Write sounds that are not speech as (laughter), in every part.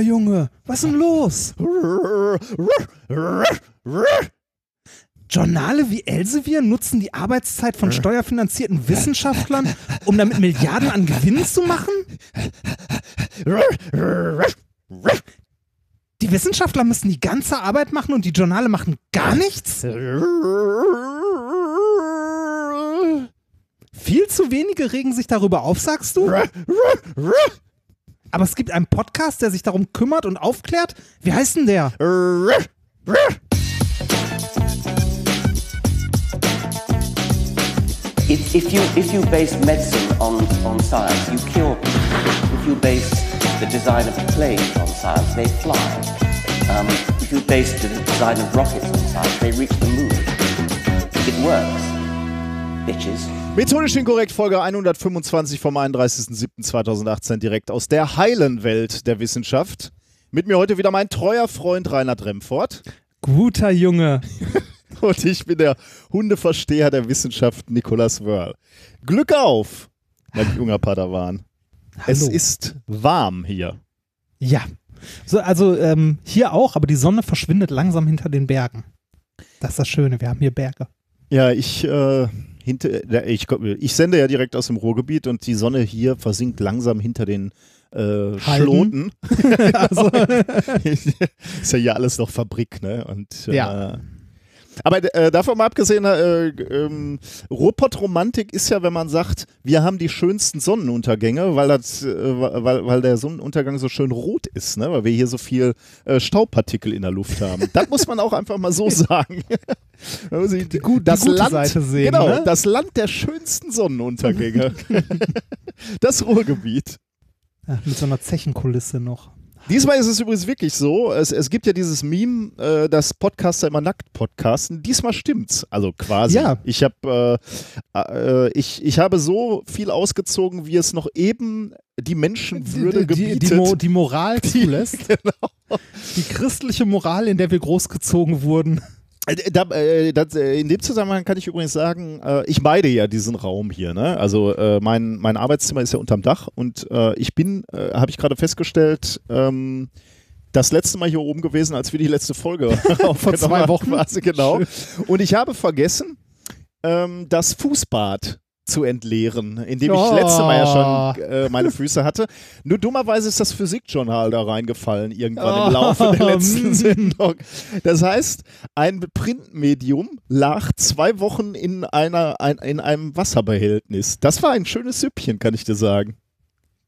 Braver Junge, was ist denn los? Journale wie Elsevier nutzen die Arbeitszeit von steuerfinanzierten Wissenschaftlern, um damit Milliarden an Gewinn zu machen? Die Wissenschaftler müssen die ganze Arbeit machen und die Journale machen gar nichts? Viel zu wenige regen sich darüber auf, sagst du? Aber es gibt einen Podcast, der sich darum kümmert und aufklärt. Wie heißt denn der? If, if you if you base medicine on, on science, you cure people. If you base the design of planes on science, they fly. Um, if you base the design of rockets on science, they reach the moon. It works, bitches. Methodisch inkorrekt, Folge 125 vom 31.07.2018, direkt aus der heilen Welt der Wissenschaft. Mit mir heute wieder mein treuer Freund Reinhard Remfort. Guter Junge. (laughs) Und ich bin der Hundeversteher der Wissenschaft Nicolas Wörl. Glück auf, mein junger Padawan. Es Hallo. ist warm hier. Ja. So, also ähm, hier auch, aber die Sonne verschwindet langsam hinter den Bergen. Das ist das Schöne, wir haben hier Berge. Ja, ich, äh, hinter, ja, ich, ich sende ja direkt aus dem Ruhrgebiet und die Sonne hier versinkt langsam hinter den äh. Schloten. (laughs) (laughs) Also, (laughs) ist ja hier alles noch Fabrik, ne? Und, äh, Ja. Aber äh, davon mal abgesehen, äh, ähm, Ruhrpott-Romantik ist ja, wenn man sagt, wir haben die schönsten Sonnenuntergänge, weil, das, äh, weil, weil der Sonnenuntergang so schön rot ist, ne? weil wir hier so viel äh, Staubpartikel in der Luft haben. Das muss man auch einfach mal so (laughs) sagen. Die, die gute Land, Seite sehen, Genau, ne? das Land der schönsten Sonnenuntergänge. (laughs) das Ruhrgebiet. ja, mit so einer Zechenkulisse noch. Diesmal ist es übrigens wirklich so, es, es gibt ja dieses Meme, äh, dass Podcaster immer nackt podcasten. Diesmal stimmt's, also quasi. Ja. Ich, hab, äh, äh, ich, ich habe so viel ausgezogen, wie es noch eben die Menschenwürde die, die, gebietet. die, Mo die Moral (laughs) zulässt. (laughs) genau. Die christliche Moral, in der wir großgezogen wurden. Äh, Da, äh, das, äh, in dem Zusammenhang kann ich übrigens sagen, äh, ich meide ja diesen Raum hier. Ne? Also äh, mein, mein Arbeitszimmer ist ja unterm Dach und äh, ich bin, äh, habe ich gerade festgestellt, ähm, das letzte Mal hier oben gewesen, als wir die letzte Folge (laughs) (laughs) Vor zwei Wochen. (laughs) Quasi, genau. Und ich habe vergessen, ähm, das Fußbad zu entleeren, in dem ich Oh. letzte Mal ja schon äh, meine Füße hatte. Nur dummerweise ist das Physikjournal da reingefallen irgendwann im Laufe der (laughs) Oh, letzten. Sendung. Das heißt, ein Printmedium lag zwei Wochen in, einer, ein, in einem Wasserbehältnis. Das war ein schönes Süppchen, kann ich dir sagen.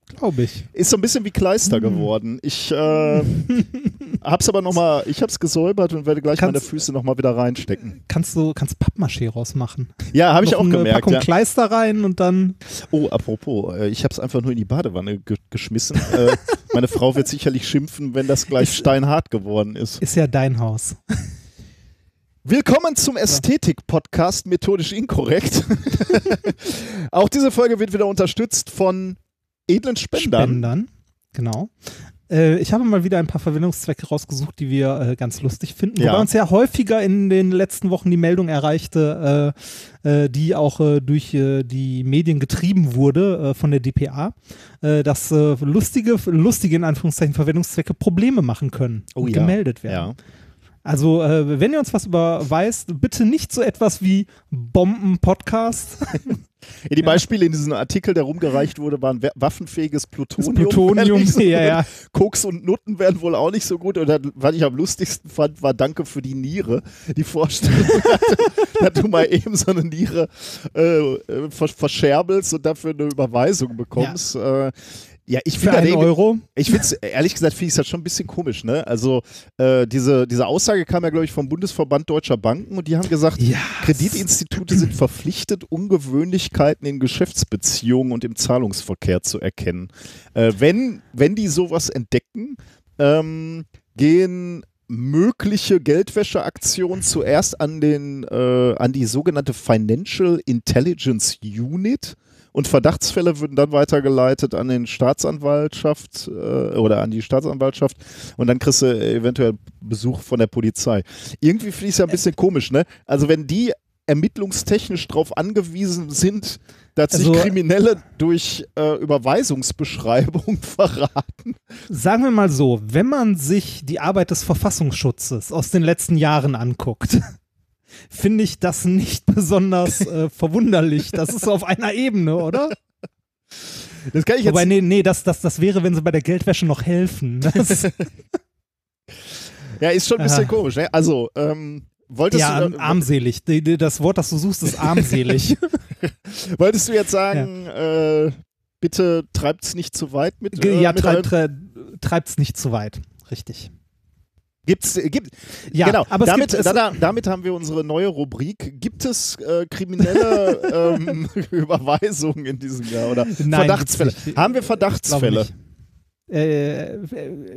Glaube ich. Ist so ein bisschen wie Kleister Mm. geworden. Ich äh, (laughs) hab's aber nochmal, ich hab's gesäubert und werde gleich Kannst- meine Füße nochmal wieder reinstecken. Kannst du kannst Pappmaché rausmachen. Ja, habe ich auch eine gemerkt. Packung Ja. Kleister rein und dann. Oh, apropos, äh, ich habe es einfach nur in die Badewanne ge geschmissen. äh, (laughs) meine Frau wird sicherlich schimpfen, wenn das gleich steinhart geworden ist. Ist ja dein Haus. Willkommen zum Ästhetik-Podcast Methodisch Inkorrekt. (laughs) Auch diese Folge wird wieder unterstützt von edlen Spendern. Spendern. Genau. Äh, ich habe mal wieder ein paar Verwendungszwecke rausgesucht, die wir äh, ganz lustig finden. Ja. Wobei uns ja häufiger in den letzten Wochen die Meldung erreichte, äh, äh, die auch äh, durch die Medien getrieben wurde von der DPA, dass lustige, lustige in Anführungszeichen Verwendungszwecke Probleme machen können Oh und ja. gemeldet werden. Ja. Also, äh, wenn ihr uns was überweist, bitte nicht so etwas wie Bomben-Podcast. (laughs) Ja, die Beispiele in diesem Artikel, der rumgereicht wurde, waren wa- waffenfähiges Plutonium. Plutonium, Nicht so ja, ja. (laughs) Koks und Nutten wären wohl auch nicht so gut. Und dann, was ich am lustigsten fand, war Danke für die Niere. Die Vorstellung, (laughs) dass du mal eben so eine Niere äh, äh, vers verscherbelst und dafür eine Überweisung bekommst. Ja, äh, ja ich finde einen Euro. Ich finde es, ehrlich gesagt, finde ich das schon ein bisschen komisch, ne? Also, äh, diese, diese Aussage kam ja, glaube ich, vom Bundesverband Deutscher Banken und die haben gesagt, Ja. Kreditinstitute sind verpflichtet, Ungewöhnlichkeiten in Geschäftsbeziehungen und im Zahlungsverkehr zu erkennen. Äh, wenn, wenn die sowas entdecken, ähm, gehen mögliche Geldwäscheaktionen zuerst an, den, äh, an die sogenannte Financial Intelligence Unit und Verdachtsfälle würden dann weitergeleitet an den Staatsanwaltschaft äh, oder an die Staatsanwaltschaft und dann kriegst du eventuell Besuch von der Polizei. Irgendwie finde ich es ja ein bisschen komisch, ne? Also wenn die ermittlungstechnisch darauf angewiesen sind, dass Also- sich Kriminelle durch äh, Überweisungsbeschreibung (laughs) verraten. Sagen wir mal so, wenn man sich die Arbeit des Verfassungsschutzes aus den letzten Jahren anguckt, finde ich das nicht (laughs) besonders äh, verwunderlich. Das ist so auf einer Ebene, oder? Das kann ich jetzt. Wobei, nee, nee, das, das, das wäre, wenn sie bei der Geldwäsche noch helfen. (laughs) Ja, ist schon ein bisschen Aha. komisch. Ne? Also, ähm, wolltest, ja, du, äh, armselig. Das Wort, das du suchst, ist armselig. (laughs) wolltest du jetzt sagen, äh, bitte treibt's nicht zu weit mit? Äh, ja, mit treib, eurem- treib, treibt's nicht zu weit. Richtig. Gibt's, äh, gibt, Ja, genau, aber es damit, gibt, da, da, damit haben wir unsere neue Rubrik. Gibt es äh, kriminelle (laughs) ähm, (laughs) Überweisungen in diesem Jahr oder Nein, Verdachtsfälle? nicht. Haben wir Verdachtsfälle? nicht. Äh,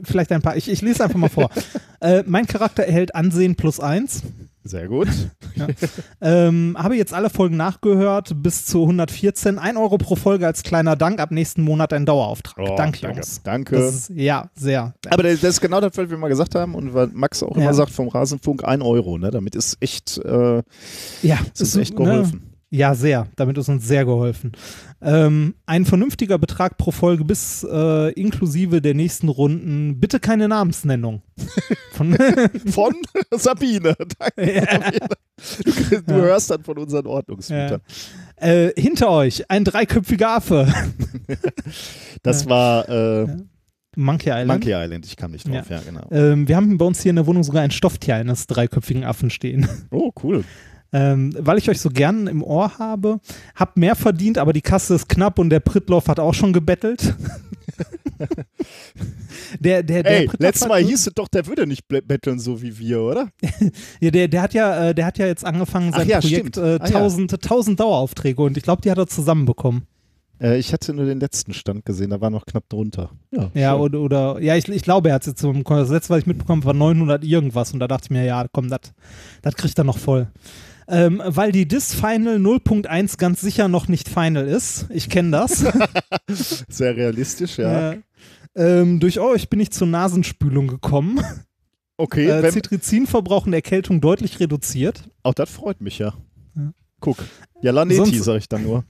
vielleicht ein paar. Ich, ich lese einfach mal vor. (laughs) äh, mein Charakter erhält Ansehen plus eins. Sehr gut. (laughs) (laughs) Ähm, habe jetzt alle Folgen nachgehört, bis zu 114. 1 Euro pro Folge als kleiner Dank. Ab nächsten Monat ein Dauerauftrag. Oh, danke, danke. Jungs. Danke. Ist, ja, sehr. Aber das ist genau das, was wir mal gesagt haben und was Max auch immer Ja. sagt vom Rasenfunk, ein Euro. Ne? Damit ist echt, äh, ja, ist es- echt ne, geholfen. Ja, sehr. Damit ist uns sehr geholfen. Ähm, ein vernünftiger Betrag pro Folge bis äh, inklusive der nächsten Runden. Bitte keine Namensnennung. Von, (laughs) Von Sabine. (laughs) Danke. Du, du Ja. hörst dann von unseren Ordnungshütern. äh, hinter euch ein dreiköpfiger Affe. (laughs) Das war äh, Monkey Island. Monkey Island. Ich kam nicht drauf. Ja, genau. Ähm, wir haben bei uns hier in der Wohnung sogar ein Stofftier eines dreiköpfigen Affen stehen. Oh, cool. Ähm, weil ich euch so gern im Ohr habe, hab mehr verdient, aber die Kasse ist knapp und der Prittloff hat auch schon gebettelt. (laughs) der, der, der Ey, letztes Mal hieß es doch, der würde nicht betteln so wie wir, oder? (laughs) Ja, der, der, hat ja, äh, der hat ja jetzt angefangen, sein ja, Projekt äh, Ah ja. 1000, 1000 Daueraufträge und ich glaube, die hat er zusammenbekommen. Äh, ich hatte nur den letzten Stand gesehen, da war noch knapp drunter. Ja, Ja, oder, oder ja, ich, ich glaube, er hat es jetzt. Das letzte, was ich mitbekommen habe, war 900 irgendwas und da dachte ich mir, ja, komm, das kriegt er noch voll. Ähm, weil die Dis Final 0.1 ganz sicher noch nicht Final ist. Ich kenne das. (laughs) Sehr realistisch, ja. Äh, ähm, durch euch bin ich zur Nasenspülung gekommen. Okay, Äh, Citrizinverbrauch und Erkältung deutlich reduziert. auch das freut mich ja. Ja. Guck. Ja, Laneti, Sonst- sag ich dann nur.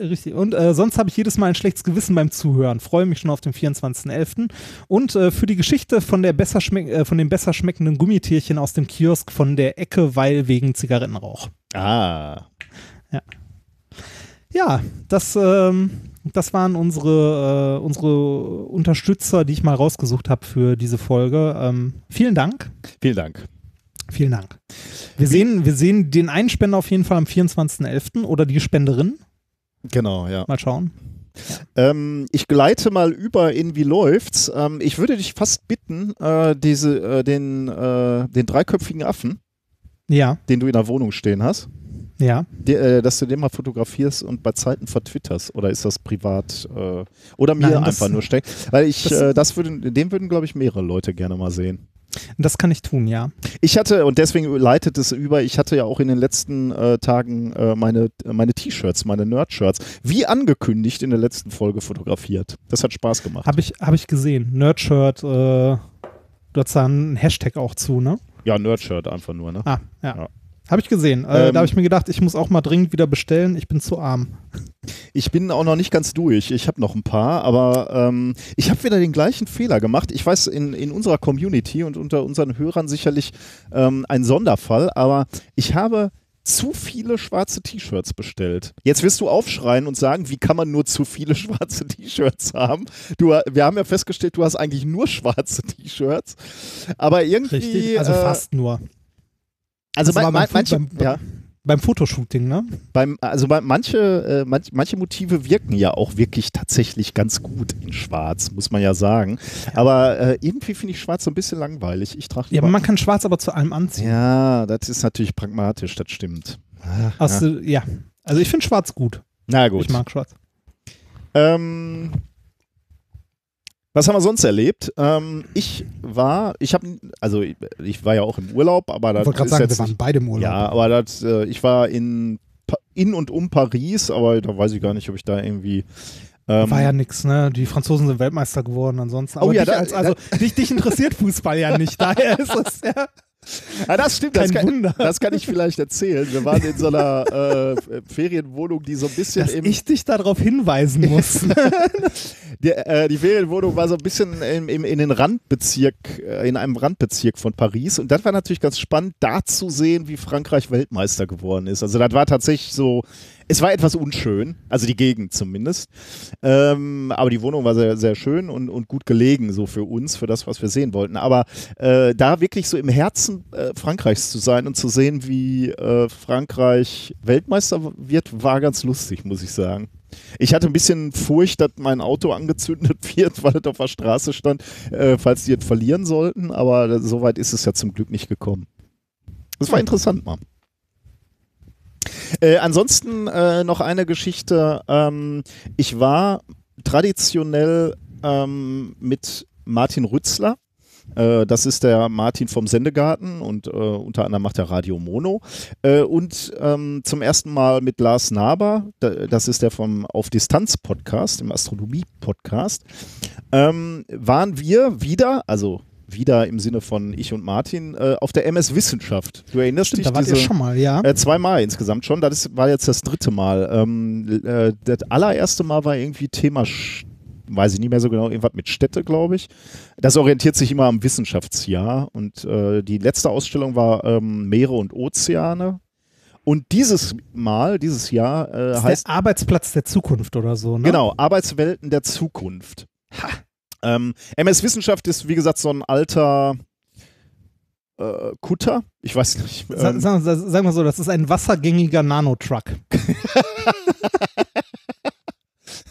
Richtig. Und äh, sonst habe ich jedes Mal ein schlechtes Gewissen beim Zuhören. Freue mich schon auf den 24.11. Und äh, für die Geschichte von, der besser äh, von dem besser schmeckenden Gummitierchen aus dem Kiosk von der Ecke, weil wegen Zigarettenrauch. Ah. Ja, das, ähm, das waren unsere, äh, unsere Unterstützer, die ich mal rausgesucht habe für diese Folge. Ähm, vielen Dank. Vielen Dank. Vielen Dank. Wir sehen, wir sehen den einen Spender auf jeden Fall am 24.11. oder die Spenderin. Genau, ja. Mal schauen. Ähm, ich gleite mal über in wie läuft's. Ähm, ich würde dich fast bitten, äh, diese, äh, den, äh, den dreiköpfigen Affen, Ja, den du in der Wohnung stehen hast, ja. die, äh, dass du den mal fotografierst und bei Zeiten vertwitterst. Oder ist das privat? Äh, oder mir Nein, das- einfach nur stecken? Weil ich, das- äh, das würden, den würden, glaube ich, mehrere Leute gerne mal sehen. Das kann ich tun, ja. Ich hatte, und deswegen leitet es über, ich hatte ja auch in den letzten äh, Tagen äh, meine, meine T-Shirts, meine Nerd-Shirts, wie angekündigt in der letzten Folge fotografiert. Das hat Spaß gemacht. Habe ich, hab ich gesehen. Nerdshirt, äh, du hast da einen Hashtag auch zu, ne? ja, Nerd-Shirt einfach nur, ne? Ah, ja. Ja. Habe ich gesehen. Äh, Ähm, da habe ich mir gedacht, ich muss auch mal dringend wieder bestellen. Ich bin zu arm. Ich bin auch noch nicht ganz durch. Ich habe noch ein paar, aber ähm, ich habe wieder den gleichen Fehler gemacht. Ich weiß, in, in unserer Community und unter unseren Hörern sicherlich ähm, ein Sonderfall, aber ich habe zu viele schwarze T-Shirts bestellt. Jetzt wirst du aufschreien und sagen, wie kann man nur zu viele (laughs) schwarze T-Shirts haben? Du, wir haben ja festgestellt, du hast eigentlich nur (laughs) schwarze T-Shirts, aber irgendwie Richtig? Also äh, fast nur. Also bei, beim, manche, beim, ja. beim Fotoshooting, ne? Beim, also bei manche, äh, manch, manche Motive wirken ja auch wirklich tatsächlich ganz gut in Schwarz, muss man ja sagen. Aber äh, irgendwie finde ich Schwarz so ein bisschen langweilig. Ich trage Ja, aber man kann schwarz aber zu allem anziehen. ja, das ist natürlich pragmatisch, das stimmt. Hast ja. du, ja. Also ich finde schwarz gut. Na gut. Ich mag schwarz. Ähm, was haben wir sonst erlebt? Ähm, ich war, ich habe, also ich, ich war ja auch im Urlaub, aber das Ich wollte gerade sagen, wir waren beide im Urlaub. Ja, aber das, äh, ich war in, in und um Paris, aber da weiß ich gar nicht, ob ich da irgendwie. Ähm, War ja nix, ne? Die Franzosen sind Weltmeister geworden ansonsten. Oh Aber ja, dich, da- als, also, dich, dich interessiert Fußball ja nicht. Daher ist es ja. Ja, das stimmt, Kein das kann, Wunder. das kann ich vielleicht erzählen. Wir waren in so einer äh, Ferienwohnung, die so ein bisschen Dass im, ich dich darauf hinweisen muss. (laughs) Die, äh, die Ferienwohnung war so ein bisschen im, im, in den Randbezirk, äh, in einem Randbezirk von Paris. Und das war natürlich ganz spannend, da zu sehen, wie Frankreich Weltmeister geworden ist. Also das war tatsächlich so, es war etwas unschön, also die Gegend zumindest. Ähm, aber die Wohnung war sehr, sehr schön und, und gut gelegen, so für uns, für das, was wir sehen wollten. Aber äh, da wirklich so im Herzen äh, Frankreichs zu sein und zu sehen, wie äh, Frankreich Weltmeister wird, war ganz lustig, muss ich sagen. Ich hatte ein bisschen Furcht, dass mein Auto (laughs) angezündet wird, weil es auf der Straße stand, äh, falls die es verlieren sollten, aber so weit ist es ja zum Glück nicht gekommen. Das war interessant mal. Äh, ansonsten äh, noch eine Geschichte. Ähm, ich war traditionell ähm, mit Martin Rützler. Äh, das ist der Martin vom Sendegarten und äh, unter anderem macht er Radio Mono. Äh, und ähm, zum ersten Mal mit Lars Naber, da, das ist der vom Auf Distanz Podcast, im Astronomie Podcast, ähm, waren wir wieder, also wieder im Sinne von ich und Martin, äh, auf der MS Wissenschaft. Du erinnerst Stimmt, dich? da wart ihr diese- schon mal, ja. äh, zweimal insgesamt schon. Das ist, war jetzt das dritte Mal. Ähm, äh, das allererste Mal war irgendwie Thema, Sch- weiß ich nicht mehr so genau, irgendwas mit Städte, glaube ich. Das orientiert sich immer am Wissenschaftsjahr. Und äh, die letzte Ausstellung war ähm, Meere und Ozeane. Und dieses Mal, dieses Jahr, äh, das ist heißt der Arbeitsplatz der Zukunft oder so, ne? Genau, Arbeitswelten der Zukunft. Ähm, MS Wissenschaft ist, wie gesagt, so ein alter äh, Kutter. Ich weiß nicht. Ähm, sagen, sagen wir so, das ist ein wassergängiger Nanotruck. (laughs)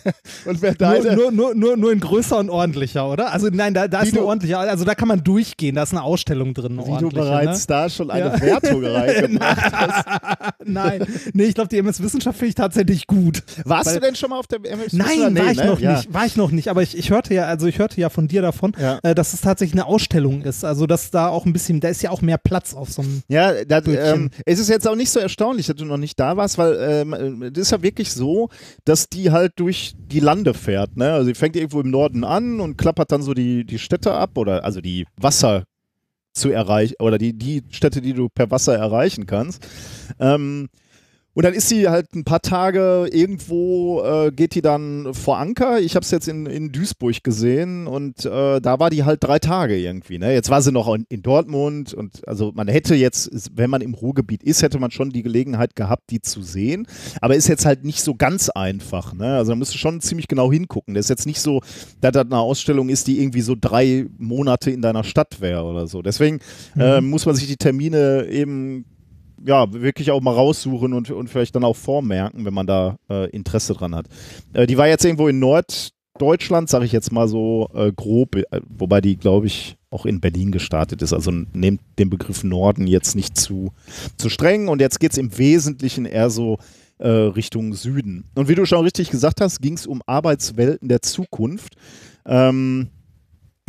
(laughs) und wer Nur, nur, nur, nur, nur in größer und ordentlicher, oder? Also nein, da, da ist eine du- ordentliche, also da kann man durchgehen, da ist eine Ausstellung drin. Wie du ordentliche, bereits ne? da schon eine Ja. Wertung reingemacht (laughs) hast. (laughs) Nein, nee, ich glaube, die MS Wissenschaft finde ich tatsächlich gut. Warst Weil- du denn schon mal auf der MS Nein, Nee, war ich ne? noch ja. nicht, war ich noch nicht. Aber ich, ich hörte ja, also ich hörte ja von dir davon, Ja. äh, dass es tatsächlich eine Ausstellung ist. Also dass da auch ein bisschen, da ist ja auch mehr Platz auf so einem. Ja, das, ähm, es ist jetzt auch nicht so erstaunlich, dass du noch nicht da warst, weil ähm, das ist ja wirklich so, dass die halt durch die Lande fährt. Ne? Also sie fängt irgendwo im Norden an und klappert dann so die, die Städte ab oder also die Wasser zu erreichen oder die, die Städte, die du per Wasser erreichen kannst. Ähm, und dann ist sie halt ein paar Tage irgendwo, äh, geht die dann vor Anker. Ich habe es jetzt in, in Duisburg gesehen und äh, da war die halt drei Tage irgendwie. Ne? Jetzt war sie noch in, in Dortmund und also man hätte jetzt, wenn man im Ruhrgebiet ist, hätte man schon die Gelegenheit gehabt, die zu sehen. Aber ist jetzt halt nicht so ganz einfach. Ne? Also da musst du schon ziemlich genau hingucken. Das ist jetzt nicht so, dass das eine Ausstellung ist, die irgendwie so drei Monate in deiner Stadt wäre oder so. Deswegen äh, muss man sich die Termine eben ja, wirklich auch mal raussuchen und, und vielleicht dann auch vormerken, wenn man da äh, Interesse dran hat. Äh, die war jetzt irgendwo in Norddeutschland, sage ich jetzt mal so äh, grob, äh, wobei die, glaube ich, auch in Berlin gestartet ist. Also nehmt den Begriff Norden jetzt nicht zu, zu streng. Und jetzt geht es im Wesentlichen eher so äh, Richtung Süden. Und wie du schon richtig gesagt hast, ging es um Arbeitswelten der Zukunft. Ähm,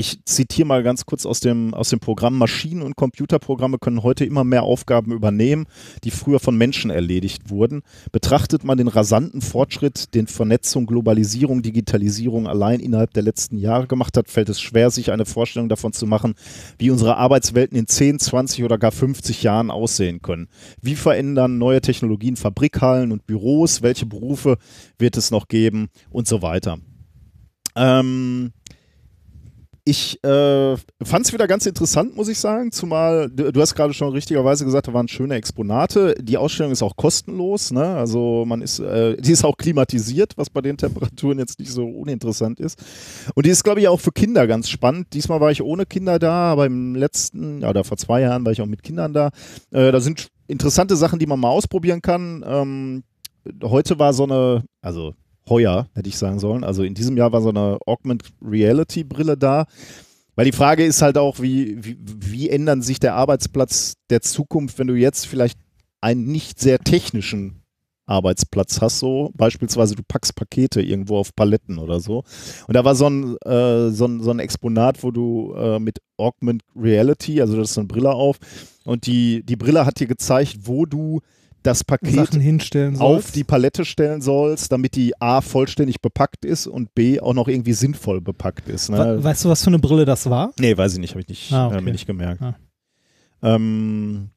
ich zitiere mal ganz kurz aus dem, aus dem Programm. Maschinen- und Computerprogramme können heute immer mehr Aufgaben übernehmen, die früher von Menschen erledigt wurden. Betrachtet man den rasanten Fortschritt, den Vernetzung, Globalisierung, Digitalisierung allein innerhalb der letzten Jahre gemacht hat, fällt es schwer, sich eine Vorstellung davon zu machen, wie unsere Arbeitswelten in 10, 20 oder gar 50 Jahren aussehen können. Wie verändern neue Technologien Fabrikhallen und Büros? Welche Berufe wird es noch geben? Und so weiter. Ähm, ich äh, fand es wieder ganz interessant, muss ich sagen, zumal du, du hast gerade schon richtigerweise gesagt, da waren schöne Exponate. Die Ausstellung ist auch kostenlos, ne? Also man ist, äh, die ist auch klimatisiert, was bei den Temperaturen jetzt nicht so uninteressant ist. Und die ist, glaube ich, auch für Kinder ganz spannend. Diesmal war ich ohne Kinder da, aber im letzten, ja, oder vor zwei Jahren war ich auch mit Kindern da. Äh, da sind interessante Sachen, die man mal ausprobieren kann. Ähm, heute war so eine, also heuer, hätte ich sagen sollen. Also in diesem Jahr war so eine Augmented Reality Brille da. Weil die Frage ist halt auch, wie, wie, wie ändern sich der Arbeitsplatz der Zukunft, wenn du jetzt vielleicht einen nicht sehr technischen Arbeitsplatz hast, so beispielsweise du packst Pakete irgendwo auf Paletten oder so. Und da war so ein, äh, so ein, so ein Exponat, wo du äh, mit Augmented Reality, also das ist so eine Brille auf, und die, die Brille hat dir gezeigt, wo du das Paket auf die Palette stellen sollst, damit die A vollständig bepackt ist und B auch noch irgendwie sinnvoll bepackt ist. Ne? weißt du, was für eine Brille das war? Nee, weiß ich nicht, habe ich nicht, Ah, okay. äh, mir nicht gemerkt. Ah. Ähm,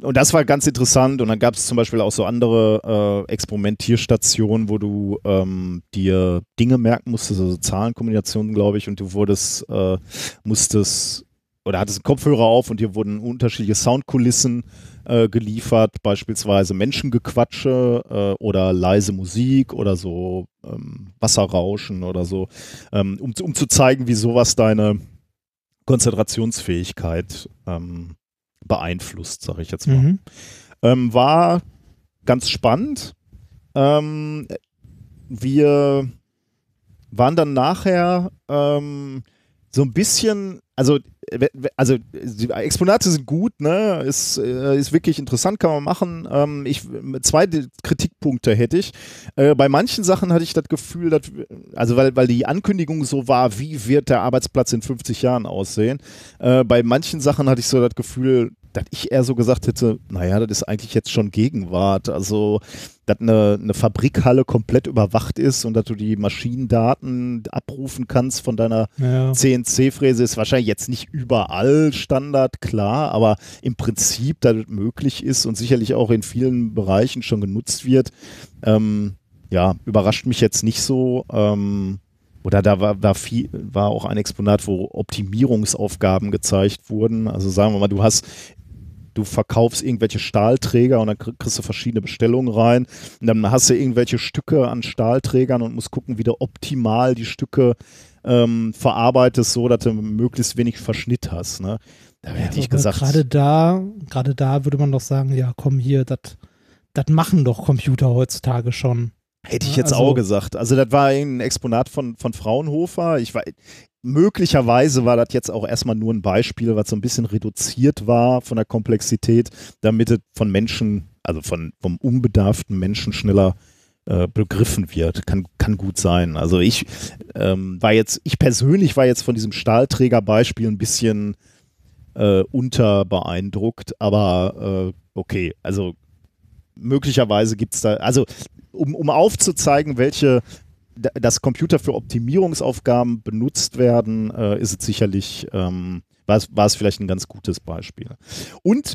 und das war ganz interessant. Und dann gab es zum Beispiel auch so andere äh, Experimentierstationen, wo du ähm, dir Dinge merken musstest, also Zahlenkombinationen, glaube ich, und du wurdest, äh, musstest oder hattest einen Kopfhörer auf und dir wurden unterschiedliche Soundkulissen äh, geliefert, beispielsweise Menschengequatsche äh, oder leise Musik oder so ähm, Wasserrauschen oder so, ähm, um, um zu zeigen, wie sowas deine Konzentrationsfähigkeit ähm, beeinflusst, sage ich jetzt mal. Mhm. Ähm, war ganz spannend. Ähm, wir waren dann nachher ähm, so ein bisschen, also also die Exponate sind gut, ne? Ist, äh, ist wirklich interessant, kann man machen. Ähm, ich, zwei Kritikpunkte hätte ich. Äh, bei manchen Sachen hatte ich das Gefühl, dass, also weil, weil die Ankündigung so war, wie wird der Arbeitsplatz in 50 Jahren aussehen. Äh, bei manchen Sachen hatte ich so das Gefühl, dass ich eher so gesagt hätte, naja, das ist eigentlich jetzt schon Gegenwart. Also, dass eine, eine Fabrikhalle komplett überwacht ist und dass du die Maschinendaten abrufen kannst von deiner Ja. CNC-Fräse, ist wahrscheinlich jetzt nicht überall Standard, klar, aber im Prinzip, dass es möglich ist und sicherlich auch in vielen Bereichen schon genutzt wird, ähm, ja, überrascht mich jetzt nicht so. Ähm, oder da war, war, viel, war auch ein Exponat, wo Optimierungsaufgaben gezeigt wurden. Also sagen wir mal, du hast du verkaufst irgendwelche Stahlträger und dann kr- kriegst du verschiedene Bestellungen rein und dann hast du irgendwelche Stücke an Stahlträgern und musst gucken, wie du optimal die Stücke ähm, verarbeitest, so dass du möglichst wenig Verschnitt hast. Ne? Da hätte ich aber gesagt, Gerade da, gerade da würde man doch sagen, ja, komm hier, das machen doch Computer heutzutage schon. Hätte ich Ja, jetzt also- auch gesagt. Also das war ein Exponat von, von Fraunhofer. Ich war, möglicherweise war das jetzt auch erstmal nur ein Beispiel, was so ein bisschen reduziert war von der Komplexität, damit es von Menschen, also von, vom unbedarften Menschen schneller äh, begriffen wird. Kann, kann gut sein. Also ich ähm, war jetzt, ich persönlich war jetzt von diesem Stahlträgerbeispiel ein bisschen äh, unterbeeindruckt, aber äh, okay, also möglicherweise gibt es da, also um, um aufzuzeigen, welche dass Computer für Optimierungsaufgaben benutzt werden, äh, ist es sicherlich, ähm, war, es, war es vielleicht ein ganz gutes Beispiel. Und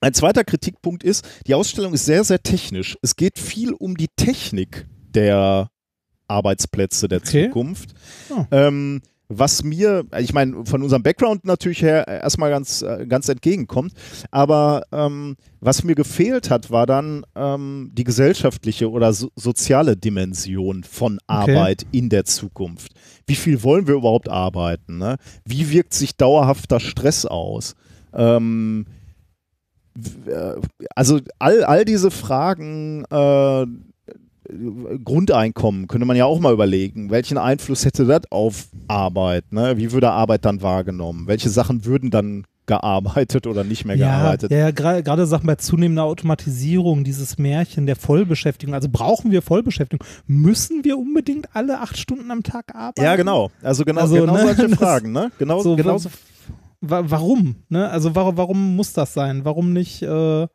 ein zweiter Kritikpunkt ist, die Ausstellung ist sehr, sehr technisch. Es geht viel um die Technik der Arbeitsplätze der Okay. Zukunft. Oh. Ähm, was mir, ich meine, von unserem Background natürlich her äh, erstmal ganz, äh, ganz entgegenkommt, aber ähm, was mir gefehlt hat, war dann ähm, die gesellschaftliche oder so soziale Dimension von Arbeit in der Zukunft. Wie viel wollen wir überhaupt arbeiten? Ne? Wie wirkt sich dauerhafter Stress aus? Ähm, äh, also all, all diese Fragen, äh, Grundeinkommen könnte man ja auch mal überlegen. Welchen Einfluss hätte das auf Arbeit? Ne? Wie würde Arbeit dann wahrgenommen? Welche Sachen würden dann gearbeitet oder nicht mehr Ja, gearbeitet? ja, gerade Sachen bei zunehmender Automatisierung, dieses Märchen der Vollbeschäftigung. Also brauchen wir Vollbeschäftigung? Müssen wir unbedingt alle acht Stunden am Tag arbeiten? Ja, genau. Also genau, Also, genau ne, solche Fragen. Ne? Genau, So, genau wa- wa warum? Ne? Also warum, warum muss das sein? Warum nicht, äh,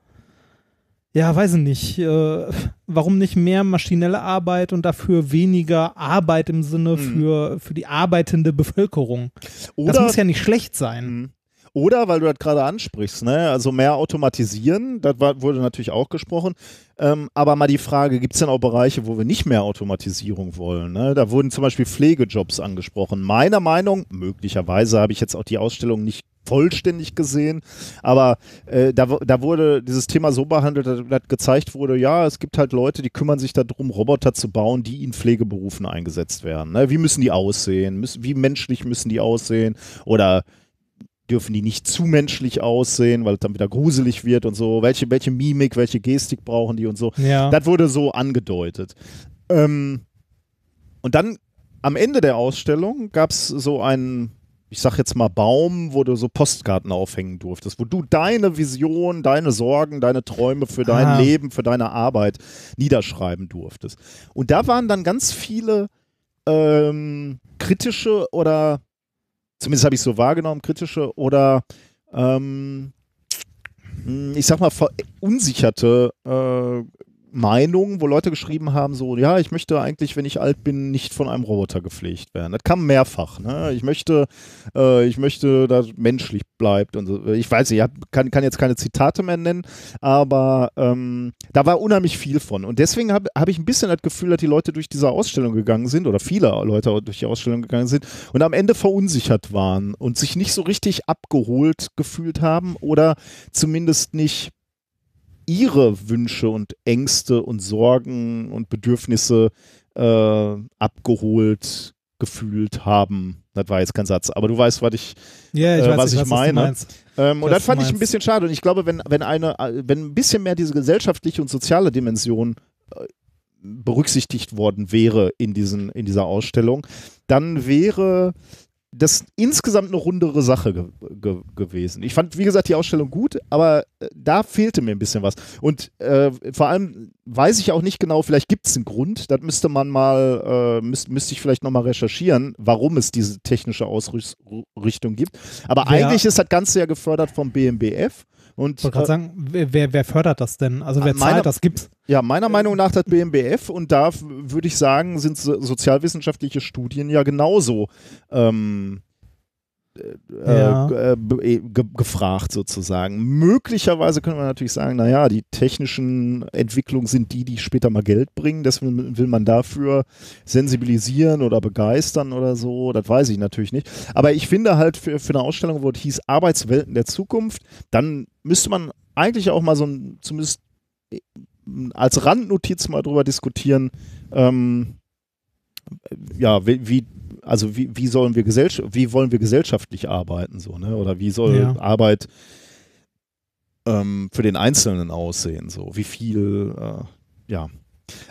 ja, weiß ich nicht, äh, warum nicht mehr maschinelle Arbeit und dafür weniger Arbeit im Sinne Mhm. für, für die arbeitende Bevölkerung? das Oder, muss ja nicht schlecht sein. Mhm. Oder, weil du das gerade ansprichst, ne? also mehr automatisieren, das war, wurde natürlich auch gesprochen. Ähm, aber mal die Frage, gibt es denn auch Bereiche, wo wir nicht mehr Automatisierung wollen? Ne? Da wurden zum Beispiel Pflegejobs angesprochen. Meiner Meinung, möglicherweise habe ich jetzt auch die Ausstellung nicht vollständig gesehen, aber äh, da, da wurde dieses Thema so behandelt, dass, dass gezeigt wurde, ja, es gibt halt Leute, die kümmern sich darum, Roboter zu bauen, die in Pflegeberufen eingesetzt werden. Ne? Wie müssen die aussehen? Müssen, wie menschlich müssen die aussehen? Oder dürfen die nicht zu menschlich aussehen, weil es dann wieder gruselig wird und so. Welche, welche Mimik, welche Gestik brauchen die und so. Ja. Das wurde so angedeutet. Ähm, und dann am Ende der Ausstellung gab es so einen, ich sag jetzt mal Baum, wo du so Postkarten aufhängen durftest, wo du deine Vision, deine Sorgen, deine Träume für dein Ah. Leben, für deine Arbeit niederschreiben durftest. Und da waren dann ganz viele ähm, kritische oder zumindest habe ich so wahrgenommen, kritische oder ähm, mh, ich sag mal verunsicherte äh, Meinungen, wo Leute geschrieben haben, so, ja, ich möchte eigentlich, wenn ich alt bin, nicht von einem Roboter gepflegt werden. Das kam mehrfach. Ne? Ich möchte, äh, ich möchte, dass menschlich bleibt und so. Ich weiß ich hab, kann, kann jetzt keine Zitate mehr nennen, aber ähm, da war unheimlich viel von. Und deswegen habe hab ich ein bisschen das Gefühl, dass die Leute durch diese Ausstellung gegangen sind oder viele Leute durch die Ausstellung gegangen sind und am Ende verunsichert waren und sich nicht so richtig abgeholt gefühlt haben oder zumindest nicht ihre Wünsche und Ängste und Sorgen und Bedürfnisse äh, abgeholt gefühlt haben. Das war jetzt kein Satz, aber du weißt, was ich, Ja, ich äh, weiß was ich was meine. du Ähm, und Was das fand ich ein bisschen schade. Und ich glaube, wenn, wenn eine, äh, wenn ein bisschen mehr diese gesellschaftliche und soziale Dimension äh, berücksichtigt worden wäre in, diesen, in dieser Ausstellung, dann wäre das insgesamt eine rundere Sache ge ge gewesen. Ich fand, wie gesagt, die Ausstellung gut, aber äh, da fehlte mir ein bisschen was. Und äh, vor allem weiß ich auch nicht genau, vielleicht gibt es einen Grund, das müsste man mal, äh, müß, müsste ich vielleicht nochmal recherchieren, warum es diese technische Ausrichtung gibt. Aber Wer- eigentlich ist das Ganze ja gefördert vom BMBF. Und Ich wollte gerade äh, sagen, wer, wer, fördert das denn? Also wer Meiner- zahlt das? Gibt's? ja, meiner Meinung nach das BMBF und da würde ich sagen, sind so, sozialwissenschaftliche Studien ja genauso ähm, äh, Ja. äh, be- eh, ge gefragt sozusagen. Möglicherweise können wir natürlich sagen, naja, die technischen Entwicklungen sind die, die später mal Geld bringen. Deswegen will man dafür sensibilisieren oder begeistern oder so. Das weiß ich natürlich nicht. Aber ich finde halt für, für eine Ausstellung, wo es hieß Arbeitswelten der Zukunft, dann müsste man eigentlich auch mal so ein, zumindest äh, als Randnotiz mal drüber diskutieren, ähm, ja, wie, wie also wie, wie sollen wir gesellschaft, wie wollen wir gesellschaftlich arbeiten so, ne? Oder wie soll Ja. Arbeit ähm, für den Einzelnen aussehen, so, wie viel, äh, ja.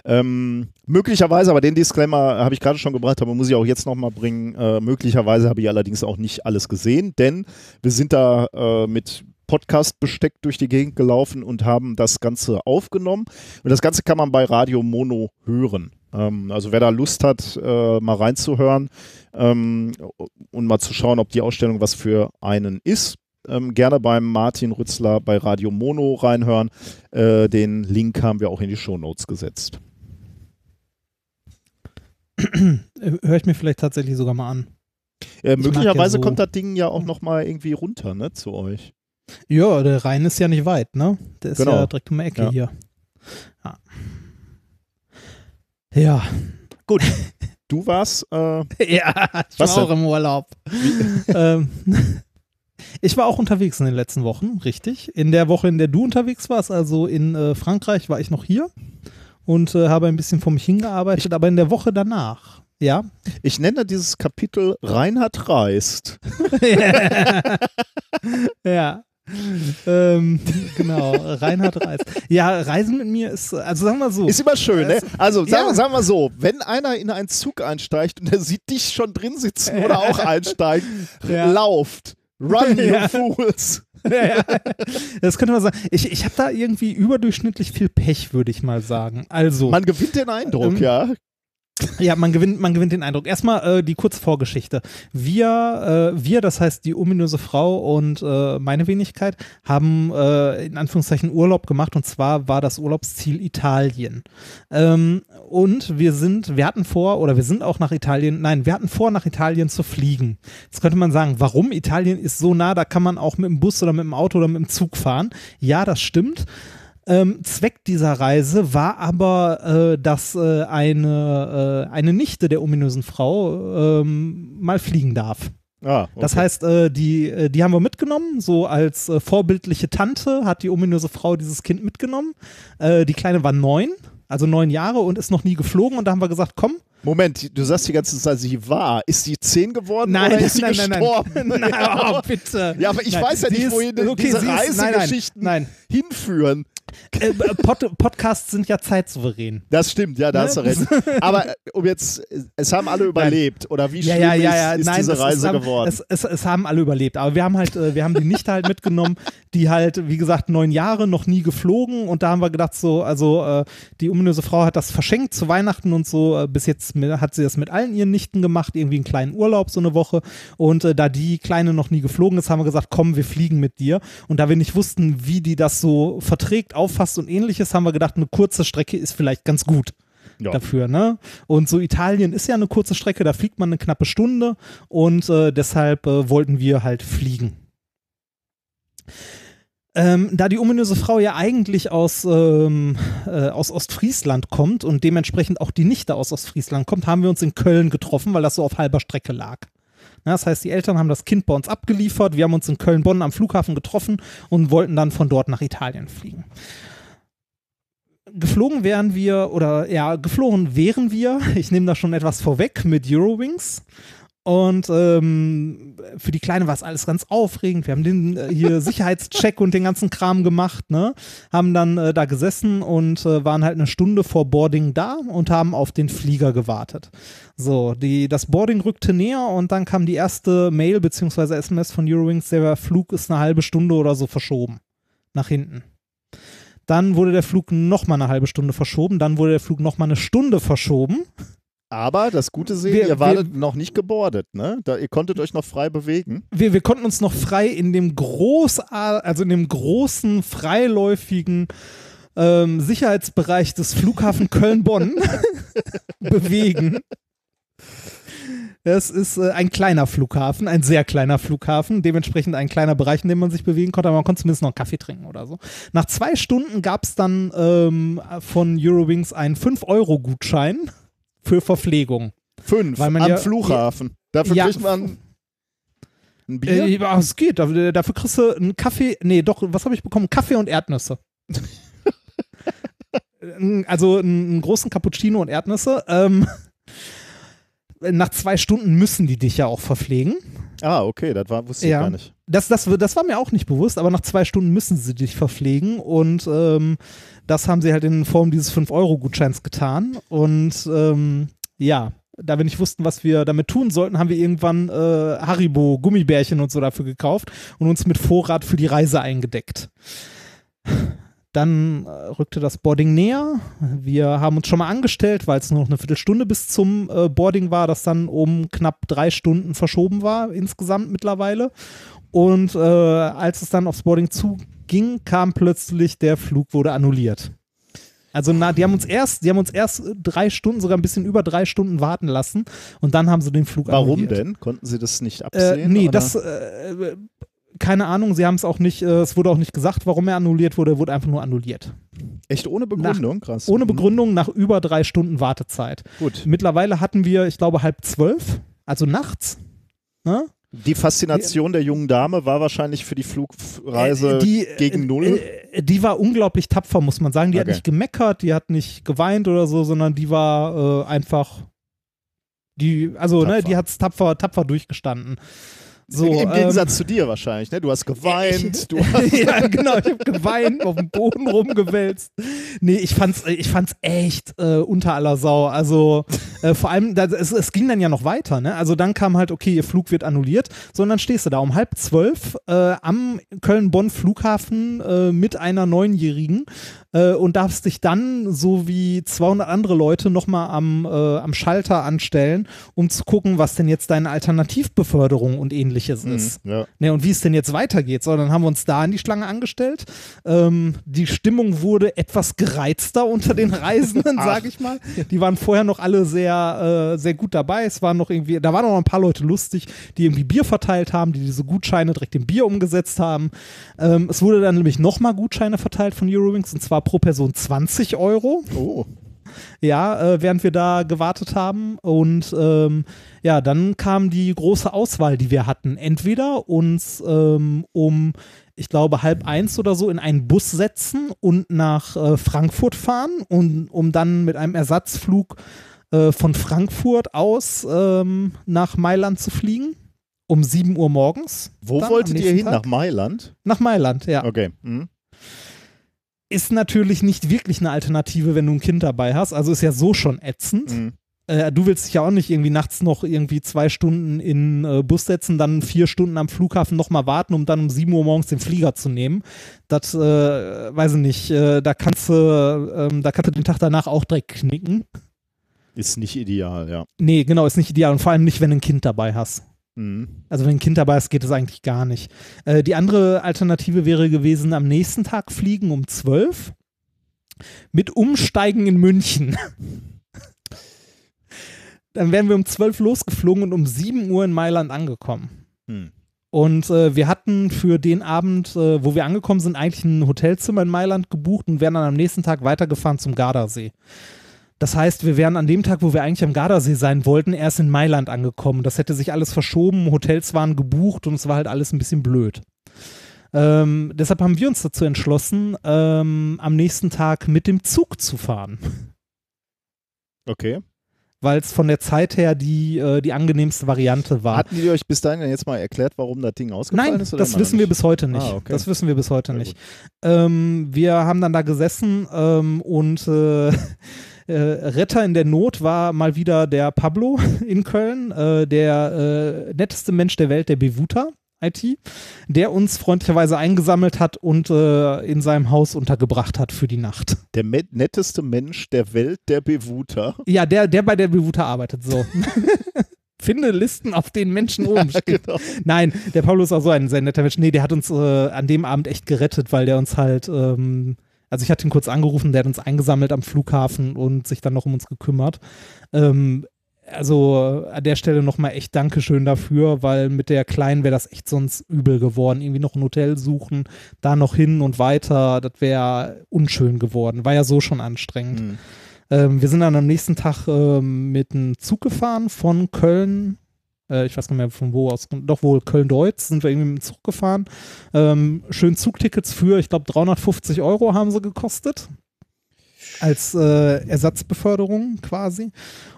Ähm, möglicherweise, aber den Disclaimer habe ich gerade schon gebracht, aber muss ich auch jetzt nochmal bringen. Äh, möglicherweise habe ich allerdings auch nicht alles gesehen, denn wir sind da äh, mit Podcast-Besteck durch die Gegend gelaufen und haben das Ganze aufgenommen. Und das Ganze kann man bei Radio Mono hören. Ähm, also wer da Lust hat, äh, mal reinzuhören ähm, und mal zu schauen, ob die Ausstellung was für einen ist, ähm, gerne beim Martin Rützler bei Radio Mono reinhören. Äh, den Link haben wir auch in die Shownotes gesetzt. Äh, Höre ich mir vielleicht tatsächlich sogar mal an. Äh, möglicherweise ja so- kommt das Ding ja auch nochmal irgendwie runter, ne, zu euch. Ja, der Rhein ist ja nicht weit, ne? Der ist Genau. ja direkt um die Ecke Ja. hier. Ja. Ja. Gut. Du warst, äh, (laughs) ja, ich war auch im Urlaub. (laughs) ähm, (laughs) ich war auch unterwegs in den letzten Wochen, richtig. In der Woche, in der du unterwegs warst, also in äh, Frankreich, war ich noch hier und äh, habe ein bisschen vor mich hingearbeitet, aber in der Woche danach, ja. ich nenne dieses Kapitel Reinhard reist. ja. Ähm, (laughs) genau, Reinhard Reis. Ja, Reisen mit mir ist, also sagen wir so. Ist immer schön, ne? Also sagen, Ja. sagen wir so, wenn einer in einen Zug einsteigt und er sieht dich schon drin sitzen oder auch einsteigen, (laughs) Ja. lauft. Run, you (laughs) Ja. fools. ja, ja. Das könnte man sagen. Ich, ich habe da irgendwie überdurchschnittlich viel Pech, würde ich mal sagen. Also, Man gewinnt den Eindruck, Ähm, ja. (laughs) ja, man gewinnt, man gewinnt den Eindruck. Erstmal äh, die kurze Vorgeschichte. Wir, äh, wir, das heißt die ominöse Frau und äh, meine Wenigkeit, haben äh, in Anführungszeichen Urlaub gemacht und zwar war das Urlaubsziel Italien. Ähm, und wir sind, wir hatten vor, oder wir sind auch nach Italien, nein, wir hatten vor, nach Italien zu fliegen. Jetzt könnte man sagen, warum? Italien ist so nah, da kann man auch mit dem Bus oder mit dem Auto oder mit dem Zug fahren. Ja, das stimmt. Ähm, Zweck dieser Reise war aber, äh, dass äh, eine, äh, eine Nichte der ominösen Frau ähm, mal fliegen darf. Ah, okay. Das heißt, äh, die, äh, die haben wir mitgenommen, so als äh, vorbildliche Tante hat die ominöse Frau dieses Kind mitgenommen. Die Kleine war neun, also neun Jahre und ist noch nie geflogen und da haben wir gesagt, komm, Moment, du sagst die ganze Zeit, sie war. Ist sie zehn geworden Nein, oder ist sie nein, nein, nein. gestorben? (laughs) nein, oh, bitte. Ja, aber ich Nein, weiß ja nicht, wohin okay, diese ist- nein, nein, Reisegeschichten nein. hinführen. Äh, Pod Podcasts sind ja zeitsouverän. Das stimmt, ja, da Ne? hast du recht. Aber äh, um jetzt, es haben alle überlebt. Oder wie schlimm ist, ist diese das Reise haben, geworden? Es, es, es haben alle überlebt, aber wir haben halt, äh, wir haben die Nichte halt mitgenommen, die halt, wie gesagt, neun Jahre noch nie geflogen und da haben wir gedacht so, also äh, die ominöse Frau hat das verschenkt zu Weihnachten und so, äh, bis jetzt hat sie das mit allen ihren Nichten gemacht, irgendwie einen kleinen Urlaub so eine Woche und äh, da die Kleine noch nie geflogen ist, haben wir gesagt, komm, wir fliegen mit dir und da wir nicht wussten, wie die das so verträgt, auffasst und ähnliches, haben wir gedacht, eine kurze Strecke ist vielleicht ganz gut Ja. dafür, ne? Und so Italien ist ja eine kurze Strecke, da fliegt man eine knappe Stunde und äh, deshalb äh, wollten wir halt fliegen. Ähm, da die ominöse Frau ja eigentlich aus, ähm, äh, aus Ostfriesland kommt und dementsprechend auch die Nichte aus Ostfriesland kommt, haben wir uns in Köln getroffen, weil das so auf halber Strecke lag. Das heißt, die Eltern haben das Kind bei uns abgeliefert, wir haben uns in Köln-Bonn am Flughafen getroffen und wollten dann von dort nach Italien fliegen geflogen wären wir, oder ja, geflogen wären wir, (laughs) ich nehme da schon etwas vorweg, mit Eurowings. Und ähm, für die Kleine war es alles ganz aufregend. Wir haben den äh, hier (laughs) Sicherheitscheck und den ganzen Kram gemacht, ne? Haben dann äh, da gesessen und äh, waren halt eine Stunde vor Boarding da und haben auf den Flieger gewartet. So, die, das Boarding rückte näher und dann kam die erste Mail bzw. SMS von Eurowings, der Flug ist eine halbe Stunde oder so verschoben. Nach hinten. Dann wurde der Flug nochmal eine halbe Stunde verschoben. Dann wurde der Flug nochmal eine Stunde verschoben. Aber das Gute sehen, Wir- ihr wartet noch nicht gebordet, ne? Da, ihr konntet euch noch frei bewegen. Wir, wir konnten uns noch frei in dem groß, also in dem großen, freiläufigen ähm, Sicherheitsbereich des Flughafen Köln-Bonn (laughs) bewegen. Es ist äh, ein kleiner Flughafen, ein sehr kleiner Flughafen, dementsprechend ein kleiner Bereich, in dem man sich bewegen konnte, aber man konnte zumindest noch einen Kaffee trinken oder so. Nach zwei Stunden gab es dann ähm, von Eurowings einen 5-Euro-Gutschein für Verpflegung. Fünf am ja- Flughafen. Dafür Ja. kriegt man ein Bier. Äh, es geht. Dafür, dafür kriegst du einen Kaffee. Nee, doch, was habe ich bekommen? Kaffee und Erdnüsse. (laughs) Also einen, einen großen Cappuccino und Erdnüsse. Ähm, (laughs) nach zwei Stunden müssen die dich ja auch verpflegen. Ah, okay, das war, wusste ich Ja. gar nicht. Das, das, das war mir auch nicht bewusst, aber nach zwei Stunden müssen sie dich verpflegen und ähm, das haben sie halt in Form dieses 5-Euro-Gutscheins getan. Und ähm, ja, da wir nicht wussten, was wir damit tun sollten, haben wir irgendwann äh, Haribo, Gummibärchen und so dafür gekauft und uns mit Vorrat für die Reise eingedeckt. Dann äh, rückte das Boarding näher. Wir haben uns schon mal angestellt, weil es nur noch eine Viertelstunde bis zum äh, Boarding war, das dann um knapp drei Stunden verschoben war, insgesamt mittlerweile. Und äh, als es dann aufs Boarding zuging, kam plötzlich der Flug wurde annulliert. Also na, die haben uns erst, die haben uns erst drei Stunden, sogar ein bisschen über drei Stunden warten lassen und dann haben sie den Flug Warum annulliert. denn? Konnten sie das nicht Äh, absehen? nee, oder? das, äh, keine Ahnung, sie haben es auch nicht, äh, es wurde auch nicht gesagt, warum er annulliert wurde, er wurde einfach nur annulliert. Echt ohne Begründung? Krass. Ohne Mhm. Begründung nach über drei Stunden Wartezeit. Gut. Mittlerweile hatten wir, ich glaube, halb zwölf, also nachts. Ne? Die Faszination der jungen Dame war wahrscheinlich für die Flugreise Äh, die, gegen äh, Null. Äh, die war unglaublich tapfer, muss man sagen. Die hat Okay. nicht gemeckert, die hat nicht geweint oder so, sondern die war äh, einfach, die, also ne, Tapfer. die hat es tapfer, tapfer durchgestanden. So, Im ähm, Gegensatz zu dir wahrscheinlich, ne? Du hast geweint, (laughs) du hast ja, genau, ich habe geweint, auf dem Boden rumgewälzt. Nee, ich fand's, ich fand's echt äh, unter aller Sau. Also äh, vor allem, da, es, es ging dann ja noch weiter, ne? Also dann kam halt, okay, ihr Flug wird annulliert, sondern stehst du da um halb zwölf äh, am Köln-Bonn-Flughafen äh, mit einer Neunjährigen äh, und darfst dich dann, so wie 200 andere Leute, nochmal am, äh, am Schalter anstellen, um zu gucken, was denn jetzt deine Alternativbeförderung und ähnliches ist. ja. Ne, und wie es denn jetzt weitergeht. So, dann haben wir uns da in die Schlange angestellt. Ähm, die Stimmung wurde etwas gereizter unter den Reisenden, (laughs) sage ich mal. Die waren vorher noch alle sehr, äh, sehr gut dabei. Es waren noch irgendwie, da waren noch ein paar Leute lustig, die irgendwie Bier verteilt haben, die diese Gutscheine direkt in Bier umgesetzt haben. Ähm, es wurde dann nämlich nochmal Gutscheine verteilt von Eurowings und zwar pro Person 20 Euro Oh. ja, äh, während wir da gewartet haben. Und ähm, ja, dann kam die große Auswahl, die wir hatten. Entweder uns ähm, um, ich glaube, halb eins oder so in einen Bus setzen und nach äh, Frankfurt fahren, und, um dann mit einem Ersatzflug äh, von Frankfurt aus ähm, nach Mailand zu fliegen. Um 7 Uhr morgens. Wo wolltet ihr hin? Tag. Nach Mailand? Nach Mailand, ja Okay. Mhm. Ist natürlich nicht wirklich eine Alternative, wenn du ein Kind dabei hast. Also ist ja so schon ätzend. Mhm. Äh, du willst dich ja auch nicht irgendwie nachts noch irgendwie zwei Stunden in äh, Bus setzen, dann vier Stunden am Flughafen nochmal warten, um dann um 7 Uhr morgens den Flieger zu nehmen. Das, äh, weiß ich nicht, äh, da kannst du, ähm, da kannst du den Tag danach auch direkt knicken. Ist nicht ideal, ja. Nee, genau, ist nicht ideal und vor allem nicht, wenn du ein Kind dabei hast. Mhm. Also wenn ein Kind dabei ist, geht es eigentlich gar nicht. Äh, die andere Alternative wäre gewesen, am nächsten Tag fliegen um 12 mit Umsteigen in München. (laughs) Dann wären wir um 12 losgeflogen und um 7 Uhr in Mailand angekommen. Hm. Und äh, wir hatten für den Abend, äh, wo wir angekommen sind, eigentlich ein Hotelzimmer in Mailand gebucht und wären dann am nächsten Tag weitergefahren zum Gardasee. Das heißt, wir wären an dem Tag, wo wir eigentlich am Gardasee sein wollten, erst in Mailand angekommen. Das hätte sich alles verschoben, Hotels waren gebucht und es war halt alles ein bisschen blöd. Ähm, deshalb haben wir uns dazu entschlossen, ähm, am nächsten Tag mit dem Zug zu fahren, Okay. weil es von der Zeit her die, äh, die angenehmste Variante war. Hatten die euch bis dahin jetzt mal erklärt, warum das Ding ausgefallen Nein, ist? oder das wissen wir bis heute nicht. Ah, okay. Das wissen wir bis heute Sehr nicht. Ähm, wir haben dann da gesessen ähm, und äh, äh, Retter in der Not war mal wieder der Pablo (laughs) in Köln, äh, der äh, netteste Mensch der Welt, der Bevuta. IT, der uns freundlicherweise eingesammelt hat und äh, in seinem Haus untergebracht hat für die Nacht. Der netteste Mensch der Welt, der Bewuter. Ja, der, der bei der Bevuta arbeitet, so. (laughs) Finde Listen, auf denen Menschen oben stehen. genau. Nein, der Paulo ist auch so ein sehr netter Mensch. Nee, der hat uns äh, an dem Abend echt gerettet, weil der uns halt, ähm, also ich hatte ihn kurz angerufen, der hat uns eingesammelt am Flughafen und sich dann noch um uns gekümmert. Ähm, also an der Stelle nochmal echt Dankeschön dafür, weil mit der Kleinen wäre das echt sonst übel geworden. Irgendwie noch ein Hotel suchen, da noch hin und weiter, das wäre unschön geworden. War ja so schon anstrengend. Hm. Ähm, wir sind dann am nächsten Tag ähm, mit einem Zug gefahren von Köln. Äh, ich weiß nicht mehr von wo aus. Doch wohl Köln-Deutz sind wir irgendwie mit dem Zug gefahren. Ähm, schön Zugtickets für, ich glaube, 350 Euro haben sie gekostet. Als äh, Ersatzbeförderung quasi.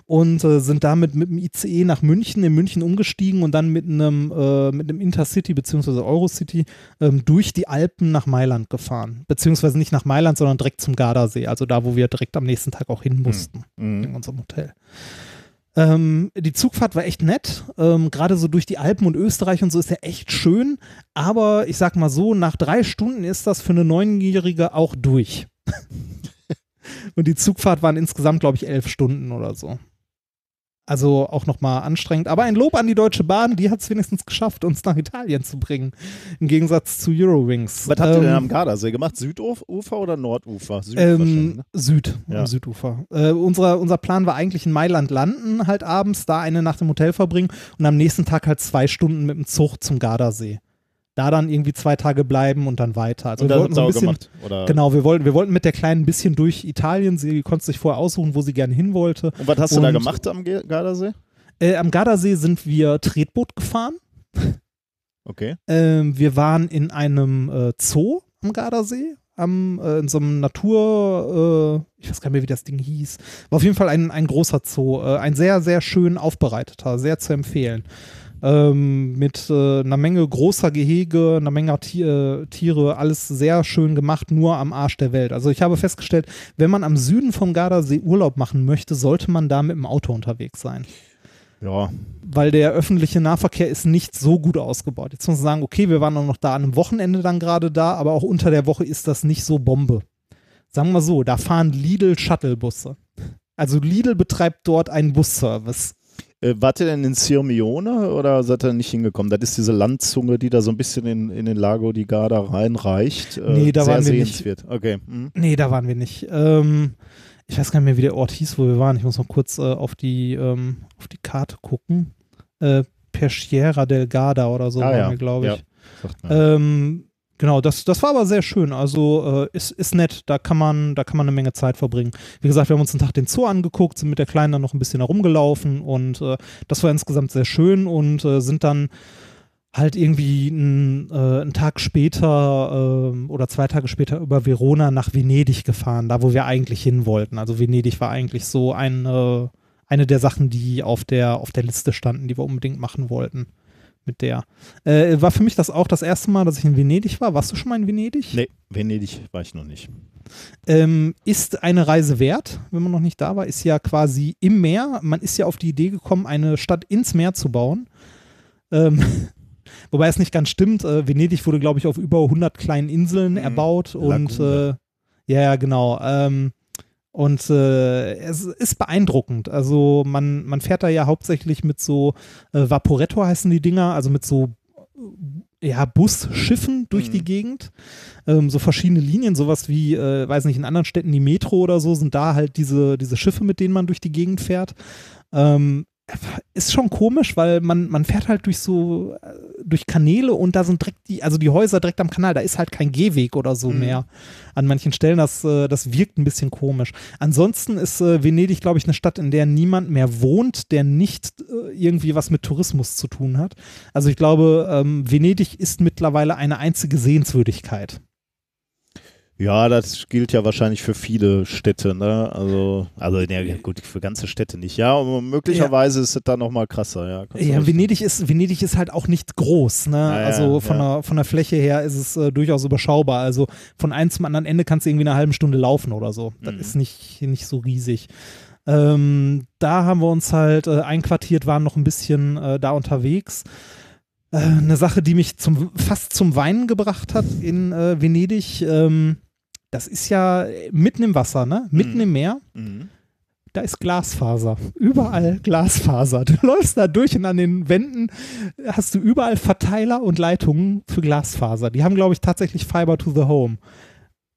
Und äh, sind damit mit dem ICE nach München, in München umgestiegen und dann mit einem, äh, mit einem Intercity bzw. Eurocity ähm, durch die Alpen nach Mailand gefahren. Beziehungsweise nicht nach Mailand, sondern direkt zum Gardasee, also da, wo wir direkt am nächsten Tag auch hin mussten in Hm. unserem Hotel. Ähm, die Zugfahrt war echt nett. Ähm, Gerade so durch die Alpen und Österreich und so ist ja echt schön. Aber ich sag mal so, nach drei Stunden ist das für eine Neunjährige auch durch. (laughs) und die Zugfahrt waren insgesamt, glaube ich, elf Stunden oder so. Also auch nochmal anstrengend. Aber ein Lob an die Deutsche Bahn, die hat es wenigstens geschafft, uns nach Italien zu bringen. Im Gegensatz zu Eurowings. Was habt ihr denn Ähm, am Gardasee gemacht? Südufer oder Nordufer? Süd ähm, ne? Süd, Ja. am Südufer. Äh, unser, unser Plan war eigentlich in Mailand landen, halt abends, da eine Nacht im Hotel verbringen und am nächsten Tag halt zwei Stunden mit dem Zug zum Gardasee. Da dann irgendwie zwei Tage bleiben und dann weiter. Also Und wir wollten so ein bisschen, gemacht? Oder? genau, wir wollten, wir wollten mit der Kleinen ein bisschen durch Italien. Sie konnte sich vorher aussuchen, wo sie gerne hin wollte. Und was hast du da Und- gemacht am Gardasee? Äh, am Gardasee sind wir Tretboot gefahren. Okay. Ähm, wir waren in einem äh, Zoo am Gardasee, am, äh, in so einem Natur, äh, ich weiß gar nicht mehr, wie das Ding hieß. War auf jeden Fall ein, ein großer Zoo, äh, ein sehr, sehr schön aufbereiteter, sehr zu empfehlen. Ähm, mit äh, einer Menge großer Gehege, einer Menge Ti äh, Tiere, alles sehr schön gemacht, nur am Arsch der Welt. Also ich habe festgestellt, wenn man am Süden vom Gardasee Urlaub machen möchte, sollte man da mit dem Auto unterwegs sein Ja. weil der öffentliche Nahverkehr ist nicht so gut ausgebaut. Jetzt muss man sagen, okay, wir waren auch noch da an einem Wochenende dann gerade da, aber auch unter der Woche ist das nicht so Bombe. Sagen wir so, da fahren Lidl Shuttlebusse. Also Lidl betreibt dort einen Busservice. Äh, wart ihr denn in Sirmione oder seid ihr nicht hingekommen? Das ist diese Landzunge, die da so ein bisschen in, in den Lago di Garda reinreicht. Äh, Nee, da sehr waren wir nicht. sehenswert. Okay. Mhm. Nee, da waren wir nicht. Ähm, ich weiß gar nicht mehr, wie der Ort hieß, wo wir waren. Ich muss noch kurz äh, auf, die, ähm, auf die Karte gucken. Äh, Peschiera del Garda oder so Ah, waren ja. wir, glaube ich. Ja. Ähm, genau, das, das war aber sehr schön. Also äh, ist, ist nett, da kann, man, da kann man eine Menge Zeit verbringen. Wie gesagt, wir haben uns einen Tag den Zoo angeguckt, sind mit der Kleinen dann noch ein bisschen herumgelaufen und äh, das war insgesamt sehr schön und äh, sind dann halt irgendwie ein, äh, einen Tag später ähm, oder zwei Tage später über Verona nach Venedig gefahren, da wo wir eigentlich hin wollten. Also Venedig war eigentlich so ein, äh, eine der Sachen, die auf der, auf der Liste standen, die wir unbedingt machen wollten mit der. Äh, war für mich das auch das erste Mal, dass ich in Venedig war. Warst du schon mal in Venedig? nee, Venedig war ich noch nicht. Ähm, ist eine Reise wert, wenn man noch nicht da war. Ist ja quasi im Meer. Man ist ja auf die Idee gekommen, eine Stadt ins Meer zu bauen. Ähm, (laughs) wobei es nicht ganz stimmt. Äh, Venedig wurde, glaube ich, auf über 100 kleinen Inseln Mhm. erbaut. Und äh, ja, genau. Ähm, Und äh, es ist beeindruckend. Also man, man fährt da ja hauptsächlich mit so äh, Vaporetto heißen die Dinger, also mit so äh, ja, Busschiffen durch Mhm. die Gegend. Ähm, so verschiedene Linien, sowas wie, äh, weiß nicht, in anderen Städten die Metro oder so, sind da halt diese, diese Schiffe, mit denen man durch die Gegend fährt. Ähm, ist schon komisch, weil man, man fährt halt durch so, äh, durch Kanäle und da sind direkt die, also die Häuser direkt am Kanal, da ist halt kein Gehweg oder so Mhm. mehr. An manchen Stellen, das, äh, das wirkt ein bisschen komisch. Ansonsten ist äh, Venedig, glaube ich, eine Stadt, in der niemand mehr wohnt, der nicht äh, irgendwie was mit Tourismus zu tun hat. Also ich glaube, ähm, Venedig ist mittlerweile eine einzige Sehenswürdigkeit. Ja, das gilt ja wahrscheinlich für viele Städte, ne? Also, also ja, gut, für ganze Städte nicht. Ja, und möglicherweise ist es da nochmal krasser, ja. Kannst Ja. Venedig ist, Venedig ist halt auch nicht groß, ne? ja, also von, ja. der, von der Fläche her ist es äh, durchaus überschaubar. Also von einem zum anderen Ende kannst du irgendwie eine halbe Stunde laufen oder so. Das Mhm. ist nicht, nicht so riesig. Ähm, da haben wir uns halt äh, einquartiert, waren noch ein bisschen äh, da unterwegs. Äh, eine Sache, die mich zum, fast zum Weinen gebracht hat in äh, Venedig. Ähm, das ist ja mitten im Wasser, ne? Mitten Mhm. im Meer Mhm. da ist Glasfaser. Überall Glasfaser. Du (laughs) läufst da durch und an den Wänden hast du überall Verteiler und Leitungen für Glasfaser. Die haben, glaube ich, tatsächlich Fiber to the Home.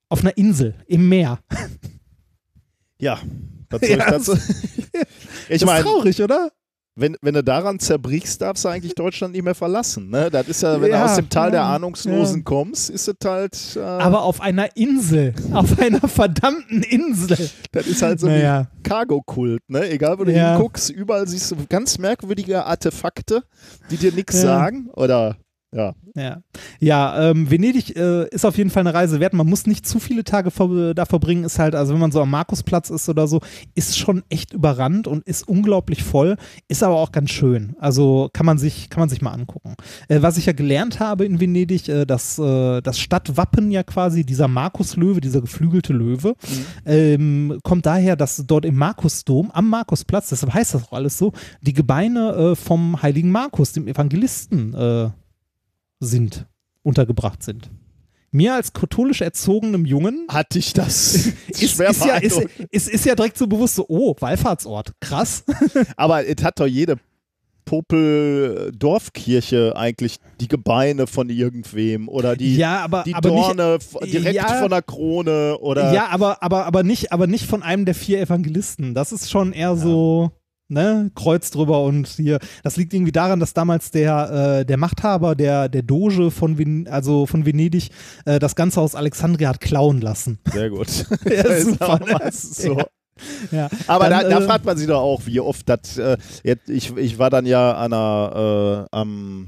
Auf einer Insel im Meer. Ja, was (laughs) soll ich Ja, dazu? (laughs) Ich das ist traurig, oder? Wenn, wenn du daran zerbrichst, darfst du eigentlich Deutschland nicht mehr verlassen. Ne? Das ist ja, wenn Ja, du aus dem Tal der ja, Ahnungslosen ja. kommst, ist es halt, äh, Aber auf einer Insel. Auf (laughs) einer verdammten Insel. das ist halt so Naja. wie Cargo-Kult. Ne? Egal, wo du hinguckst, überall siehst du ganz merkwürdige Artefakte, die dir nichts sagen. Oder, ja. Ja, ja ähm, Venedig äh, ist auf jeden Fall eine Reise wert. Man muss nicht zu viele Tage ver da verbringen. Ist halt, also wenn man so am Markusplatz ist oder so, ist schon echt überrannt und ist unglaublich voll. Ist aber auch ganz schön. Also kann man sich, kann man sich mal angucken. Äh, was ich ja gelernt habe in Venedig, äh, dass äh, das Stadtwappen ja quasi dieser Markuslöwe, dieser geflügelte Löwe, ähm, kommt daher, dass dort im Markusdom, am Markusplatz, deshalb heißt das auch alles so, die Gebeine äh, vom heiligen Markus, dem Evangelisten, äh, sind, untergebracht sind. Mir als katholisch erzogenem Jungen Hatte ich das (laughs) ist, (laughs) schwer ist, ja, ist, ist, ist ja direkt so bewusst so, oh, Wallfahrtsort, krass. (laughs) Aber es hat doch jede Popel-Dorfkirche eigentlich die Gebeine von irgendwem oder die, ja, aber, die aber nicht, Dorne f- direkt Ja. von der Krone oder ja, aber, aber, aber nicht, aber nicht von einem der vier Evangelisten. Das ist schon eher so, ne, Kreuz drüber und hier. Das liegt irgendwie daran, dass damals der, äh, der Machthaber, der, der Doge von, Ven also von Venedig, äh, das Ganze aus Alexandria hat klauen lassen. Sehr gut. (laughs) (laughs) Ja, Das ist super, auch ne? so. Ja. Aber Dann, da, da äh, fragt man sich doch auch, wie oft das. Äh, ich, ich war dann ja an der, äh, am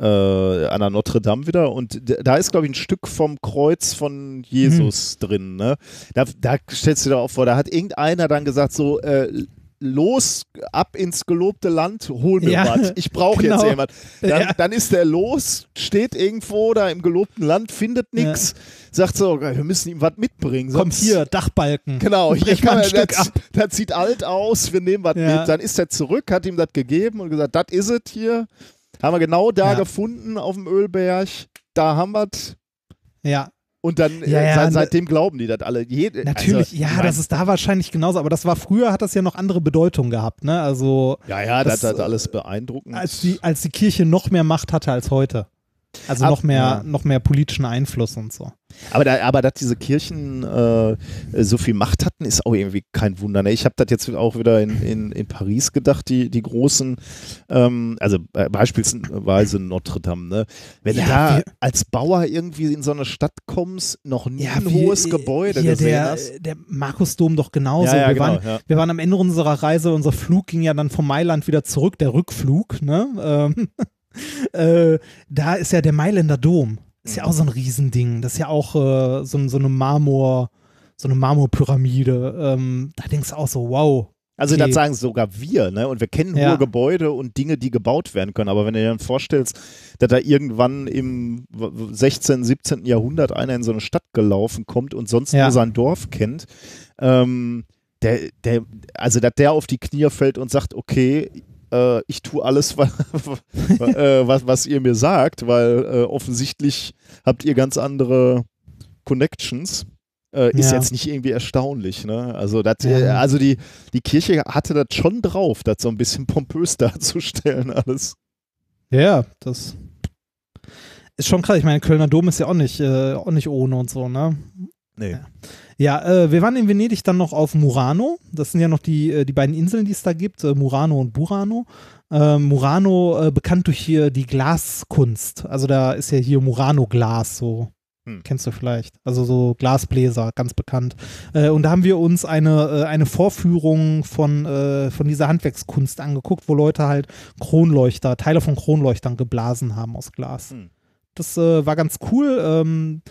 äh, an der Notre Dame wieder und da ist, glaube ich, ein Stück vom Kreuz von Jesus drin. Ne? Da, da stellst du dir auch vor, da hat irgendeiner dann gesagt, so, äh, los, ab ins gelobte Land, hol mir Ja, was. Ich brauche genau. jetzt jemand. Dann, Ja. dann ist der los, steht irgendwo da im gelobten Land, findet nichts, sagt so, wir müssen ihm was mitbringen. Kommt hier, Dachbalken. Genau, hier kann man, ein Stück das, ab. das sieht alt aus, wir nehmen was Ja. mit. Dann ist er zurück, hat ihm das gegeben und gesagt, das is es hier. Haben wir genau da Ja. gefunden auf dem Ölberg. Da haben wir Ja, Und dann Ja, äh, seit, ne- seitdem glauben die das alle. Jede, natürlich. also, ja, mein, das ist da wahrscheinlich genauso. Aber das war früher, hat das ja noch andere Bedeutung gehabt. Ne? Also Ja, ja, das, das, das alles beeindruckend. als die, als die Kirche noch mehr Macht hatte als heute. Also Ab- noch mehr, ja. noch mehr politischen Einfluss und so. Aber, da, aber dass diese Kirchen äh, so viel Macht hatten, ist auch irgendwie kein Wunder. Ne? Ich habe das jetzt auch wieder in, in, in Paris gedacht, die, die großen, ähm, also beispielsweise Notre Dame. Ne? Wenn Ja, du da wir- als Bauer irgendwie in so eine Stadt kommst, noch nie ein wie, hohes Gebäude hier gesehen der, hast. Der Markusdom doch genauso. Ja, ja, wir, genau, waren, ja. wir waren am Ende unserer Reise, unser Flug ging ja dann von Mailand wieder zurück, der Rückflug. Ne? Ähm, (laughs) (laughs) äh, da ist ja der Mailänder Dom. Ist Mhm. ja auch so ein Riesending. Das ist ja auch äh, so, so eine Marmor, so eine Marmorpyramide. Ähm, da denkst du auch so, wow. Also okay. das sagen sogar wir, ne? Und wir kennen Ja. hohe Gebäude und Dinge, die gebaut werden können. Aber wenn du dir dann vorstellst, dass da irgendwann im 16., 17. Jahrhundert einer in so eine Stadt gelaufen kommt und sonst Ja. nur sein Dorf kennt, ähm, der, der, also dass der auf die Knie fällt und sagt, okay, äh, ich tue alles, was, äh, was, was ihr mir sagt, weil äh, offensichtlich habt ihr ganz andere Connections. äh, ist Ja. jetzt nicht irgendwie erstaunlich. Ne? Also, das, Ja. äh, also die, die Kirche hatte das schon drauf, das so ein bisschen (laughs) pompös darzustellen alles. Ja, das ist schon krass. Ich meine, Kölner Dom ist ja auch nicht, äh, auch nicht ohne und so, ne? Nee. Ja, äh, wir waren in Venedig dann noch auf Murano. Das sind ja noch die, äh, die beiden Inseln, die es da gibt, äh, Murano und Burano. Äh, Murano äh, bekannt durch hier die Glaskunst. Also da ist ja hier Murano-Glas so. Hm. Kennst du vielleicht? Also so Glasbläser, ganz bekannt. Äh, und da haben wir uns eine, eine Vorführung von, von dieser Handwerkskunst angeguckt, wo Leute halt Kronleuchter, Teile von Kronleuchtern geblasen haben aus Glas. Hm. Das war ganz cool. Ähm,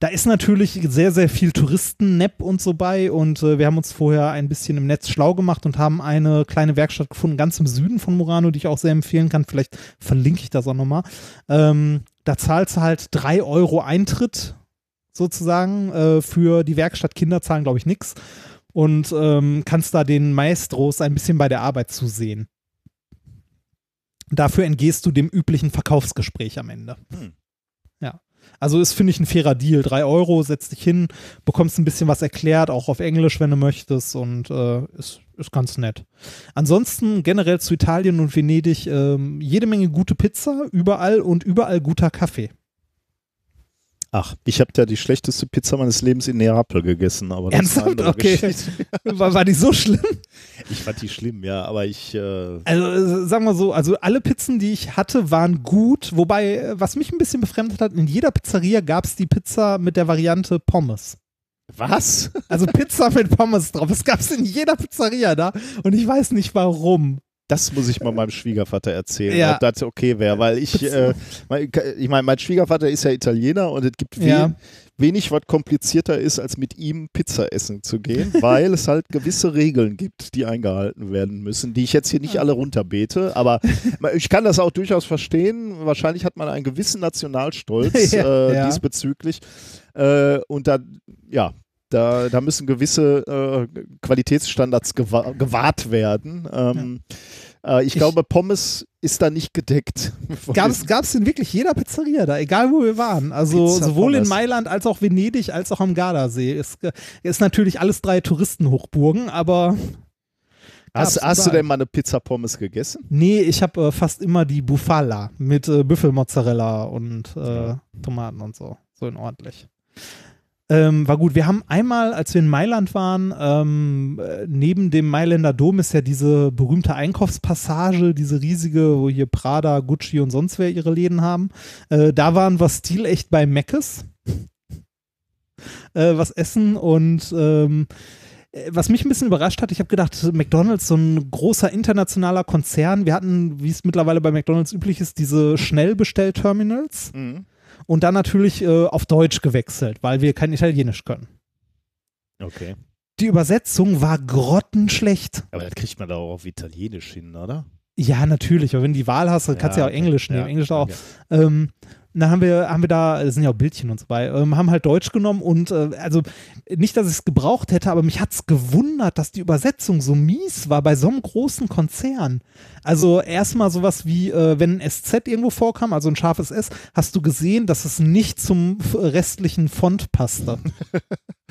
da ist natürlich sehr, sehr viel Touristen-Nepp und so bei und äh, wir haben uns vorher ein bisschen im Netz schlau gemacht und haben eine kleine Werkstatt gefunden, ganz im Süden von Murano, die ich auch sehr empfehlen kann. Vielleicht verlinke ich das auch nochmal. Ähm, da zahlst du halt 3 Euro Eintritt sozusagen äh, für die Werkstatt. Kinder zahlen, glaube ich, nichts und ähm, kannst da den Maestros ein bisschen bei der Arbeit zusehen. Dafür entgehst du dem üblichen Verkaufsgespräch am Ende. Hm. Also ist, finde ich, ein fairer Deal. Drei Euro, setz dich hin, bekommst ein bisschen was erklärt, auch auf Englisch, wenn du möchtest und äh, ist, ist ganz nett. Ansonsten generell zu Italien und Venedig ähm, jede Menge gute Pizza, überall und überall guter Kaffee. Ach, ich habe ja die schlechteste Pizza meines Lebens in Neapel gegessen. Aber Ernsthaft? Okay. (laughs) War, war die so schlimm? Ich fand die schlimm, ja, aber ich. Äh, Also äh, sagen wir so, also alle Pizzen, die ich hatte, waren gut. Wobei, äh, was mich ein bisschen befremdet hat, in jeder Pizzeria gab es die Pizza mit der Variante Pommes. was? Also Pizza mit Pommes drauf. Das gab es in jeder Pizzeria da. Und ich weiß nicht warum. Das muss ich mal meinem Schwiegervater erzählen, Ja. ob das okay wäre, weil ich, äh, mein, ich meine, mein Schwiegervater ist ja Italiener und es gibt Ja. wenig, was komplizierter ist, als mit ihm Pizza essen zu gehen, (laughs) weil es halt gewisse Regeln gibt, die eingehalten werden müssen, die ich jetzt hier nicht alle runterbete, aber ich kann das auch durchaus verstehen. Wahrscheinlich hat man einen gewissen Nationalstolz (laughs) Ja, äh, diesbezüglich äh, und da, ja, da, da müssen gewisse äh, Qualitätsstandards gewa gewahrt werden. Ähm, äh, ich, Ich- glaube, Pommes ist da nicht gedeckt. (laughs) Gab es in wirklich jeder Pizzeria da, egal wo wir waren. Also Pizza sowohl in Pommes. Mailand als auch Venedig als auch am Gardasee. Ist, ist natürlich alles drei Touristenhochburgen, aber Hast, hast du denn mal eine Pizza Pommes gegessen? Nee, ich habe äh, fast immer die Bufala mit äh, Büffelmozzarella und äh, Ja. Tomaten und so. So in ordentlich. Ähm, war gut. Wir haben einmal, als wir in Mailand waren, ähm, äh, neben dem Mailänder Dom ist ja diese berühmte Einkaufspassage, diese riesige, wo hier Prada, Gucci und sonst wer ihre Läden haben. Äh, da waren wir stilecht bei Meckes. äh, was essen und ähm, äh, was mich ein bisschen überrascht hat, ich habe gedacht, McDonald's, so ein großer internationaler Konzern, wir hatten, wie es mittlerweile bei McDonald's üblich ist, diese Schnellbestellterminals und dann natürlich äh, auf Deutsch gewechselt, weil wir kein Italienisch können. Okay. Die Übersetzung war grottenschlecht. Aber das kriegt man da auch auf Italienisch hin, oder? Ja, natürlich, aber wenn du die Wahl hast, dann kannst du ja auch okay. Englisch nehmen. Ja, Englisch auch. okay. Ähm, dann haben wir, haben wir da, es sind ja auch Bildchen und so bei, ähm, haben halt Deutsch genommen und äh, also nicht, dass ich es gebraucht hätte, aber mich hat es gewundert, dass die Übersetzung so mies war bei so einem großen Konzern. Also erstmal sowas wie, äh, wenn ein SZ irgendwo vorkam, also ein scharfes S, hast du gesehen, dass es nicht zum restlichen Font passte. (laughs)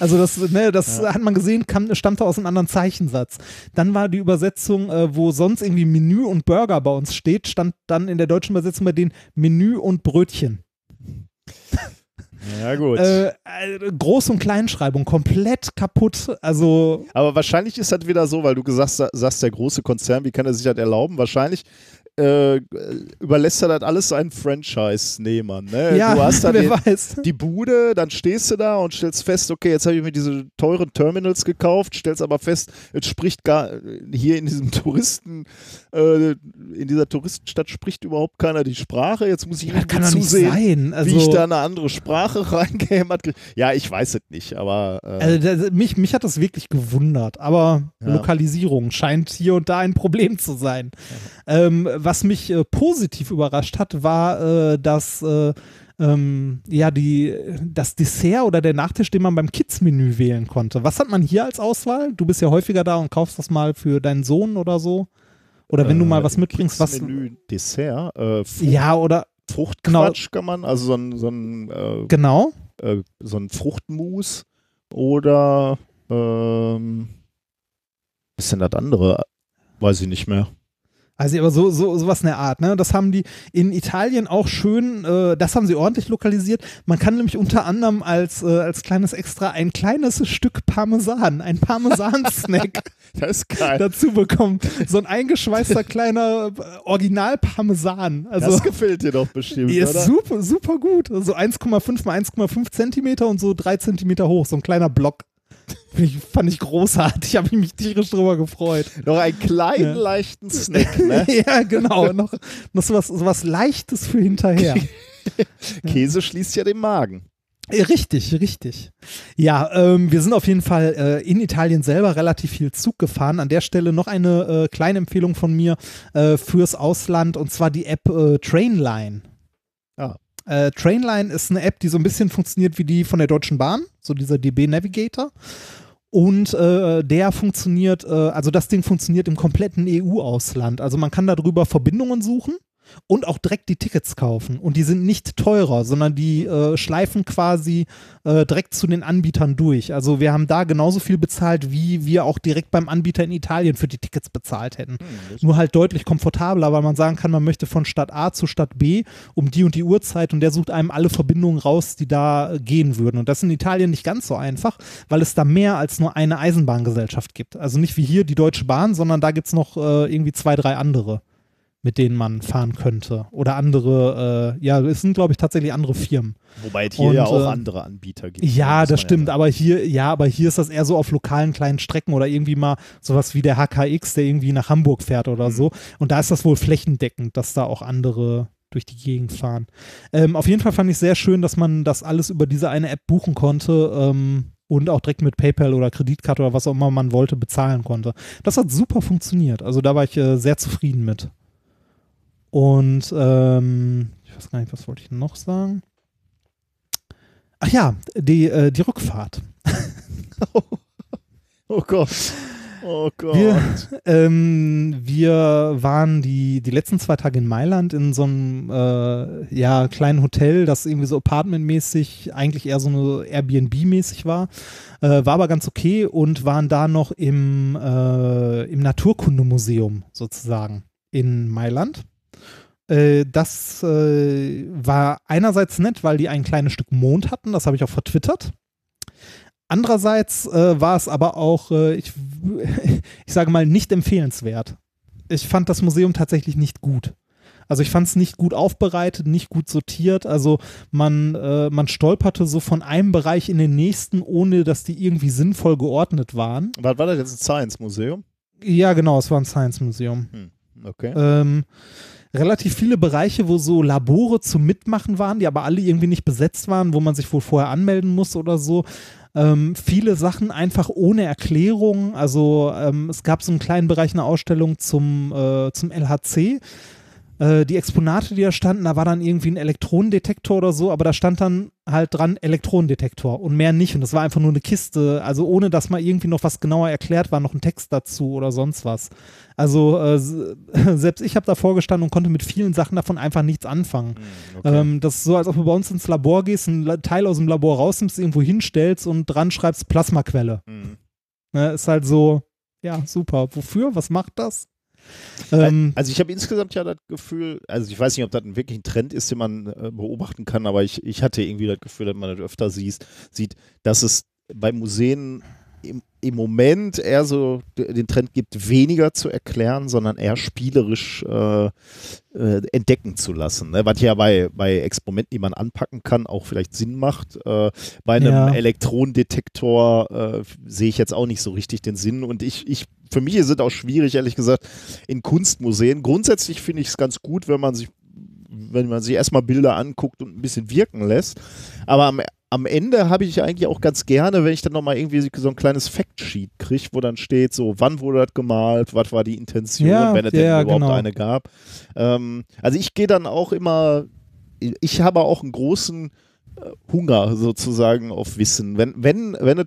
Also das, ne, das hat man gesehen, kam, stammte aus einem anderen Zeichensatz. Dann war die Übersetzung, äh, wo sonst irgendwie Menü und Burger bei uns steht, stand dann in der deutschen Übersetzung bei denen Menü und Brötchen. Ja, gut. Äh, äh, Groß- und Kleinschreibung komplett kaputt. Also Aber wahrscheinlich ist das wieder so, weil du gesagt sa- sagst, der große Konzern, wie kann er sich das erlauben? Wahrscheinlich äh, überlässt er das alles seinen Franchise-Nehmern. Ne? ja, du hast da wer den, weiß. die Bude, dann stehst du da und stellst fest, okay, jetzt habe ich mir diese teuren Terminals gekauft, stellst aber fest, es spricht gar hier in diesem Touristen, äh, in dieser Touristenstadt spricht überhaupt keiner die Sprache. Jetzt muss ich Ja, irgendwie kann zusehen, sein. Also, wie ich da eine andere Sprache (laughs) reingehämmert kriege. Ja, ich weiß es nicht, aber äh, also das, mich, mich hat das wirklich gewundert. Aber Ja. Lokalisierung scheint hier und da ein Problem zu sein. Ähm, was mich äh, positiv überrascht hat, war, äh, dass äh, ähm, ja, die, das Dessert oder der Nachtisch, den man beim Kids-Menü wählen konnte. Was hat man hier als Auswahl? Du bist ja häufiger da und kaufst das mal für deinen Sohn oder so. Oder wenn du mal was mitbringst, was. Menü Dessert, äh, Frucht, Ja, oder Fruchtquatsch kann man, also so ein, so ein, äh, genau. äh, so ein Fruchtmus oder ähm, was ist denn das andere? Weiß ich nicht mehr. Also aber so, so sowas in der Art, ne? Das haben die in Italien auch schön, äh, das haben sie ordentlich lokalisiert. Man kann nämlich unter anderem als, äh, als kleines Extra ein kleines Stück Parmesan, ein Parmesan-Snack (laughs) Das ist geil. dazu bekommen. So ein eingeschweißter kleiner äh, Original-Parmesan. Also das gefällt dir doch bestimmt, die ist oder? super, super gut. So 1,5 mal 1,5 Zentimeter und so 3 Zentimeter hoch, so ein kleiner Block. Ich, fand ich großartig, habe ich mich tierisch drüber gefreut. Noch einen kleinen, Ja. leichten Snack, ne? (laughs) ja, genau. Noch, noch so, was, so was Leichtes für hinterher. (laughs) Käse schließt ja den Magen. Ja, Richtig, richtig. Ja, ähm, wir sind auf jeden Fall äh, in Italien selber relativ viel Zug gefahren. An der Stelle noch eine äh, kleine Empfehlung von mir äh, fürs Ausland und zwar die App äh, Trainline. Äh, Trainline ist eine App, die so ein bisschen funktioniert wie die von der Deutschen Bahn, so dieser DB Navigator. Und äh, der funktioniert, äh, also das Ding funktioniert im kompletten EU-Ausland. Also man kann darüber Verbindungen suchen und auch direkt die Tickets kaufen. Und die sind nicht teurer, sondern die äh, schleifen quasi äh, direkt zu den Anbietern durch. Also wir haben da genauso viel bezahlt, wie wir auch direkt beim Anbieter in Italien für die Tickets bezahlt hätten. Nur halt deutlich komfortabler, weil man sagen kann, man möchte von Stadt A zu Stadt B um die und die Uhrzeit und der sucht einem alle Verbindungen raus, die da gehen würden. Und das ist in Italien nicht ganz so einfach, weil es da mehr als nur eine Eisenbahngesellschaft gibt. Also nicht wie hier die Deutsche Bahn, sondern da gibt es noch äh, irgendwie zwei, drei andere mit denen man fahren könnte. Oder andere, äh, ja, es sind, glaube ich, tatsächlich andere Firmen. Wobei es hier Und, ja auch äh, andere Anbieter gibt. Ja, muss das stimmt, sagen. aber hier, ja, aber hier ist das eher so auf lokalen kleinen Strecken oder irgendwie mal sowas wie der HKX, der irgendwie nach Hamburg fährt oder Mhm. so. Und da ist das wohl flächendeckend, dass da auch andere durch die Gegend fahren. Ähm, auf jeden Fall fand ich sehr schön, dass man das alles über diese eine App buchen konnte ähm, und auch direkt mit PayPal oder Kreditkarte oder was auch immer man wollte bezahlen konnte. Das hat super funktioniert. Also da war ich äh, sehr zufrieden mit. Und ähm, ich weiß gar nicht, was wollte ich noch sagen? Ach ja, die, äh, die Rückfahrt. (laughs) Oh Gott. Oh Gott. Wir, ähm, wir waren die, die letzten zwei Tage in Mailand in so einem äh, ja, kleinen Hotel, das irgendwie so apartmentmäßig, eigentlich eher so eine Airbnb-mäßig war. Äh, war aber ganz okay und waren da noch im, äh, im Naturkundemuseum sozusagen in Mailand. Äh, das äh, war einerseits nett, weil die ein kleines Stück Mond hatten, das habe ich auch vertwittert. Andererseits äh, war es aber auch, ich, (laughs) ich sage mal, nicht empfehlenswert. Ich fand das Museum tatsächlich nicht gut. Also ich fand es nicht gut aufbereitet, nicht gut sortiert. Also man, äh, man stolperte so von einem Bereich in den nächsten, ohne dass die irgendwie sinnvoll geordnet waren. Was war das jetzt? Ein Science-Museum? Ja, genau, es war ein Science-Museum. Okay. Ähm, relativ viele Bereiche, wo so Labore zum Mitmachen waren, die aber alle irgendwie nicht besetzt waren, wo man sich wohl vorher anmelden muss oder so. Ähm, viele Sachen einfach ohne Erklärung. Also ähm, es gab so einen kleinen Bereich, eine Ausstellung zum, äh, zum LHC. Äh, die Exponate, die da standen, da war dann irgendwie ein Elektronendetektor oder so, aber da stand dann halt dran Elektronendetektor und mehr nicht. Und das war einfach nur eine Kiste, also ohne dass mal irgendwie noch was genauer erklärt war, noch ein Text dazu oder sonst was. Also äh, (laughs) selbst ich habe davor gestanden und konnte mit vielen Sachen davon einfach nichts anfangen. Hm, okay. Ähm, das ist so, als ob du bei uns ins Labor gehst, ein La- Teil aus dem Labor rausnimmst, irgendwo hinstellst und dran schreibst Plasmaquelle. Hm. Ne, ist halt so, ja, super. Wofür? Was macht das? Ähm, Also ich habe insgesamt ja das Gefühl, also ich weiß nicht, ob das wirklich ein Trend ist, den man äh, beobachten kann, aber ich, ich hatte irgendwie das Gefühl, dass man das öfter sieht, sieht dass es bei Museen im, Moment eher so den Trend gibt, weniger zu erklären, sondern eher spielerisch äh, äh, entdecken zu lassen. Ne? Was ja bei, bei Experimenten, die man anpacken kann, auch vielleicht Sinn macht. Äh, bei einem Ja. Elektronendetektor äh, sehe ich jetzt auch nicht so richtig den Sinn. Und ich, ich, für mich ist es auch schwierig, ehrlich gesagt, in Kunstmuseen. Grundsätzlich finde ich es ganz gut, wenn man sich, wenn man sich erstmal Bilder anguckt und ein bisschen wirken lässt. Aber am, am Ende habe ich eigentlich auch ganz gerne, wenn ich dann nochmal irgendwie so ein kleines Factsheet kriege, wo dann steht, so, wann wurde das gemalt, was war die Intention, Ja, wenn es ja, denn überhaupt genau. eine gab. Ähm, also ich gehe dann auch immer, ich habe auch einen großen äh, Hunger sozusagen auf Wissen. Wenn, wenn, wenn es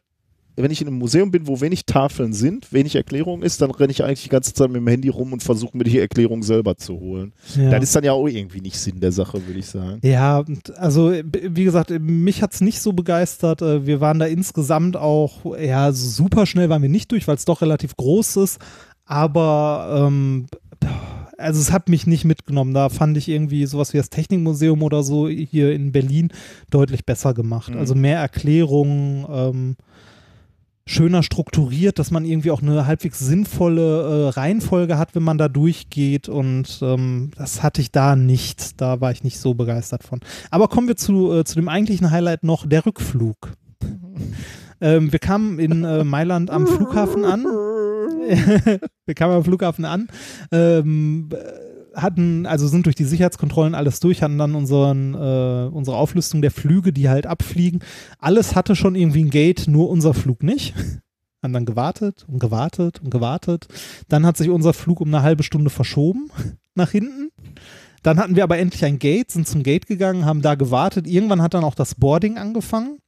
wenn ich in einem Museum bin, wo wenig Tafeln sind, wenig Erklärung ist, dann renne ich eigentlich die ganze Zeit mit dem Handy rum und versuche mir die Erklärung selber zu holen. Ja. Das ist dann ja auch irgendwie nicht Sinn der Sache, würde ich sagen. Ja, also wie gesagt, mich hat's nicht so begeistert. Äh, Wir waren da insgesamt auch, ja, super schnell waren wir nicht durch, weil es doch relativ groß ist. Aber ähm, also es hat mich nicht mitgenommen. Da fand ich irgendwie sowas wie das Technikmuseum oder so hier in Berlin deutlich besser gemacht. Mhm. Also mehr Erklärungen, ähm, schöner strukturiert, dass man irgendwie auch eine halbwegs sinnvolle äh, Reihenfolge hat, wenn man da durchgeht. Und ähm, das hatte ich da nicht. Da war ich nicht so begeistert von. Aber kommen wir zu, äh, zu dem eigentlichen Highlight noch, der Rückflug. (laughs) ähm, wir kamen in äh, Mailand am Flughafen an. (laughs) (laughs) wir kamen am Flughafen an, ähm, hatten, also sind durch die Sicherheitskontrollen alles durch, hatten dann unseren, äh, unsere Auflistung der Flüge, die halt abfliegen. Alles hatte schon irgendwie ein Gate, nur unser Flug nicht. (laughs) Haben dann gewartet und gewartet und gewartet. Dann hat sich unser Flug um eine halbe Stunde verschoben (laughs) nach hinten. Dann hatten wir aber endlich ein Gate, sind zum Gate gegangen, haben da gewartet. Irgendwann hat dann auch das Boarding angefangen.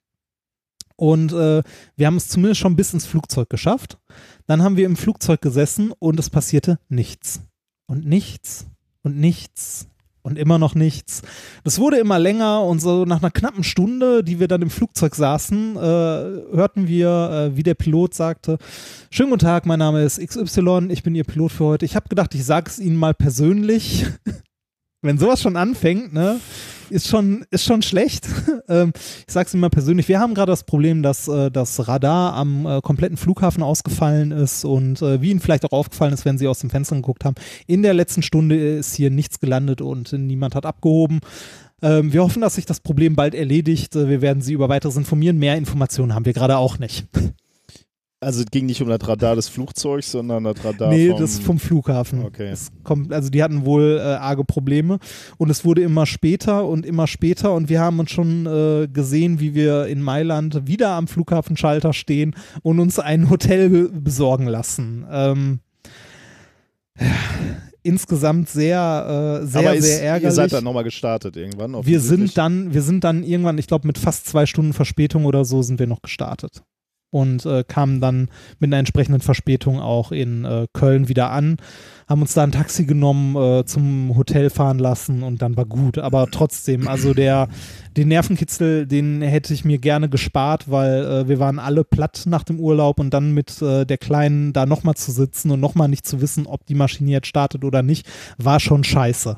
Und äh, wir haben es zumindest schon bis ins Flugzeug geschafft. Dann haben wir im Flugzeug gesessen und es passierte nichts. Und nichts und nichts und immer noch nichts. Das wurde immer länger und so nach einer knappen Stunde, die wir dann im Flugzeug saßen, äh, hörten wir, äh, wie der Pilot sagte, schönen guten Tag, mein Name ist XY, ich bin Ihr Pilot für heute. Ich habe gedacht, ich sage es Ihnen mal persönlich. (laughs) Wenn sowas schon anfängt, ne, ist schon, ist schon schlecht. (laughs) ähm, ich sag's Ihnen mal persönlich, wir haben gerade das Problem, dass äh, das Radar am äh, kompletten Flughafen ausgefallen ist und äh, wie Ihnen vielleicht auch aufgefallen ist, wenn Sie aus dem Fenster geguckt haben, in der letzten Stunde ist hier nichts gelandet und niemand hat abgehoben. Ähm, wir hoffen, dass sich das Problem bald erledigt. Wir werden Sie über weiteres informieren. Mehr Informationen haben wir gerade auch nicht. (laughs) Also es ging nicht um das Radar des Flugzeugs, sondern das Radar nee, vom, das vom Flughafen. Okay. Kommt, also die hatten wohl äh, arge Probleme und es wurde immer später und immer später und wir haben uns schon äh, gesehen, wie wir in Mailand wieder am Flughafenschalter stehen und uns ein Hotel be besorgen lassen. Ähm, ja, insgesamt sehr, äh, sehr, Aber ist, sehr ärgerlich. ihr seid dann nochmal gestartet irgendwann. wir sind dann, wir sind dann irgendwann, ich glaube, mit fast zwei Stunden Verspätung oder so sind wir noch gestartet. Und äh, kamen dann mit einer entsprechenden Verspätung auch in äh, Köln wieder an, haben uns da ein Taxi genommen, äh, zum Hotel fahren lassen und dann war gut. Aber trotzdem, also der, den Nervenkitzel, den hätte ich mir gerne gespart, weil äh, wir waren alle platt nach dem Urlaub und dann mit äh, der Kleinen da nochmal zu sitzen und nochmal nicht zu wissen, ob die Maschine jetzt startet oder nicht, war schon scheiße.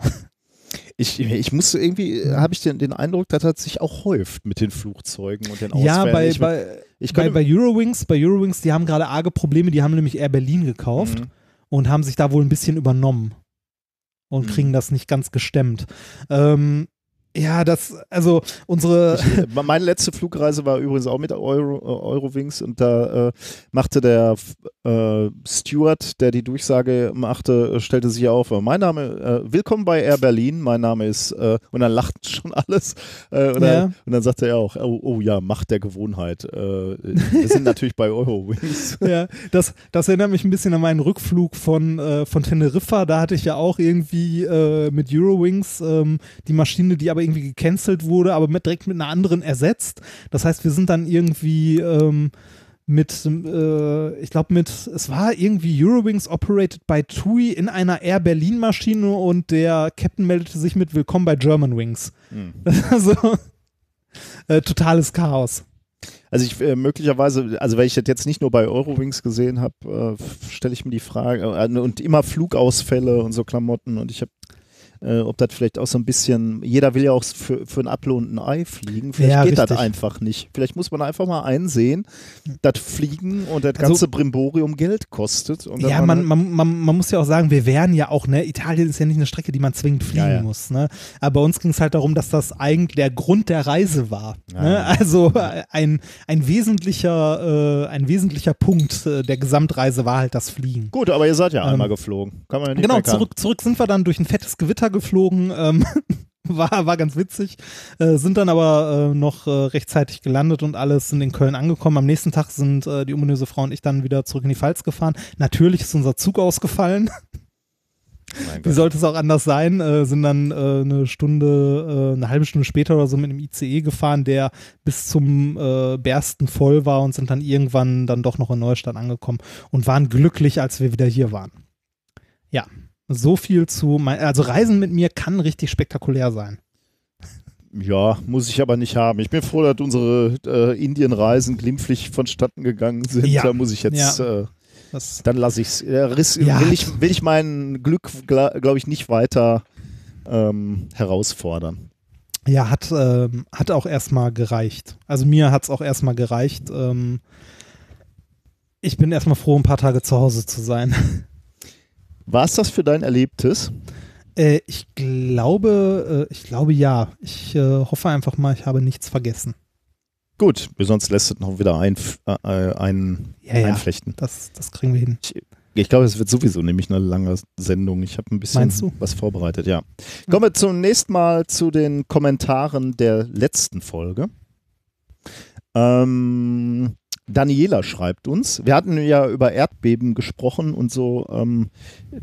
Ich, ich muss irgendwie, Mhm. habe ich den, den Eindruck, dass das sich auch häuft mit den Flugzeugen und den Ja, Ausfällen. bei, ich, bei, ich bei, bei Eurowings, bei Eurowings, die haben gerade arge Probleme, die haben nämlich Air Berlin gekauft Mhm. und haben sich da wohl ein bisschen übernommen und Mhm. kriegen das nicht ganz gestemmt. Ähm, ja, das, also unsere, Ich, äh, meine letzte Flugreise war übrigens auch mit Euro, äh, Eurowings und da äh, machte der äh, Steward, der die Durchsage machte, äh, stellte sich auf, mein Name, äh, willkommen bei Air Berlin, mein Name ist, und dann lachten (laughs) schon alles und, Ja. dann, und dann sagte er auch, oh, oh ja, Macht der Gewohnheit, wir sind natürlich bei Eurowings. (laughs) ja, das, das erinnert mich ein bisschen an meinen Rückflug von, von Teneriffa. Da hatte ich ja auch irgendwie mit Eurowings ähm, die Maschine, die aber irgendwie gecancelt wurde, aber mit, direkt mit einer anderen ersetzt. Das heißt, wir sind dann irgendwie ähm, mit, äh, ich glaube mit, es war irgendwie Eurowings operated by TUI in einer Air Berlin Maschine und der Captain meldete sich mit Willkommen bei Germanwings. Hm. (laughs) Also äh, totales Chaos. Also ich äh, möglicherweise, also weil ich das jetzt nicht nur bei Eurowings gesehen habe, äh, stelle ich mir die Frage, äh, und immer Flugausfälle und so Klamotten und ich habe äh, ob das vielleicht auch so ein bisschen, jeder will ja auch für, für ein Apfel und ein Ei fliegen, vielleicht Ja, geht das einfach nicht. Vielleicht muss man einfach mal einsehen, dass Fliegen und das Also- ganze Brimborium Geld kostet. Ja, man, halt- man, man, man muss ja auch sagen, wir wären ja auch, ne, Italien ist ja nicht eine Strecke, die man zwingend fliegen Ja, ja. muss, ne? Aber bei uns ging es halt darum, dass das eigentlich der Grund der Reise war. Ne? Also ein, ein wesentlicher, äh, ein wesentlicher Punkt äh, der Gesamtreise war halt das Fliegen. Gut, aber ihr seid ja Ähm, einmal geflogen. Kann man ja nicht Genau, zurück, zurück sind wir dann durch ein fettes Gewitter geflogen. Ähm, (laughs) war, war ganz witzig. Äh, sind dann aber äh, noch äh, rechtzeitig gelandet und alles sind in Köln angekommen. Am nächsten Tag sind äh, die ominöse Frau und ich dann wieder zurück in die Pfalz gefahren. Natürlich ist unser Zug ausgefallen. (laughs) Wie sollte es auch anders sein? Äh, sind dann äh, eine Stunde, eine halbe Stunde später oder so mit einem ICE gefahren, der bis zum Bersten voll war und sind dann irgendwann dann doch noch in Neustadt angekommen und waren glücklich, als wir wieder hier waren. Ja, so viel zu, mein, also Reisen mit mir kann richtig spektakulär sein. Ja, muss ich aber nicht haben. Ich bin froh, dass unsere äh, Indienreisen glimpflich vonstatten gegangen sind. Ja. Da muss ich jetzt, Ja. äh, Das, dann lasse ich es. Äh, Ja. will, ich, will ich mein Glück, glaube ich, nicht weiter ähm, herausfordern. ja, hat, ähm, hat auch erstmal gereicht. Also mir hat es auch erstmal gereicht. Ähm, ich bin erstmal froh, ein paar Tage zu Hause zu sein. (laughs) War es das für dein Erlebtes? Äh, ich glaube, äh, ich glaube ja. Ich äh, hoffe einfach mal, ich habe nichts vergessen. Gut, sonst lässt es noch wieder ein, äh, ein, Ja, ja. einflechten. Das, das kriegen wir hin. Ich glaube, es wird sowieso nämlich eine lange Sendung. Ich habe ein bisschen was vorbereitet, ja. Kommen wir zunächst mal zu den Kommentaren der letzten Folge. Ähm, Daniela schreibt uns, wir hatten ja über Erdbeben gesprochen und so ähm,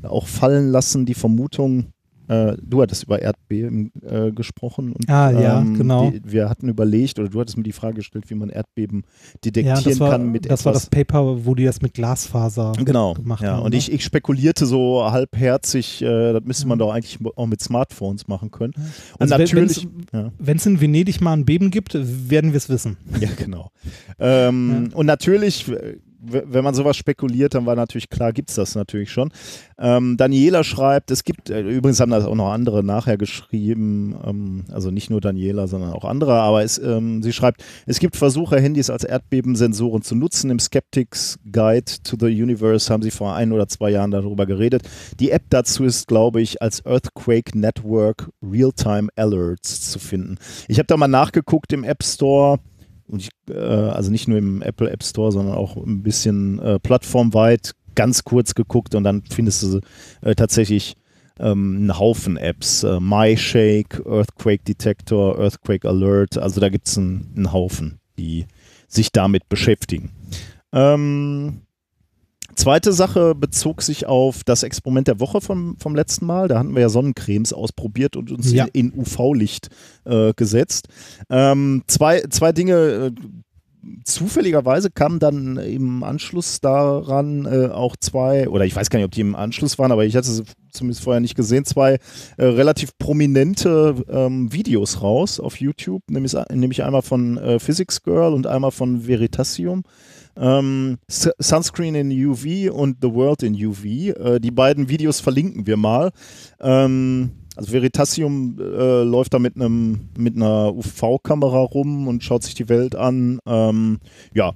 auch fallen lassen die Vermutung, äh, du hattest über Erdbeben äh, gesprochen und Ah, ja, ähm, genau. Die, wir hatten überlegt oder du hattest mir die Frage gestellt, wie man Erdbeben Ja, detektieren das war, kann mit das war etwas das Paper, wo die das mit Glasfaser Genau, gemacht ja. haben. Und ne? ich, ich spekulierte so halbherzig, äh, das müsste man Ja. doch eigentlich auch mit Smartphones machen können. Und Also natürlich, ja, Wenn es in Venedig mal ein Beben gibt, werden wir es wissen. ja, genau. Ähm, Und natürlich, wenn man sowas spekuliert, dann war natürlich klar, gibt es das natürlich schon. Ähm, Daniela schreibt, es gibt, äh, übrigens haben das auch noch andere nachher geschrieben, ähm, also nicht nur Daniela, sondern auch andere, aber es, ähm, sie schreibt, es gibt Versuche, Handys als Erdbebensensoren zu nutzen. Im Skeptics Guide to the Universe haben sie vor ein oder zwei Jahren darüber geredet. Die App dazu ist, glaube ich, als Earthquake Network Real-Time Alerts zu finden. Ich habe da mal nachgeguckt im App Store. Und ich, äh, also nicht nur im Apple App Store, sondern auch ein bisschen äh, plattformweit ganz kurz geguckt und dann findest du äh, tatsächlich ähm, einen Haufen Apps. Äh, MyShake, Earthquake Detector, Earthquake Alert, also da gibt es einen, einen Haufen, die sich damit beschäftigen. Ähm, Zweite Sache bezog sich auf das Experiment der Woche vom, vom letzten Mal. Da hatten wir ja Sonnencremes ausprobiert und uns Ja. in, in UV-Licht äh, gesetzt. Ähm, zwei, zwei Dinge. Äh, zufälligerweise kamen dann im Anschluss daran äh, auch zwei, oder ich weiß gar nicht, ob die im Anschluss waren, aber ich hatte sie zumindest vorher nicht gesehen, zwei äh, relativ prominente ähm, Videos raus auf YouTube, nämlich, nämlich einmal von äh, Physics Girl und einmal von Veritasium. Ähm, Sunscreen in UV und The World in UV. Äh, die beiden Videos verlinken wir mal. Ähm, also Veritasium äh, läuft da mit einem mit einer UV-Kamera rum und schaut sich die Welt an. Ähm, ja,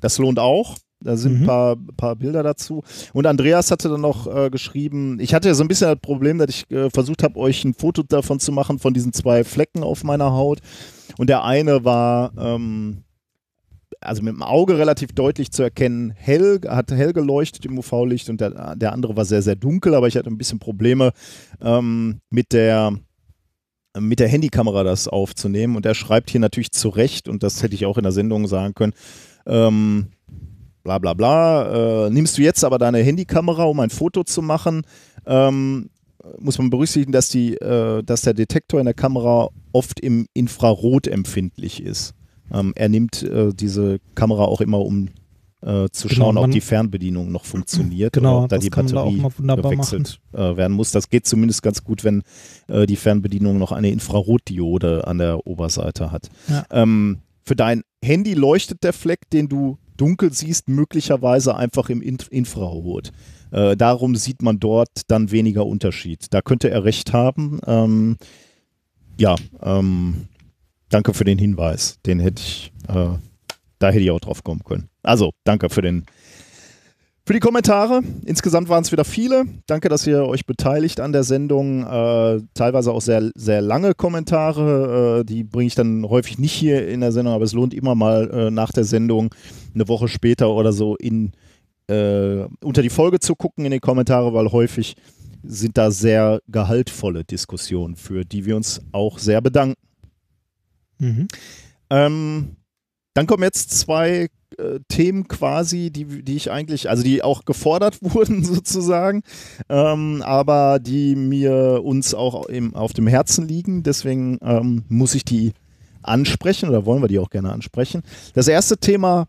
das lohnt auch. Da sind ein Mhm. paar, paar Bilder dazu. Und Andreas hatte dann noch äh, geschrieben, ich hatte ja so ein bisschen das Problem, dass ich äh, versucht habe, euch ein Foto davon zu machen, von diesen zwei Flecken auf meiner Haut. Und der eine war, ähm, also mit dem Auge relativ deutlich zu erkennen, hell, hat hell geleuchtet im UV-Licht und der, der andere war sehr, sehr dunkel, aber ich hatte ein bisschen Probleme ähm, mit der mit der Handykamera das aufzunehmen und er schreibt hier natürlich zurecht und das hätte ich auch in der Sendung sagen können, ähm, bla bla bla, äh, nimmst du jetzt aber deine Handykamera, um ein Foto zu machen, ähm, muss man berücksichtigen, dass, die, äh, dass der Detektor in der Kamera oft im Infrarot empfindlich ist. Ähm, er nimmt äh, diese Kamera auch immer, um äh, zu Genau, schauen, ob die Fernbedienung noch funktioniert Genau, oder ob da die da Batterie wunderbar gewechselt äh, werden muss. Das geht zumindest ganz gut, wenn äh, die Fernbedienung noch eine Infrarotdiode an der Oberseite hat. Ja. Ähm, für dein Handy leuchtet der Fleck, den du dunkel siehst, möglicherweise einfach im In Infrarot. Äh, darum sieht man dort dann weniger Unterschied. Da könnte er recht haben. Ähm, ja, ähm, danke für den Hinweis. Den hätte ich, äh, da hätte ich auch drauf kommen können. Also, danke für den für die Kommentare. Insgesamt waren es wieder viele. Danke, dass ihr euch beteiligt an der Sendung. Äh, teilweise auch sehr, sehr lange Kommentare. Äh, die bringe ich dann häufig nicht hier in der Sendung, aber es lohnt immer mal äh, nach der Sendung eine Woche später oder so in, äh, unter die Folge zu gucken in die Kommentare, weil häufig sind da sehr gehaltvolle Diskussionen, für die wir uns auch sehr bedanken. Mhm. Ähm, dann kommen jetzt zwei äh, Themen quasi, die, die ich eigentlich, also die auch gefordert (laughs) wurden sozusagen, ähm, aber die mir uns auch im, auf dem Herzen liegen. Deswegen ähm, muss ich die ansprechen oder wollen wir die auch gerne ansprechen. Das erste Thema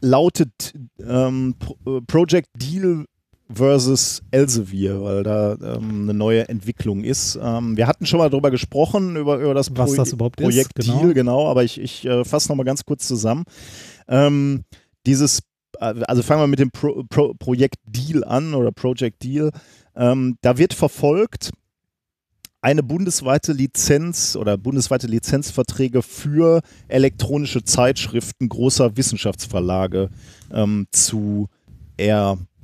lautet ähm, äh, Project Deal versus Elsevier, weil da ähm, eine neue Entwicklung ist. Ähm, wir hatten schon mal darüber gesprochen, über, über das, Was das Projekt ist, genau. Deal, genau, aber ich, ich äh, fasse nochmal ganz kurz zusammen. Ähm, dieses, äh, also fangen wir mit dem Pro, Pro, Projekt Deal an oder Project Deal. Ähm, da wird verfolgt, eine bundesweite Lizenz oder bundesweite Lizenzverträge für elektronische Zeitschriften großer Wissenschaftsverlage ähm, zu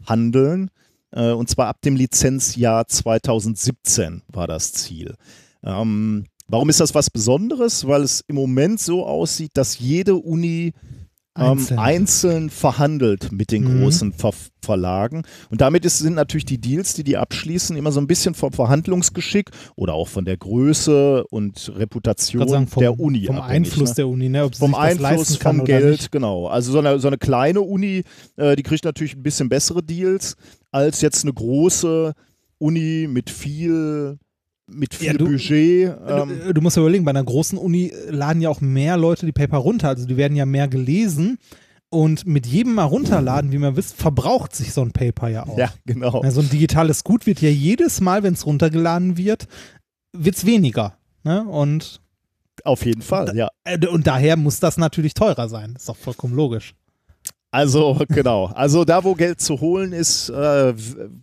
erhandeln. Äh, und zwar ab dem Lizenzjahr 2017 war das Ziel. Ähm, warum ist das was Besonderes? Weil es im Moment so aussieht, dass jede Uni ähm, Einzeln. einzeln verhandelt mit den Mhm. großen Ver Verlagen. Und damit ist, sind natürlich die Deals, die die abschließen, immer so ein bisschen vom Verhandlungsgeschick oder auch von der Größe und Reputation sagen, vom, der Uni vom abhängig, Einfluss ne? der Uni, ne? ob sie vom Einfluss, vom Geld, nicht. genau. Also so eine, so eine kleine Uni, äh, die kriegt natürlich ein bisschen bessere Deals als jetzt eine große Uni mit viel, mit viel Ja, du- Budget. Ähm, du, du musst ja überlegen, bei einer großen Uni äh, laden ja auch mehr Leute die Paper runter, also die werden ja mehr gelesen und mit jedem mal runterladen, wie man wisst, verbraucht sich so ein Paper ja auch. ja, genau. Ja, so ein digitales Gut wird ja jedes Mal, wenn es runtergeladen wird, wird es weniger. Ne? Und, Auf jeden Fall, ja. äh, und daher muss das natürlich teurer sein. Ist doch vollkommen logisch. Also genau, also da wo Geld zu holen ist, äh,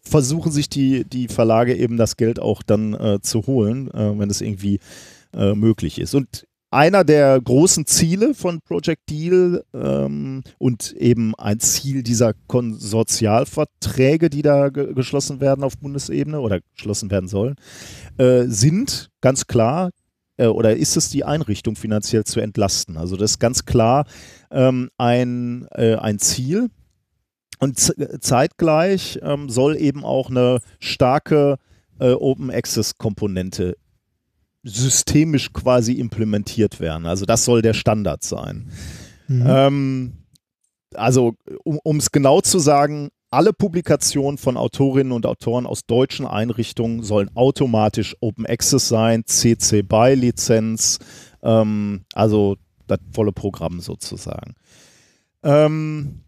versuchen sich die, die Verlage eben das Geld auch dann äh, zu holen, äh, wenn es irgendwie äh, möglich ist. Und einer der großen Ziele von Project Deal ähm, und eben ein Ziel dieser Konsortialverträge, die da ge geschlossen werden auf Bundesebene oder geschlossen werden sollen, äh, sind ganz klar äh, oder ist es die Einrichtung finanziell zu entlasten. Also das ist ganz klar ähm, ein, äh, ein Ziel. Und zeitgleich ähm, soll eben auch eine starke äh, Open Access Komponente systemisch quasi implementiert werden. Also das soll der Standard sein. Mhm. Ähm, also um es genau zu sagen, alle Publikationen von Autorinnen und Autoren aus deutschen Einrichtungen sollen automatisch Open Access sein, CC BY Lizenz, ähm, also das volle Programm sozusagen. Ähm,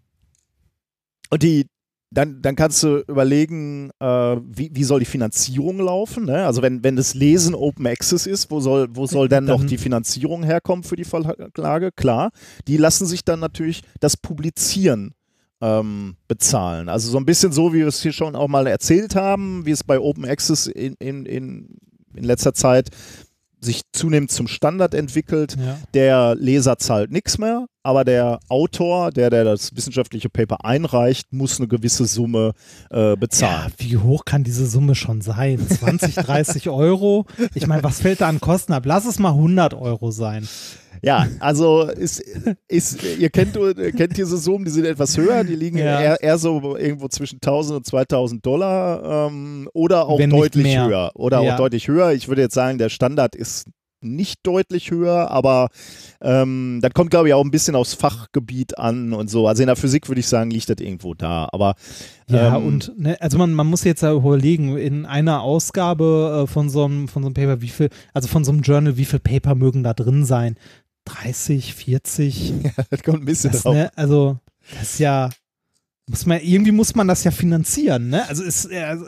und die, dann, dann kannst du überlegen, äh, wie, wie soll die Finanzierung laufen. Ne? Also wenn, wenn das Lesen Open Access ist, wo soll, wo soll dann, noch die Finanzierung herkommen für die Verlage? Klar, die lassen sich dann natürlich das Publizieren ähm, bezahlen. Also so ein bisschen so, wie wir es hier schon auch mal erzählt haben, wie es bei Open Access in, in, in, in letzter Zeit sich zunehmend zum Standard entwickelt. ja. Der Leser zahlt nichts mehr, aber der Autor, der, der das wissenschaftliche Paper einreicht, muss eine gewisse Summe äh, ja, bezahlen. wie hoch kann diese Summe schon sein? (laughs) 20, 30 Euro? Ich meine, was fällt da an Kosten ab? Lass es mal 100 Euro sein. Ja, also ist, ist, ihr kennt, ihr kennt diese Summen, die sind etwas höher, die liegen Ja. eher, eher so irgendwo zwischen 1000 und 2000 Dollar ähm, oder auch Wenn deutlich höher. Oder Ja. auch deutlich höher. Ich würde jetzt sagen, der Standard ist nicht deutlich höher, aber ähm, das kommt, glaube ich, auch ein bisschen aufs Fachgebiet an und so. Also in der Physik würde ich sagen, liegt das irgendwo da. Aber Ja, ähm, und ne, also man, man muss jetzt ja überlegen, in einer Ausgabe äh, von so einem von so einem Paper, wie viel, also von so einem Journal, wie viel Paper mögen da drin sein? 30, 40? das kommt ein bisschen Das, drauf. ne, also, das ist ja, muss man, irgendwie muss man das ja finanzieren, ne? Also ist, also,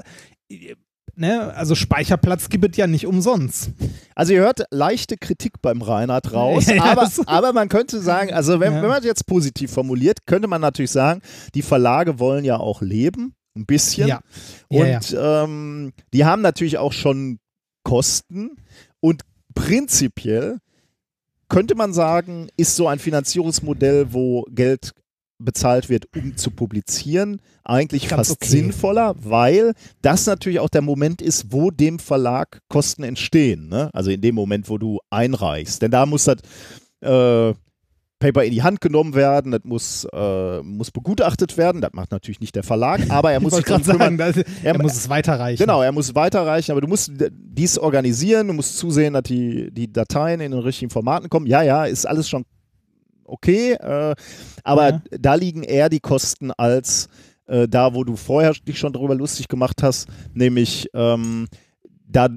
ne, also Speicherplatz gibt es ja nicht umsonst. Also ihr hört leichte Kritik beim Reinhard (laughs) raus, Ja, aber, aber man könnte sagen, also wenn, Ja. wenn man jetzt positiv formuliert, könnte man natürlich sagen, die Verlage wollen ja auch leben, ein bisschen. Ja. Ja, und Ähm, die haben natürlich auch schon Kosten und prinzipiell könnte man sagen, ist so ein Finanzierungsmodell, wo Geld bezahlt wird, um zu publizieren, eigentlich Ganz fast okay. sinnvoller, weil das natürlich auch der Moment ist, wo dem Verlag Kosten entstehen. Ne? Also in dem Moment, wo du einreichst. Denn da muss das äh, Paper in die Hand genommen werden, das muss, äh, muss begutachtet werden. Das macht natürlich nicht der Verlag, aber er (laughs) muss ich sich kümmern. sagen, Ja, er muss es weiterreichen. Genau, er muss weiterreichen, aber du musst dies organisieren, du musst zusehen, dass die, die Dateien in den richtigen Formaten kommen. Ja, ja, ist alles schon okay, äh, aber Ja. da liegen eher die Kosten als äh, da, wo du vorher dich schon darüber lustig gemacht hast, nämlich ähm, da,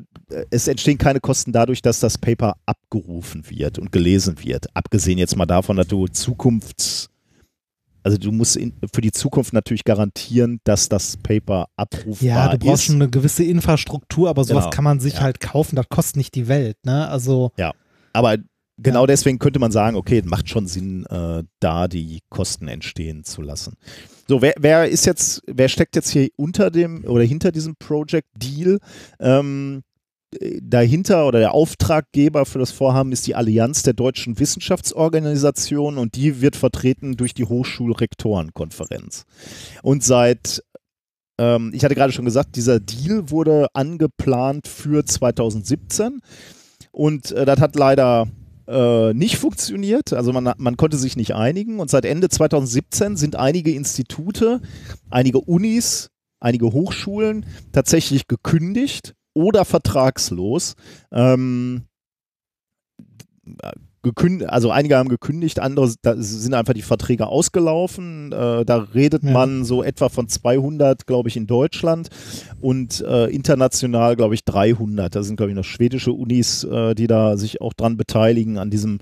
es entstehen keine Kosten dadurch, dass das Paper abgerufen wird und gelesen wird. Abgesehen jetzt mal davon, dass du Zukunfts, also du musst in, für die Zukunft natürlich garantieren, dass das Paper abrufbar Ja, du brauchst ist. schon eine gewisse Infrastruktur, aber sowas Genau. kann man sich Ja. halt kaufen, das kostet nicht die Welt, ne? Also, Aber genau Ja. deswegen könnte man sagen, okay, macht schon Sinn, äh, da die Kosten entstehen zu lassen. So, wer, wer ist jetzt, wer steckt jetzt hier unter dem oder hinter diesem Project Deal? Ähm, äh, dahinter oder der Auftraggeber für das Vorhaben ist die Allianz der deutschen Wissenschaftsorganisationen und die wird vertreten durch die Hochschulrektorenkonferenz. Und seit ähm, ich hatte gerade schon gesagt, dieser Deal wurde angeplant für 2017 und äh, das hat leider äh, nicht funktioniert. Also man, man konnte sich nicht einigen und seit Ende 2017 sind einige Institute, einige Unis, einige Hochschulen tatsächlich gekündigt oder vertragslos. Ähm, gekünd also einige haben gekündigt, andere sind einfach die Verträge ausgelaufen. Äh, da redet Ja. man so etwa von 200, glaube ich, in Deutschland und äh, international, glaube ich, 300. Da sind, glaube ich, noch schwedische Unis, äh, die da sich auch dran beteiligen an diesem,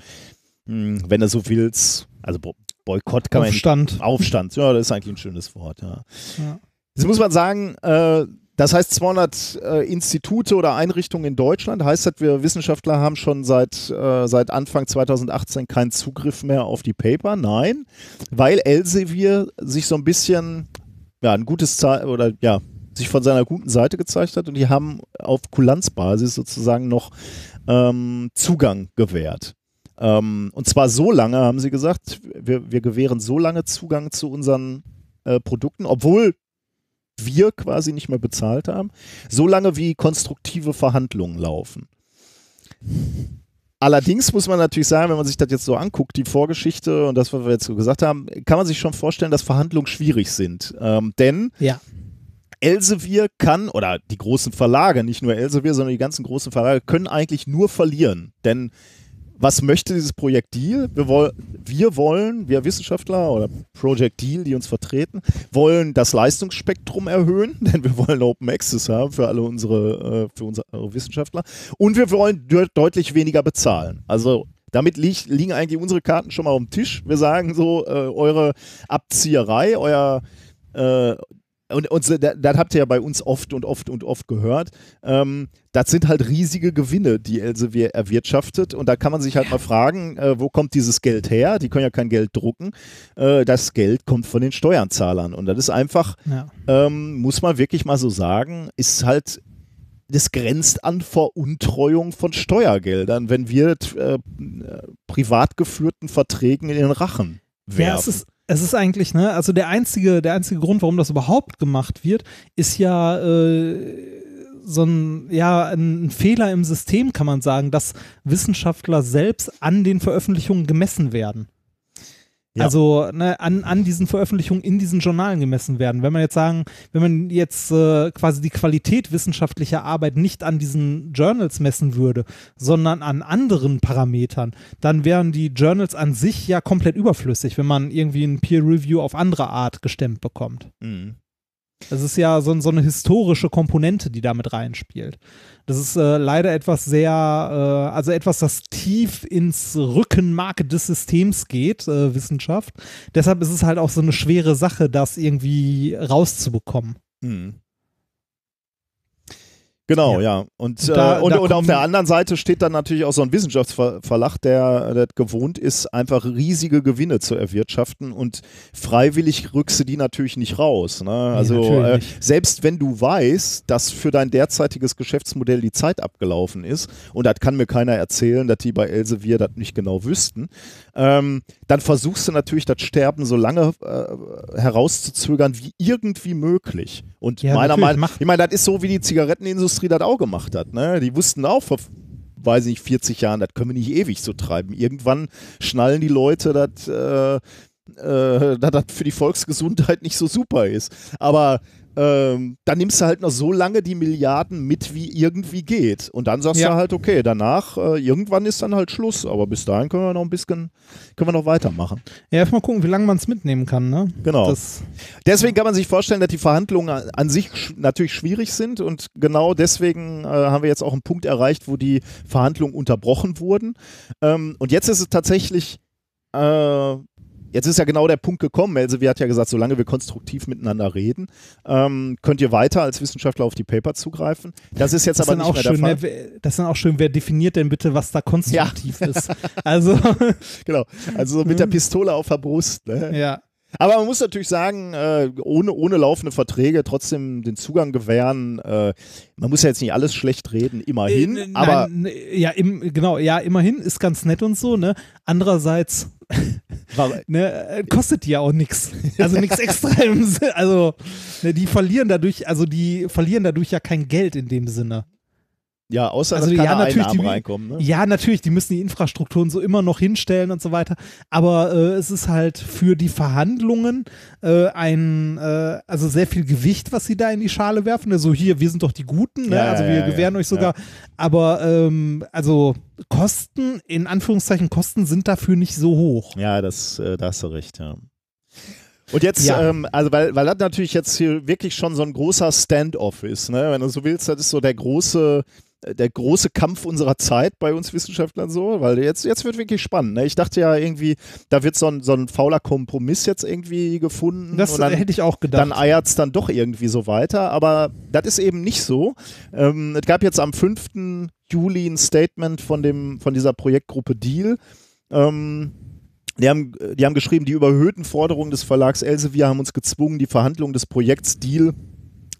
mh, wenn du so willst, also Bo Boykott kann man nicht Aufstand. Aufstand, ja, das ist eigentlich ein schönes Wort, ja. Ja. Jetzt muss man sagen, äh, das heißt 200 äh, Institute oder Einrichtungen in Deutschland, heißt das, wir Wissenschaftler haben schon seit, äh, seit Anfang 2018 keinen Zugriff mehr auf die Paper? Nein, weil Elsevier sich so ein bisschen, ja, ein gutes Ze oder ja, sich von seiner guten Seite gezeigt hat und die haben auf Kulanzbasis sozusagen noch ähm, Zugang gewährt. Ähm, und zwar so lange, haben sie gesagt, wir, wir gewähren so lange Zugang zu unseren äh, Produkten, obwohl wir quasi nicht mehr bezahlt haben, so lange wie konstruktive Verhandlungen laufen. Allerdings muss man natürlich sagen, wenn man sich das jetzt so anguckt, die Vorgeschichte und das, was wir jetzt so gesagt haben, kann man sich schon vorstellen, dass Verhandlungen schwierig sind. Ähm, denn Ja. Elsevier kann, oder die großen Verlage, nicht nur Elsevier, sondern die ganzen großen Verlage, können eigentlich nur verlieren. Denn was möchte dieses Projekt Deal? Wir, woll, wir wollen, wir Wissenschaftler oder Project Deal, die uns vertreten, wollen das Leistungsspektrum erhöhen, (laughs) denn wir wollen Open Access haben für alle unsere, äh, für unsere Wissenschaftler. Und wir wollen de deutlich weniger bezahlen. Also damit lieg, liegen eigentlich unsere Karten schon mal auf dem Tisch. Wir sagen so, äh, eure Abzieherei, euer äh, und, und das habt ihr ja bei uns oft und oft und oft gehört. Ähm, das sind halt riesige Gewinne, die Elsevier erwirtschaftet. Und da kann man sich halt mal fragen, äh, wo kommt dieses Geld her? Die können ja kein Geld drucken. Äh, das Geld kommt von den Steuerzahlern. Und das ist einfach, Ja. ähm, muss man wirklich mal so sagen, ist halt, das grenzt an Veruntreuung von Steuergeldern, wenn wir äh, privat geführten Verträgen in den Rachen werfen. Ja, es ist, es ist eigentlich, ne, also der einzige, der einzige Grund, warum das überhaupt gemacht wird, ist ja äh, so ein, ja, ein Fehler im System, kann man sagen, dass Wissenschaftler selbst an den Veröffentlichungen gemessen werden. Ja. Also ne, an, an diesen Veröffentlichungen in diesen Journalen gemessen werden. Wenn man jetzt sagen, wenn man jetzt äh, quasi die Qualität wissenschaftlicher Arbeit nicht an diesen Journals messen würde, sondern an anderen Parametern, dann wären die Journals an sich ja komplett überflüssig, wenn man irgendwie ein Peer Review auf andere Art gestemmt bekommt. Mhm. Das ist ja so, so eine historische Komponente, die damit reinspielt. Das ist äh, leider etwas sehr, äh, also etwas, das tief ins Rückenmark des Systems geht, äh, Wissenschaft. Deshalb ist es halt auch so eine schwere Sache, das irgendwie rauszubekommen. Mhm. Genau, Ja. ja. Und, Und da- äh, und, und auf der anderen Seite steht dann natürlich auch so ein Wissenschaftsverlag, der, der gewohnt ist, einfach riesige Gewinne zu erwirtschaften und freiwillig rückst du die natürlich nicht raus. Ne? Also natürlich äh, selbst wenn du weißt, dass für dein derzeitiges Geschäftsmodell die Zeit abgelaufen ist, und das kann mir keiner erzählen, dass die bei Elsevier das nicht genau wüssten, ähm, dann versuchst du natürlich das Sterben so lange äh, herauszuzögern wie irgendwie möglich. Und Ja, meiner Meinung mach- ich meine, das ist so, wie die Zigarettenindustrie das auch gemacht hat. Ne? Die wussten auch vor, weiß ich nicht, 40 Jahren, das können wir nicht ewig so treiben. Irgendwann schnallen die Leute, dass äh, äh, dass das für die Volksgesundheit nicht so super ist. Aber ähm, dann nimmst du halt noch so lange die Milliarden mit, wie irgendwie geht. Und dann sagst Ja. du halt, okay, danach, äh, irgendwann ist dann halt Schluss. Aber bis dahin können wir noch ein bisschen, können wir noch weitermachen. Ja, erst mal gucken, wie lange man es mitnehmen kann, ne? Genau. Das, Deswegen kann man sich vorstellen, dass die Verhandlungen an- an sich sch natürlich schwierig sind und genau deswegen äh, haben wir jetzt auch einen Punkt erreicht, wo die Verhandlungen unterbrochen wurden. Ähm, und jetzt ist es tatsächlich, äh, jetzt ist ja genau der Punkt gekommen. Also, wir hat ja gesagt, solange wir konstruktiv miteinander reden, ähm, könnt ihr weiter als Wissenschaftler auf die Paper zugreifen. Das ist jetzt das, aber ist nicht auch mehr schön, der ne? Fall. Wer- das ist dann auch schön, wer definiert denn bitte, was da konstruktiv ist. Also, (laughs) Genau. Also so mit der Pistole auf der Brust. Ne? ja. Aber man muss natürlich sagen, äh, ohne, ohne laufende Verträge trotzdem den Zugang gewähren. Äh, man muss ja jetzt nicht alles schlecht reden, immerhin. Äh, aber nein, ne, ja, im, genau, ja, immerhin ist ganz nett und so, ne? Andererseits, (laughs) ne, kostet die ja auch nichts. Also nichts extra im Sinne, also ne, die verlieren dadurch, also die verlieren dadurch ja kein Geld in dem Sinne. Ja, außer Also dass ja, natürlich, die- reinkommen. Ne? Ja, natürlich, die müssen die Infrastrukturen so immer noch hinstellen und so weiter. Aber äh, es ist halt für die Verhandlungen äh, ein, äh, also sehr viel Gewicht, was sie da in die Schale werfen. Also hier, wir sind doch die Guten, ne? Ja, also wir ja, gewähren euch sogar. Aber ähm, also Kosten, in Anführungszeichen Kosten, sind dafür nicht so hoch. Ja, das, äh, da hast du recht, ja. Und jetzt, Ja. ähm, also weil, weil das natürlich jetzt hier wirklich schon so ein großer Standoff ist, ne? Wenn du so willst, das ist so der große, der große Kampf unserer Zeit bei uns Wissenschaftlern so, weil jetzt, jetzt wird wirklich spannend. Ne? Ich dachte ja irgendwie, da wird so ein, so ein fauler Kompromiss jetzt irgendwie gefunden. Das dann, hätte ich auch gedacht. dann eiert es dann doch irgendwie so weiter. Aber das ist eben nicht so. Ähm, es gab jetzt am 5. Juli ein Statement von, dem, von dieser Projektgruppe Deal. Ähm, die haben, die haben geschrieben, die überhöhten Forderungen des Verlags Elsevier haben uns gezwungen, die Verhandlungen des Projekts Deal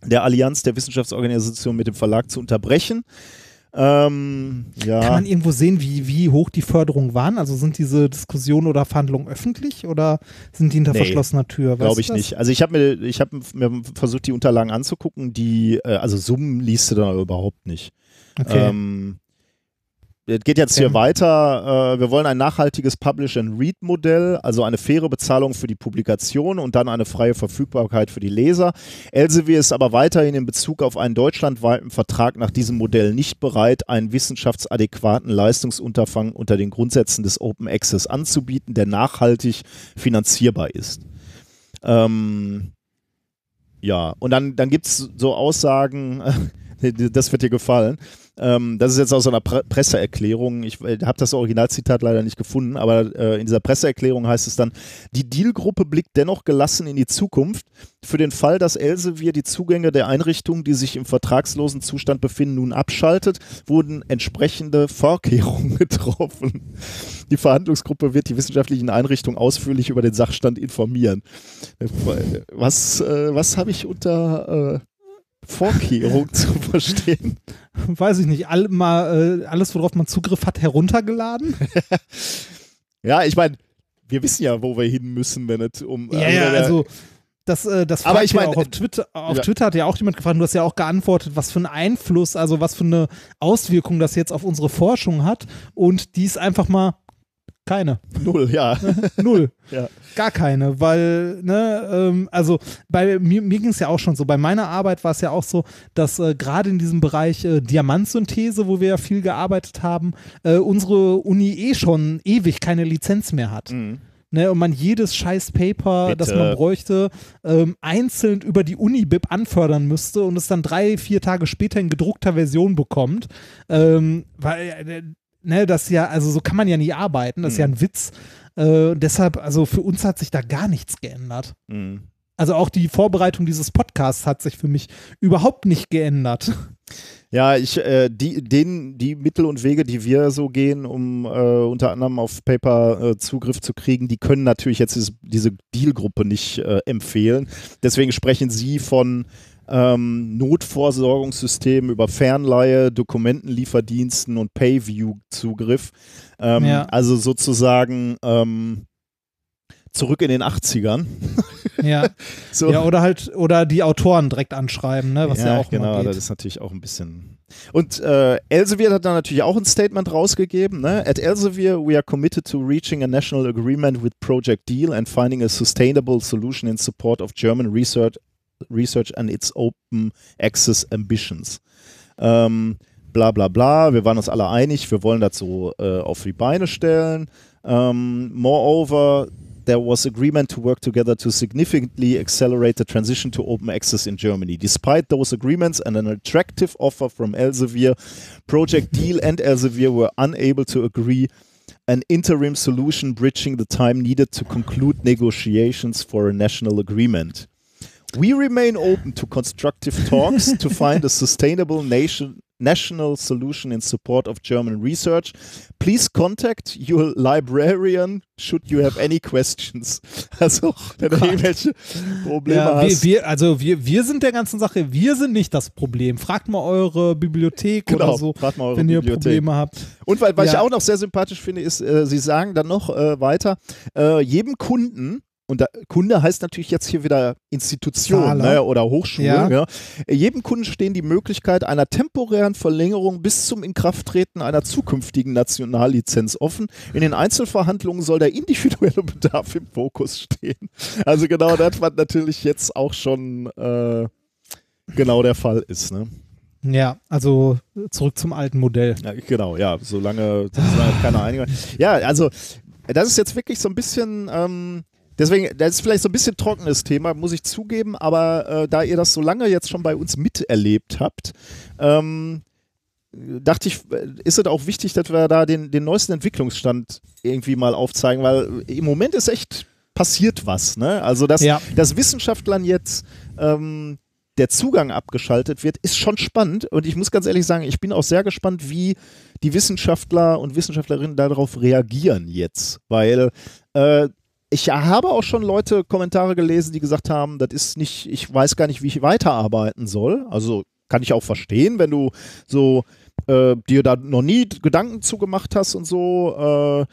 der Allianz der Wissenschaftsorganisation mit dem Verlag zu unterbrechen. Ähm, ja. Kann man irgendwo sehen, wie, wie hoch die Förderungen waren? Also sind diese Diskussionen oder Verhandlungen öffentlich oder sind die hinter Nee, verschlossener Tür? Glaube ich nicht. Also ich habe mir, ich habe mir versucht, die Unterlagen anzugucken. Die, äh, also Summen liest du dann überhaupt nicht. Okay. Ähm, es geht jetzt hier weiter. Äh, wir wollen ein nachhaltiges Publish-and-Read-Modell, also eine faire Bezahlung für die Publikation und dann eine freie Verfügbarkeit für die Leser. Elsevier ist aber weiterhin in Bezug auf einen deutschlandweiten Vertrag nach diesem Modell nicht bereit, einen wissenschaftsadäquaten Leistungsunterfangen unter den Grundsätzen des Open Access anzubieten, der nachhaltig finanzierbar ist. Ähm, ja, und dann, dann gibt es so Aussagen, (laughs) das wird dir gefallen. Ähm, das ist jetzt aus einer Pre Presseerklärung. Ich äh, habe das Originalzitat leider nicht gefunden, aber äh, in dieser Presseerklärung heißt es dann, die Deal-Gruppe blickt dennoch gelassen in die Zukunft. Für den Fall, dass Elsevier die Zugänge der Einrichtungen, die sich im vertragslosen Zustand befinden, nun abschaltet, wurden entsprechende Vorkehrungen (laughs) getroffen. Die Verhandlungsgruppe wird die wissenschaftlichen Einrichtungen ausführlich über den Sachstand informieren. Äh, Was, äh, was habe ich unter äh, Vorkehrung (laughs) zu verstehen? Weiß ich nicht. All, mal, äh, alles, worauf man Zugriff hat, heruntergeladen? (laughs) Ja, ich meine, wir wissen ja, wo wir hin müssen, wenn es um. ja, ja, der- also. Das, äh, das Aber ich ja mein, auch auf Twitter, auf ja. Twitter hat ja auch jemand gefragt, du hast ja auch geantwortet, was für einen Einfluss, also was für eine Auswirkung das jetzt auf unsere Forschung hat. Und die ist einfach mal keine. Null, ja. (laughs) Null. Ja. Gar keine, weil, ne, ähm, also bei mir, mir ging es ja auch schon so. Bei meiner Arbeit war es ja auch so, dass äh, gerade in diesem Bereich äh, Diamantsynthese, wo wir ja viel gearbeitet haben, äh, unsere Uni eh schon ewig keine Lizenz mehr hat. Mhm. Ne, und man jedes scheiß Paper, das Bitte. man bräuchte, ähm, einzeln über die Unibib anfördern müsste und es dann drei, vier Tage später in gedruckter Version bekommt. Ähm, weil, äh, ne, das ja, also so kann man ja nie arbeiten, das ist ja ein Witz. Äh, deshalb, also für uns hat sich da gar nichts geändert. Mhm. Also auch die Vorbereitung dieses Podcasts hat sich für mich überhaupt nicht geändert. Ja, ich, äh, die, den, die Mittel und Wege, die wir so gehen, um äh, unter anderem auf Paper äh, Zugriff zu kriegen, die können natürlich jetzt dieses, diese Dealgruppe nicht äh, empfehlen. Deswegen sprechen Sie von ähm, Notvorsorgungssystemen über Fernleihe, Dokumentenlieferdiensten und Payview-Zugriff. Ähm, Ja. Also sozusagen ähm, zurück in den 80ern. Ja. (laughs) So. ja, oder halt, oder die Autoren direkt anschreiben, ne, was ja, auch genau, das ist natürlich auch ein bisschen. Und äh, Elsevier hat dann natürlich auch ein Statement rausgegeben. Ne? At Elsevier, we are committed to reaching a national agreement with Project Deal and finding a sustainable solution in support of German research Research and its open access ambitions. Ähm, bla bla bla, wir waren uns alle einig, wir wollen das so äh, auf die Beine stellen. Ähm, moreover, there was agreement to work together to significantly accelerate the transition to open access in Germany. Despite those agreements and an attractive offer from Elsevier, Project (laughs) Deal and Elsevier were unable to agree an interim solution bridging the time needed to conclude negotiations for a national agreement. We remain open to constructive talks to find a sustainable nation national solution in support of German research. Please contact your librarian should you have any questions. (laughs) Also, wenn du irgendwelche Probleme Ja, wir, hast. wir, also wir, wir sind der ganzen Sache, wir sind nicht das Problem. Fragt mal eure Bibliothek Genau, oder so, fragt mal eure wenn ihr Bibliothek. Probleme habt. Und weil, was ich Ja. auch noch sehr sympathisch finde, ist, äh, sie sagen dann noch äh, weiter, äh, jedem Kunden, und da, Kunde heißt natürlich jetzt hier wieder Institution ne, oder Hochschule, Ja. ja. Äh, jedem Kunden stehen die Möglichkeit einer temporären Verlängerung bis zum Inkrafttreten einer zukünftigen Nationallizenz offen. In den Einzelverhandlungen soll der individuelle (laughs) Bedarf im Fokus stehen. Also genau (laughs) das, was natürlich jetzt auch schon äh, genau der Fall ist. Ne? Ja, also zurück zum alten Modell. Ja, genau, ja, solange, solange keine Einigung. (laughs) Ja, also das ist jetzt wirklich so ein bisschen, ähm, deswegen, das ist vielleicht so ein bisschen trockenes Thema, muss ich zugeben, aber äh, da ihr das so lange jetzt schon bei uns miterlebt habt, ähm, dachte ich, äh, ist es auch wichtig, dass wir da den, den neuesten Entwicklungsstand irgendwie mal aufzeigen, weil im Moment ist echt passiert was, ne? Also dass, Ja. dass Wissenschaftlern jetzt ähm, der Zugang abgeschaltet wird, ist schon spannend. Und ich muss ganz ehrlich sagen, ich bin auch sehr gespannt, wie die Wissenschaftler und Wissenschaftlerinnen darauf reagieren jetzt. Weil äh, ich habe auch schon Leute Kommentare gelesen, die gesagt haben, das ist nicht, ich weiß gar nicht, wie ich weiterarbeiten soll. Also kann ich auch verstehen, wenn du so äh, dir da noch nie Gedanken zugemacht hast und so,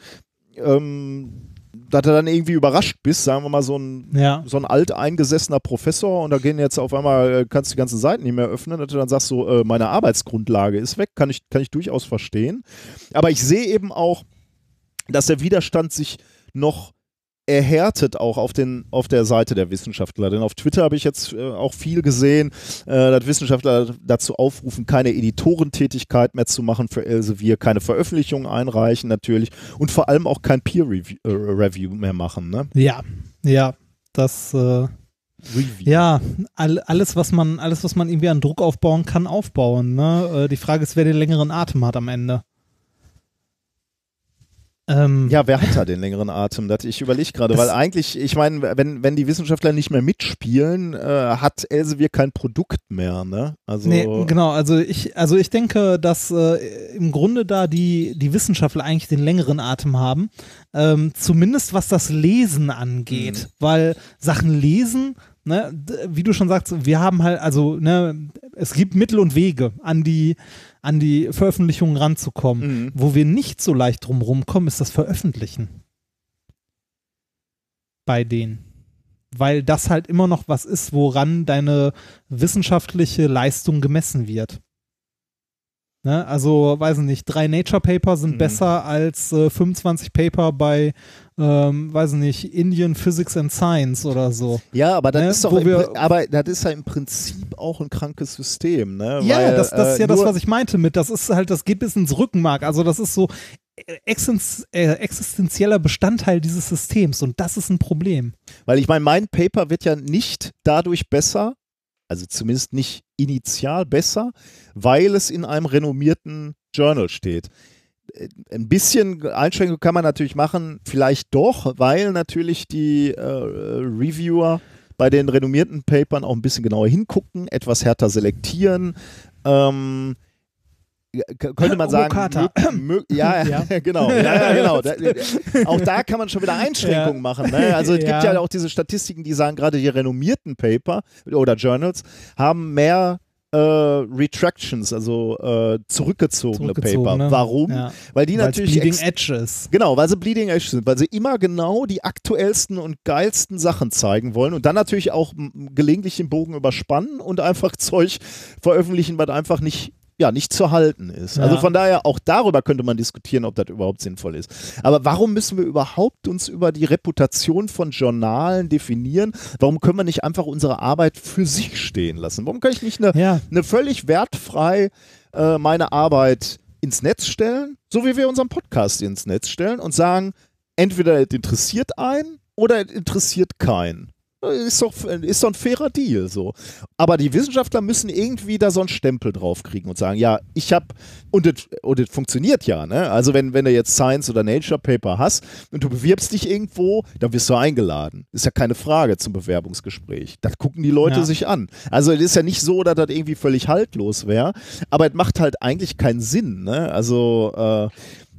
äh, ähm, dass du dann irgendwie überrascht bist, sagen wir mal, so ein Ja. so ein alteingesessener Professor und da gehen jetzt auf einmal, äh, kannst du die ganzen Seiten nicht mehr öffnen, dass du dann sagst so, äh, meine Arbeitsgrundlage ist weg, kann ich, kann ich durchaus verstehen. Aber ich sehe eben auch, dass der Widerstand sich noch erhärtet auch auf, den, auf der Seite der Wissenschaftler. Denn auf Twitter habe ich jetzt äh, auch viel gesehen, äh, dass Wissenschaftler dazu aufrufen, keine Editorentätigkeit mehr zu machen für Elsevier, keine Veröffentlichungen einreichen natürlich und vor allem auch kein Peer-Review äh, Review mehr machen. Ne? Ja, ja, das, äh, Review. ja, all, alles, was man, alles, was man irgendwie an Druck aufbauen kann, aufbauen. Ne? Äh, die Frage ist, wer den längeren Atem hat am Ende. Ähm, Ja, wer hat da den längeren Atem? Das, ich überlege gerade, weil eigentlich, ich meine, wenn, wenn die Wissenschaftler nicht mehr mitspielen, äh, hat Elsevier kein Produkt mehr, ne? Also, Nee, genau, also ich, also ich denke, dass äh, im Grunde da die, die Wissenschaftler eigentlich den längeren Atem haben, ähm, zumindest was das Lesen angeht, Mhm. weil Sachen lesen, ne, wie du schon sagst, wir haben halt, also ne, es gibt Mittel und Wege, an die, an die Veröffentlichungen ranzukommen. Mhm. Wo wir nicht so leicht drum rumkommen, ist das Veröffentlichen. Bei denen. Weil das halt immer noch was ist, woran deine wissenschaftliche Leistung gemessen wird. Ne? Also, weiß ich nicht, drei Nature Paper sind Mhm. besser als äh, 25 Paper bei, ähm, weiß ich nicht, Indian Physics and Science oder so. Ja, aber das Ne, ist doch im, wir- aber das ist ja im Prinzip auch ein krankes System, ne? Ja, Weil, das, das ist äh, ja das, nur- was ich meinte mit, das ist halt, das geht bis ins Rückenmark. Also das ist so äh, äh, existenzieller Bestandteil dieses Systems und das ist ein Problem. Weil ich meine, mein Paper wird ja nicht dadurch besser, also zumindest nicht initial besser, weil es in einem renommierten Journal steht. Äh, Ein bisschen Einschränkung kann man natürlich machen, vielleicht doch, weil natürlich die äh, Reviewer bei den renommierten Papern auch ein bisschen genauer hingucken, etwas härter selektieren. Ähm, könnte man sagen, mö- mö- (clears throat) ja, Ja. (laughs) genau, ja, ja, genau. Da, auch da kann man schon wieder Einschränkungen Ja. machen. Ne? Also es gibt ja auch diese Statistiken, die sagen, gerade die renommierten Paper oder Journals haben mehr äh, Retractions, also äh, zurückgezogene, Zurückgezogene. Paper. Warum? Ja. Weil die Weil's natürlich Bleeding ex- Edge ist. Genau, weil sie Bleeding Edge sind, weil sie immer genau die aktuellsten und geilsten Sachen zeigen wollen und dann natürlich auch gelegentlich den Bogen überspannen und einfach (laughs) Zeug veröffentlichen, was einfach nicht ja, nicht zu halten ist. Also Ja. von daher, auch darüber könnte man diskutieren, ob das überhaupt sinnvoll ist. Aber warum müssen wir überhaupt uns über die Reputation von Journalen definieren? Warum können wir nicht einfach unsere Arbeit für sich stehen lassen? Warum kann ich nicht eine, Ja. eine völlig wertfrei äh, meine Arbeit ins Netz stellen, so wie wir unseren Podcast ins Netz stellen und sagen, entweder es interessiert einen oder es interessiert keinen. Ist doch, ist doch ein fairer Deal so. Aber die Wissenschaftler müssen irgendwie da so einen Stempel draufkriegen und sagen, ja, ich habe, und das funktioniert ja, ne? Also wenn, wenn du jetzt Science oder Nature Paper hast und du bewirbst dich irgendwo, dann wirst du eingeladen. Ist ja keine Frage zum Bewerbungsgespräch. Das gucken die Leute Ja. sich an. Also es ist ja nicht so, dass das irgendwie völlig haltlos wäre, aber es macht halt eigentlich keinen Sinn, ne? Also äh,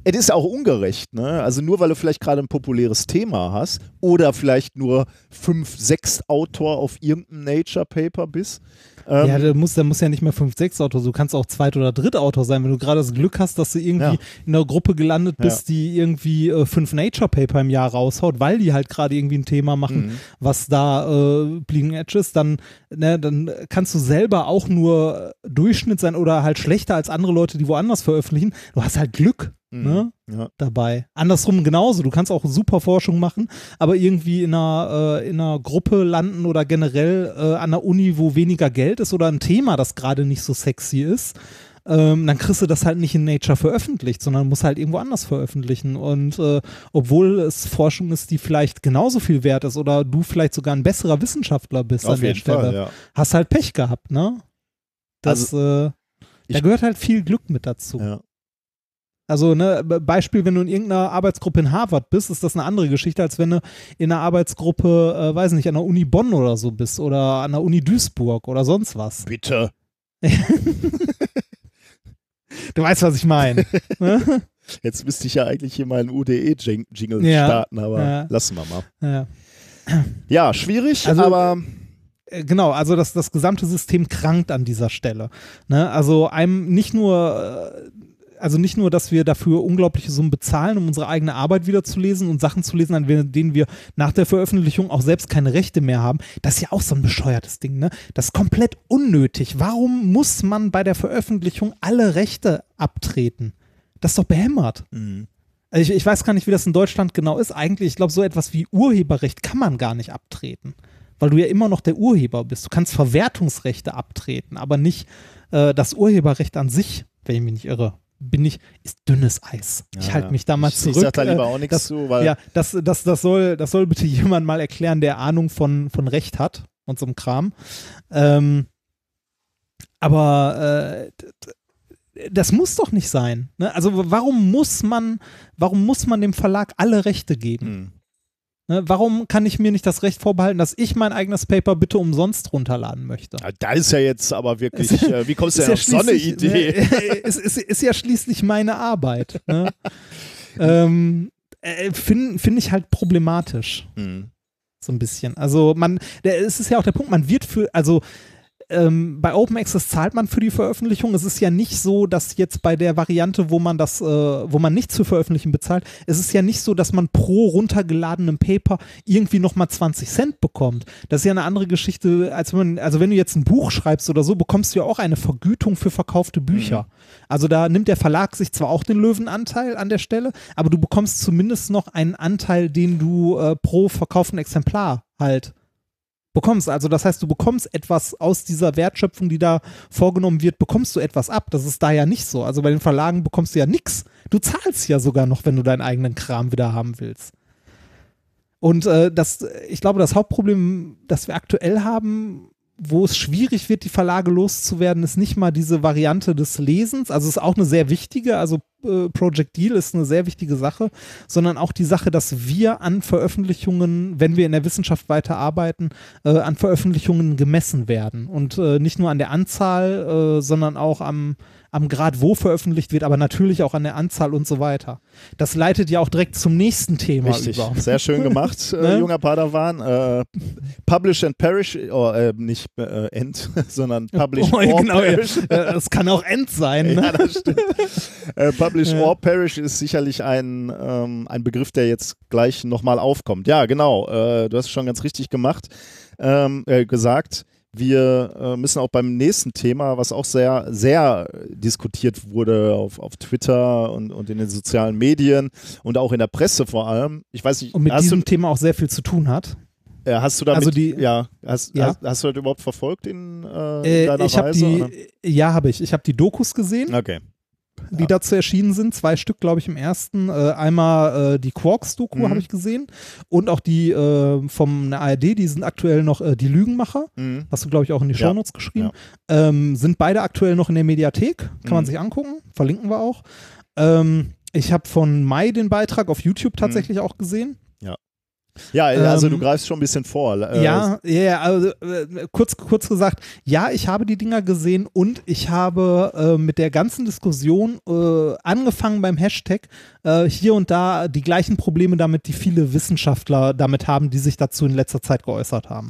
es ist auch ungerecht, ne? Also nur weil du vielleicht gerade ein populäres Thema hast oder vielleicht nur fünf, sechs Autor auf irgendeinem Nature Paper bist. Ähm, ja, da muss, da muss ja nicht mehr 5, 6 Autor, du kannst auch Zweit- oder Drittautor sein, wenn du gerade das Glück hast, dass du irgendwie Ja. in einer Gruppe gelandet Ja. bist, die irgendwie äh, fünf Nature Paper im Jahr raushaut, weil die halt gerade irgendwie ein Thema machen, Mhm. was da äh, Bleeding Edge ist, dann, ne, dann kannst du selber auch nur Durchschnitt sein oder halt schlechter als andere Leute, die woanders veröffentlichen. Du hast halt Glück. Mhm. Ne? Ja. dabei. Andersrum genauso. Du kannst auch super Forschung machen, aber irgendwie in einer, äh, in einer Gruppe landen oder generell äh, an einer Uni, wo weniger Geld ist oder ein Thema, das gerade nicht so sexy ist. Ähm, dann kriegst du das halt nicht in Nature veröffentlicht, sondern musst halt irgendwo anders veröffentlichen. Und äh, obwohl es Forschung ist, die vielleicht genauso viel wert ist oder du vielleicht sogar ein besserer Wissenschaftler bist Auf an der Stelle, Fall, ja. hast halt Pech gehabt, ne? Das, äh, da gehört halt viel Glück mit dazu. ja. Also, ne, Be- Beispiel, wenn du in irgendeiner Arbeitsgruppe in Harvard bist, ist das eine andere Geschichte, als wenn du in einer Arbeitsgruppe, äh, weiß nicht, an der Uni Bonn oder so bist oder an der Uni Duisburg oder sonst was. Bitte. (laughs) Du weißt, was ich meine. ne? (laughs) Jetzt müsste ich ja eigentlich hier mal einen UDE-Jingle Ja. starten, aber Ja. lassen wir mal. ja. Ja, schwierig, Also, aber Äh, Genau, also das, das gesamte System krankt an dieser Stelle. Ne? Also einem nicht nur, äh, also nicht nur, dass wir dafür unglaubliche Summen bezahlen, um unsere eigene Arbeit wiederzulesen und Sachen zu lesen, an denen wir nach der Veröffentlichung auch selbst keine Rechte mehr haben. Das ist ja auch so ein bescheuertes Ding, ne? Das ist komplett unnötig. Warum muss man bei der Veröffentlichung alle Rechte abtreten? Das ist doch behämmert. Also ich, ich weiß gar nicht, wie das in Deutschland genau ist. Eigentlich, ich glaube, so etwas wie Urheberrecht kann man gar nicht abtreten, weil du ja immer noch der Urheber bist. Du kannst Verwertungsrechte abtreten, aber nicht äh, das Urheberrecht an sich, wenn ich mich nicht irre. Bin ich, ist dünnes Eis. ich Ja, halte ja. mich da mal ich, zurück. Ich sag da lieber äh, auch nichts das, zu, weil ja, das, das, das, soll, das soll bitte (laughs) jemand mal erklären, der Ahnung von, von Recht hat und so einem Kram. Ähm, aber äh, das muss doch nicht sein. Ne? Also warum muss man, warum muss man dem Verlag alle Rechte geben? Hm. Ne? Warum kann ich mir nicht das Recht vorbehalten, dass ich mein eigenes Paper bitte umsonst runterladen möchte? Ja, da ist ja jetzt aber wirklich, äh, wie kommst du denn ja auf so eine Idee? Ne, ist, ist, ist ja schließlich meine Arbeit. Ne? (laughs) ähm, äh, Finde find ich halt problematisch. Hm. so ein bisschen. Also man, der, es ist ja auch der Punkt, man wird für, also ähm, bei Open Access zahlt man für die Veröffentlichung. Es ist ja nicht so, dass jetzt bei der Variante, wo man das, äh, wo man nicht zu veröffentlichen bezahlt, es ist ja nicht so, dass man pro runtergeladenem Paper irgendwie nochmal 20 Cent bekommt. Das ist ja eine andere Geschichte, als wenn man, also wenn du jetzt ein Buch schreibst oder so, bekommst du ja auch eine Vergütung für verkaufte Bücher. Also da nimmt der Verlag sich zwar auch den Löwenanteil an der Stelle, aber du bekommst zumindest noch einen Anteil, den du äh, pro verkauften Exemplar halt bekommst. Also das heißt, du bekommst etwas aus dieser Wertschöpfung, die da vorgenommen wird, bekommst du etwas ab. Das ist da ja nicht so. Also bei den Verlagen bekommst du ja nichts. Du zahlst ja sogar noch, wenn du deinen eigenen Kram wieder haben willst. Und äh, das, ich glaube, das Hauptproblem, das wir aktuell haben, wo es schwierig wird, die Verlage loszuwerden, ist nicht mal diese Variante des Lesens. Also ist auch eine sehr wichtige, also äh, Project Deal ist eine sehr wichtige Sache, sondern auch die Sache, dass wir an Veröffentlichungen, wenn wir in der Wissenschaft weiterarbeiten, äh, an Veröffentlichungen gemessen werden. Und äh, nicht nur an der Anzahl, äh, sondern auch am, am Grad, wo veröffentlicht wird, aber natürlich auch an der Anzahl und so weiter. Das leitet ja auch direkt zum nächsten Thema Richtig, über. sehr schön (laughs) gemacht, äh, Ne? junger Padawan. Äh, publish and perish, oh, äh, nicht äh, end, (laughs) sondern publish Oh, or genau, perish. Äh, Es kann auch End sein. (laughs) Ne? Ja, das stimmt. äh, Publish Ja. or Perish ist sicherlich ein, ähm, ein Begriff, der jetzt gleich nochmal aufkommt. Ja, genau. Äh, du hast es schon ganz richtig gemacht, ähm, äh, gesagt. Wir äh, müssen auch beim nächsten Thema, was auch sehr, sehr diskutiert wurde auf, auf Twitter und, und in den sozialen Medien und auch in der Presse vor allem. Ich weiß nicht, Und mit diesem du, Thema auch sehr viel zu tun hat. äh, hast du damit, also die- ja, hast, Ja. Hast, hast du das überhaupt verfolgt in, äh, in Äh, deiner ich habe Weise? oder? die, ja, habe ich. Ich habe die Dokus gesehen. Okay. Die dazu erschienen sind. Zwei Stück, glaube ich, im ersten. Äh, einmal äh, die Quarks-Doku Mhm. habe ich gesehen und auch die äh, vom der ARD, die sind aktuell noch äh, die Lügenmacher. Mhm. Hast du, glaube ich, auch in die Ja. Shownotes geschrieben. Ähm, sind beide aktuell noch in der Mediathek. Kann man Mhm. sich angucken. Verlinken wir auch. Ähm, ich habe von Mai den Beitrag auf YouTube tatsächlich auch gesehen. Ja, also Ähm, du greifst schon ein bisschen vor. Äh, ja, ja, ja, also äh, kurz, kurz gesagt, ja, ich habe die Dinger gesehen und ich habe äh, mit der ganzen Diskussion äh, angefangen beim Hashtag äh, hier und da die gleichen Probleme damit, die viele Wissenschaftler damit haben, die sich dazu in letzter Zeit geäußert haben.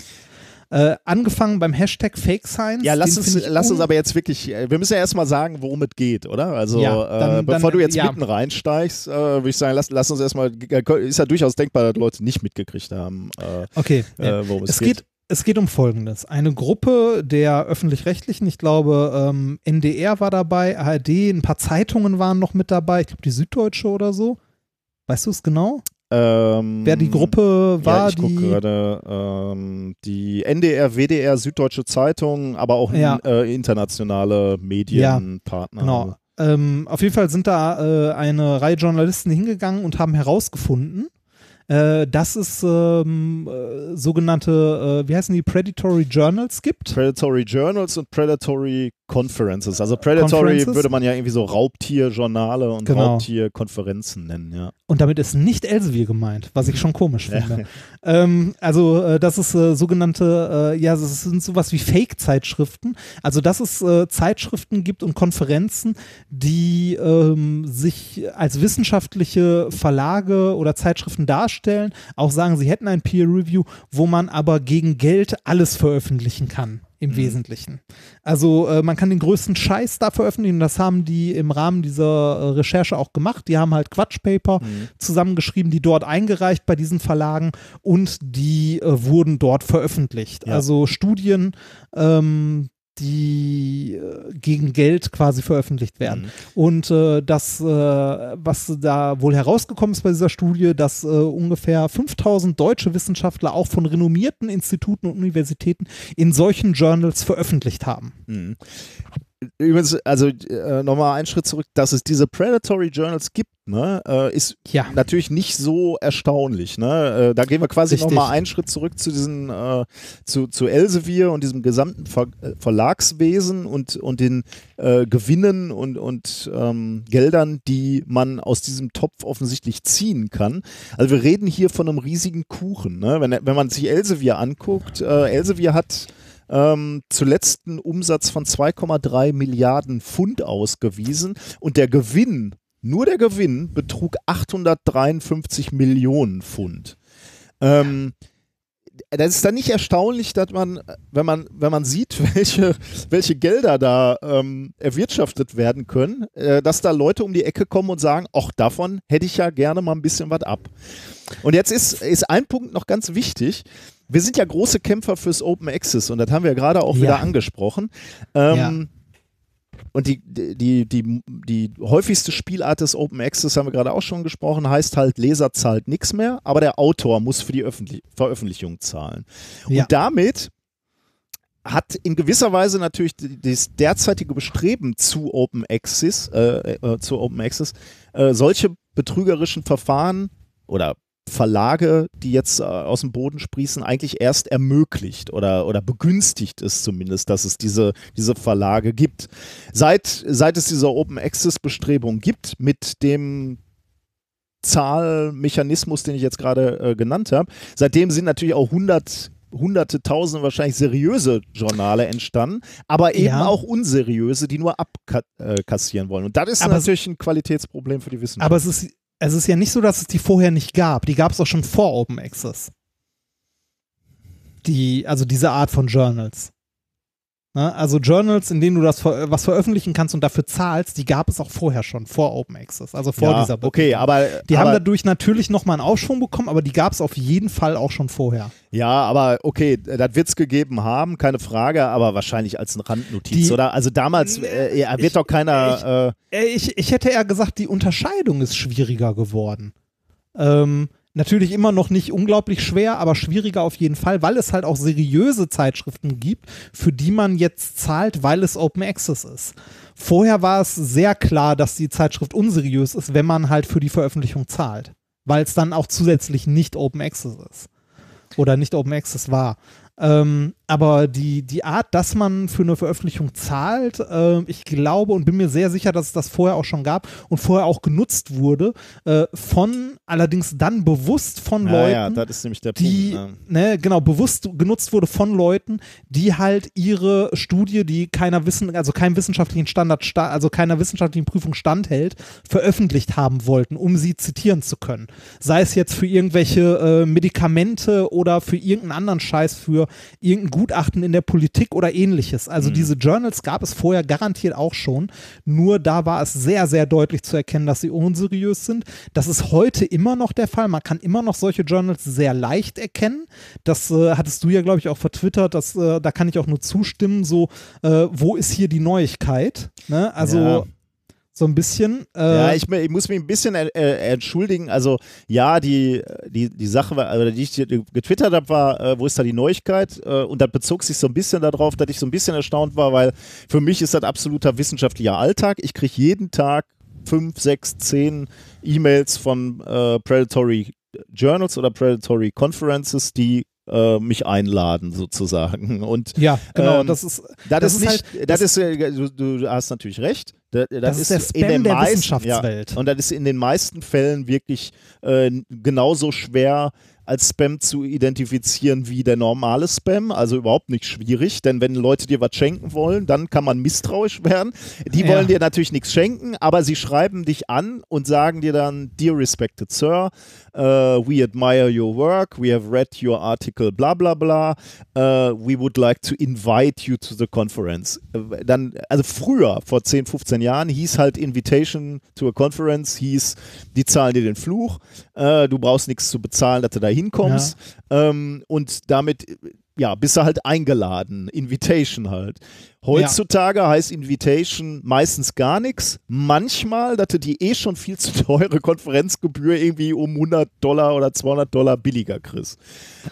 Äh, angefangen beim Hashtag Fake Science. Ja, lass uns, lass uns un- aber jetzt wirklich, äh, wir müssen ja erstmal sagen, worum es geht, oder? Also, Ja, äh, dann- bevor dann- du jetzt ja. mitten reinsteigst, äh, würde ich sagen, lass, lass uns erstmal, äh, ist ja durchaus denkbar, dass Leute nicht mitgekriegt haben, äh, Okay, ja. äh, worum es, Es geht, es geht um Folgendes. Eine Gruppe der Öffentlich-Rechtlichen, ich glaube, ähm, NDR war dabei, ARD, ein paar Zeitungen waren noch mit dabei, ich glaube, die Süddeutsche oder so. Weißt du es genau? Ähm, Wer die Gruppe ja, war, ich gucke die. gerade, ähm, die NDR, WDR, Süddeutsche Zeitung, aber auch Ja. äh, internationale Medienpartner. Genau. Ähm, auf jeden Fall sind da äh, eine Reihe Journalisten hingegangen und haben herausgefunden, äh, dass es ähm, äh, sogenannte, äh, wie heißen die, Predatory Journals gibt. Predatory Journals und Predatory Conferences. Also Predatory Conferences? würde man ja irgendwie so Raubtierjournale und Genau. Raubtierkonferenzen nennen, ja. Und damit ist nicht Elsevier gemeint, was ich schon komisch finde. (laughs) Ähm, also äh, das ist äh, sogenannte, äh, ja, das sind sowas wie Fake-Zeitschriften. Also dass es äh, Zeitschriften gibt und Konferenzen, die ähm, sich als wissenschaftliche Verlage oder Zeitschriften darstellen, auch sagen, sie hätten ein Peer-Review, wo man aber gegen Geld alles veröffentlichen kann. Im Wesentlichen. Also äh, man kann den größten Scheiß da veröffentlichen. Das haben die im Rahmen dieser äh, Recherche auch gemacht. Die haben halt Quatschpaper zusammengeschrieben, die dort eingereicht bei diesen Verlagen und die äh, wurden dort veröffentlicht. Ja. Also Studien, ähm, die äh, gegen Geld quasi veröffentlicht werden. Mhm. Und äh, das, äh, was da wohl herausgekommen ist bei dieser Studie, dass äh, ungefähr 5000 deutsche Wissenschaftler auch von renommierten Instituten und Universitäten in solchen Journals veröffentlicht haben. Mhm. Übrigens, also äh, nochmal einen Schritt zurück, dass es diese Predatory Journals gibt, ne, äh, ist Ja. natürlich nicht so erstaunlich. Ne? Äh, da gehen wir quasi nochmal einen Schritt zurück zu diesen, äh, zu, zu Elsevier und diesem gesamten Ver äh, Verlagswesen und, und den äh, Gewinnen und, und ähm, Geldern, die man aus diesem Topf offensichtlich ziehen kann. Also wir reden hier von einem riesigen Kuchen. Ne? Wenn, wenn man sich Elsevier anguckt, Elsevier hat ähm, zuletzt einen Umsatz von 2,3 Milliarden Pfund ausgewiesen und der Gewinn, nur der Gewinn, betrug 853 Millionen Pfund. Ähm, das ist dann nicht erstaunlich, dass man, wenn man, wenn man sieht, (laughs) welche, welche Gelder da ähm, erwirtschaftet werden können, äh, dass da Leute um die Ecke kommen und sagen, ach, davon hätte ich ja gerne mal ein bisschen was ab. Und jetzt ist, ist ein Punkt noch ganz wichtig. Wir sind ja große Kämpfer fürs Open Access und das haben wir gerade auch Ja. wieder angesprochen. Ähm, Und die, die, die, die häufigste Spielart des Open Access, haben wir gerade auch schon gesprochen, heißt halt, Leser zahlt nichts mehr, aber der Autor muss für die Öffentlich Veröffentlichung zahlen. Ja. Und damit hat in gewisser Weise natürlich das derzeitige Bestreben zu Open Access, äh, äh, zu Open Access, äh, solche betrügerischen Verfahren oder Verlage, die jetzt äh, aus dem Boden sprießen, eigentlich erst ermöglicht oder, oder begünstigt es zumindest, dass es diese, diese Verlage gibt. Seit, seit es diese Open Access Bestrebung gibt, mit dem Zahlmechanismus, den ich jetzt gerade äh, genannt habe, seitdem sind natürlich auch 100 hunderte, tausende wahrscheinlich seriöse Journale entstanden, aber eben Ja. auch unseriöse, die nur abkassieren wollen. Und das ist Aber- natürlich ein Qualitätsproblem für die Wissenschaft. Aber es ist, es ist ja nicht so, dass es die vorher nicht gab. Die gab es auch schon vor Open Access. Die, also diese Art von Journals. Ne? Also Journals, in denen du das was veröffentlichen kannst und dafür zahlst, die gab es auch vorher schon, vor Open Access, also vor ja, dieser Bewegung. Okay, aber. Die aber, haben dadurch natürlich nochmal einen Aufschwung bekommen, aber die gab es auf jeden Fall auch schon vorher. Ja, aber okay, das wird es gegeben haben, keine Frage, aber wahrscheinlich als eine Randnotiz, Die- oder? Also damals äh, ja, wird Ich- doch keiner. äh, Äh, Ich, ich hätte eher gesagt, die Unterscheidung ist schwieriger geworden. Ähm, natürlich immer noch nicht unglaublich schwer, aber schwieriger auf jeden Fall, weil es halt auch seriöse Zeitschriften gibt, für die man jetzt zahlt, weil es Open Access ist. Vorher war es sehr klar, dass die Zeitschrift unseriös ist, wenn man halt für die Veröffentlichung zahlt, weil es dann auch zusätzlich nicht Open Access ist oder nicht Open Access war. Ähm, aber die, die Art, dass man für eine Veröffentlichung zahlt, äh, ich glaube und bin mir sehr sicher, dass es das vorher auch schon gab und vorher auch genutzt wurde, äh, von allerdings dann bewusst von ja, Leuten, ja, das ist nämlich der die, Punkt. ne? ne, genau, bewusst genutzt wurde von Leuten, die halt ihre Studie, die keiner wissen, also keinem wissenschaftlichen Standard, sta also keiner wissenschaftlichen Prüfung standhält, veröffentlicht haben wollten, um sie zitieren zu können. Sei es jetzt für irgendwelche äh, Medikamente oder für irgendeinen anderen Scheiß, für irgendein Gutachten in der Politik oder ähnliches. Also Mhm. diese Journals gab es vorher garantiert auch schon, nur da war es sehr, sehr deutlich zu erkennen, dass sie unseriös sind. Das ist heute immer noch der Fall. Man kann immer noch solche Journals sehr leicht erkennen. Das äh, hattest du ja, glaube ich, auch vertwittert. Das, äh, da kann ich auch nur zustimmen. So, äh, wo ist hier die Neuigkeit? Ne? Also Ja. So ein bisschen. Äh, Ja, ich, ich muss mich ein bisschen äh, entschuldigen. Also ja, die, die, die Sache, war, die ich getwittert habe, war, äh, wo ist da die Neuigkeit? Äh, und das bezog sich so ein bisschen darauf, dass ich so ein bisschen erstaunt war, weil für mich ist das absoluter wissenschaftlicher Alltag. Ich kriege jeden Tag fünf, sechs, zehn E-Mails von äh, Predatory Journals oder Predatory Conferences, die äh, mich einladen sozusagen. Und ja, genau. ähm, das ist, das, Das ist ist nicht, halt- das, ist, äh, du, du hast natürlich recht. Das, Das ist der in den der meisten- Wissenschaftswelt. Ja, und das ist in den meisten Fällen wirklich äh, genauso schwer als Spam zu identifizieren wie der normale Spam, also überhaupt nicht schwierig, denn wenn Leute dir was schenken wollen, dann kann man misstrauisch werden. Die Ja. wollen dir natürlich nichts schenken, aber sie schreiben dich an und sagen dir dann, Dear respected Sir, uh, we admire your work, we have read your article, bla bla bla, uh, we would like to invite you to the conference. Äh, Dann, also früher, vor 10, 15 Jahren, hieß halt Invitation to a Conference, hieß, die zahlen dir den Fluch, äh, du brauchst nichts zu bezahlen, dass du da hinkommst. Ähm, und damit, ja, bist du halt eingeladen. Invitation halt. Heutzutage heißt Invitation meistens gar nichts. Manchmal, dass du die eh schon viel zu teure Konferenzgebühr irgendwie um 100 Dollar oder 200 Dollar billiger kriegst.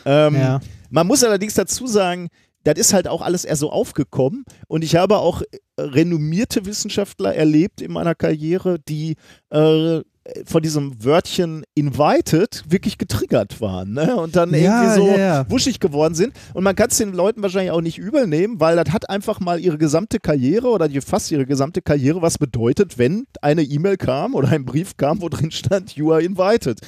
Ähm, Ja. Man muss allerdings dazu sagen, das ist halt auch alles eher so aufgekommen und ich habe auch renommierte Wissenschaftler erlebt in meiner Karriere, die äh, von diesem Wörtchen invited wirklich getriggert waren ne? und dann Ja, irgendwie so ja, ja. wuschig geworden sind. Und man kann es den Leuten wahrscheinlich auch nicht übel nehmen, weil das hat einfach mal ihre gesamte Karriere oder fast ihre gesamte Karriere was bedeutet, wenn eine E-Mail kam oder ein Brief kam, wo drin stand, you are invited.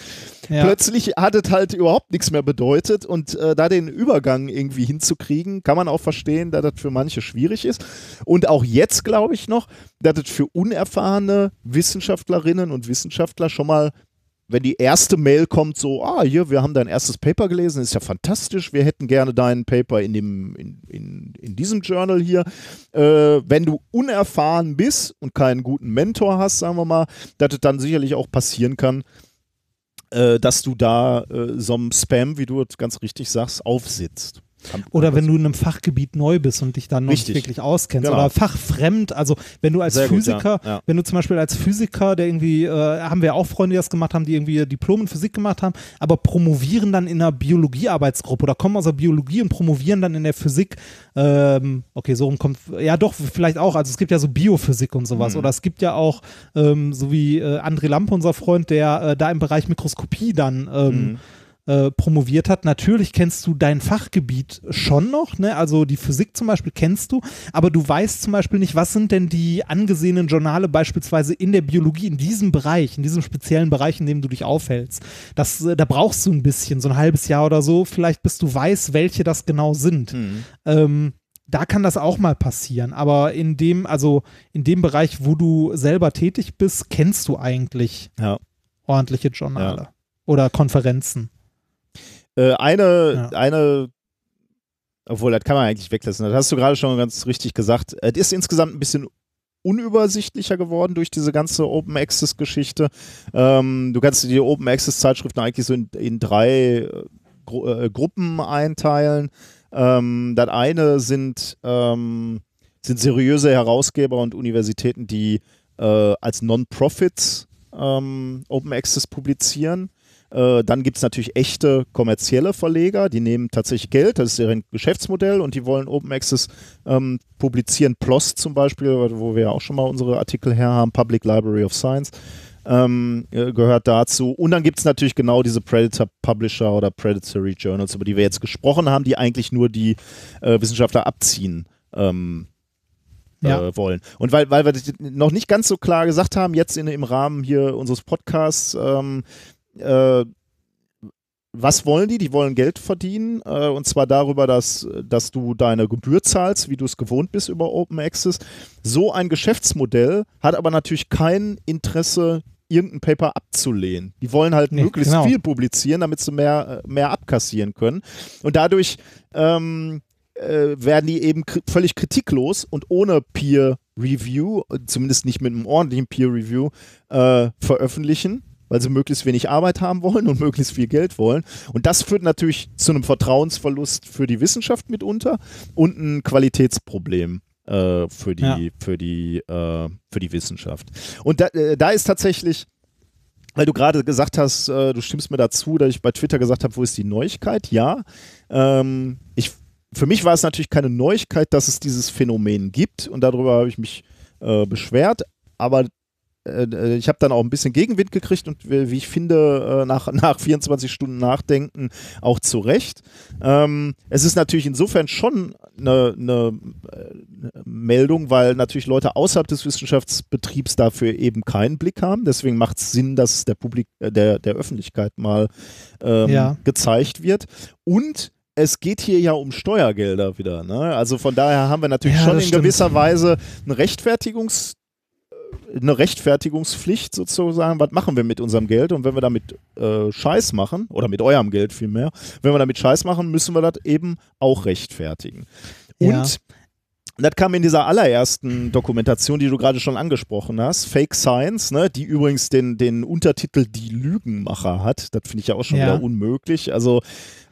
Plötzlich hat es halt überhaupt nichts mehr bedeutet und äh, da den Übergang irgendwie hinzukriegen, kann man auch verstehen, dass das für manche schwierig ist. Und auch jetzt glaube ich noch, dass es für unerfahrene Wissenschaftlerinnen und Wissenschaftler schon mal wenn die erste Mail kommt, so, ah, hier, wir haben dein erstes Paper gelesen, ist ja fantastisch, wir hätten gerne dein Paper in, dem, in, in, in diesem Journal hier. Äh, wenn du unerfahren bist und keinen guten Mentor hast, sagen wir mal, dass es dann sicherlich auch passieren kann, äh, dass du da äh, so einem Spam, wie du ganz richtig sagst, aufsitzt. Oder wenn du in einem Fachgebiet neu bist und dich dann noch Richtig. nicht wirklich auskennst. Genau. Oder fachfremd, also wenn du als Sehr gut, Physiker, ja, ja. wenn du zum Beispiel als Physiker, der irgendwie, äh, haben wir auch Freunde, die das gemacht haben, die irgendwie Diplom in Physik gemacht haben, aber promovieren dann in einer Biologiearbeitsgruppe oder kommen aus der Biologie und promovieren dann in der Physik, ähm, okay, so rum kommt, ja doch, vielleicht auch, also es gibt ja so Biophysik und sowas. Mhm. Oder es gibt ja auch, ähm, so wie äh, André Lampe, unser Freund, der äh, da im Bereich Mikroskopie dann ähm, Mhm. Äh, promoviert hat. Natürlich kennst du dein Fachgebiet schon noch, ne? Also die Physik zum Beispiel kennst du, aber du weißt zum Beispiel nicht, was sind denn die angesehenen Journale beispielsweise in der Biologie, in diesem Bereich, in diesem speziellen Bereich, in dem du dich aufhältst. Das, äh, da brauchst du ein bisschen, so ein halbes Jahr oder so, vielleicht bis du weißt, welche das genau sind. Mhm. Ähm, da kann das auch mal passieren, aber in dem, also in dem Bereich, wo du selber tätig bist, kennst du eigentlich Ja. ordentliche Journale oder Konferenzen. Äh, eine, Ja. eine obwohl, das kann man eigentlich weglassen. Das hast du gerade schon ganz richtig gesagt. Es ist insgesamt ein bisschen unübersichtlicher geworden durch diese ganze Open Access Geschichte. Ähm, du kannst die Open Access Zeitschriften eigentlich so in, in drei äh, Gru äh, Gruppen einteilen. Ähm, das eine sind, ähm, sind seriöse Herausgeber und Universitäten, die äh, als Non-Profits ähm, Open Access publizieren. Äh, dann gibt es natürlich echte kommerzielle Verleger, die nehmen tatsächlich Geld, das ist deren Geschäftsmodell und die wollen Open Access ähm, publizieren. PLOS zum Beispiel, wo wir ja auch schon mal unsere Artikel her haben, Public Library of Science. Ähm, äh, gehört dazu. Und dann gibt es natürlich genau diese Predator Publisher oder Predatory Journals, über die wir jetzt gesprochen haben, die eigentlich nur die äh, Wissenschaftler abziehen ähm, ja. äh, wollen. Und weil, weil wir das noch nicht ganz so klar gesagt haben, jetzt in, im Rahmen hier unseres Podcasts, ähm, äh, was wollen die? Die wollen Geld verdienen äh, und zwar darüber, dass, dass du deine Gebühr zahlst, wie du es gewohnt bist über Open Access. So ein Geschäftsmodell hat aber natürlich kein Interesse, irgendein Paper abzulehnen. Die wollen halt nee, möglichst genau. viel publizieren, damit sie mehr, mehr abkassieren können. Und dadurch ähm, äh, werden die eben kri völlig kritiklos und ohne Peer Review, zumindest nicht mit einem ordentlichen Peer Review, äh, veröffentlichen weil sie möglichst wenig Arbeit haben wollen und möglichst viel Geld wollen. Und das führt natürlich zu einem Vertrauensverlust für die Wissenschaft mitunter und ein Qualitätsproblem. Äh, für die, ja. für, die, äh, für die Wissenschaft. Und da, äh, da ist tatsächlich, weil du gerade gesagt hast, äh, du stimmst mir dazu, dass ich bei Twitter gesagt habe, wo ist die Neuigkeit? Ja. Ähm, ich, für mich war es natürlich keine Neuigkeit, dass es dieses Phänomen gibt und darüber habe ich mich äh, beschwert. Aber äh, äh, ich habe dann auch ein bisschen Gegenwind gekriegt und wie ich finde, äh, nach, (laughs) nach 24 Stunden Nachdenken auch zu Recht. Ähm, es ist natürlich insofern schon eine, eine, Meldung, weil natürlich Leute außerhalb des Wissenschaftsbetriebs dafür eben keinen Blick haben. Deswegen macht es Sinn, dass es der, Publik der, der Öffentlichkeit mal ähm, ja. gezeigt wird. Und es geht hier ja um Steuergelder wieder. Ne? Also von daher haben wir natürlich ja, schon in stimmt. gewisser Weise ein Rechtfertigungs eine Rechtfertigungspflicht sozusagen, was machen wir mit unserem Geld und wenn wir damit äh, Scheiß machen, oder mit eurem Geld vielmehr, wenn wir damit Scheiß machen, müssen wir das eben auch rechtfertigen. Und ja. das kam in dieser allerersten Dokumentation, die du gerade schon angesprochen hast, Fake Science, ne, die übrigens den, den Untertitel Die Lügenmacher hat. Das finde ich ja auch schon ja. wieder unmöglich. Also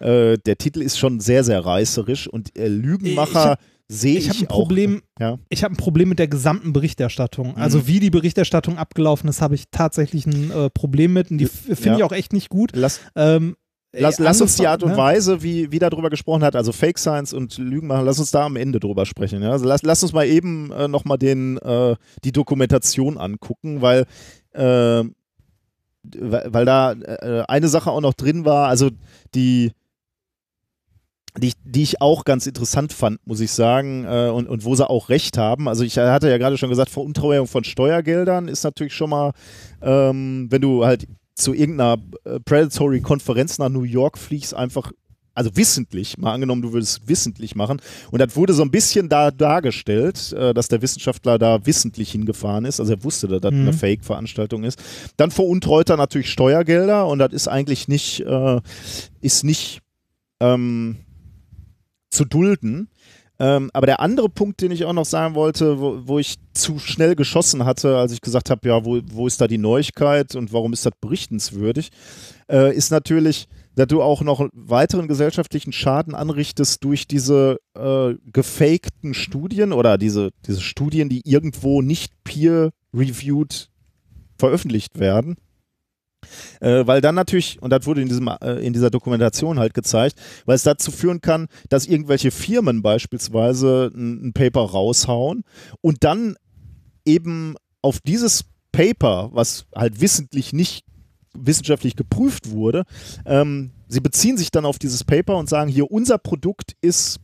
äh, der Titel ist schon sehr, sehr reißerisch und äh, Lügenmacher sehe ich, ich ein Problem. Auch, ja. Ich habe ein Problem mit der gesamten Berichterstattung. Also mhm. wie die Berichterstattung abgelaufen ist, habe ich tatsächlich ein äh, Problem mit. Und die finde ja. ich auch echt nicht gut. Lass, ähm, lass, lass uns die Art und ne? Weise, wie, wie darüber gesprochen hat, also Fake Science und Lügen machen, lass uns da am Ende drüber sprechen. Ja? Also lass, lass uns mal eben äh, nochmal äh, die Dokumentation angucken, weil äh, weil da äh, eine Sache auch noch drin war, also die die, die ich auch ganz interessant fand, muss ich sagen, äh, und, und wo sie auch recht haben. Also ich hatte ja gerade schon gesagt, Veruntreuung von Steuergeldern ist natürlich schon mal, ähm, wenn du halt zu irgendeiner äh, Predatory-Konferenz nach New York fliegst, einfach, also wissentlich, mal angenommen, du würdest wissentlich machen. Und das wurde so ein bisschen da dargestellt, äh, dass der Wissenschaftler da wissentlich hingefahren ist. Also er wusste, dass das mhm. eine Fake-Veranstaltung ist. Dann veruntreut er natürlich Steuergelder und das ist eigentlich nicht, äh, ist nicht, ähm, zu dulden. Ähm, aber der andere Punkt, den ich auch noch sagen wollte, wo, wo ich zu schnell geschossen hatte, als ich gesagt habe, ja, wo, wo ist da die Neuigkeit und warum ist das berichtenswürdig, äh, ist natürlich, dass du auch noch weiteren gesellschaftlichen Schaden anrichtest durch diese äh, gefakten Studien oder diese, diese Studien, die irgendwo nicht peer-reviewed veröffentlicht werden. Äh, weil dann natürlich, und das wurde in, diesem, äh, in dieser Dokumentation halt gezeigt, weil es dazu führen kann, dass irgendwelche Firmen beispielsweise ein, ein Paper raushauen und dann eben auf dieses Paper, was halt wissentlich nicht wissenschaftlich geprüft wurde, ähm, sie beziehen sich dann auf dieses Paper und sagen, hier unser Produkt ist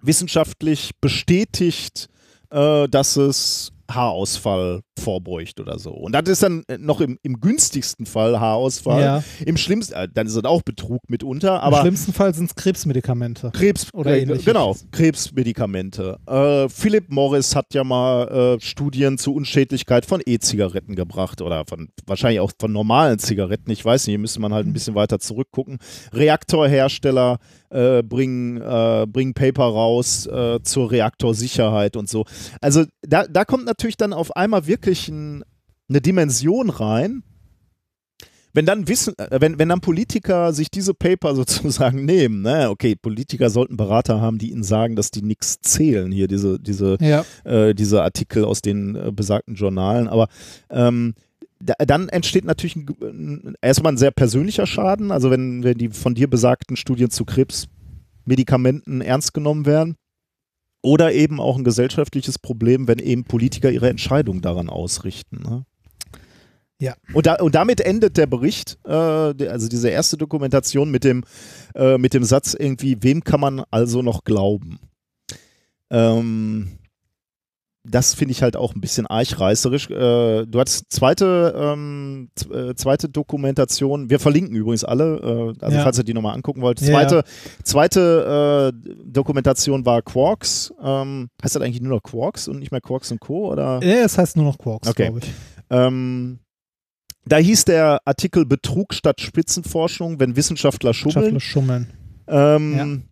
wissenschaftlich bestätigt, äh, dass es Haarausfall vorbeugt oder so. Und das ist dann noch im, im günstigsten Fall Haarausfall. Ja. Im schlimmsten, äh, dann ist es auch Betrug mitunter. Aber Im schlimmsten Fall sind es Krebsmedikamente. Krebs oder äh, Genau, Krebsmedikamente. Äh, Philip Morris hat ja mal äh, Studien zur Unschädlichkeit von E-Zigaretten gebracht oder von wahrscheinlich auch von normalen Zigaretten. Ich weiß nicht, hier müsste man halt ein bisschen weiter zurückgucken. Reaktorhersteller äh, bringen, äh, bringen Paper raus äh, zur Reaktorsicherheit und so. Also da, da kommt natürlich dann auf einmal wirklich ein, eine Dimension rein, wenn dann Wissen, äh, wenn, wenn dann Politiker sich diese Paper (laughs) sozusagen nehmen, ne, okay, Politiker sollten Berater haben, die ihnen sagen, dass die nichts zählen, hier diese, diese, Ja. äh, diese Artikel aus den äh, besagten Journalen, aber ähm, da, dann entsteht natürlich ein, ein, erstmal ein sehr persönlicher Schaden, also wenn, wenn die von dir besagten Studien zu Krebsmedikamenten ernst genommen werden. Oder eben auch ein gesellschaftliches Problem, wenn eben Politiker ihre Entscheidung daran ausrichten. Ne? Ja. Und, da, und damit endet der Bericht, äh, also diese erste Dokumentation mit dem, äh, mit dem Satz irgendwie, wem kann man also noch glauben? Ähm, das finde ich halt auch ein bisschen eichreißerisch. Äh, du hattest zweite, ähm, äh, zweite Dokumentation, wir verlinken übrigens alle, äh, also Ja. falls ihr die nochmal angucken wollt. Ja, Zweite, zweite äh, Dokumentation war Quarks. Ähm, heißt das eigentlich nur noch Quarks und nicht mehr Quarks und Co. Oder? Ja, es heißt nur noch Quarks, Okay. glaube ich. Ähm, da hieß der Artikel Betrug statt Spitzenforschung, wenn Wissenschaftler schummeln. Schaffle schummeln. Ähm,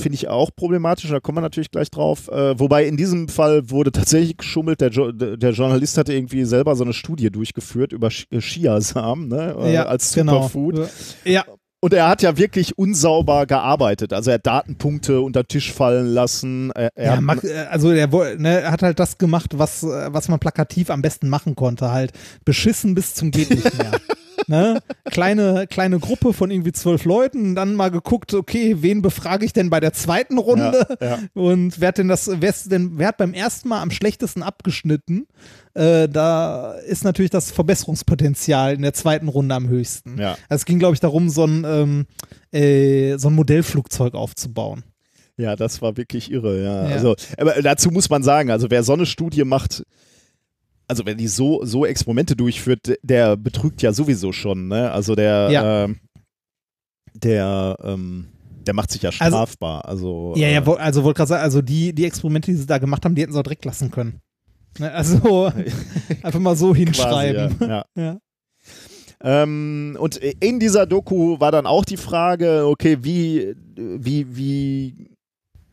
Finde ich auch problematisch, da kommen wir natürlich gleich drauf. Äh, wobei in diesem Fall wurde tatsächlich geschummelt. Der, jo der Journalist hatte irgendwie selber so eine Studie durchgeführt über Sch äh, Chiasamen ne, äh, ja, als genau. Superfood. Ja, Und er hat ja wirklich unsauber gearbeitet. Also er hat Datenpunkte unter Tisch fallen lassen. Er, er ja, äh, also er, ne, er hat halt das gemacht, was, äh, was man plakativ am besten machen konnte, halt beschissen bis zum geht nicht mehr. (laughs) ne? kleine, kleine Gruppe von irgendwie zwölf Leuten, dann mal geguckt, okay, wen befrage ich denn bei der zweiten Runde? Ja, ja. Und wer hat denn das, wer denn, wer hat beim ersten Mal am schlechtesten abgeschnitten? Äh, da ist natürlich das Verbesserungspotenzial in der zweiten Runde am höchsten. Ja. Also es ging, glaube ich, darum, so ein, ähm, äh, so ein Modellflugzeug aufzubauen. Ja, das war wirklich irre, ja. Ja. Also, aber dazu muss man sagen, also wer so eine Studie macht, also wenn die so, so Experimente durchführt, der betrügt ja sowieso schon, ne? Also der, Ja. ähm, der, ähm, der macht sich ja Also- strafbar. Also, Ja, ja, äh, also wollte gerade sagen, also die, die Experimente, die sie da gemacht haben, die hätten sie auch direkt lassen können. Ne, Also (laughs) einfach mal so quasi, hinschreiben. Ja, ja. (laughs) Ja. Ähm, und in dieser Doku war dann auch die Frage, okay, wie, wie, wie,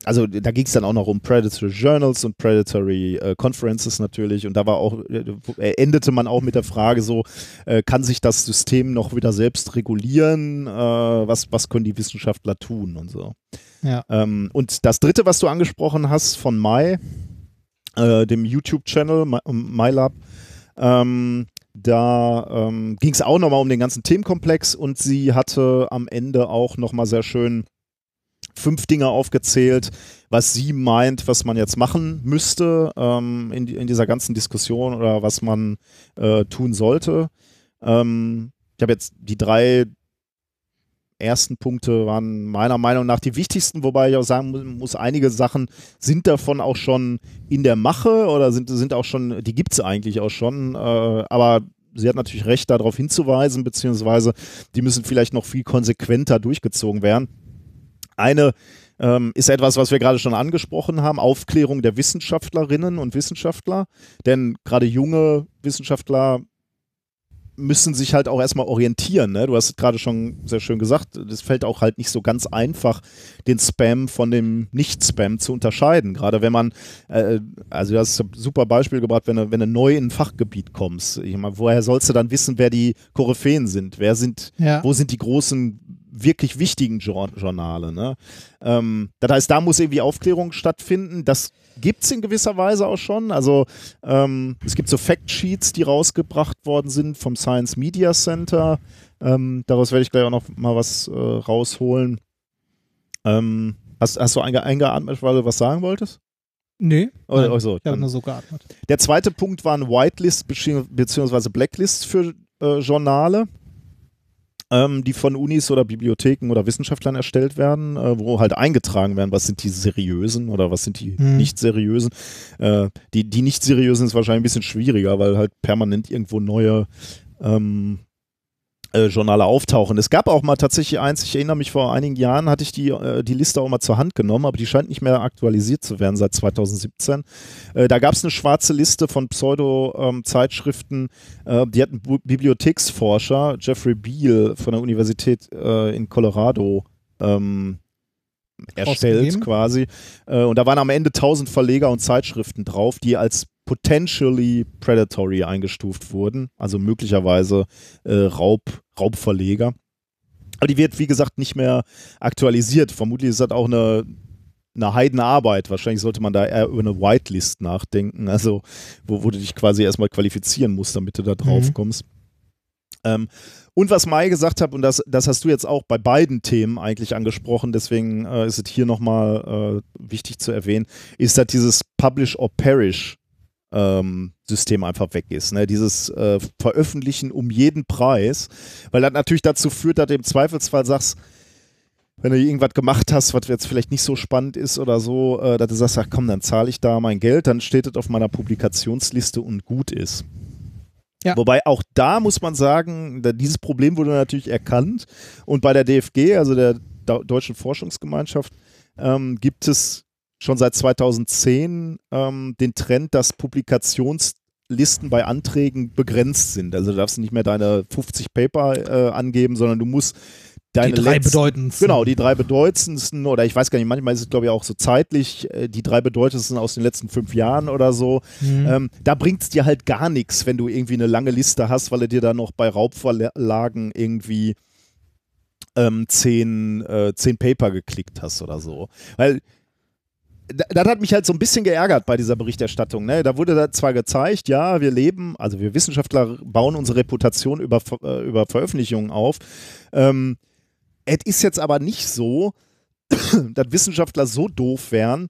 also da ging es dann auch noch um Predatory Journals und Predatory äh, Conferences natürlich und da war auch, äh, endete man auch mit der Frage so, äh, kann sich das System noch wieder selbst regulieren, äh, was, was können die Wissenschaftler tun und so. Ja. Ähm, und das dritte, was du angesprochen hast von Mai, äh, dem YouTube-Channel My- MyLab, ähm, da ähm, ging es auch nochmal um den ganzen Themenkomplex und sie hatte am Ende auch nochmal sehr schön fünf Dinge aufgezählt, was sie meint, was man jetzt machen müsste ähm, in, in dieser ganzen Diskussion oder was man äh, tun sollte. Ähm, ich habe jetzt die drei ersten Punkte waren meiner Meinung nach die wichtigsten, wobei ich auch sagen mu- muss, einige Sachen sind davon auch schon in der Mache oder sind, sind auch schon, die gibt es eigentlich auch schon, äh, aber sie hat natürlich recht, darauf hinzuweisen, beziehungsweise die müssen vielleicht noch viel konsequenter durchgezogen werden. Eine ähm, ist etwas, was wir gerade schon angesprochen haben, Aufklärung der Wissenschaftlerinnen und Wissenschaftler, denn gerade junge Wissenschaftler müssen sich halt auch erstmal orientieren. Ne? Du hast es gerade schon sehr schön gesagt, es fällt auch halt nicht so ganz einfach, den Spam von dem Nicht-Spam zu unterscheiden. Gerade wenn man, äh, also du hast ein super Beispiel gebracht, wenn du, wenn du neu in ein Fachgebiet kommst. Ich meine, woher sollst du dann wissen, wer die Koryphäen sind? Wer sind, Ja. wo sind die großen, wirklich wichtigen Jour Journale? Ne? Ähm, das heißt, da muss irgendwie Aufklärung stattfinden. Das gibt es in gewisser Weise auch schon. Also ähm, es gibt so Factsheets, die rausgebracht worden sind vom Science Media Center. Ähm, daraus werde ich gleich auch noch mal was äh, rausholen. Ähm, hast, hast du einge eingeatmet, weil du was sagen wolltest? Nee, Oder, nein, also, ich habe nur so geatmet. der zweite Punkt waren Whitelist bezieh- beziehungsweise Blacklist für äh, Journale, ähm, die von Unis oder Bibliotheken oder Wissenschaftlern erstellt werden, äh, wo halt eingetragen werden, was sind die seriösen oder was sind die Hm. nicht seriösen. Äh, die, die nicht seriösen ist wahrscheinlich ein bisschen schwieriger, weil halt permanent irgendwo neue ähm, äh, Journale auftauchen. Es gab auch mal tatsächlich eins, ich erinnere mich, vor einigen Jahren hatte ich die, äh, die Liste auch mal zur Hand genommen, aber die scheint nicht mehr aktualisiert zu werden seit 2017. Äh, da gab es eine schwarze Liste von Pseudo-Zeitschriften, äh, die hat ein Bu Bibliotheksforscher, Jeffrey Beal von der Universität äh, in Colorado ähm, erstellt quasi. Und da waren am Ende 1000 Verleger und Zeitschriften drauf, die als potentially predatory eingestuft wurden, also möglicherweise äh, Raub, Raubverleger. Aber die wird, wie gesagt, nicht mehr aktualisiert. Vermutlich ist das auch eine, eine Heidenarbeit. Wahrscheinlich sollte man da eher über eine Whitelist nachdenken, also wo, wo du dich quasi erstmal qualifizieren musst, damit du da drauf Mhm. kommst. Ähm, und was Mai gesagt hat, und das, das hast du jetzt auch bei beiden Themen eigentlich angesprochen, deswegen äh, ist es hier nochmal äh, wichtig zu erwähnen, ist, dass dieses Publish or Perish ähm, System einfach weg ist. Ne? Dieses äh, Veröffentlichen um jeden Preis, weil das natürlich dazu führt, dass du im Zweifelsfall sagst, wenn du irgendwas gemacht hast, was jetzt vielleicht nicht so spannend ist oder so, äh, dass du sagst, ach komm, dann zahle ich da mein Geld, dann steht es auf meiner Publikationsliste und gut ist. Ja. Wobei auch da muss man sagen, dieses Problem wurde natürlich erkannt und bei der DFG, also der Deu- Deutschen Forschungsgemeinschaft, ähm, gibt es schon seit 2010 ähm, den Trend, dass Publikationslisten bei Anträgen begrenzt sind. Also du darfst nicht mehr deine 50 Paper äh, angeben, sondern du musst deine die drei letzten- bedeutendsten. Genau, die drei bedeutendsten, oder ich weiß gar nicht, manchmal ist es, glaube ich, auch so zeitlich, äh, die drei bedeutendsten aus den letzten fünf Jahren oder so. Mhm. Ähm, da bringt es dir halt gar nichts, wenn du irgendwie eine lange Liste hast, weil du dir da noch bei Raubverlagen irgendwie ähm, zehn, äh, zehn Paper geklickt hast oder so. Weil das hat mich halt so ein bisschen geärgert bei dieser Berichterstattung. Ne? Da wurde da zwar gezeigt, ja, wir leben, also wir Wissenschaftler bauen unsere Reputation über, äh, über Veröffentlichungen auf. Ähm, es ist jetzt aber nicht so, (clears throat) dass Wissenschaftler so doof wären,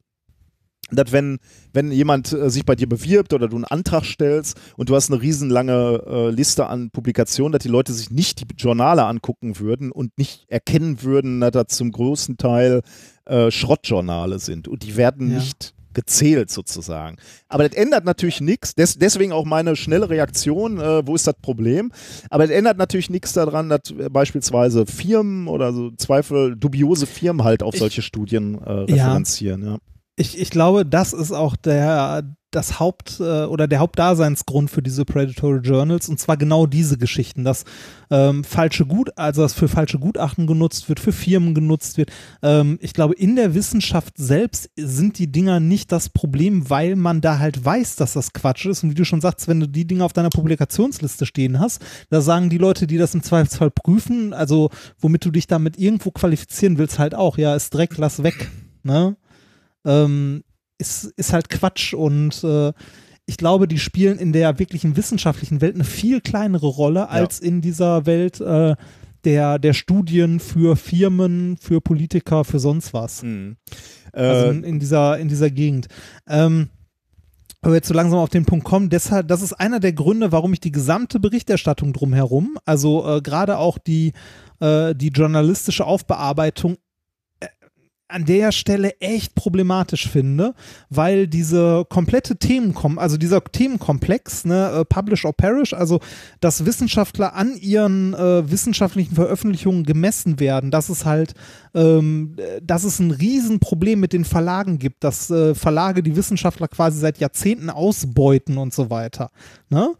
dass wenn, wenn jemand äh, sich bei dir bewirbt oder du einen Antrag stellst und du hast eine riesenlange äh, Liste an Publikationen, dass die Leute sich nicht die Journale angucken würden und nicht erkennen würden, dass das zum großen Teil äh, Schrottjournale sind und die werden Ja. nicht gezählt sozusagen. Aber das ändert natürlich nichts. Des, deswegen auch meine schnelle Reaktion, äh, wo ist das Problem? Aber es ändert natürlich nichts daran, dass äh, beispielsweise Firmen oder so Zweifel, dubiose Firmen halt auf Ich- solche Studien äh, Ja. referenzieren. Ja. Ich, ich glaube, das ist auch der, das Haupt- äh, oder der Hauptdaseinsgrund für diese Predatory Journals und zwar genau diese Geschichten, dass ähm, falsche Gut, also das für falsche Gutachten genutzt wird, für Firmen genutzt wird. Ähm, ich glaube, in der Wissenschaft selbst sind die Dinger nicht das Problem, weil man da halt weiß, dass das Quatsch ist. Und wie du schon sagst, wenn du die Dinger auf deiner Publikationsliste stehen hast, da sagen die Leute, die das im Zweifelsfall prüfen, also womit du dich damit irgendwo qualifizieren willst, halt auch, ja, ist Dreck, lass weg. Ne? Ähm, ist, ist halt Quatsch und äh, ich glaube, die spielen in der wirklichen wissenschaftlichen Welt eine viel kleinere Rolle als in dieser Welt äh, der, der Studien für Firmen, für Politiker, für sonst was. Mhm. Also Äh, in, in, dieser, in dieser Gegend. Ähm, aber jetzt so langsam auf den Punkt kommen, deshalb, das ist einer der Gründe, warum ich die gesamte Berichterstattung drumherum, also äh, gerade auch die, äh, die journalistische Aufbearbeitung äh, an der Stelle echt problematisch finde, weil diese komplette Themenkom also dieser Themenkomplex, ne, äh, Publish or Perish, also dass Wissenschaftler an ihren äh, wissenschaftlichen Veröffentlichungen gemessen werden, dass es halt, ähm, äh, dass es ein Riesenproblem mit den Verlagen gibt, dass äh, Verlage die Wissenschaftler quasi seit Jahrzehnten ausbeuten und so weiter. Ne?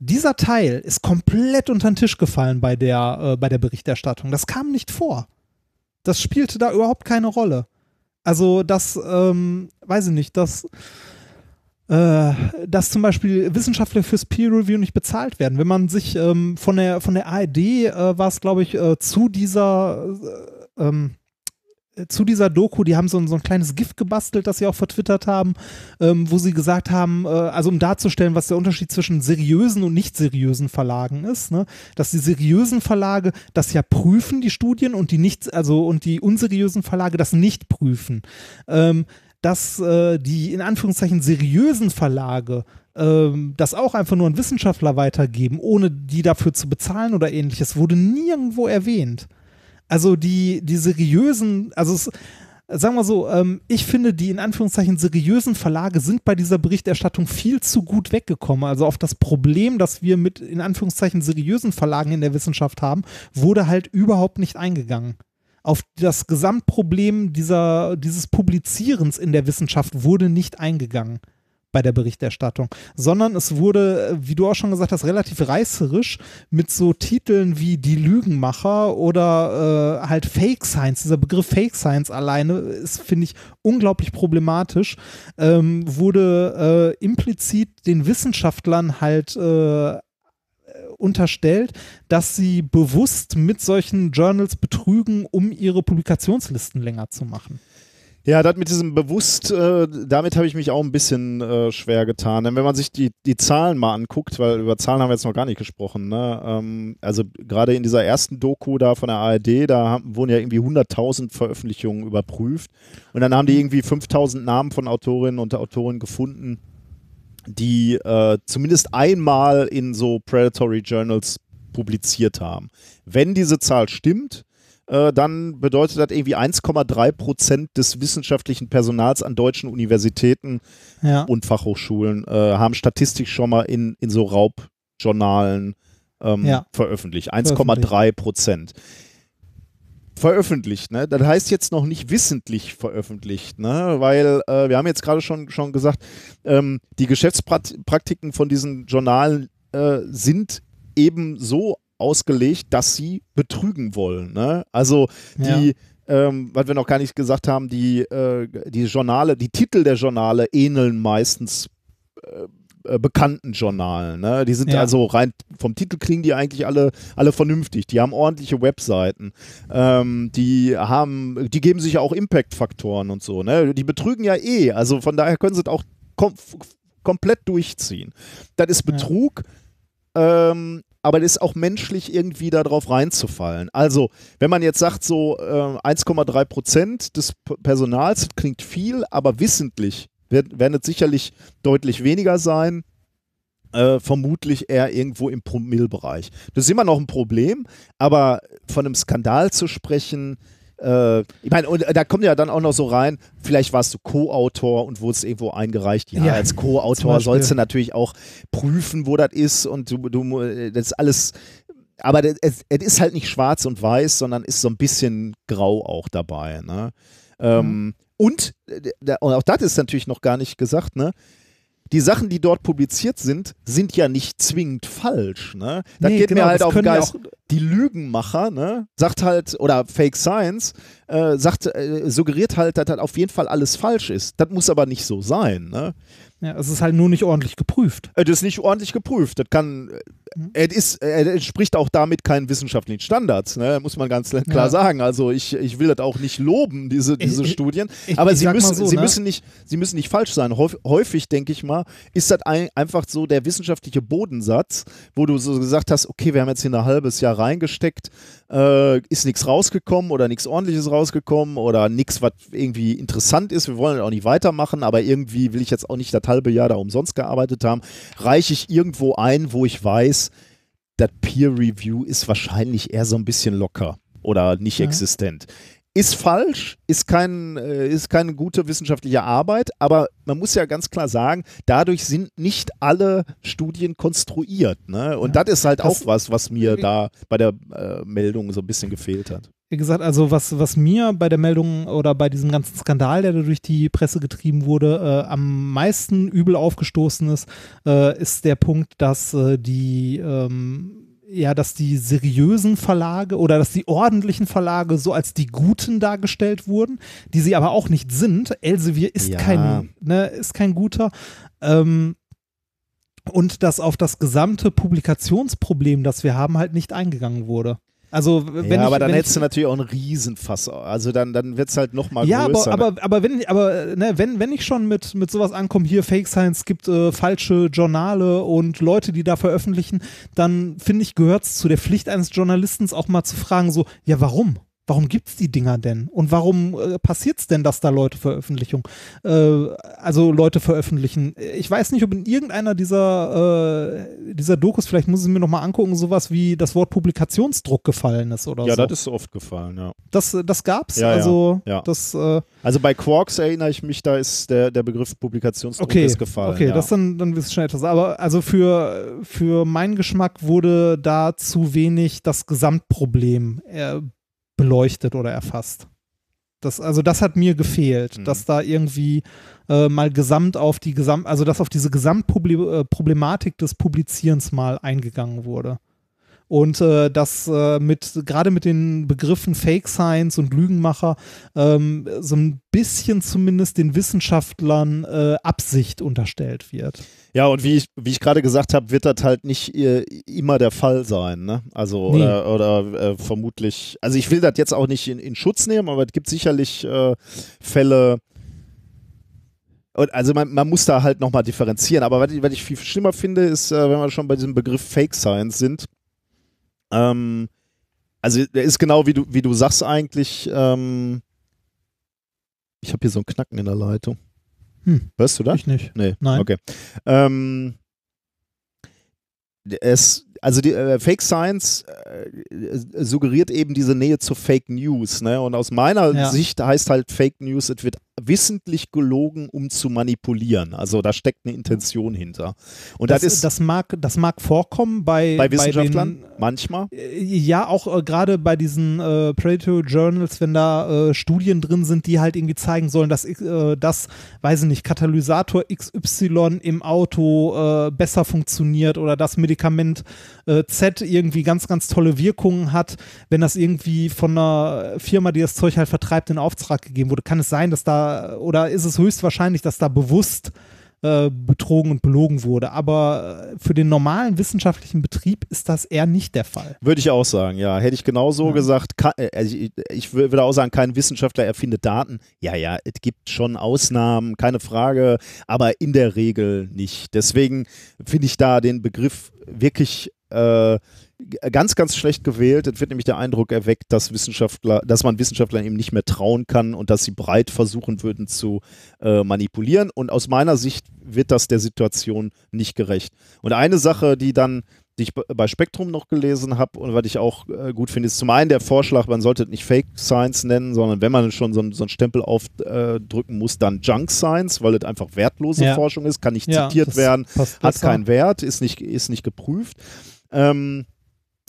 Dieser Teil ist komplett unter den Tisch gefallen bei der, äh, bei der Berichterstattung. Das kam nicht vor. Das spielte da überhaupt keine Rolle. Also das, ähm, weiß ich nicht, das, äh, dass zum Beispiel Wissenschaftler fürs Peer Review nicht bezahlt werden. Wenn man sich ähm, von der von der ARD äh, war es, glaube ich, äh, zu dieser äh, ähm, äh, zu dieser Doku, die haben so ein, so ein kleines Gift gebastelt, das sie auch vertwittert haben, ähm, wo sie gesagt haben, äh, also um darzustellen, was der Unterschied zwischen seriösen und nicht seriösen Verlagen ist, ne? dass die seriösen Verlage das ja prüfen, die Studien, und die nicht, also und die unseriösen Verlage das nicht prüfen. Ähm, dass äh, die in Anführungszeichen seriösen Verlage ähm, das auch einfach nur an Wissenschaftler weitergeben, ohne die dafür zu bezahlen oder ähnliches, wurde nirgendwo erwähnt. Also die, die seriösen, also es, sagen wir so, ähm, ich finde, die in Anführungszeichen seriösen Verlage sind bei dieser Berichterstattung viel zu gut weggekommen. Also auf das Problem, das wir mit in Anführungszeichen seriösen Verlagen in der Wissenschaft haben, wurde halt überhaupt nicht eingegangen. Auf das Gesamtproblem dieser, dieses Publizierens in der Wissenschaft wurde nicht eingegangen. Bei der Berichterstattung, sondern es wurde, wie du auch schon gesagt hast, relativ reißerisch mit so Titeln wie Die Lügenmacher oder äh, halt Fake Science. Dieser Begriff Fake Science alleine ist, finde ich, unglaublich problematisch. Ähm, wurde äh, implizit den Wissenschaftlern halt äh, unterstellt, dass sie bewusst mit solchen Journals betrügen, um ihre Publikationslisten länger zu machen. Ja, das mit diesem bewusst, äh, damit habe ich mich auch ein bisschen äh, schwer getan. Denn wenn man sich die, die Zahlen mal anguckt, weil über Zahlen haben wir jetzt noch gar nicht gesprochen, ne? ähm, also gerade in dieser ersten Doku da von der ARD, da haben, wurden ja irgendwie 100.000 Veröffentlichungen überprüft und dann haben die irgendwie 5.000 Namen von Autorinnen und Autoren gefunden, die äh, zumindest einmal in so Predatory Journals publiziert haben. Wenn diese Zahl stimmt, äh, dann bedeutet das irgendwie 1,3 Prozent des wissenschaftlichen Personals an deutschen Universitäten Ja. und Fachhochschulen äh, haben statistisch schon mal in, in so Raubjournalen ähm, Ja. veröffentlicht. 1,3 Prozent. Veröffentlicht, ne? Das heißt jetzt noch nicht wissentlich veröffentlicht, ne? Weil äh, wir haben jetzt gerade schon, schon gesagt, ähm, die Geschäftspraktiken von diesen Journalen äh, sind eben so ausgelegt, dass sie betrügen wollen. Ne? Also die, ähm, was wir noch gar nicht gesagt haben, die, äh, die Journale, die Titel der Journale ähneln meistens äh, äh, bekannten Journalen. Ne? Die sind Ja. also rein vom Titel klingen die eigentlich alle, alle vernünftig. Die haben ordentliche Webseiten. Ähm, die haben, die geben sich ja auch Impact-Faktoren und so. Ne? Die betrügen ja eh. Also von daher können sie es auch kom komplett durchziehen. Das ist Ja. Betrug. Ähm, aber es ist auch menschlich irgendwie darauf reinzufallen. Also, wenn man jetzt sagt, so äh, 1,3 Prozent des P Personals klingt viel, aber wissentlich wird, werden es sicherlich deutlich weniger sein. Äh, vermutlich eher irgendwo im Promillbereich. Das ist immer noch ein Problem, aber von einem Skandal zu sprechen, äh, ich meine, und da kommt ja dann auch noch so rein, vielleicht warst du Co-Autor und wurdest irgendwo eingereicht. Ja, Ja, als Co-Autor sollst du natürlich auch prüfen, wo das ist und du, du das ist alles. Aber es, es ist halt nicht schwarz und weiß, sondern ist so ein bisschen grau auch dabei. Ne? Ähm, Und, äh, und auch das ist natürlich noch gar nicht gesagt, ne? Die Sachen, die dort publiziert sind, sind ja nicht zwingend falsch. Ne? Das Nee, geht genau, mir halt auf den ja Geist. Die Lügenmacher, ne, sagt halt, oder Fake Science, äh, sagt, äh, suggeriert halt, dass das auf jeden Fall alles falsch ist. Das muss aber nicht so sein. Ne? Ja, es ist halt nur nicht ordentlich geprüft. Äh, Das ist nicht ordentlich geprüft. Das kann, Mhm. es ist, es entspricht auch damit keinen wissenschaftlichen Standards, ne? muss man ganz klar Ja. sagen. Also ich, ich will das auch nicht loben, diese, diese ich- Studien. ich- Aber ich sie, müssen, so, sie, ne? müssen nicht, sie müssen nicht falsch sein. Häuf, häufig, denke ich mal, ist das ein, einfach so der wissenschaftliche Bodensatz, wo du so gesagt hast, okay, wir haben jetzt hier ein halbes Jahr reingesteckt, äh, ist nichts rausgekommen oder nichts ordentliches rausgekommen oder nichts, was irgendwie interessant ist. Wir wollen auch nicht weitermachen, aber irgendwie will ich jetzt auch nicht das halbe Jahr da umsonst gearbeitet haben. Reiche ich irgendwo ein, wo ich weiß, das Peer Review ist wahrscheinlich eher so ein bisschen locker oder nicht Ja. existent. Ist falsch, ist, kein, äh, ist keine gute wissenschaftliche Arbeit, aber man muss ja ganz klar sagen, dadurch sind nicht alle Studien konstruiert. Ne? Und Ja. das ist halt Das- auch was, was mir da bei der äh, Meldung so ein bisschen gefehlt hat. Wie gesagt, also was, was mir bei der Meldung oder bei diesem ganzen Skandal, der da durch die Presse getrieben wurde, äh, am meisten übel aufgestoßen ist, äh, ist der Punkt, dass äh, die ähm, ja, dass die seriösen Verlage oder dass die ordentlichen Verlage so als die Guten dargestellt wurden, die sie aber auch nicht sind. Elsevier ist Ja. kein, ne, ist kein guter. Ähm, und dass auf das gesamte Publikationsproblem, das wir haben, halt nicht eingegangen wurde. Also wenn ja, ich, aber dann wenn hättest ich, du natürlich auch einen Riesenfass. Also dann, dann wird es halt nochmal ja, größer. aber, aber, aber wenn, aber ne, wenn, wenn ich schon mit, mit sowas ankomme, hier Fake Science gibt äh, falsche Journale und Leute, die da veröffentlichen, dann finde ich, gehört es zu der Pflicht eines Journalisten auch mal zu fragen, so, ja, warum? Warum gibt es die Dinger denn? Und warum äh, passiert es denn, dass da Leute Veröffentlichung, äh, also Leute veröffentlichen? Ich weiß nicht, ob in irgendeiner dieser, äh, dieser Dokus, vielleicht muss ich mir nochmal angucken, sowas wie das Wort Publikationsdruck gefallen ist oder ja, so. das ist so oft gefallen, ja. das, das gab's. Ja, ja, also ja. das äh, Also bei Quarks erinnere ich mich, da ist der, der Begriff Publikationsdruck Okay, ist gefallen. okay, ja. das dann, dann ihr schon etwas. Aber also für, für meinen Geschmack wurde da zu wenig das Gesamtproblem äh, beleuchtet oder erfasst. Das, also das hat mir gefehlt, Mhm. dass da irgendwie äh, mal gesamt auf die Gesamt, also dass auf diese Gesamtproblematik des Publizierens mal eingegangen wurde. Und äh, das äh, mit, gerade mit den Begriffen Fake Science und Lügenmacher, ähm, so ein bisschen zumindest den Wissenschaftlern äh, Absicht unterstellt wird. Ja, und wie ich, wie ich gerade gesagt habe, wird das halt nicht äh, immer der Fall sein. Ne? Also, Nee. oder, oder äh, vermutlich, also ich will das jetzt auch nicht in, in Schutz nehmen, aber es gibt sicherlich äh, Fälle, also man, man muss da halt nochmal differenzieren. Aber was ich, was ich viel schlimmer finde, ist, wenn wir schon bei diesem Begriff Fake Science sind, ähm, also der ist genau wie du, wie du sagst eigentlich, ähm, ich habe hier so einen Knacken in der Leitung. Hm. Hörst du das? Ich nicht. Nee, Nein. okay. Ähm, es, also die äh, Fake Science äh, suggeriert eben diese Nähe zu Fake News. Ne? Und aus meiner Ja. Sicht heißt halt Fake News, es wird wissentlich gelogen, um zu manipulieren. Also da steckt eine Intention hinter. Und das, Das, ist das, mag, das mag vorkommen bei, bei Wissenschaftlern den, manchmal. Äh, Ja, auch äh, gerade bei diesen äh, Predator Journals, wenn da äh, Studien drin sind, die halt irgendwie zeigen sollen, dass äh, das, weiß ich nicht, Katalysator XY im Auto äh, besser funktioniert oder das Medikament äh, Z irgendwie ganz, ganz tolle Wirkungen hat, wenn das irgendwie von einer Firma, die das Zeug halt vertreibt, in Auftrag gegeben wurde, kann es sein, dass da, oder ist es höchstwahrscheinlich, dass da bewusst äh, betrogen und belogen wurde. Aber äh, für den normalen wissenschaftlichen Betrieb ist das eher nicht der Fall. Würde ich auch sagen, ja. Hätte ich genauso Ja. gesagt. Ka- äh, also ich, ich wür- würde auch sagen, kein Wissenschaftler erfindet Daten. Ja, ja, es gibt schon Ausnahmen, keine Frage, aber in der Regel nicht. Deswegen finde ich da den Begriff wirklich äh, ganz, ganz schlecht gewählt. Es wird nämlich der Eindruck erweckt, dass Wissenschaftler, dass man Wissenschaftlern eben nicht mehr trauen kann und dass sie breit versuchen würden zu äh, manipulieren. Und aus meiner Sicht wird das der Situation nicht gerecht. Und eine Sache, die dann die ich bei Spektrum noch gelesen habe und was ich auch äh, gut finde, ist zum einen der Vorschlag, man sollte es nicht Fake Science nennen, sondern wenn man schon so, einen- so einen Stempel aufdrücken muss, dann Junk Science, weil es einfach wertlose Ja. Forschung ist, kann nicht Ja, zitiert werden, hat keinen Wert, ist nicht, ist nicht geprüft. Ähm,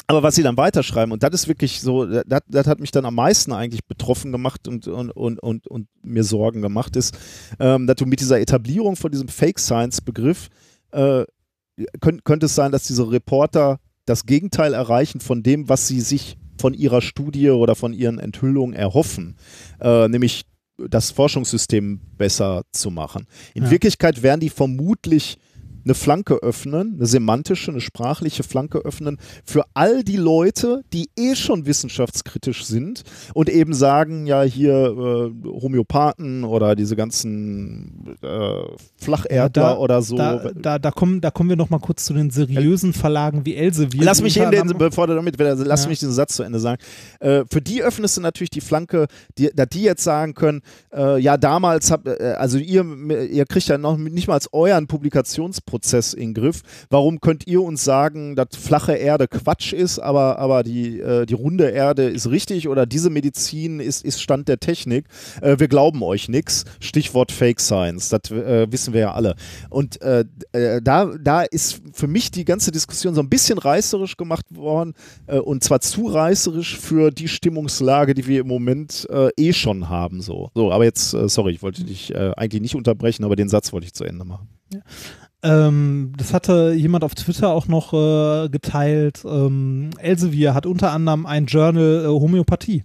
aber was sie dann weiterschreiben, und das ist wirklich so, das, das hat mich dann am meisten eigentlich betroffen gemacht und, und, und, und, und mir Sorgen gemacht, ist, ähm, dass du mit dieser Etablierung von diesem Fake Science-Begriff äh, könnt, könnte es sein, dass diese Reporter das Gegenteil erreichen von dem, was sie sich von ihrer Studie oder von ihren Enthüllungen erhoffen, äh, nämlich das Forschungssystem besser zu machen. In Ja. Wirklichkeit werden die vermutlich eine Flanke öffnen, eine semantische, eine sprachliche Flanke öffnen für all die Leute, die eh schon wissenschaftskritisch sind und eben sagen, ja, hier äh, Homöopathen oder diese ganzen äh, Flacherdler Ja, da- oder so. Da, da, da, kommen, da kommen wir noch mal kurz zu den seriösen Verlagen wie Elsevier. Lass mich in den, bevor du damit, lass Ja. mich diesen Satz zu Ende sagen. Äh, für die öffnest du natürlich die Flanke, die, dass die jetzt sagen können, äh, ja, damals habt, äh, also ihr, ihr kriegt ja noch nicht mal euren Publikationsprozess in Griff. Warum könnt ihr uns sagen, dass flache Erde Quatsch ist, aber, aber die, äh, die runde Erde ist richtig oder diese Medizin ist, ist Stand der Technik? Äh, wir glauben euch nichts. Stichwort Fake Science, das äh, wissen wir ja alle. Und äh, äh, da, da ist für mich die ganze Diskussion so ein bisschen reißerisch gemacht worden äh, und zwar zu reißerisch für die Stimmungslage, die wir im Moment eh schon haben. So, so aber jetzt, sorry, ich wollte dich eigentlich nicht unterbrechen, aber den Satz wollte ich zu Ende machen. Ähm, das hatte jemand auf Twitter auch noch äh, geteilt. Ähm, Elsevier hat unter anderem ein Journal äh, Homöopathie.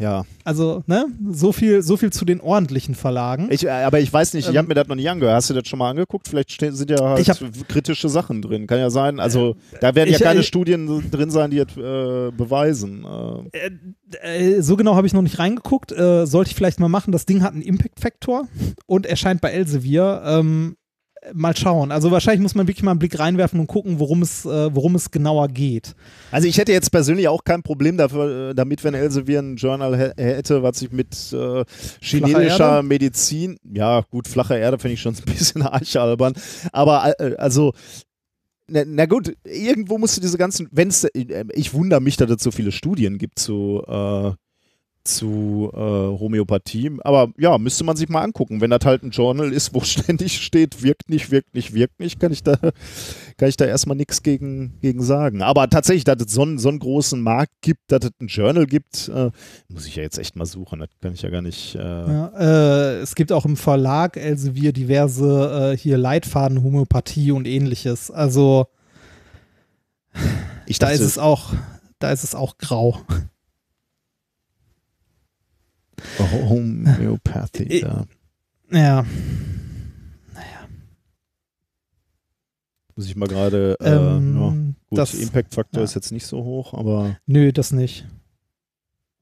Ja, Also, ne, so viel, so viel zu den ordentlichen Verlagen. ich, äh, aber ich weiß nicht, ich Ähm, habe mir das noch nicht angehört. Hast du das schon mal angeguckt? Vielleicht sind ja halt Ich hab- kritische Sachen drin. Kann ja sein. Also da werden ich- ja keine ich- Studien drin sein, die das äh, beweisen. Äh, Äh, äh, so genau habe ich noch nicht reingeguckt. Äh, sollte ich vielleicht mal machen. Das Ding hat einen Impact-Faktor und erscheint bei Elsevier. Ähm, mal schauen. Also wahrscheinlich muss man wirklich mal einen Blick reinwerfen und gucken, worum es, äh, worum es genauer geht. Also ich hätte jetzt persönlich auch kein Problem dafür, äh, damit, wenn Elsevier ein Journal hä- hätte, was sich mit äh, chinesischer? Medizin, ja gut, flache Erde finde ich schon ein (laughs) bisschen archalbern, aber äh, also na, na gut, irgendwo musst du diese ganzen, wenn es, ich wundere mich, dass es so viele Studien gibt zu, äh, zu äh, Homöopathie. Aber ja, müsste man sich mal angucken. Wenn das halt ein Journal ist, wo (laughs) ständig steht, wirkt nicht, wirkt nicht, wirkt nicht, kann ich da, kann ich da erstmal nichts gegen, gegen sagen. Aber tatsächlich, dass es so einen, so einen großen Markt gibt, dass es ein Journal gibt, äh, muss ich ja jetzt echt mal suchen. Das kann ich ja gar nicht. Äh ja, äh, es gibt auch im Verlag Elsevier diverse äh, hier Leitfaden Homöopathie und ähnliches. Also ich da dachte, ist es auch, da ist es auch grau. Homöopathie, ja. Ja. Muss ich mal gerade. Äh, Ähm, ja. Gut, das, Impact-Faktor ja. ist jetzt nicht so hoch, aber Nö, das nicht.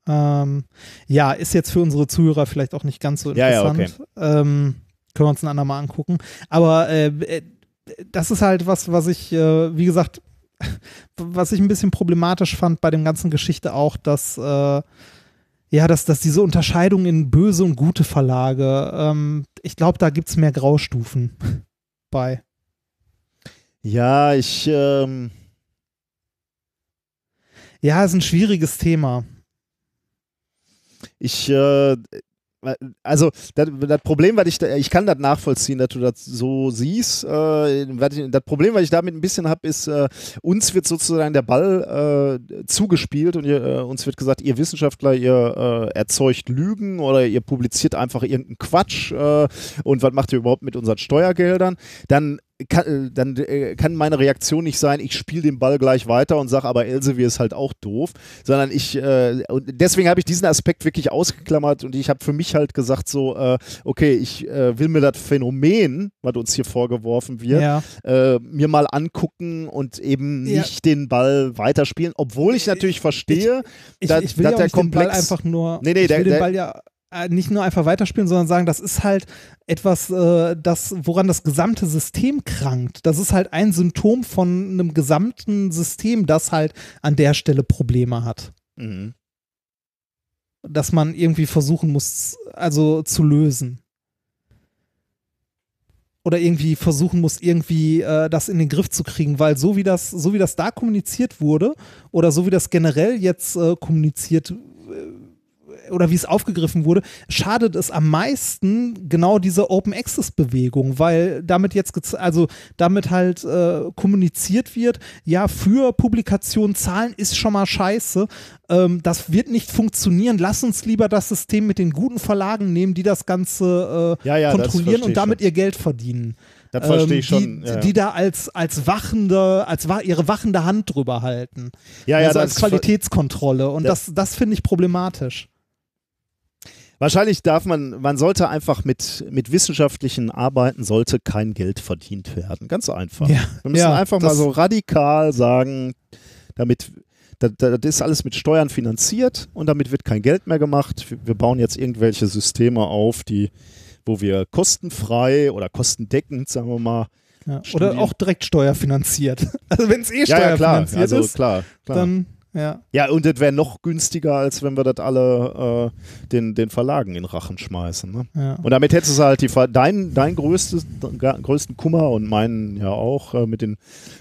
Ähm, ja, ist jetzt für unsere Zuhörer vielleicht auch nicht ganz so Ja, ja, interessant. ähm, können wir uns ein andermal angucken. Aber äh, äh, das ist halt was, was ich, äh, wie gesagt, (laughs) was ich ein bisschen problematisch fand bei dem ganzen Geschichte auch, dass äh, ja, dass, dass diese Unterscheidung in böse und gute Verlage, ähm, ich glaube, da gibt es mehr Graustufen (laughs) bei. ja, ich. Ähm, Ja, ist ein schwieriges Thema. ich, äh, also das, das Problem, was ich da, ich kann das nachvollziehen, dass du das so siehst. Äh, das Problem, was ich damit ein bisschen habe, ist, äh, uns wird sozusagen der Ball äh, zugespielt und ihr, uns wird gesagt, ihr Wissenschaftler, ihr erzeugt Lügen oder ihr publiziert einfach irgendeinen Quatsch und was macht ihr überhaupt mit unseren Steuergeldern? Dann kann, äh, dann äh, kann meine Reaktion nicht sein, ich spiele den Ball gleich weiter und sage, aber Elsevier ist halt auch doof, sondern ich, äh, und deswegen habe ich diesen Aspekt wirklich ausgeklammert und ich habe für mich halt gesagt so, äh, okay, ich äh, will mir das Phänomen, was uns hier vorgeworfen wird, Ja. mir mal angucken und eben Ja. nicht den Ball weiterspielen, obwohl ich natürlich verstehe, Ich, dass- ich will dass ja der nicht den Ball Komplex- einfach nur, Nee, nee, ich der- will den der- Ball ja nicht nur einfach weiterspielen, sondern sagen, das ist halt etwas, äh, das, woran das gesamte System krankt. Das ist halt ein Symptom von einem gesamten System, das halt an der Stelle Probleme hat. Mhm. Dass man irgendwie versuchen muss, also zu lösen. Oder irgendwie versuchen muss, irgendwie äh, das in den Griff zu kriegen, weil so wie das, so wie das da kommuniziert wurde, oder so wie das generell jetzt äh, kommuniziert äh, oder wie es aufgegriffen wurde, schadet es am meisten genau dieser Open Access Bewegung, weil damit jetzt also damit halt äh, kommuniziert wird, ja, für Publikationen zahlen ist schon mal scheiße. Ähm, das wird nicht funktionieren. Lass uns lieber das System mit den guten Verlagen nehmen, die das Ganze äh, Ja, ja, das kontrollieren verstehe und damit schon. ihr Geld verdienen. Das verstehe Ähm, ich schon. Die, ja, die da als, als wachende, als ihre wachende Hand drüber halten. ja, ja, also das als Qualitätskontrolle. Und das- das, das finde ich problematisch. Wahrscheinlich darf man, man sollte einfach mit, mit wissenschaftlichen Arbeiten sollte kein Geld verdient werden. Ganz einfach. Ja, Wir müssen ja, einfach mal so radikal sagen, damit, das, das ist alles mit Steuern finanziert und damit wird kein Geld mehr gemacht. Wir, bauen jetzt irgendwelche Systeme auf, die, wo wir kostenfrei oder kostendeckend, sagen wir mal, Ja. Oder auch direkt steuerfinanziert. (laughs) Also wenn es eh ja, ja, klar, steuerfinanziert also ist, klar, klar. dann ja. Ja, und das wäre noch günstiger, als wenn wir das alle äh, den, den Verlagen in Rachen schmeißen. Ne? ja. Und damit hättest du halt die, Ver- dein, dein größtes, größten Kummer und meinen ja auch äh, mit den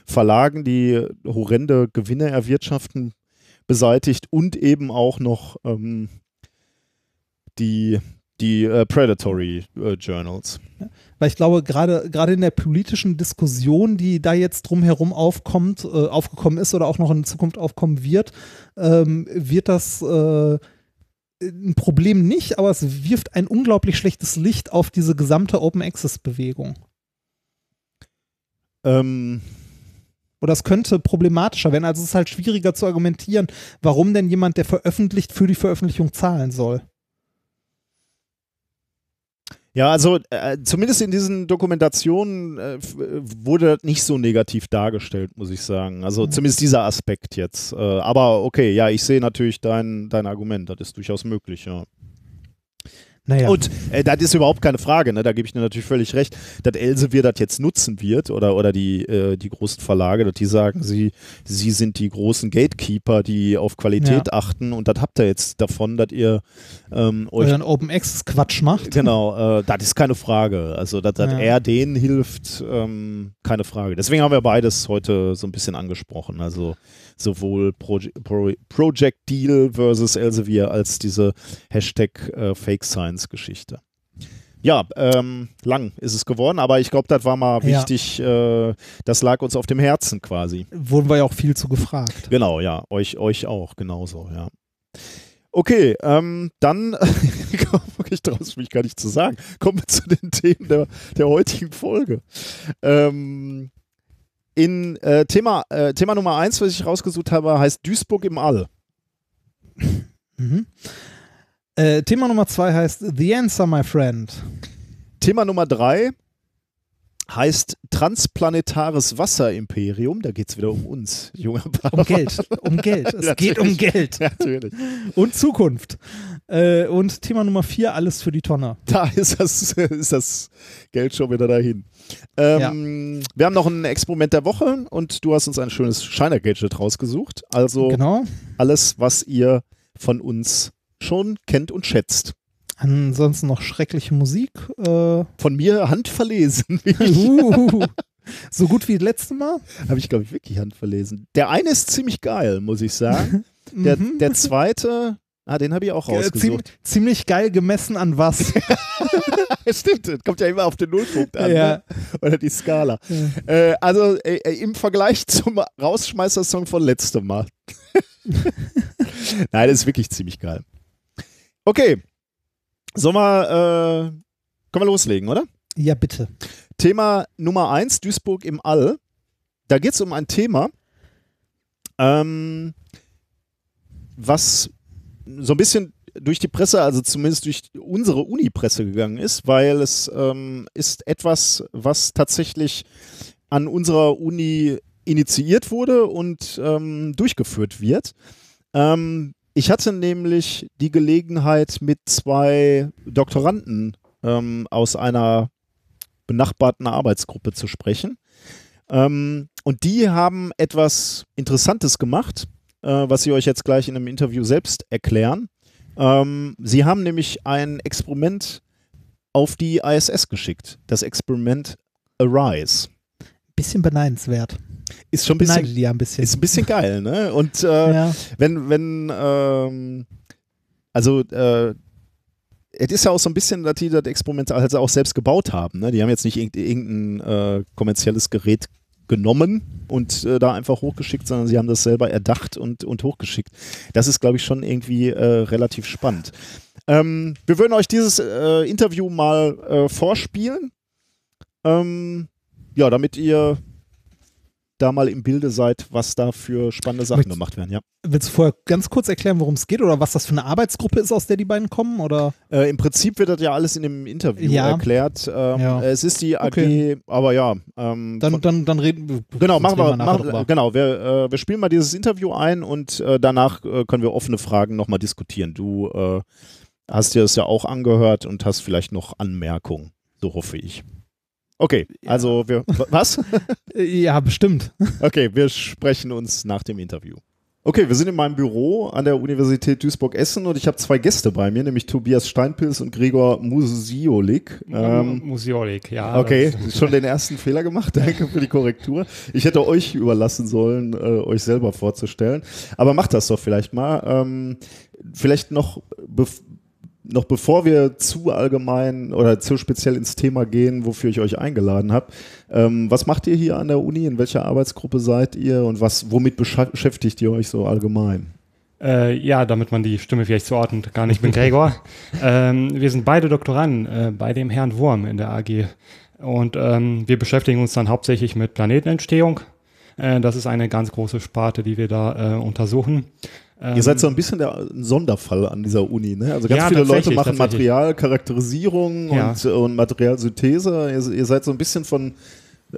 Verlagen, die horrende Gewinne erwirtschaften, beseitigt und eben auch noch ähm, die, die äh, Predatory äh, Journals. Weil ich glaube, gerade gerade in der politischen Diskussion, die da jetzt drumherum aufkommt, äh, aufgekommen ist oder auch noch in Zukunft aufkommen wird, ähm, wird das äh, ein Problem nicht, aber es wirft ein unglaublich schlechtes Licht auf diese gesamte Open Access Bewegung. Ähm, Oder es könnte problematischer werden. Also es ist halt schwieriger zu argumentieren, warum denn jemand, der veröffentlicht, für die Veröffentlichung zahlen soll. Ja, also äh, zumindest in diesen Dokumentationen äh, äh, wurde das nicht so negativ dargestellt, muss ich sagen. Also Mhm. zumindest dieser Aspekt jetzt. Äh, aber okay, ja, ich sehe natürlich dein, dein Argument, das ist durchaus möglich, ja. Naja. Und äh, das ist überhaupt keine Frage, ne? da gebe ich dir natürlich völlig recht, dass Elsevier das jetzt nutzen wird oder, oder die, äh, die großen Verlage, dass die sagen, sie, sie sind die großen Gatekeeper, die auf Qualität Ja. achten und das habt ihr jetzt davon, dass ihr ähm, euch Oder ein Open Access Quatsch macht. Genau, äh, das ist keine Frage. Also, dass, dass Ja. er denen hilft, ähm, keine Frage. Deswegen haben wir beides heute so ein bisschen angesprochen. Also sowohl Proje Pro Project Deal versus Elsevier als diese Hashtag äh, Fake Science Geschichte. Ja, ähm, lang ist es geworden, aber ich glaube, das war mal Ja. wichtig. Äh, das lag uns auf dem Herzen quasi. Wurden wir ja auch viel zu gefragt. Genau, ja, euch, euch auch, genauso, ja. Okay, ähm, dann, (laughs) ich traue mich gar nicht zu sagen, kommen wir zu den Themen der, der heutigen Folge. Ähm, in äh, Thema, äh, Thema Nummer eins, was ich rausgesucht habe, heißt Duisburg im All. (laughs) Mhm. Äh, Thema Nummer zwei heißt The Answer, my friend. Thema Nummer drei heißt Transplanetares Wasserimperium. Da geht es wieder um uns, junger Um Geld. Um Geld. Es (laughs) geht um Geld. Natürlich. Und Zukunft. Äh, und Thema Nummer vier, alles für die Tonne. Da ist das, (laughs) ist das Geld schon wieder dahin. Ähm, Wir haben noch ein Experiment der Woche und du hast uns ein schönes Shiner-Gadget rausgesucht. Also Genau. alles, was ihr von uns schon kennt und schätzt. Ansonsten noch schreckliche Musik. Äh, Von mir handverlesen. (laughs) (laughs) uh, so gut wie das letzte Mal. Habe ich, glaube ich, wirklich handverlesen. Der eine ist ziemlich geil, muss ich sagen. Der, Mhm. der zweite, ah, den habe ich auch Äh, ziem, rausgesucht. ziemlich geil gemessen an was. (laughs) Stimmt, das kommt ja immer auf den Nullpunkt an. Ja. Ne? Oder die Skala. Äh, also äh, äh, im Vergleich zum Rausschmeißer-Song von letztem Mal. Nein, das ist wirklich ziemlich geil. Okay. Sollen wir, äh, können wir loslegen, oder? ja, bitte. Thema Nummer eins, Duisburg im All. Da geht es um ein Thema, ähm, was so ein bisschen durch die Presse, also zumindest durch unsere Uni-Presse gegangen ist, weil es ähm, ist etwas, was tatsächlich an unserer Uni initiiert wurde und ähm, durchgeführt wird. Ähm, ich hatte nämlich die Gelegenheit, mit zwei Doktoranden ähm, aus einer benachbarten Arbeitsgruppe zu sprechen. Ähm, und die haben etwas Interessantes gemacht, äh, was sie euch jetzt gleich in einem Interview selbst erklären. Ähm, sie haben nämlich ein Experiment auf die ISS geschickt. Das Experiment Arise. Bisschen beneidenswert. Ist schon ein bisschen, die ja ein bisschen. ist ein bisschen geil, ne? Und äh, ja. wenn, wenn, ähm, also, äh, es ist ja auch so ein bisschen, dass die das Experiment halt auch selbst gebaut haben. Ne? Die haben jetzt nicht irgend- irgendein äh, kommerzielles Gerät genommen und äh, da einfach hochgeschickt, sondern sie haben das selber erdacht und, und hochgeschickt. Das ist, glaube ich, schon irgendwie äh, relativ spannend. Ähm, wir würden euch dieses äh, Interview mal äh, vorspielen. Ähm, ja, damit ihr da mal im Bilde seid, was da für spannende Sachen Möchtest- gemacht werden, ja. Willst du vorher ganz kurz erklären, worum es geht oder was das für eine Arbeitsgruppe ist, aus der die beiden kommen? Oder? Äh, Im Prinzip wird das ja alles in dem Interview Ja. erklärt. Ähm, Ja. Es ist die AG, Okay. aber ja. Ähm, Dann, dann, dann reden genau, sonst machen wir, machen, genau, wir, äh, wir spielen mal dieses Interview ein und äh, danach äh, können wir offene Fragen nochmal diskutieren. Du äh, hast dir das ja auch angehört und hast vielleicht noch Anmerkungen, so hoffe ich. Okay, Ja. also wir, was? Äh, Ja, bestimmt. Okay, wir sprechen uns nach dem Interview. Okay, wir sind in meinem Büro an der Universität Duisburg-Essen und ich habe zwei Gäste bei mir, nämlich Tobias Steinpilz und Gregor Musiolik. Ähm, Museolik, ja. okay, schon den ersten Fehler gemacht. (laughs) Danke für die Korrektur. Ich hätte euch überlassen sollen, äh, euch selber vorzustellen. Aber macht das doch vielleicht mal. Ähm, vielleicht noch, noch bevor wir zu allgemein oder zu speziell ins Thema gehen, wofür ich euch eingeladen habe. Ähm, was macht ihr hier an der Uni? In welcher Arbeitsgruppe seid ihr und was, womit beschäftigt ihr euch so allgemein? Äh, ja, damit man die Stimme vielleicht zuordnet kann. Ich bin Gregor. (laughs) ähm, wir sind beide Doktoranden äh, bei dem Herrn Wurm in der AG. Und ähm, wir beschäftigen uns dann hauptsächlich mit Planetenentstehung. Äh, das ist eine ganz große Sparte, die wir da äh, untersuchen. Ihr seid so ein bisschen der ein Sonderfall an dieser Uni, ne? Also ganz Ja, viele Leute machen. Materialcharakterisierung Ja. und, und Materialsynthese. Ihr, ihr seid so ein bisschen von,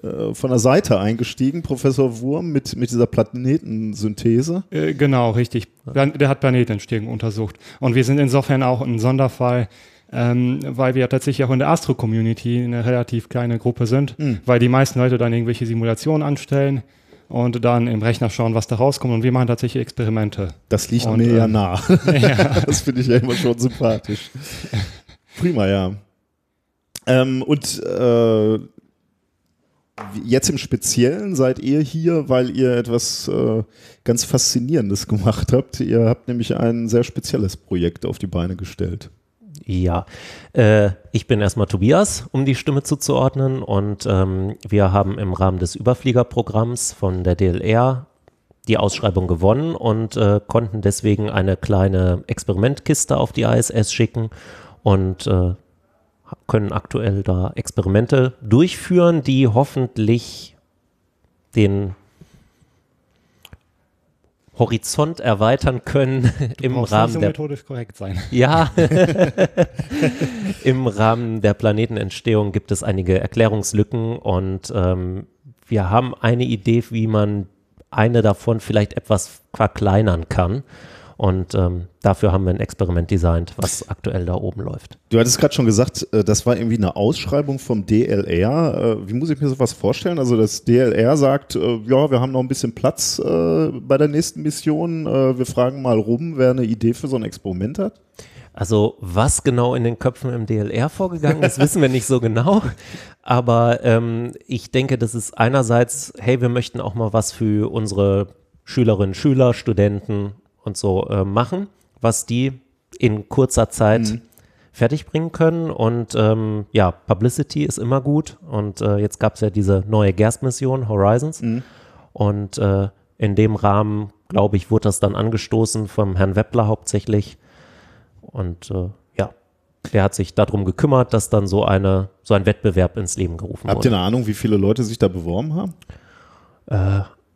äh, von der Seite eingestiegen, Professor Wurm, mit, mit dieser Planetensynthese. Äh, genau, richtig. Der hat Planetenentstehung untersucht. Und wir sind insofern auch ein Sonderfall, ähm, weil wir tatsächlich auch in der Astro-Community eine relativ kleine Gruppe sind, weil die meisten Leute dann irgendwelche Simulationen anstellen und dann im Rechner schauen, was da rauskommt und wir machen tatsächlich Experimente. Das liegt Und, mir ja ähm, nah. (laughs) (laughs) Das finde ich ja immer schon sympathisch. Prima, ja. Ähm, und äh, jetzt im Speziellen seid ihr hier, weil ihr etwas äh, ganz Faszinierendes gemacht habt. Ihr habt nämlich ein sehr spezielles Projekt auf die Beine gestellt. Ja, äh, ich bin erstmal Tobias, um die Stimme zuzuordnen. Und ähm, wir haben im Rahmen des Überfliegerprogramms von der DLR die Ausschreibung gewonnen und äh, konnten deswegen eine kleine Experimentkiste auf die ISS schicken und äh, können aktuell da Experimente durchführen, die hoffentlich den Horizont erweitern können (laughs) im Brauchst nicht Rahmen so der methodisch korrekt sein. ja, (laughs) im Rahmen der Planetenentstehung gibt es einige Erklärungslücken und ähm, wir haben eine Idee, wie man eine davon vielleicht etwas verkleinern kann. Und ähm, dafür haben wir ein Experiment designt, was aktuell da oben läuft. Du hattest gerade schon gesagt, äh, das war irgendwie eine Ausschreibung vom DLR. Äh, Wie muss ich mir sowas vorstellen? Also das DLR sagt, äh, ja, wir haben noch ein bisschen Platz bei der nächsten Mission. Wir fragen mal rum, wer eine Idee für so ein Experiment hat. Also was genau in den Köpfen im DLR vorgegangen ist, wissen wir nicht so genau. Aber ähm, ich denke, das ist einerseits, hey, wir möchten auch mal was für unsere Schülerinnen, Schüler, Studenten und so äh, machen, was die in kurzer Zeit fertigbringen können. Und ähm, ja, Publicity ist immer gut. Und äh, jetzt gab es ja diese neue Gerst-Mission, Horizons. Und äh, in dem Rahmen, glaube ich, wurde das dann angestoßen vom Herrn Weppler hauptsächlich. Und äh, ja, der hat sich darum gekümmert, dass dann so eine so ein Wettbewerb ins Leben gerufen Habt ihr wurde. eine Ahnung, wie viele Leute sich da beworben haben?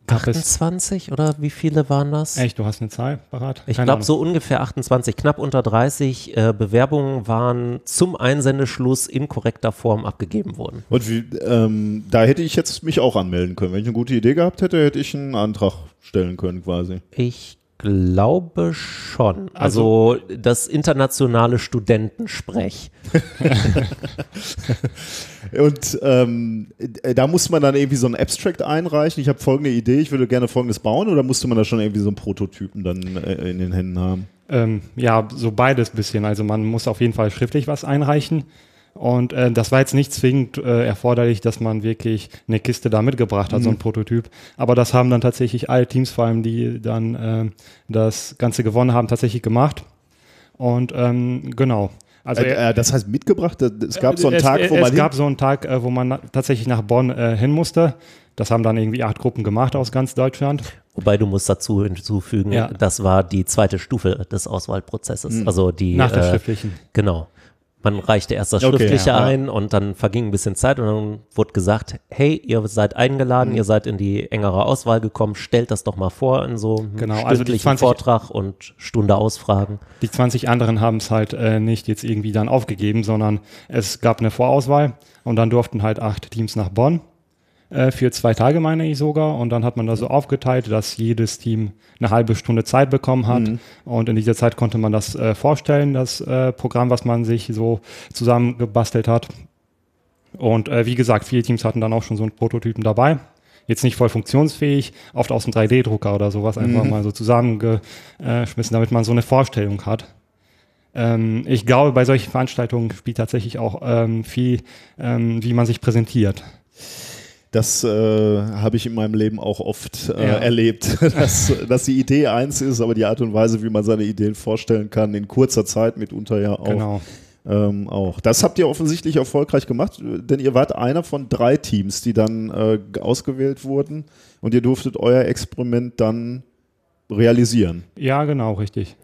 Gab es 28 oder wie viele waren das? echt, du hast eine Zahl parat? Ich glaube so ungefähr 28, knapp unter 30 äh, Bewerbungen waren zum Einsendeschluss in korrekter Form abgegeben worden. Und wie, ähm, da hätte ich jetzt mich auch anmelden können. Wenn ich eine gute Idee gehabt hätte, hätte ich einen Antrag stellen können quasi. Ich glaube schon. Also, das internationale Studentensprech. (laughs) Und ähm, äh, da muss man dann irgendwie so ein Abstract einreichen. Ich habe folgende Idee, ich würde gerne folgendes bauen. Oder musste man da schon irgendwie so einen Prototypen dann äh, in den Händen haben? Ähm, ja, so beides bisschen. Also man muss auf jeden Fall schriftlich was einreichen. Und äh, das war jetzt nicht zwingend äh, erforderlich, dass man wirklich eine Kiste da mitgebracht hat, so ein Prototyp. Aber das haben dann tatsächlich alle Teams, vor allem die dann äh, das Ganze gewonnen haben, tatsächlich gemacht. Und ähm, genau. Also Äh, äh, das heißt mitgebracht? Es gab so einen es, Tag, wo es man gab hin so einen Tag, äh, wo man na tatsächlich nach Bonn äh, hin musste. Das haben dann irgendwie acht Gruppen gemacht aus ganz Deutschland. Wobei du musst dazu hinzufügen, Ja. das war die zweite Stufe des Auswahlprozesses. Also die Nach der äh, schriftlichen. Genau. Man reichte erst das Okay, Schriftliche ja. ein und dann verging ein bisschen Zeit und dann wurde gesagt, hey, ihr seid eingeladen, Mhm. ihr seid in die engere Auswahl gekommen, stellt das doch mal vor in so einem Genau, also die stündlichen 20 Vortrag und Stunde Ausfragen. Die 20 anderen haben es halt äh, nicht jetzt irgendwie dann aufgegeben, sondern es gab eine Vorauswahl und dann durften halt acht Teams nach Bonn äh, für zwei Tage, meine ich sogar. Und dann hat man das so aufgeteilt, dass jedes Team eine halbe Stunde Zeit bekommen hat. Und in dieser Zeit konnte man das äh, vorstellen, das äh, Programm, was man sich so zusammengebastelt hat. Und äh, wie gesagt, viele Teams hatten dann auch schon so einen Prototypen dabei. Jetzt nicht voll funktionsfähig, oft aus dem 3D-Drucker oder sowas einfach mal so zusammengeschmissen, damit man so eine Vorstellung hat. Ähm, ich glaube, bei solchen Veranstaltungen spielt tatsächlich auch ähm, viel, ähm, wie man sich präsentiert. Das äh, habe ich in meinem Leben auch oft äh, Ja. erlebt, (laughs) dass, dass die Idee eins ist, aber die Art und Weise, wie man seine Ideen vorstellen kann, in kurzer Zeit mitunter ja auch. Genau. Ähm, auch. Das habt ihr offensichtlich erfolgreich gemacht, denn ihr wart einer von drei Teams, die dann äh, ausgewählt wurden und ihr durftet euer Experiment dann realisieren. Ja, genau, richtig.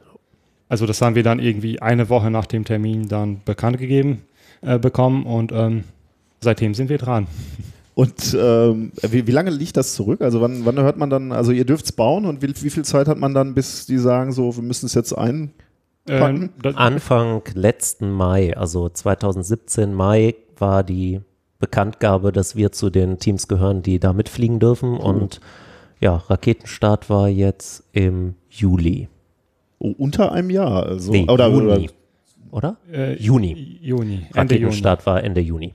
Also das haben wir dann irgendwie eine Woche nach dem Termin dann bekannt gegeben äh, bekommen und ähm, seitdem sind wir dran. Und ähm, wie, wie lange liegt das zurück? Also wann, wann hört man dann, also ihr dürft es bauen und wie, wie viel Zeit hat man dann, bis die sagen, so, wir müssen es jetzt ein. Packen? Ähm, Anfang letzten Mai, also 2017 Mai, war die Bekanntgabe, dass wir zu den Teams gehören, die da mitfliegen dürfen. Und ja, Raketenstart war jetzt im Juli. Oh, unter einem Jahr. Also, Nee, oder, Juni. oder oder? Äh, Juni. Juni. Ende Juni. Raketenstart war Ende Juni.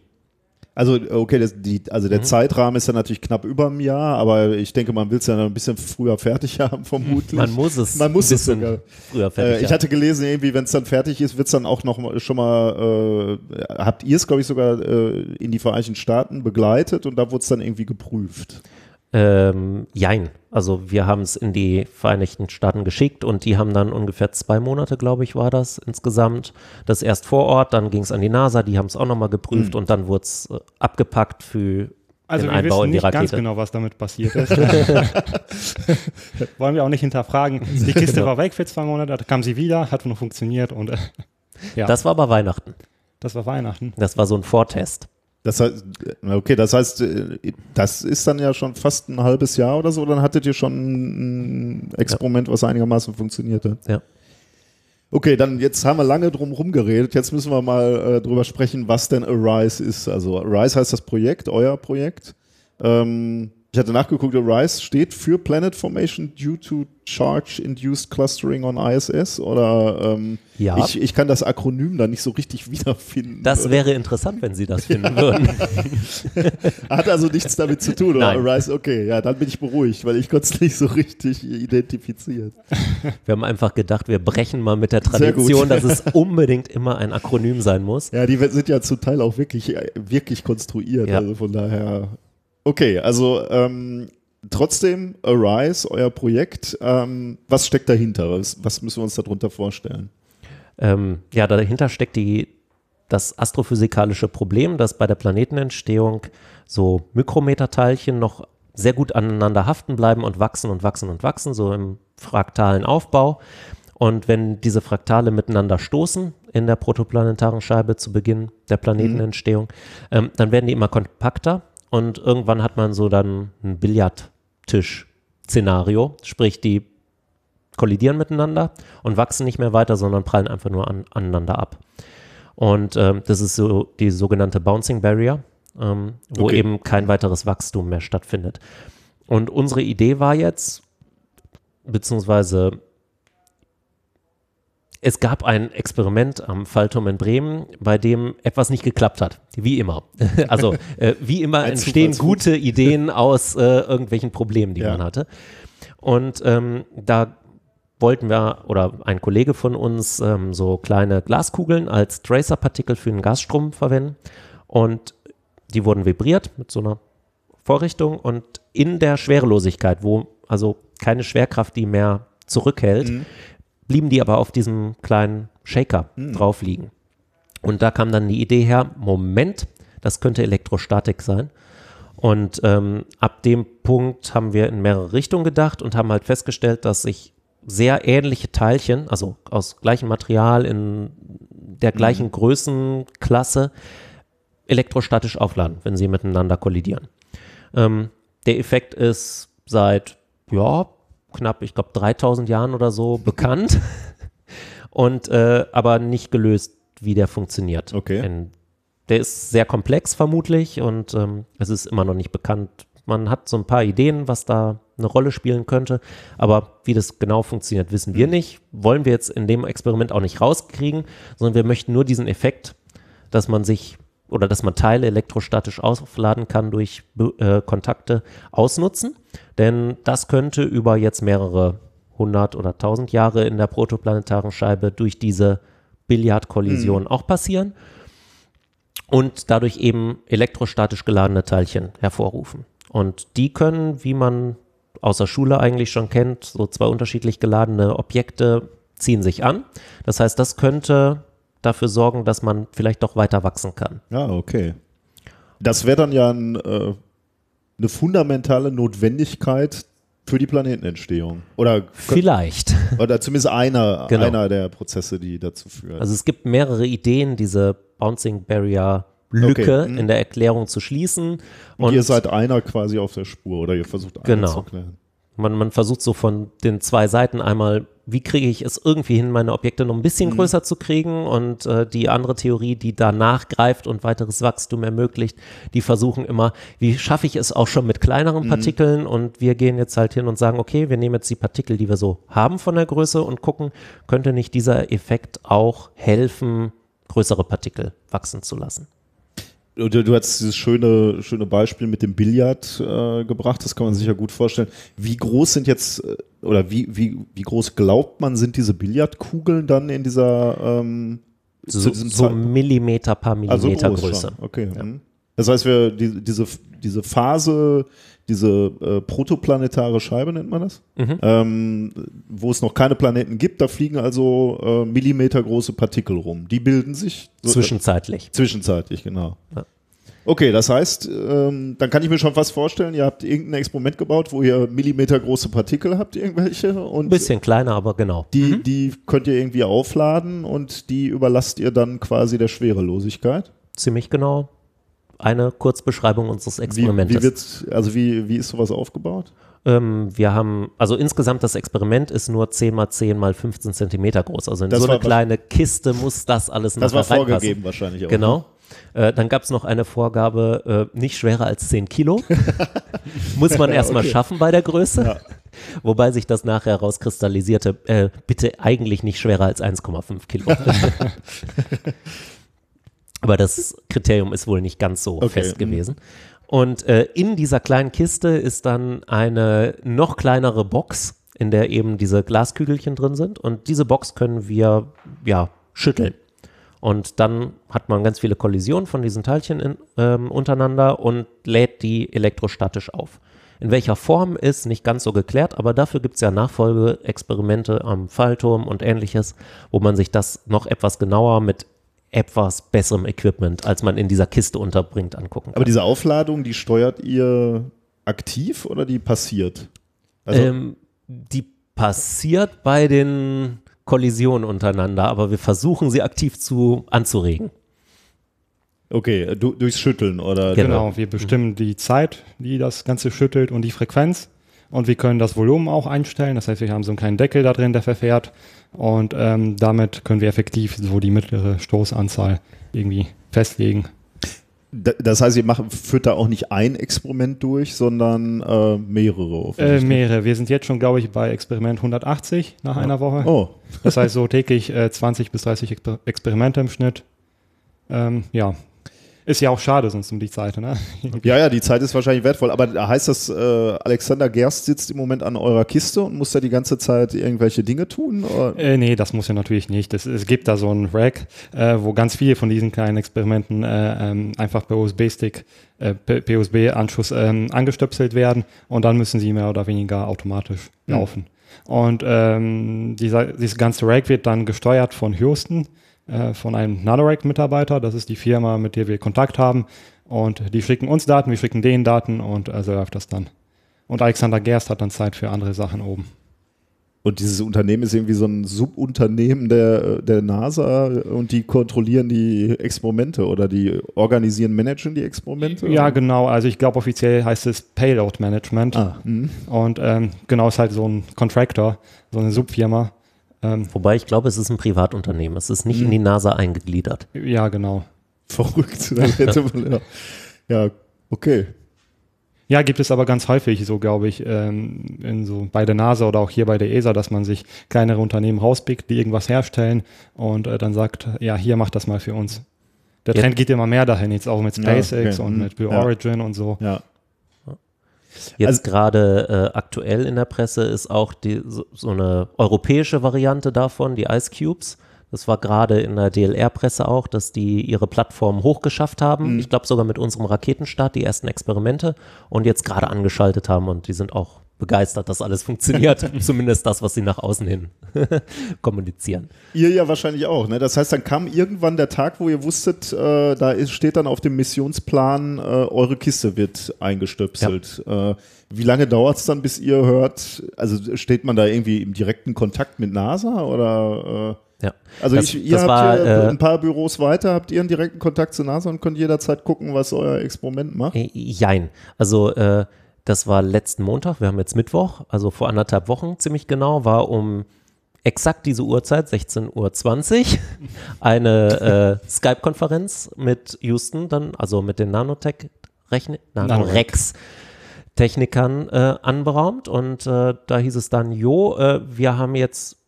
Also, okay, das, die, also Mhm. der Zeitrahmen ist ja natürlich knapp über einem Jahr, aber ich denke, man will es ja noch ein bisschen früher fertig (laughs) haben, vermutlich. Man muss es Man muss es sogar. früher fertig Äh, ich hatte gelesen, irgendwie, wenn es dann fertig ist, wird es dann auch noch schon mal, äh, habt ihr es, glaube ich, sogar äh, in die Vereinigten Staaten begleitet und da wurde es dann irgendwie geprüft. Ähm, jein. Also wir haben es in die Vereinigten Staaten geschickt und die haben dann ungefähr zwei Monate, glaube ich, war das insgesamt. Das erst vor Ort, dann ging es an die NASA, die haben es auch nochmal geprüft und dann wurde es äh, abgepackt für Also den wir Einbau wissen in die nicht ganz genau, was damit passiert ist. (laughs) (laughs) Wollen wir auch nicht hinterfragen. Die Kiste Genau. war weg für zwei Monate, da kam sie wieder, hat noch funktioniert und äh, ja, das, Das war aber Weihnachten. war Weihnachten. Das war so ein Vortest. Das heißt, okay, das heißt, äh, das ist dann ja schon fast ein halbes Jahr oder so, dann hattet ihr schon ein Experiment, was einigermaßen funktioniert hat. Ja. Okay, dann jetzt haben wir lange drum rumgeredet. Jetzt müssen wir mal äh, drüber sprechen, was denn Arise ist. Also Arise heißt das Projekt, euer Projekt. Ähm, ich hatte nachgeguckt, Arise steht für Planet Formation due to Charge Induced Clustering on ISS oder ähm, Ja. ich, ich kann das Akronym da nicht so richtig (laughs) wiederfinden. Das wäre interessant, wenn Sie das finden würden. (laughs) Hat also nichts damit zu tun, oder? Nein. Arise, okay, ja, dann bin ich beruhigt, weil ich konnte es nicht so richtig identifizieren. Wir haben einfach gedacht, wir brechen mal mit der. Tradition, dass es unbedingt immer ein Akronym sein muss. Ja, die sind ja zum Teil auch wirklich, äh, wirklich konstruiert. Ja. Also von daher. Okay, also ähm, trotzdem, Arise, euer Projekt, ähm, was steckt dahinter? Was, was müssen wir uns darunter vorstellen? Ähm, ja, dahinter steckt die, das astrophysikalische Problem, dass bei der Planetenentstehung so Mikrometerteilchen noch sehr gut aneinander haften bleiben und wachsen und wachsen und wachsen, so im fraktalen Aufbau. Und wenn diese Fraktale miteinander stoßen in der protoplanetaren Scheibe zu Beginn der Planetenentstehung, ähm, dann werden die immer kompakter und irgendwann hat man so dann ein Billardtisch-Szenario, sprich die kollidieren miteinander und wachsen nicht mehr weiter, sondern prallen einfach nur an, aneinander ab. Und ähm, das ist so die sogenannte Bouncing Barrier, ähm, wo Okay. eben kein weiteres Wachstum mehr stattfindet. Und unsere Idee war jetzt, beziehungsweise es gab ein Experiment am Fallturm in Bremen, bei dem etwas nicht geklappt hat. Wie immer. (laughs) Also äh, wie immer entstehen gute (laughs) Ideen aus äh, irgendwelchen Problemen, die Ja. man hatte. Und ähm, da wollten wir, oder ein Kollege von uns, ähm, so kleine Glaskugeln als Tracer-Partikel für einen Gasstrom verwenden. Und die wurden vibriert mit so einer Vorrichtung und in der Schwerelosigkeit, wo also keine Schwerkraft die mehr zurückhält, blieben die aber auf diesem kleinen Shaker drauf liegen. Und da kam dann die Idee her, Moment, das könnte Elektrostatik sein. Und ähm, ab dem Punkt haben wir in mehrere Richtungen gedacht und haben halt festgestellt, dass sich sehr ähnliche Teilchen, also aus gleichem Material in der gleichen Größenklasse, elektrostatisch aufladen, wenn sie miteinander kollidieren. Ähm, der Effekt ist seit, ja, knapp, ich glaube, 3000 Jahren oder so bekannt (laughs) und äh, aber nicht gelöst, wie der funktioniert. Okay. In, der ist sehr komplex vermutlich und ähm, es ist immer noch nicht bekannt. Man hat so ein paar Ideen, was da eine Rolle spielen könnte, aber wie das genau funktioniert, wissen wir nicht. Wollen wir jetzt in dem Experiment auch nicht rauskriegen, sondern wir möchten nur diesen Effekt, dass man sich oder dass man Teile elektrostatisch aufladen kann durch äh, Kontakte ausnutzen. Denn das könnte über jetzt mehrere hundert oder tausend Jahre in der protoplanetaren Scheibe durch diese Billardkollision auch passieren und dadurch eben elektrostatisch geladene Teilchen hervorrufen. Und die können, wie man aus der Schule eigentlich schon kennt, so zwei unterschiedlich geladene Objekte ziehen sich an. Das heißt, das könnte dafür sorgen, dass man vielleicht doch weiter wachsen kann. Ja, okay. Das wäre dann ja ein, äh, eine fundamentale Notwendigkeit für die Planetenentstehung. Oder, Vielleicht. (laughs) oder zumindest einer, Genau. einer der Prozesse, die dazu führen. Also es gibt mehrere Ideen, diese Bouncing Barrier Lücke Okay, mhm. in der Erklärung zu schließen. und, ihr seid einer quasi auf der Spur oder ihr versucht einer Genau. zu erklären. Man, man versucht so von den zwei Seiten einmal wie kriege ich es irgendwie hin, meine Objekte noch ein bisschen Mhm. größer zu kriegen und äh, die andere Theorie, die danach greift und weiteres Wachstum ermöglicht, die versuchen immer, wie schaffe ich es auch schon mit Mhm. kleineren Partikeln und wir gehen jetzt halt hin und sagen, okay, wir nehmen jetzt die Partikel, die wir so haben von der Größe und gucken, könnte nicht dieser Effekt auch helfen, größere Partikel wachsen zu lassen. Du, du hast dieses schöne, schöne Beispiel mit dem Billard äh, gebracht, das kann man sich ja gut vorstellen. Wie groß sind jetzt, äh, oder wie, wie, wie groß glaubt man, sind diese Billardkugeln dann in dieser ähm, So, diesem so? Millimeter paar Also Millimeter groß Größe. Okay. mhm. Das heißt, wir die, diese, diese Phase, diese äh, protoplanetare Scheibe nennt man das, Mhm. ähm, wo es noch keine Planeten gibt, da fliegen also äh, millimetergroße Partikel rum. Die bilden sich so- Zwischenzeitlich. Zwischenzeitlich, genau. Ja. Okay, das heißt, ähm, dann kann ich mir schon fast vorstellen, ihr habt irgendein Experiment gebaut, wo ihr millimetergroße Partikel habt, irgendwelche, und Ein bisschen kleiner, aber genau. die, die könnt ihr irgendwie aufladen und die überlasst ihr dann quasi der Schwerelosigkeit. Ziemlich genau eine Kurzbeschreibung unseres Wie, Experimentes. wie wird's, also wie, wie ist sowas aufgebaut? ähm, wir haben, also insgesamt das Experiment ist nur 10 mal 10 mal 15 Zentimeter groß. Also in Das so eine kleine Kiste muss das alles Das war vorgegeben wahrscheinlich auch. ne? Genau. Äh, dann gab es noch eine Vorgabe, äh, nicht schwerer als 10 Kilo. (laughs) Muss man erstmal okay. schaffen bei der Größe. Ja. Wobei sich das nachher rauskristallisierte, äh, bitte eigentlich nicht schwerer als 1,5 Kilo. (laughs) Aber das Kriterium ist wohl nicht ganz so Okay, fest mhm. gewesen. Und äh, in dieser kleinen Kiste ist dann eine noch kleinere Box, in der eben diese Glaskügelchen drin sind. Und diese Box können wir ja schütteln. Und dann hat man ganz viele Kollisionen von diesen Teilchen in, ähm, untereinander und lädt die elektrostatisch auf. In welcher Form ist nicht ganz so geklärt, aber dafür gibt es ja Nachfolgeexperimente am Fallturm und ähnliches, wo man sich das noch etwas genauer mit etwas besserem Equipment, als man in dieser Kiste unterbringt, angucken kann. Aber diese Aufladung, die steuert ihr aktiv oder die passiert? Also, ähm, die passiert bei den Kollisionen untereinander, aber wir versuchen sie aktiv zu anzuregen. okay, du, durchs Schütteln oder? Genau. Genau, wir bestimmen die Zeit, die das Ganze schüttelt und die Frequenz. Und wir können das Volumen auch einstellen. Das heißt, wir haben so einen kleinen Deckel da drin, der verfährt. Und ähm, damit können wir effektiv so die mittlere Stoßanzahl irgendwie festlegen. Da- Das heißt, ihr macht, führt da auch nicht ein Experiment durch, sondern äh, mehrere. Äh, mehrere. Wir sind jetzt schon, glaube ich, bei Experiment 180 nach einer Woche. Oh, Das heißt so täglich äh, 20 bis 30 Exper Experimente im Schnitt. Ähm, ja, ist ja auch schade sonst um die Zeit, ne? (laughs) ja, ja, die Zeit ist wahrscheinlich wertvoll. Aber heißt das, äh, Alexander Gerst sitzt im Moment an eurer Kiste und muss da die ganze Zeit irgendwelche Dinge tun? Oder? Äh, nee, das muss ja natürlich nicht. Es, es gibt da so ein Rack, äh, wo ganz viele von diesen kleinen Experimenten äh, ähm, einfach per USB-Stick, äh, per USB-Anschluss ähm, angestöpselt werden und dann müssen sie mehr oder weniger automatisch Mhm. laufen. Und ähm, dieser, dieses ganze Rack wird dann gesteuert von Houston, äh, von einem Nanoracks-Mitarbeiter. Das ist die Firma, mit der wir Kontakt haben. Und die schicken uns Daten, wir schicken denen Daten und also läuft das dann. Und Alexander Gerst hat dann Zeit für andere Sachen oben. Und dieses Unternehmen ist irgendwie so ein Subunternehmen der, der NASA und die kontrollieren die Experimente oder die organisieren, managen die Experimente? Ja, genau. Also ich glaube, offiziell heißt es Payload Management. Ah, hm. Und ähm, genau ist halt so ein Contractor, so eine Subfirma. Ähm, Wobei ich glaube, es ist ein Privatunternehmen. Es ist nicht in die NASA eingegliedert. ja, genau. (laughs) verrückt. (laughs) Ja. ja, okay. Ja, gibt es aber ganz häufig, so glaube ich, ähm, in so bei der NASA oder auch hier bei der ESA, dass man sich kleinere Unternehmen rauspickt, die irgendwas herstellen und äh, dann sagt, ja, hier macht das mal für uns. Der Ja. Trend geht immer mehr dahin, jetzt auch mit Ja, SpaceX okay. und Mhm. mit Blue Ja. Origin und so. Ja. Jetzt Also- gerade äh, aktuell in der Presse ist auch die, so, so eine europäische Variante davon, die Ice Cubes. Das war gerade in der DLR-Presse auch, dass die ihre Plattform hochgeschafft haben. Mhm. Ich glaube sogar mit unserem Raketenstart die ersten Experimente und jetzt gerade angeschaltet haben und die sind auch begeistert, dass alles funktioniert. (laughs) Zumindest das, was sie nach außen hin (laughs) kommunizieren. Ihr ja wahrscheinlich auch, ne? Das heißt, dann kam irgendwann der Tag, wo ihr wusstet, äh, da ist, steht dann auf dem Missionsplan, äh, eure Kiste wird eingestöpselt. Äh, wie lange dauert es dann, bis ihr hört, also steht man da irgendwie im direkten Kontakt mit NASA oder äh, Ja. also Das- ich, ihr habt war, hier äh, ein paar Büros weiter, habt ihr einen direkten Kontakt zu NASA und könnt jederzeit gucken, was euer Experiment macht? Äh, Jein. Also äh, das war letzten Montag, wir haben jetzt Mittwoch, also vor anderthalb Wochen ziemlich genau, war um exakt diese Uhrzeit, 16.20 Uhr, (laughs) eine äh, Skype-Konferenz mit Houston, dann, also mit den Nanotech, Rechne, Nanorex. Technikern äh, anberaumt und äh, da hieß es dann, jo, äh, wir haben jetzt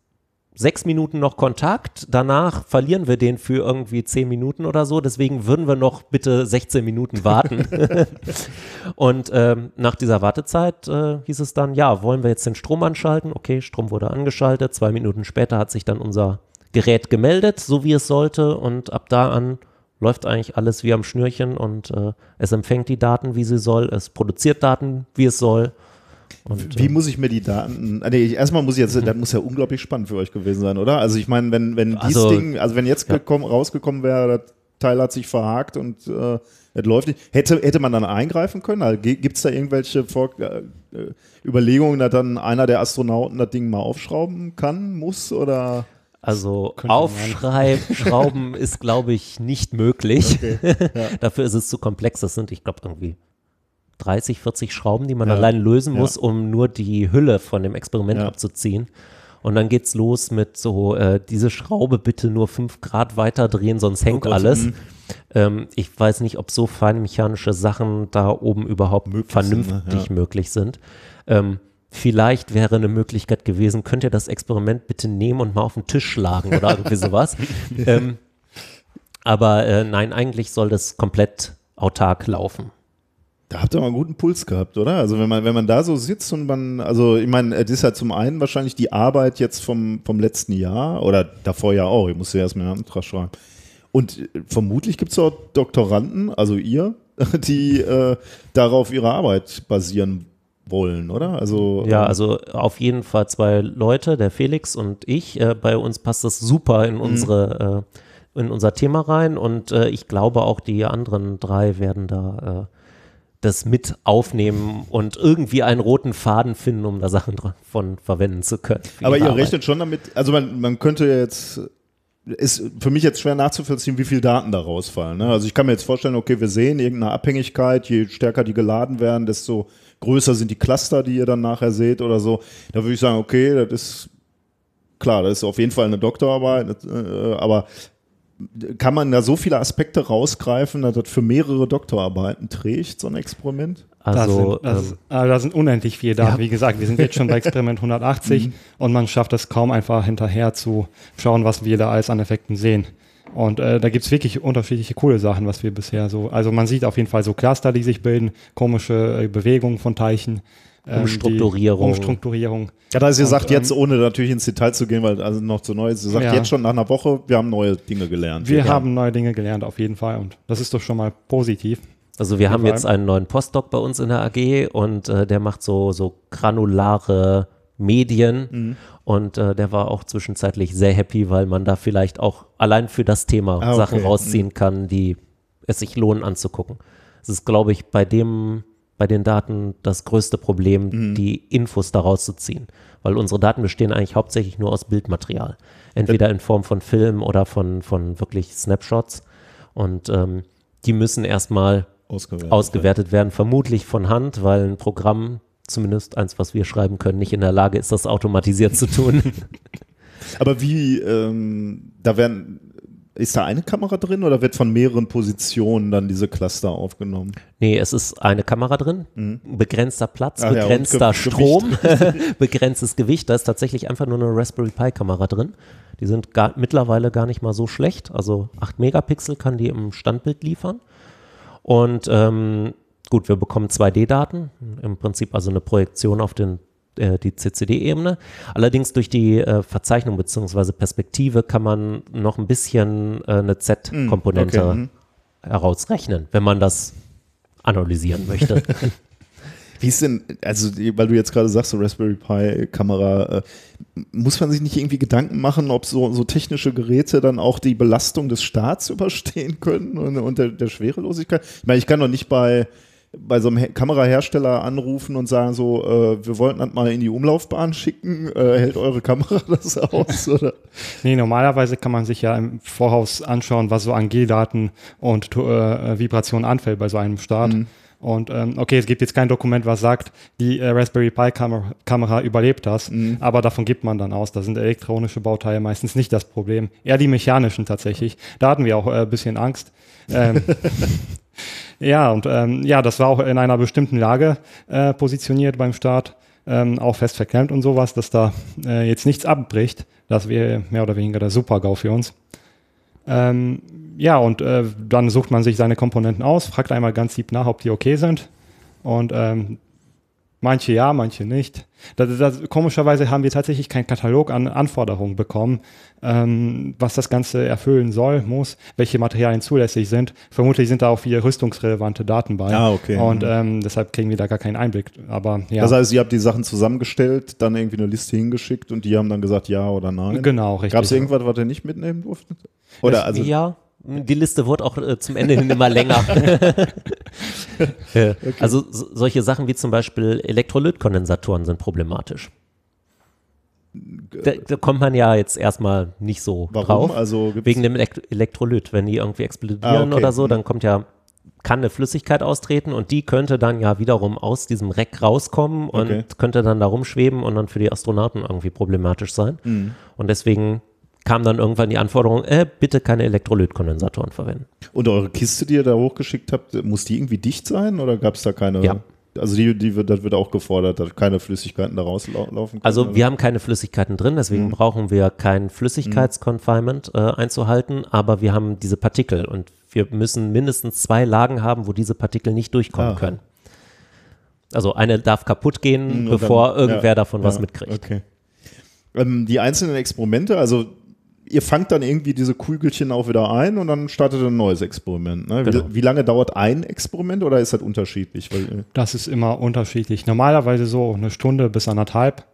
sechs Minuten noch Kontakt, danach verlieren wir den für irgendwie zehn Minuten oder so, deswegen würden wir noch bitte 16 Minuten warten. (laughs) und ähm, nach dieser Wartezeit äh, hieß es dann, ja, wollen wir jetzt den Strom anschalten? Okay, Strom wurde angeschaltet, zwei Minuten später hat sich dann unser Gerät gemeldet, so wie es sollte. Und ab da an läuft eigentlich alles wie am Schnürchen. Und äh, es empfängt die Daten, wie sie soll, es produziert Daten, wie es soll und, Wie äh, muss ich mir die Daten. Ah, nee, erstmal muss ich jetzt, das muss ja unglaublich spannend für euch gewesen sein, oder? Also ich meine, wenn, wenn dieses also, Ding, also wenn jetzt ja. gekommen, rausgekommen wäre, das Teil hat sich verhakt und äh, es läuft nicht, hätte, hätte man dann eingreifen können? Also, Gibt es da irgendwelche Vor äh, Überlegungen, dass dann einer der Astronauten das Ding mal aufschrauben kann, muss oder? Also aufschrauben (laughs) ist, glaube ich, nicht möglich. Okay. Ja. (laughs) Dafür ist es zu komplex. Das sind, ich glaube, irgendwie 30, 40 Schrauben, die man ja. allein lösen ja. muss, um nur die Hülle von dem Experiment ja. abzuziehen. Und dann geht's los mit so, äh, diese Schraube bitte nur 5 Grad weiter drehen, sonst hängt oh alles. Mhm. Ähm, ich weiß nicht, ob so feinmechanische Sachen da oben überhaupt möglich vernünftig sind, ne? möglich sind. Ähm, vielleicht wäre eine Möglichkeit gewesen, könnt ihr das Experiment bitte nehmen und mal auf den Tisch schlagen oder irgendwie sowas. (laughs) ähm, aber äh, nein, eigentlich soll das komplett autark laufen. Da habt ihr mal einen guten Puls gehabt, oder? Also wenn man, wenn man da so sitzt und man, also ich meine, es ist ja zum einen wahrscheinlich die Arbeit jetzt vom, vom letzten Jahr oder davor ja auch, ich muss ja erstmal einen Antrag schreiben. Und äh, vermutlich gibt es auch Doktoranden, also ihr, (laughs) die äh, darauf ihre Arbeit basieren wollen, oder? Also, ja, ähm, also auf jeden Fall zwei Leute, der Felix und ich. Äh, bei uns passt das super in mhm. unsere, äh, in unser Thema rein und äh, ich glaube auch die anderen drei werden da äh, das mit aufnehmen und irgendwie einen roten Faden finden, um da Sachen davon verwenden zu können. Aber ihr Arbeit. rechnet schon damit, also man, man könnte jetzt, ist für mich jetzt schwer nachzuvollziehen, wie viele Daten da rausfallen. Ne? Also ich kann mir jetzt vorstellen, okay, wir sehen irgendeine Abhängigkeit, je stärker die geladen werden, desto größer sind die Cluster, die ihr dann nachher seht oder so. Da würde ich sagen, okay, das ist klar, das ist auf jeden Fall eine Doktorarbeit, äh, aber kann man da so viele Aspekte rausgreifen, dass das für mehrere Doktorarbeiten trägt, so ein Experiment? Also, da sind, ähm, also da sind unendlich viele Daten. Ja. Wie gesagt, wir sind jetzt schon bei Experiment (laughs) 180 mhm. und man schafft es kaum einfach hinterher zu schauen, was wir da alles an Effekten sehen. Und äh, da gibt es wirklich unterschiedliche coole Sachen, was wir bisher so. Also man sieht auf jeden Fall so Cluster, die sich bilden, komische äh, Bewegungen von Teilchen. Ähm, Umstrukturierung. Umstrukturierung. Ja, da ist ihr sagt jetzt, ähm, ohne natürlich ins Detail zu gehen, weil also noch zu neu ist, ihr sagt ja. jetzt schon nach einer Woche, wir haben neue Dinge gelernt. Wir, wir haben neue Dinge gelernt, auf jeden Fall. Und das ist doch schon mal positiv. Also wir haben jetzt einen neuen Postdoc bei uns in der AG und äh, der macht so, so granulare Medien mhm. und äh, der war auch zwischenzeitlich sehr happy, weil man da vielleicht auch allein für das Thema ah, okay. Sachen rausziehen mhm. kann, die es sich lohnen anzugucken. Das ist, glaube ich, bei dem bei den Daten das größte Problem, mhm. die Infos daraus zu ziehen. Weil unsere Daten bestehen eigentlich hauptsächlich nur aus Bildmaterial. Entweder in Form von Film oder von, von wirklich Snapshots. Und ähm, die müssen erstmal ausgewertet, ausgewertet werden, vermutlich von Hand, weil ein Programm, zumindest eins, was wir schreiben können, nicht in der Lage ist, das automatisiert zu tun. (laughs) Aber wie, ähm, da werden ist da eine Kamera drin oder wird von mehreren Positionen dann diese Cluster aufgenommen? Nee, es ist eine Kamera drin, mhm. begrenzter Platz, Ach begrenzter ja, Ge Strom, (laughs) (laughs) begrenztes Gewicht. Da ist tatsächlich einfach nur eine Raspberry Pi Kamera drin. Die sind gar, mittlerweile gar nicht mal so schlecht. Also 8 Megapixel kann die im Standbild liefern. Und ähm, gut, wir bekommen 2D-Daten, im Prinzip also eine Projektion auf den äh, die CCD-Ebene. Allerdings durch die äh, Verzeichnung bzw. Perspektive kann man noch ein bisschen äh, eine Z-Komponente mm, okay. Mhm. herausrechnen, wenn man das analysieren möchte. (laughs) Wie ist denn, also weil du jetzt gerade sagst, so Raspberry Pi Kamera, äh, muss man sich nicht irgendwie Gedanken machen, ob so, so technische Geräte dann auch die Belastung des Staats (laughs) überstehen können und, und der, der Schwerelosigkeit? Ich meine, ich kann doch nicht bei bei so einem Kamerahersteller anrufen und sagen so, äh, wir wollten das mal in die Umlaufbahn schicken, äh, hält eure Kamera (laughs) das aus? Oder? nee, normalerweise kann man sich ja im Voraus anschauen, was so an G-Daten und äh, Vibrationen anfällt bei so einem Start. Mhm. Und ähm, okay, es gibt jetzt kein Dokument, was sagt, die äh, Raspberry Pi Kamera, Kamera überlebt das, Mhm. aber davon gibt man dann aus. Da sind elektronische Bauteile meistens nicht das Problem, eher die mechanischen tatsächlich. Da hatten wir auch äh, ein bisschen Angst. Ähm, (laughs) ja, und ähm, ja, das war auch in einer bestimmten Lage äh, positioniert beim Start, ähm, auch fest verklemmt und sowas, dass da äh, jetzt nichts abbricht. Das wäre mehr oder weniger der Super-GAU für uns. Ähm, ja, und äh, dann sucht man sich seine Komponenten aus, fragt einmal ganz lieb nach, ob die okay sind. Und ähm, manche ja, manche nicht. Das, das, komischerweise haben wir tatsächlich keinen Katalog an Anforderungen bekommen, ähm, was das Ganze erfüllen soll, muss, welche Materialien zulässig sind. Vermutlich sind da auch viele rüstungsrelevante Daten bei. Ah, okay. Und ähm, deshalb kriegen wir da gar keinen Einblick. Aber ja, Das heißt, ihr habt die Sachen zusammengestellt, dann irgendwie eine Liste hingeschickt und die haben dann gesagt ja oder nein. genau, richtig. Gab es irgendwas, was ihr nicht mitnehmen durftet? Oder also ja, die Liste wurde auch äh, zum Ende hin immer länger. (laughs) (laughs) Äh, Also so, solche Sachen wie zum Beispiel Elektrolytkondensatoren sind problematisch. Da, da kommt man ja jetzt erstmal nicht so warum? drauf. Also Wegen dem Elekt Elektrolyt. Wenn die irgendwie explodieren Ah, okay. oder so, Mhm. dann kommt ja, kann eine Flüssigkeit austreten und die könnte dann ja wiederum aus diesem Reck rauskommen und Okay. könnte dann da rumschweben und dann für die Astronauten irgendwie problematisch sein. Mhm. Und deswegen kam dann irgendwann die Anforderung, äh, bitte keine Elektrolytkondensatoren verwenden. Und eure Kiste, die ihr da hochgeschickt habt, muss die irgendwie dicht sein oder gab es da keine? Ja. Also die, die wird, das wird auch gefordert, dass keine Flüssigkeiten da rauslaufen können. Also wir haben keine Flüssigkeiten drin, deswegen Mhm. brauchen wir kein Flüssigkeitsconfinement äh, einzuhalten, aber wir haben diese Partikel und wir müssen mindestens zwei Lagen haben, wo diese Partikel nicht durchkommen Ah. können. Also eine darf kaputt gehen, Mhm, und bevor dann- irgendwer ja, davon was ja, mitkriegt. Okay. Ähm, die einzelnen Experimente, also ihr fangt dann irgendwie diese Kügelchen auch wieder ein und dann startet ein neues Experiment. Ne? Genau. Wie, wie lange dauert ein Experiment oder ist das unterschiedlich? Weil, äh, Das ist immer unterschiedlich. Normalerweise so eine Stunde bis anderthalb.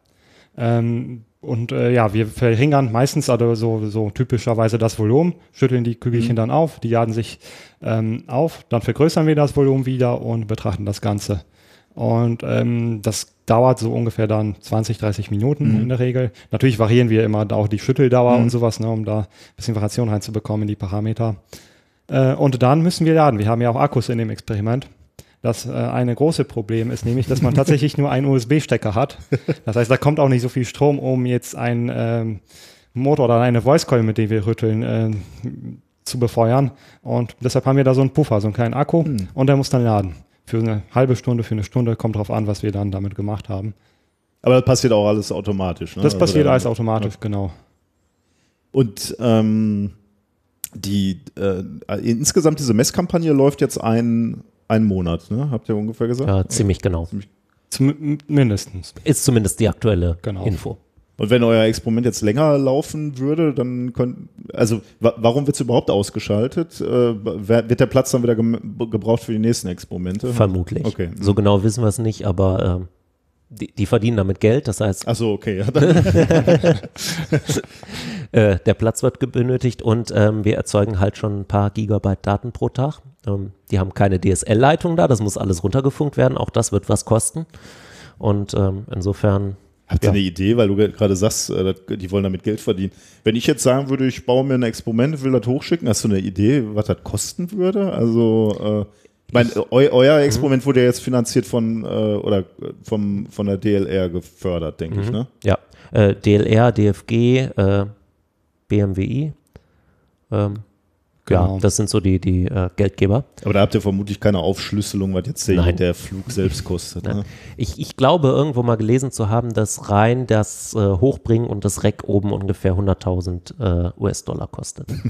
Ähm, und äh, ja, wir verringern meistens also so, so typischerweise das Volumen, schütteln die Kügelchen dann auf, die laden sich ähm, auf, dann vergrößern wir das Volumen wieder und betrachten das Ganze. Und ähm, das dauert so ungefähr dann 20, 30 Minuten in der Regel. Natürlich variieren wir immer da auch die Schütteldauer und sowas, ne, um da ein bisschen Variation reinzubekommen in die Parameter. Äh, und dann müssen wir laden. Wir haben ja auch Akkus in dem Experiment. Das äh, eine große Problem ist nämlich, dass man tatsächlich (laughs) nur einen USB-Stecker hat. Das heißt, da kommt auch nicht so viel Strom, um jetzt ein ähm, Motor oder eine Voice Coil, mit dem wir rütteln, äh, zu befeuern. Und deshalb haben wir da so einen Puffer, so einen kleinen Akku und der muss dann laden. Für eine halbe Stunde, für eine Stunde, kommt drauf an, was wir dann damit gemacht haben. aber das passiert auch alles automatisch. Ne? Das Also passiert da- alles automatisch, genau. Und ähm, die äh, insgesamt diese Messkampagne läuft jetzt ein, einen Monat, ne? Habt ihr ungefähr gesagt? Ja, ziemlich genau. Zum, mindestens. Ist zumindest die aktuelle Genau. Info. Und wenn euer Experiment jetzt länger laufen würde, dann könnt, also wa warum wird es überhaupt ausgeschaltet? Äh, wird der Platz dann wieder gem- gebraucht für die nächsten Experimente? Vermutlich. Okay. So genau wissen wir es nicht, aber ähm, die, die verdienen damit Geld. Das heißt, Achso, okay. (laughs) Äh, der Platz wird benötigt und ähm, wir erzeugen halt schon ein paar Gigabyte Daten pro Tag. Ähm, die haben keine DSL-Leitung da, das muss alles runtergefunkt werden. Auch das wird was kosten. Und ähm, insofern habt ihr eine Idee, weil du ge- gerade sagst, äh, die wollen damit Geld verdienen. Wenn ich jetzt sagen würde, ich baue mir ein Experiment, will das hochschicken, hast du eine Idee, was das kosten würde? Also, äh, ich meine, eu euer Experiment wurde ja jetzt finanziert von, äh, oder vom, von der DLR gefördert, denke ich, ne? Ja, äh, DLR, DFG, äh, BMWI. Ähm, Genau. Ja, das sind so die, die äh, Geldgeber. Aber da habt ihr vermutlich keine Aufschlüsselung, was jetzt der, der Flug selbst kostet. Ne? Ich, ich glaube, irgendwo mal gelesen zu haben, dass rein das äh, Hochbringen und das Reck oben ungefähr 100.000 äh, US-Dollar kostet. (laughs)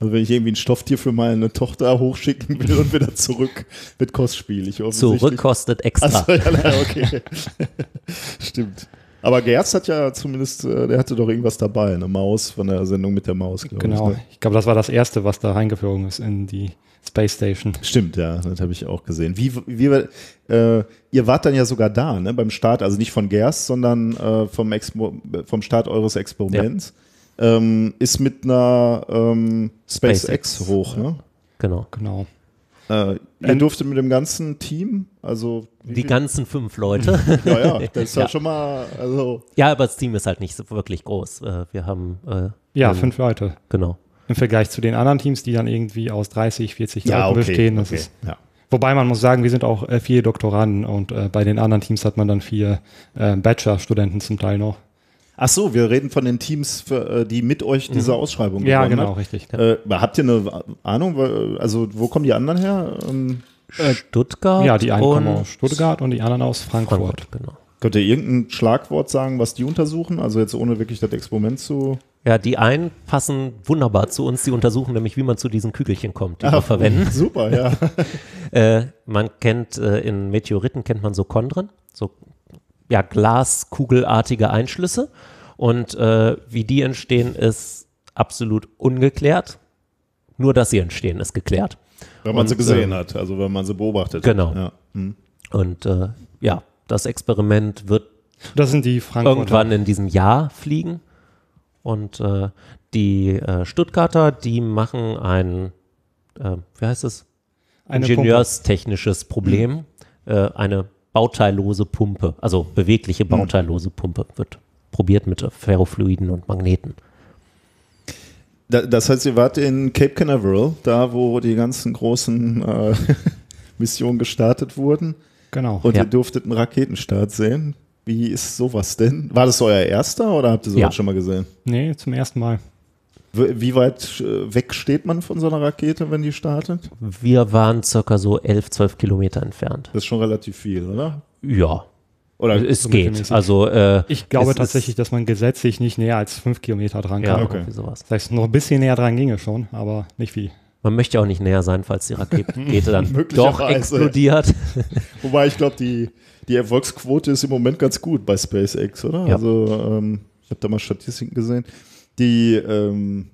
Also wenn ich irgendwie ein Stofftier für meine Tochter hochschicken will und wieder zurück mit Kostspiel. Ich Zurück kostet extra. Achso, ja, okay. (laughs) Stimmt. Aber Gerz hat ja zumindest, äh, der hatte doch irgendwas dabei, eine Maus von der Sendung mit der Maus, glaube Genau. ich. Ne? Ich glaube, das war das Erste, was da reingeflogen ist in die Space Station. Stimmt, ja, das habe ich auch gesehen. Wie, wie äh, ihr wart dann ja sogar da, ne, beim Start, also nicht von Gerst, sondern äh, vom, Expo vom Start eures Experiments. Ähm, ist mit einer ähm, SpaceX, SpaceX, hoch, ne? Genau. Genau. Äh, ihr durftet mit dem ganzen Team, also Die viel- ganzen fünf Leute. (laughs) ja, ja, (laughs) das ist ja, Ja. schon mal, also ja, aber das Team ist halt nicht so wirklich groß. Äh, wir haben, äh, Ja, fünf Leute. Genau. Im Vergleich zu den anderen Teams, die dann irgendwie aus 30, 40 ja, Leuten okay, bestehen. Das okay, ist ja. Wobei man muss sagen, wir sind auch äh, vier Doktoranden und äh, bei den anderen Teams hat man dann vier äh, Bachelor-Studenten zum Teil noch. Ach so, wir reden von den Teams, für, äh, die mit euch diese Ausschreibung Mhm. Ja, gewonnen genau, hat. richtig. Äh, habt ihr eine Ahnung, also wo kommen die anderen her? Ähm, Stuttgart. Ja, die einen kommen aus Stuttgart und die anderen aus Frankfurt. Frankfurt. Genau. könnt ihr irgendein Schlagwort sagen, was die untersuchen? Also jetzt ohne wirklich das Experiment zu. Ja, die einen passen wunderbar zu uns. Die untersuchen nämlich, wie man zu diesen Kügelchen kommt, die Ah, wir verwenden. Super, ja. (laughs) Äh, man kennt, äh, in Meteoriten kennt man so Chondren, so ja, glaskugelartige Einschlüsse. Und äh, wie die entstehen, ist absolut ungeklärt. Nur, dass sie entstehen, ist geklärt. Wenn man Und, sie gesehen ähm, hat, also wenn man sie beobachtet Genau. hat. Ja. Hm. Und äh, ja, das Experiment wird Das sind die Frankfurter. irgendwann in diesem Jahr fliegen. Und äh, die äh, Stuttgarter, die machen ein, äh, wie heißt es? Eine Ingenieurstechnisches Problem. Äh, eine bauteillose Pumpe, also bewegliche Hm. bauteillose Pumpe, wird probiert mit Ferrofluiden und Magneten. Da, das heißt, ihr wart in Cape Canaveral, da wo die ganzen großen äh, (laughs) Missionen gestartet wurden. Genau. Und Ja. ihr durftet einen Raketenstart sehen. Wie ist sowas denn? War das euer erster oder habt ihr sowas Ja. schon mal gesehen? Nee, zum ersten Mal. Wie weit äh, weg steht man von so einer Rakete, wenn die startet? Wir waren circa so 11, 12 Kilometer entfernt. Das ist schon relativ viel, oder? Ja, Oder es geht. Also äh, Ich glaube es tatsächlich, dass man gesetzlich nicht näher als fünf Kilometer dran ja, kann. okay. sowas. Das heißt, noch ein bisschen näher dran ginge schon, aber nicht viel. Man möchte auch nicht näher sein, falls die Rakete dann (laughs) doch explodiert. (laughs) Wobei ich glaube, die, die Erfolgsquote ist im Moment ganz gut bei SpaceX, oder? Ja. Also ähm, ich habe da mal Statistiken gesehen. Die, ähm,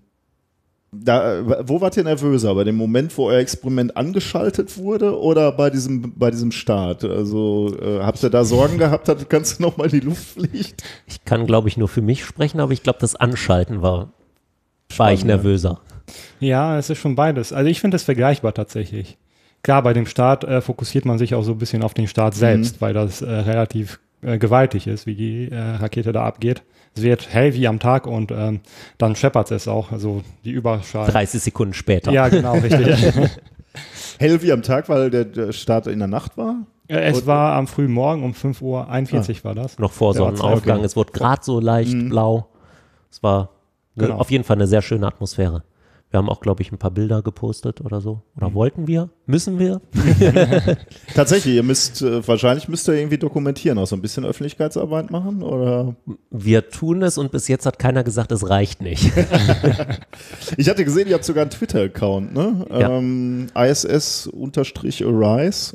da, wo wart ihr nervöser? Bei dem Moment, wo euer Experiment angeschaltet wurde oder bei diesem, bei diesem Start? Also äh, habt ihr da Sorgen gehabt, dass das Ganze nochmal die Luft fliegt? Ich kann, glaube ich, nur für mich sprechen, aber ich glaube, das Anschalten war, war ich Spannend, ne? nervöser. Ja, es ist schon beides. Also ich finde es vergleichbar tatsächlich. Klar, bei dem Start äh, fokussiert man sich auch so ein bisschen auf den Start selbst, weil das äh, relativ äh, gewaltig ist, wie die äh, Rakete da abgeht. Es wird hell wie am Tag und ähm, dann scheppert es auch, also die Überschall. 30 Sekunden später. Ja, genau, (laughs) richtig. (laughs) Hell wie am Tag, weil der, der Start in der Nacht war? Äh, es Und- war am frühen Morgen um 5.41 Uhr war das. Noch vor Sonnenaufgang. Es wurde gerade so leicht Mhm. blau. Es war ne, Genau. auf jeden Fall eine sehr schöne Atmosphäre. Wir haben auch, glaube ich, ein paar Bilder gepostet oder so. Oder wollten wir? Müssen wir? (laughs) Tatsächlich, ihr müsst, äh, wahrscheinlich müsst ihr irgendwie dokumentieren, auch so ein bisschen Öffentlichkeitsarbeit machen oder? Wir tun es und bis jetzt hat keiner gesagt, es reicht nicht. (laughs) Ich hatte gesehen, ihr habt sogar einen Twitter-Account, ne? Ja. Ähm, ISS-Arise.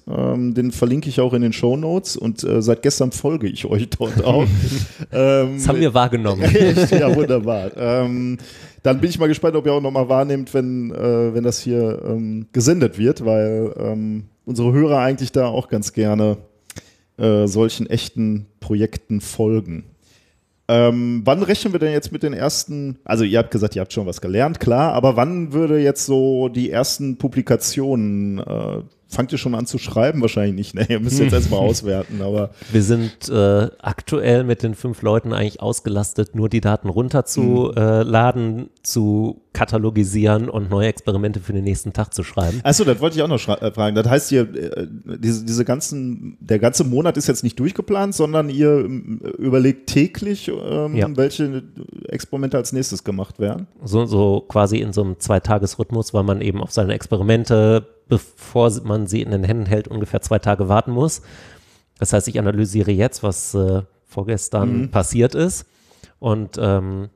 Ähm, den verlinke ich auch in den Show Notes und äh, seit gestern folge ich euch dort auch. (laughs) ähm, Das haben wir wahrgenommen. Echt? Ja, wunderbar. Dann bin ich mal gespannt, ob ihr auch nochmal wahrnehmt, wenn, äh, wenn das hier ähm, gesendet wird, weil ähm, unsere Hörer eigentlich da auch ganz gerne äh, solchen echten Projekten folgen. Ähm, wann rechnen wir denn jetzt mit den ersten, also ihr habt gesagt, ihr habt schon was gelernt, klar, aber wann würde jetzt so die ersten Publikationen, äh, fangt ihr schon an zu schreiben? Wahrscheinlich nicht, ne? (laughs) Ihr müsst jetzt erstmal auswerten, aber Wir sind äh, aktuell mit den fünf Leuten eigentlich ausgelastet, nur die Daten runterzuladen, zu katalogisieren und neue Experimente für den nächsten Tag zu schreiben. Achso, das wollte ich auch noch äh, fragen. Das heißt, ihr, äh, diese, diese ganzen, der ganze Monat ist jetzt nicht durchgeplant, sondern ihr ähm, überlegt täglich, ähm, Ja. welche Experimente als nächstes gemacht werden. So, so quasi in so einem Zweitagesrhythmus, weil man eben auf seine Experimente, bevor man sie in den Händen hält, ungefähr zwei Tage warten muss. Das heißt, ich analysiere jetzt, was äh, vorgestern Mhm. passiert ist und ähm,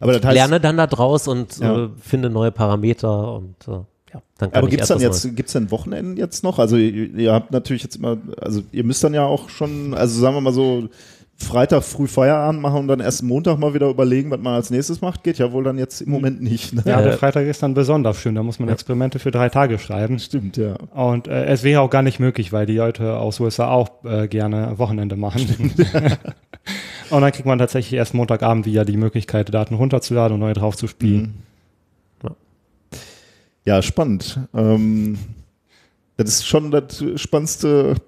Aber das heißt, lerne dann da draus und Ja. äh, finde neue Parameter und äh, ja, dann kann aber gibt es dann jetzt, gibt's denn Wochenenden jetzt noch? Also ihr, ihr habt natürlich jetzt immer, also ihr müsst dann ja auch schon, also sagen wir mal so, Freitag früh Feierabend machen und dann erst Montag mal wieder überlegen, was man als nächstes macht, geht ja wohl dann jetzt im Moment nicht. Ne? Ja, Äh, der Freitag ist dann besonders schön. Da muss man Experimente für drei Tage schreiben. Stimmt, ja. Und äh, es wäre auch gar nicht möglich, weil die Leute aus USA auch äh, gerne Wochenende machen. (laughs) und dann kriegt man tatsächlich erst Montagabend wieder die Möglichkeit, Daten runterzuladen und neue drauf zu spielen. Ja, spannend. Ähm, das ist schon das spannendste äh,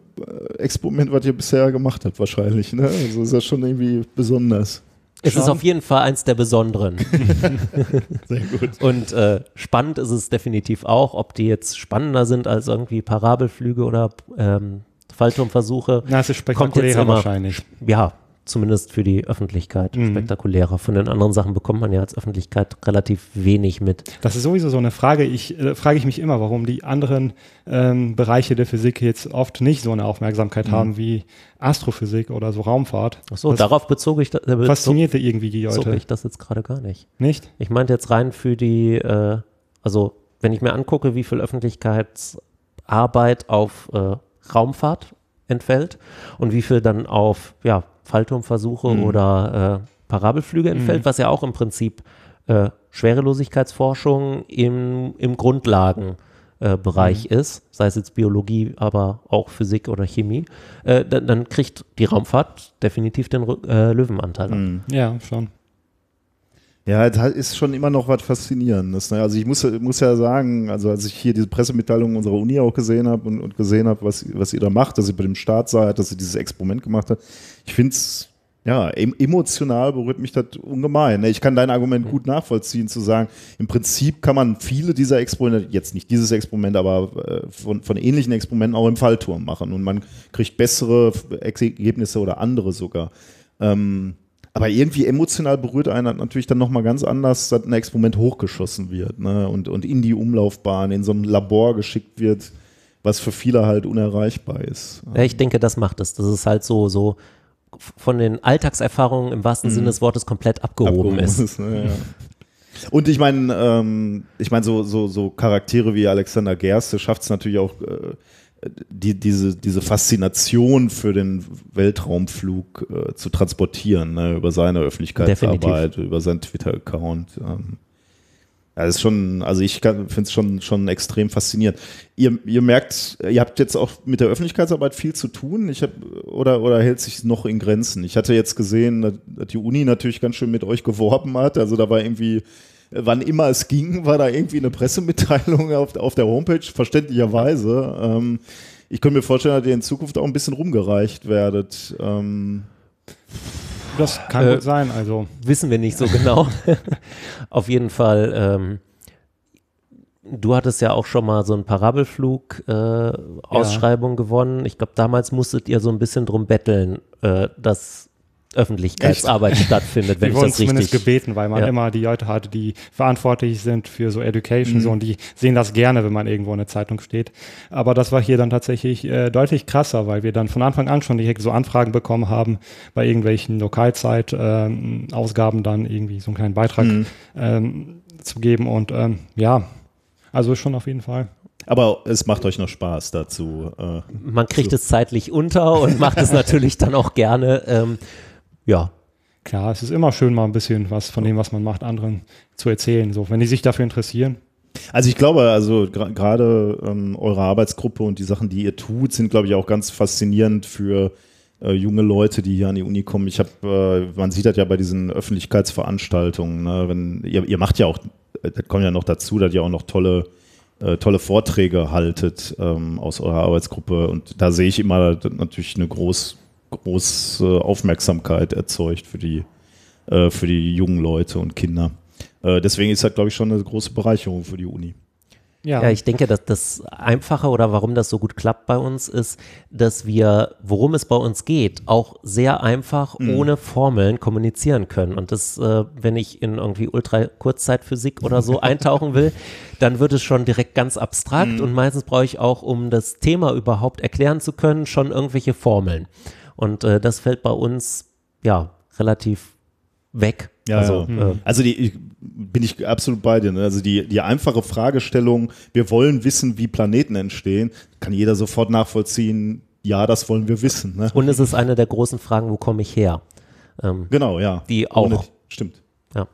Experiment, was ihr bisher gemacht habt, wahrscheinlich. Ne? Also ist das schon irgendwie besonders. Es ist Schauen. auf jeden Fall eins der besonderen. (laughs) Sehr gut. Und äh, spannend ist es definitiv auch, ob die jetzt spannender sind als irgendwie Parabelflüge oder ähm, Fallturmversuche. Na, es ist spektakulärer wahrscheinlich. Ja, zumindest für die Öffentlichkeit Mhm. spektakulärer. Von den anderen Sachen bekommt man ja als Öffentlichkeit relativ wenig mit. Das ist sowieso so eine Frage. Ich äh, frage ich mich immer, warum die anderen ähm, Bereiche der Physik jetzt oft nicht so eine Aufmerksamkeit Mhm. haben wie Astrophysik oder so Raumfahrt. Achso, das darauf bezog ich, da, äh, bezog, faszinierte irgendwie die bezog Leute. ich das jetzt gerade gar nicht. Nicht? Ich meinte jetzt rein für die, äh, also wenn ich mir angucke, wie viel Öffentlichkeitsarbeit auf äh, Raumfahrt entfällt und wie viel dann auf ja, Fallturmversuche Mhm. oder äh, Parabelflüge entfällt, was ja auch im Prinzip äh, Schwerelosigkeitsforschung im, im Grundlagenbereich Bereich ist, sei es jetzt Biologie, aber auch Physik oder Chemie, äh, dann, dann kriegt die Raumfahrt definitiv den äh, Löwenanteil. Mhm. Ja, schon. Ja, das ist schon immer noch was Faszinierendes. Ne? Also ich muss, muss ja sagen, also als ich hier diese Pressemitteilung unserer Uni auch gesehen habe und, und gesehen habe, was, was ihr da macht, dass ihr bei dem Start seid, dass ihr dieses Experiment gemacht habt, ich finde es, ja, em emotional berührt mich das ungemein. Ne? Ich kann dein Argument gut nachvollziehen, zu sagen, im Prinzip kann man viele dieser Experimente, jetzt nicht dieses Experiment, aber äh, von, von ähnlichen Experimenten auch im Fallturm machen und man kriegt bessere Ergebnisse oder andere sogar. Ähm, aber irgendwie emotional berührt einen natürlich dann nochmal ganz anders, dass ein Experiment hochgeschossen wird ne? und, und in die Umlaufbahn, in so ein Labor geschickt wird, was für viele halt unerreichbar ist. Ja, ich denke, das macht es. Das ist halt so, so von den Alltagserfahrungen im wahrsten Sinne des Wortes komplett abgehoben, ist. ne? ja. Und ich meine, ähm, ich meine, so, so, so Charaktere wie Alexander Gerste schafft es natürlich auch, äh, die, diese, diese Faszination für den Weltraumflug äh, zu transportieren, ne, über seine Öffentlichkeitsarbeit, über seinen Twitter-Account. Ähm. Ja, das ist schon, also ich finde es schon, schon extrem faszinierend. Ihr, ihr merkt, ihr habt jetzt auch mit der Öffentlichkeitsarbeit viel zu tun. Ich hab, oder, oder hält sich noch in Grenzen? Ich hatte jetzt gesehen, dass die Uni natürlich ganz schön mit euch geworben hat. Also da war irgendwie, wann immer es ging, war da irgendwie eine Pressemitteilung auf, auf der Homepage, verständlicherweise. Ähm, ich könnte mir vorstellen, dass ihr in Zukunft auch ein bisschen rumgereicht werdet. Ähm, Das kann Äh, gut sein. Also, Wissen wir nicht so genau. (laughs) Auf jeden Fall, ähm, du hattest ja auch schon mal so einen Parabelflug-Ausschreibung gewonnen. Ich glaube, damals musstet ihr so ein bisschen drum betteln, äh, dass Öffentlichkeitsarbeit stattfindet, wenn wir ich wurden das zumindest richtig gebeten, weil man Ja. immer die Leute hatte, die verantwortlich sind für so Education Mhm. so und die sehen das gerne, wenn man irgendwo in der Zeitung steht. Aber das war hier dann tatsächlich äh, deutlich krasser, weil wir dann von Anfang an schon direkt so Anfragen bekommen haben, bei irgendwelchen Lokalzeit-Ausgaben dann irgendwie so einen kleinen Beitrag Mhm. ähm, zu geben und ähm, ja, also schon auf jeden Fall. aber es macht euch noch Spaß dazu. Äh, man kriegt es zeitlich unter und macht es (laughs) natürlich dann auch gerne. Ähm, ja, Klar, es ist immer schön, mal ein bisschen was von dem, was man macht, anderen zu erzählen. So, wenn die sich dafür interessieren. Also ich glaube, also gerade ähm, eure Arbeitsgruppe und die Sachen, die ihr tut, sind, glaube ich, auch ganz faszinierend für äh, junge Leute, die hier an die Uni kommen. Ich habe, äh, man sieht das ja bei diesen Öffentlichkeitsveranstaltungen, ne? wenn ihr, ihr macht ja auch, äh, das kommt ja noch dazu, dass ihr auch noch tolle äh, tolle Vorträge haltet ähm, aus eurer Arbeitsgruppe und da sehe ich immer natürlich eine groß, große Aufmerksamkeit erzeugt für die äh, für die jungen Leute und Kinder. Äh, deswegen ist das, glaube ich, schon eine große Bereicherung für die Uni. Ja, Ja, ich denke, dass das Einfache oder warum das so gut klappt bei uns ist, dass wir, worum es bei uns geht, auch sehr einfach ohne Formeln kommunizieren können. Und das, äh, wenn ich in irgendwie Ultra-Kurzzeitphysik oder so (laughs) eintauchen will, dann wird es schon direkt ganz abstrakt und meistens brauche ich auch, um das Thema überhaupt erklären zu können, schon irgendwelche Formeln. Und äh, das fällt bei uns ja relativ weg. also, ja. Äh, Also die, ich, bin ich absolut bei dir. Ne? Also die, die einfache Fragestellung, wir wollen wissen, wie Planeten entstehen, kann jeder sofort nachvollziehen, ja, das wollen wir wissen. Ne? und es ist eine der großen Fragen, wo komme ich her? Ähm, Genau, ja. Die auch. Ohne- stimmt. ja.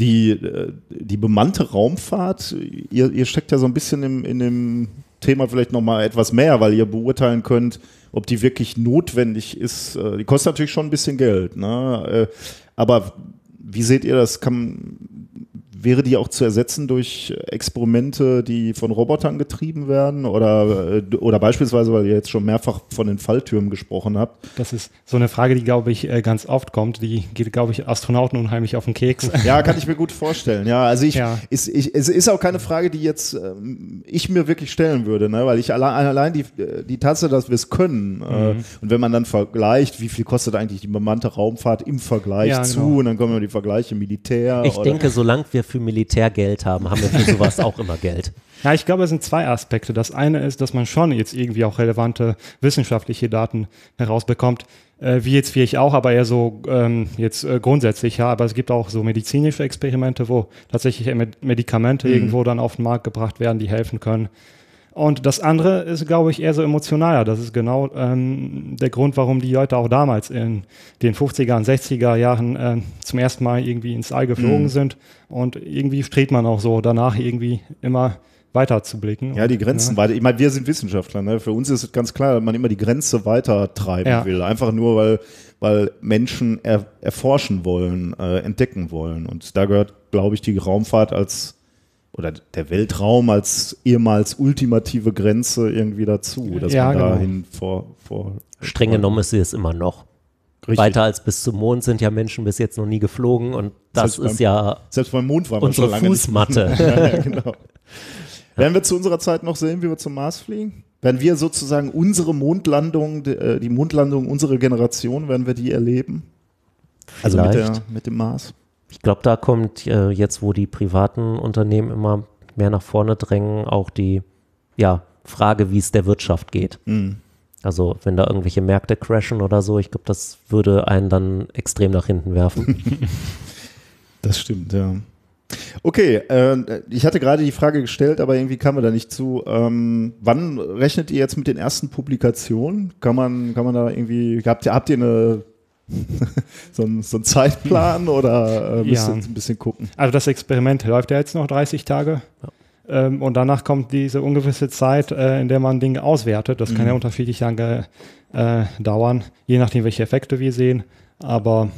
Die, äh, die bemannte Raumfahrt, ihr, ihr steckt ja so ein bisschen im, in dem Thema vielleicht nochmal etwas mehr, weil ihr beurteilen könnt, ob die wirklich notwendig ist. Äh, Die kostet natürlich schon ein bisschen Geld. Ne? Äh, Aber wie seht ihr das? Kann, wäre die auch zu ersetzen durch Experimente, die von Robotern getrieben werden? Oder, äh, oder beispielsweise, weil ihr jetzt schon mehrfach von den Falltürmen gesprochen habt. Das ist so eine Frage, die, glaube ich, äh, ganz oft kommt. Die geht, glaube ich, Astronauten unheimlich auf den Keks. (laughs) Ja, kann ich mir gut vorstellen. Ja, also ich, Ja. Ist, ich es ist auch keine Frage, die jetzt ähm, ich mir wirklich stellen würde, ne? weil ich allein, allein die, die Tatsache, dass wir es können äh, Mhm. und wenn man dann vergleicht, wie viel kostet eigentlich die bemannte Raumfahrt im Vergleich Ja, zu genau. und dann kommen immer die Vergleiche Militär. Ich oder, denke, solange wir für Militär Geld haben, haben wir für sowas auch immer Geld. (laughs) Ja, ich glaube, es sind zwei Aspekte. Das eine ist, dass man schon jetzt irgendwie auch relevante wissenschaftliche Daten herausbekommt, äh, wie jetzt wie ich auch, aber eher so ähm, jetzt äh, grundsätzlich, ja. Aber es gibt auch so medizinische Experimente, wo tatsächlich Med- Medikamente irgendwo dann auf den Markt gebracht werden, die helfen können. Und das andere ist, glaube ich, eher so emotionaler. Das ist genau ähm, der Grund, warum die Leute auch damals in den 50er und 60er Jahren äh, zum ersten Mal irgendwie ins All geflogen Mhm. sind. Und irgendwie strebt man auch so danach irgendwie immer weiter zu blicken. ja, die Grenzen Ja. weiter. Ich meine, wir sind Wissenschaftler. Ne? Für uns ist es ganz klar, dass man immer die Grenze weiter treiben Ja. will. Einfach nur, weil, weil Menschen er, erforschen wollen, äh, entdecken wollen. Und da gehört, glaube ich, die Raumfahrt als oder der Weltraum als ehemals ultimative Grenze irgendwie dazu, dass Ja, man genau. dahin vor, vor Streng genommen ist sie es immer noch. Richtig. Weiter als bis zum Mond sind ja Menschen bis jetzt noch nie geflogen und das Selbst ist beim- ja Selbst beim Mond waren wir unsere schon lange nicht. Fußmatte. (laughs) ja, ja, genau. Werden wir zu unserer Zeit noch sehen, wie wir zum Mars fliegen? Werden wir sozusagen unsere Mondlandung, die, äh, Mondlandung unserer Generation, werden wir die erleben? Also mit, der, Vielleicht. mit dem Mars? Ich glaube, da kommt äh, jetzt, wo die privaten Unternehmen immer mehr nach vorne drängen, auch die ja, Frage, wie es der Wirtschaft geht. Mhm. Also wenn da irgendwelche Märkte crashen oder so, ich glaube, das würde einen dann extrem nach hinten werfen. (laughs) Das stimmt, ja. Okay, äh, ich hatte gerade die Frage gestellt, aber irgendwie kam mir da nicht zu. Ähm, wann rechnet ihr jetzt mit den ersten Publikationen? Kann man, kann man da irgendwie, habt ihr, habt ihr eine, so, einen, so einen Zeitplan oder äh, müsst Ja. ein bisschen gucken? Also das Experiment läuft ja jetzt noch 30 Tage. Ähm, und danach kommt diese ungewisse Zeit, äh, in der man Dinge auswertet. Das kann ja unterschiedlich lange äh, dauern, je nachdem, welche Effekte wir sehen. Aber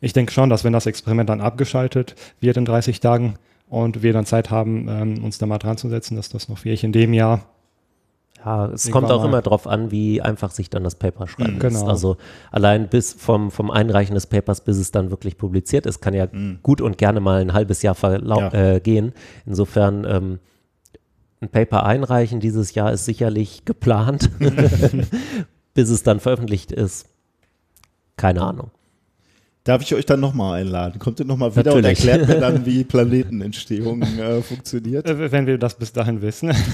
ich denke schon, dass wenn das Experiment dann abgeschaltet wird in 30 Tagen und wir dann Zeit haben, ähm, uns da mal dran zu setzen, dass das noch vielleicht in dem Jahr Ja, es Irgendwann kommt auch mal. immer drauf an, wie einfach sich dann das Paper schreiben Mhm. lässt. Genau. Also allein bis vom, vom Einreichen des Papers, bis es dann wirklich publiziert ist, kann ja gut und gerne mal ein halbes Jahr Mhm. Ja. äh, gehen. Insofern ähm, ein Paper einreichen dieses Jahr ist sicherlich geplant, (laughs) (laughs) bis es dann veröffentlicht ist. Keine Ahnung. Darf ich euch dann nochmal einladen? Kommt ihr nochmal wieder Natürlich. und erklärt mir dann, wie (laughs) Planetenentstehung äh, funktioniert? Wenn wir das bis dahin wissen. (laughs)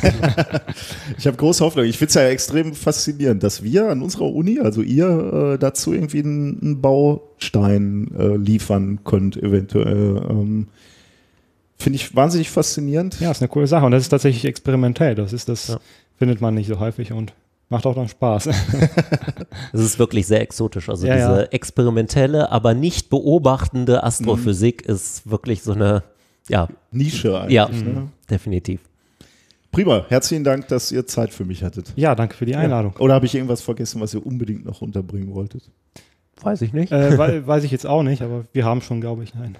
Ich habe große Hoffnung. Ich finde es ja extrem faszinierend, dass wir an unserer Uni, also ihr, äh, dazu irgendwie einen, einen Baustein äh, liefern könnt, eventuell. Ähm, finde ich wahnsinnig faszinierend. ja, ist eine coole Sache. Und das ist tatsächlich experimentell. Das ist das, Ja. findet man nicht so häufig und macht auch dann Spaß. (laughs) Es ist wirklich sehr exotisch. Also Ja, diese ja. experimentelle, aber nicht beobachtende Astrophysik Mhm. ist wirklich so eine, ja, Nische eigentlich. ja, Ne? definitiv. Prima. Herzlichen Dank, dass ihr Zeit für mich hattet. ja, danke für die Einladung. Oder habe ich irgendwas vergessen, was ihr unbedingt noch unterbringen wolltet? Weiß ich nicht. Äh, (laughs) wei- weiß ich jetzt auch nicht, aber wir haben schon, glaube ich, ein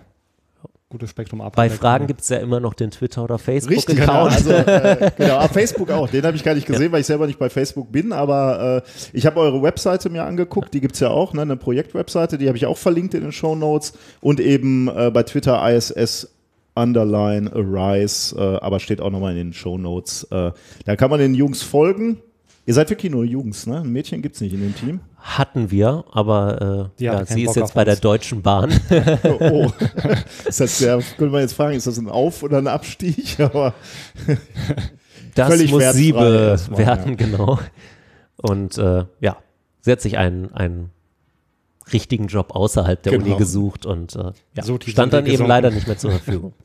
gutes Spektrum ab. Bei Fragen gibt es ja immer noch den Twitter- oder Genau, Facebook-Account. also, äh, (laughs) genau, auf Facebook auch. Den habe ich gar nicht gesehen, weil ich selber nicht bei Facebook bin, aber äh, ich habe eure Webseite mir angeguckt, die gibt es ja auch, ne, eine Projektwebseite, die habe ich auch verlinkt in den Show Notes und eben äh, bei Twitter ISS underline arise, äh, aber steht auch nochmal in den Show Notes. Äh, da kann man den Jungs folgen. Ihr seid wirklich nur Jungs, ne? Ein Mädchen gibt es nicht in dem Team. Hatten wir, aber äh, ja, sie ist Bock jetzt bei der. Deutschen Bahn. (laughs) Oh, oh. (laughs) ist das der, könnte man jetzt fragen, ist das ein Auf- oder ein Abstieg? (laughs) Aber Das Völlig muss sie bewerten, genau. Und äh, ja, sie hat sich einen, einen richtigen Job außerhalb der Genau. Uni gesucht und äh, ja, So stand dann eben gesunken. leider nicht mehr zur Verfügung. (laughs)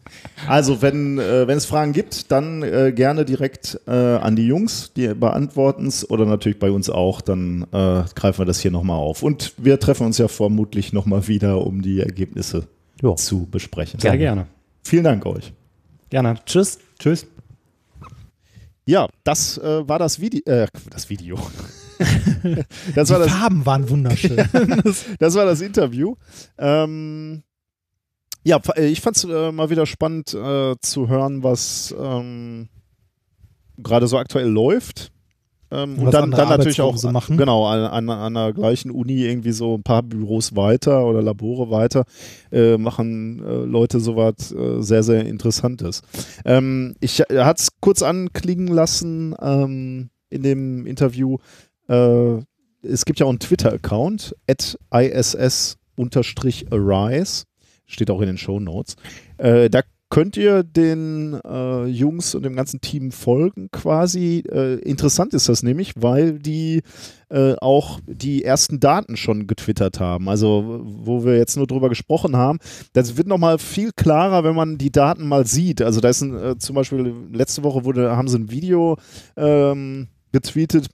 Also, wenn, äh, wenn es Fragen gibt, dann äh, gerne direkt äh, an die Jungs, die beantworten es oder natürlich bei uns auch, dann äh, greifen wir das hier nochmal auf. Und wir treffen uns ja vermutlich nochmal wieder, um die Ergebnisse Jo. zu besprechen. Sehr gerne. Vielen Dank euch. Gerne. Tschüss. Tschüss. Ja, das äh, war das Video. Äh, das Video. Das, war Die das, Farben waren wunderschön. (laughs) das war das Interview. Ähm, Ja, äh, ich fand es äh, mal wieder spannend äh, zu hören, was ähm, gerade so aktuell läuft. Ähm, und dann, dann natürlich auch so machen. genau an, an, an der gleichen Uni irgendwie so ein paar Büros weiter oder Labore weiter äh, machen äh, Leute sowas äh, sehr sehr Interessantes. Ähm, ich hatte es kurz anklingen lassen ähm, in dem Interview. Äh, es gibt ja auch einen Twitter-Account at iss-arise steht auch in den Show Notes. Äh, da könnt ihr den äh, Jungs und dem ganzen Team folgen quasi. Äh, interessant ist das nämlich, weil die äh, auch die ersten Daten schon getwittert haben. Also wo wir jetzt nur drüber gesprochen haben, das wird nochmal viel klarer, wenn man die Daten mal sieht. Also da ist ein, äh, zum Beispiel letzte Woche wurde, haben sie ein Video ähm, getweetet,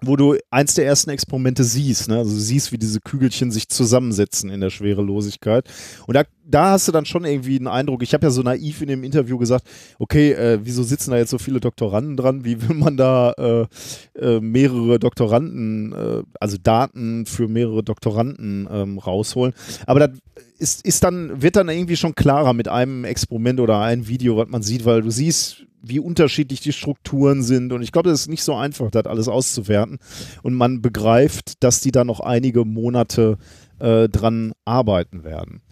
wo du eins der ersten Experimente siehst. Ne? Also du siehst, wie diese Kügelchen sich zusammensetzen in der Schwerelosigkeit. Und da, da hast du dann schon irgendwie einen Eindruck. Ich habe ja so naiv in dem Interview gesagt, okay, äh, wieso sitzen da jetzt so viele Doktoranden dran? Wie will man da äh, äh, mehrere Doktoranden, äh, also Daten für mehrere Doktoranden ähm, rausholen? Aber das ist, ist dann, wird dann irgendwie schon klarer mit einem Experiment oder einem Video, was man sieht, weil du siehst, wie unterschiedlich die Strukturen sind. Und ich glaube, das ist nicht so einfach, das alles auszuwerten. Und man begreift, dass die da noch einige Monate äh, dran arbeiten werden.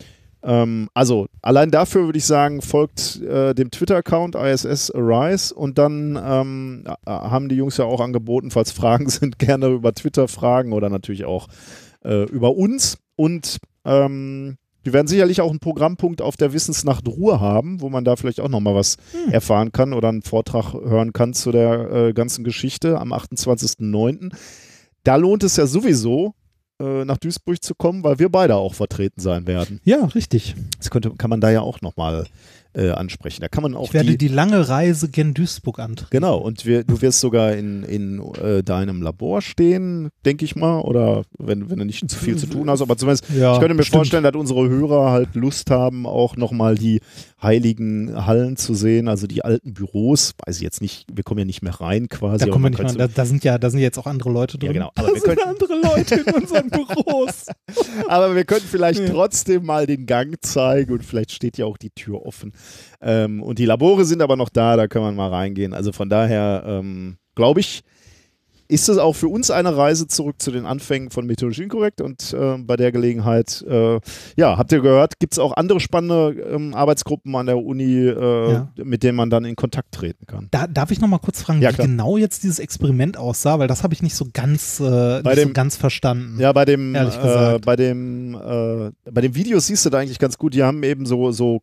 Ähm, also, allein dafür würde ich sagen, folgt äh, dem Twitter-Account ISS Arise und dann ähm, äh, haben die Jungs ja auch angeboten, falls Fragen (laughs) sind, gerne über Twitter fragen oder natürlich auch äh, über uns. Und ähm, wir werden sicherlich auch einen Programmpunkt auf der Wissensnacht Ruhe haben, wo man da vielleicht auch nochmal was erfahren kann oder einen Vortrag hören kann zu der äh, ganzen Geschichte am 28.09. Da lohnt es ja sowieso, äh, nach Duisburg zu kommen, weil wir beide auch vertreten sein werden. Ja, richtig. Das könnte, kann man da ja auch nochmal äh, ansprechen. Da kann man auch Ich werde die, die lange Reise gen Duisburg antreten. Genau, und wir, du wirst sogar in, in äh, deinem Labor stehen, denke ich mal, oder wenn, wenn du nicht zu viel zu tun hast, aber zumindest, Ja, ich könnte mir bestimmt. vorstellen, dass unsere Hörer halt Lust haben, auch nochmal die heiligen Hallen zu sehen, also die alten Büros, weiß ich jetzt nicht, wir kommen ja nicht mehr rein quasi. Da kommen wir nicht könnte- da, da sind ja, da sind jetzt auch andere Leute drin. Ja, genau. (laughs) Aber da wir sind können- andere Leute in (laughs) unseren Büros. Aber wir können vielleicht Ja. trotzdem mal den Gang zeigen und vielleicht steht ja auch die Tür offen. Ähm, und die Labore sind aber noch da, da kann man mal reingehen. Also von daher ähm, glaube ich, ist es auch für uns eine Reise zurück zu den Anfängen von Methodisch Inkorrekt und äh, bei der Gelegenheit, äh, ja, habt ihr gehört, gibt es auch andere spannende ähm, Arbeitsgruppen an der Uni, äh, Ja. mit denen man dann in Kontakt treten kann. Da, darf ich noch mal kurz fragen, Ja, wie klar. genau jetzt dieses Experiment aussah, weil das habe ich nicht so ganz, äh, Bei nicht so dem- ganz verstanden. Ja, bei dem, äh, bei dem, äh, bei dem Video siehst du da eigentlich ganz gut, die haben eben so, so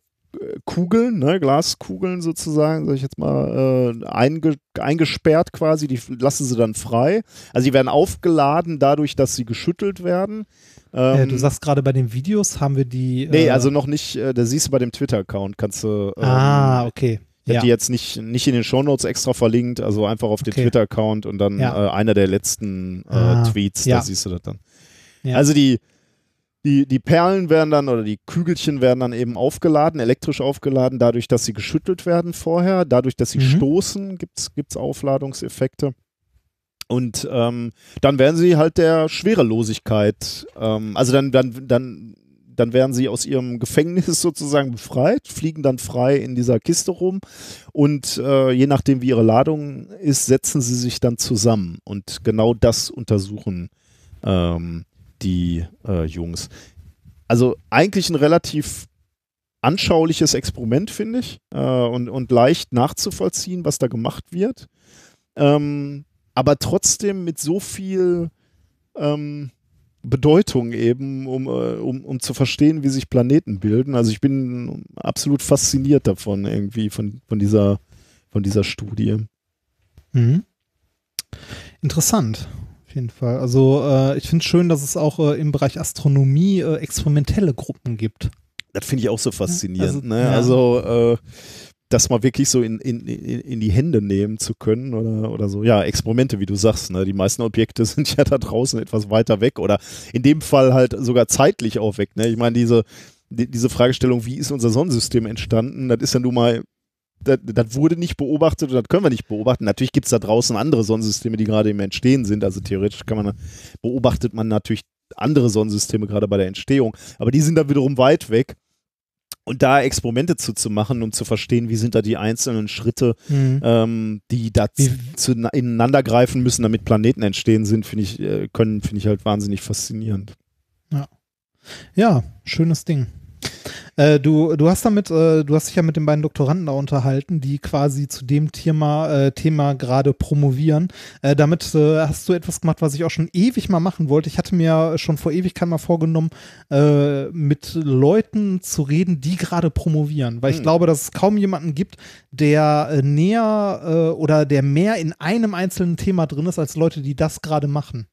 Kugeln, ne, Glaskugeln sozusagen, sag ich jetzt mal, äh, einge eingesperrt quasi, die lassen sie dann frei. Also die werden aufgeladen dadurch, dass sie geschüttelt werden. äh, Ähm, du sagst gerade bei den Videos haben wir die. nee, äh, also noch nicht, äh, da siehst du bei dem Twitter-Account, kannst du ähm, ah, okay. Ich habe Ja. die jetzt nicht, nicht in den Shownotes extra verlinkt, also einfach auf den Okay. Twitter-Account und dann Ja. äh, einer der letzten äh, Ah, Tweets, ja. da siehst du das dann. Ja. Also die, die, die Perlen werden dann oder die Kügelchen werden dann eben aufgeladen, elektrisch aufgeladen, dadurch, dass sie geschüttelt werden vorher, dadurch, dass sie Mhm. stoßen, gibt es Aufladungseffekte. Und ähm, dann werden sie halt der Schwerelosigkeit, ähm, also dann, dann, dann, dann werden sie aus ihrem Gefängnis (laughs) sozusagen befreit, fliegen dann frei in dieser Kiste rum und äh, je nachdem, wie ihre Ladung ist, setzen sie sich dann zusammen. Und genau das untersuchen ähm, die äh, Jungs. Also eigentlich ein relativ anschauliches Experiment, finde ich, äh, und, und leicht nachzuvollziehen, was da gemacht wird. Ähm, aber trotzdem mit so viel ähm, Bedeutung eben, um, äh, um, um zu verstehen, wie sich Planeten bilden. Also ich bin absolut fasziniert davon, irgendwie, von, von, dieser, von dieser Studie. Mhm. Interessant, auf jeden Fall. Also äh, ich finde es schön, dass es auch äh, im Bereich Astronomie äh, experimentelle Gruppen gibt. Das finde ich auch so faszinierend. Also, ne? ja. also äh, das mal wirklich so in, in, in, in die Hände nehmen zu können oder, oder so. Ja, Experimente, wie du sagst. Ne? Die meisten Objekte (laughs) sind ja da draußen etwas weiter weg oder in dem Fall halt sogar zeitlich auch weg. Ne? Ich meine, diese, die, diese Fragestellung, wie ist unser Sonnensystem entstanden, das ist ja nun mal das, das wurde nicht beobachtet und das können wir nicht beobachten. Natürlich gibt es da draußen andere Sonnensysteme, die gerade im Entstehen sind. Also theoretisch kann man, beobachtet man natürlich andere Sonnensysteme gerade bei der Entstehung. Aber die sind da wiederum weit weg. und da Experimente zu, zu machen, um zu verstehen, wie sind da die einzelnen Schritte, Mhm. ähm, die da zu, ineinander greifen müssen, damit Planeten entstehen sind, finde ich, äh, können, finde ich halt wahnsinnig faszinierend. Ja, schönes Ding. Äh, du, du hast damit, äh, du hast dich ja mit den beiden Doktoranden da unterhalten, die quasi zu dem Thema, äh, Thema gerade promovieren. Äh, damit äh, hast du etwas gemacht, was ich auch schon ewig mal machen wollte. Ich hatte mir schon vor Ewigkeit mal vorgenommen, mit Leuten zu reden, die gerade promovieren. Weil ich Hm. glaube, dass es kaum jemanden gibt, der äh, näher äh, oder der mehr in einem einzelnen Thema drin ist, als Leute, die das gerade machen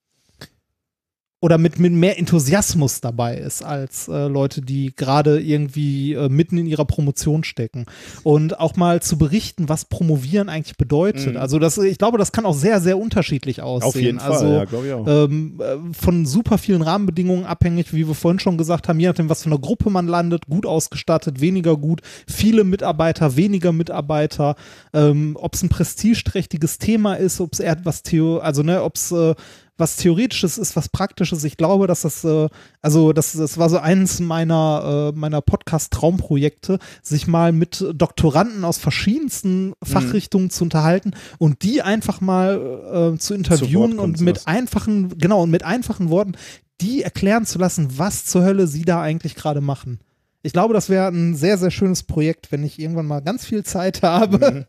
oder mit, mit mehr Enthusiasmus dabei ist als äh, Leute, die gerade irgendwie äh, mitten in ihrer Promotion stecken. Und auch mal zu berichten, was Promovieren eigentlich bedeutet. Mhm. Also das, ich glaube, das kann auch sehr, sehr unterschiedlich aussehen. Auf jeden Fall, also, ja, glaube ich auch. ähm, äh, von super vielen Rahmenbedingungen abhängig, wie wir vorhin schon gesagt haben, je nachdem, was für eine Gruppe man landet, gut ausgestattet, weniger gut, viele Mitarbeiter, weniger Mitarbeiter, ähm, ob es ein prestigeträchtiges Thema ist, ob es eher was Theo, also ne, ob es äh, was Theoretisches ist, was Praktisches. Ich glaube, dass das, äh, also das, das war so eins meiner, äh, meiner Podcast-Traumprojekte, sich mal mit Doktoranden aus verschiedensten Fachrichtungen zu unterhalten und die einfach mal äh, zu interviewen kommen und zu mit lassen. einfachen, genau, und mit einfachen Worten die erklären zu lassen, was zur Hölle sie da eigentlich gerade machen. Ich glaube, das wäre ein sehr, sehr schönes Projekt, wenn ich irgendwann mal ganz viel Zeit (laughs) habe.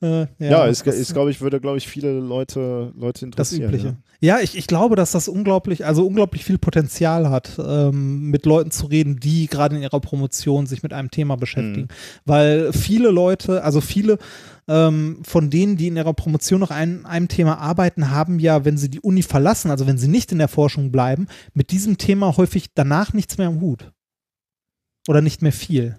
Äh, Mhm. Ja, ist, das- ist glaube ich, würde, glaube ich, viele Leute, Leute das interessieren. Übliche. Ja, ich, ich glaube, dass das unglaublich, also unglaublich viel Potenzial hat, ähm, mit Leuten zu reden, die gerade in ihrer Promotion sich mit einem Thema beschäftigen. Weil viele Leute, also viele ähm, von denen, die in ihrer Promotion noch an einem Thema arbeiten, haben ja, wenn sie die Uni verlassen, also wenn sie nicht in der Forschung bleiben, mit diesem Thema häufig danach nichts mehr am Hut. Oder nicht mehr viel.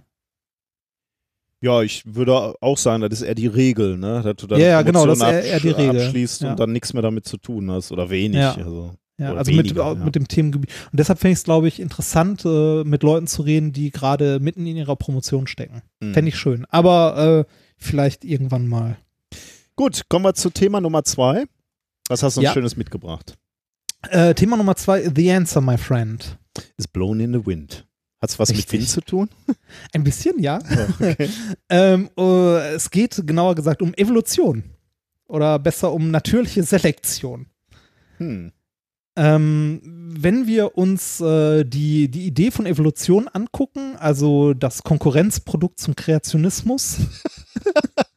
Ja, ich würde auch sagen, das ist eher die Regel, ne? Dass du dann Ja, ja, genau, das ist eher- eher die Regel. abschließt Ja. und dann nichts mehr damit zu tun hast oder wenig. Ja. Also. Ja, also mit, weniger, auch ja. mit dem Themengebiet. Und deshalb fände ich es, glaube ich, interessant, äh, mit Leuten zu reden, die gerade mitten in ihrer Promotion stecken. Mhm. Fände ich schön. Aber äh, vielleicht irgendwann mal. Gut, kommen wir zu Thema Nummer zwei. Was hast du uns Ja. Schönes mitgebracht? Äh, Thema Nummer zwei, The Answer, my friend. Is blown in the wind. Hat es was Richtig. mit Wind zu tun? (laughs) Ein bisschen, ja. Ja, okay. (laughs) ähm, äh, es geht genauer gesagt um Evolution. Oder besser um natürliche Selektion. hm. Ähm, wenn wir uns äh, die, die Idee von Evolution angucken, also das Konkurrenzprodukt zum Kreationismus, (laughs)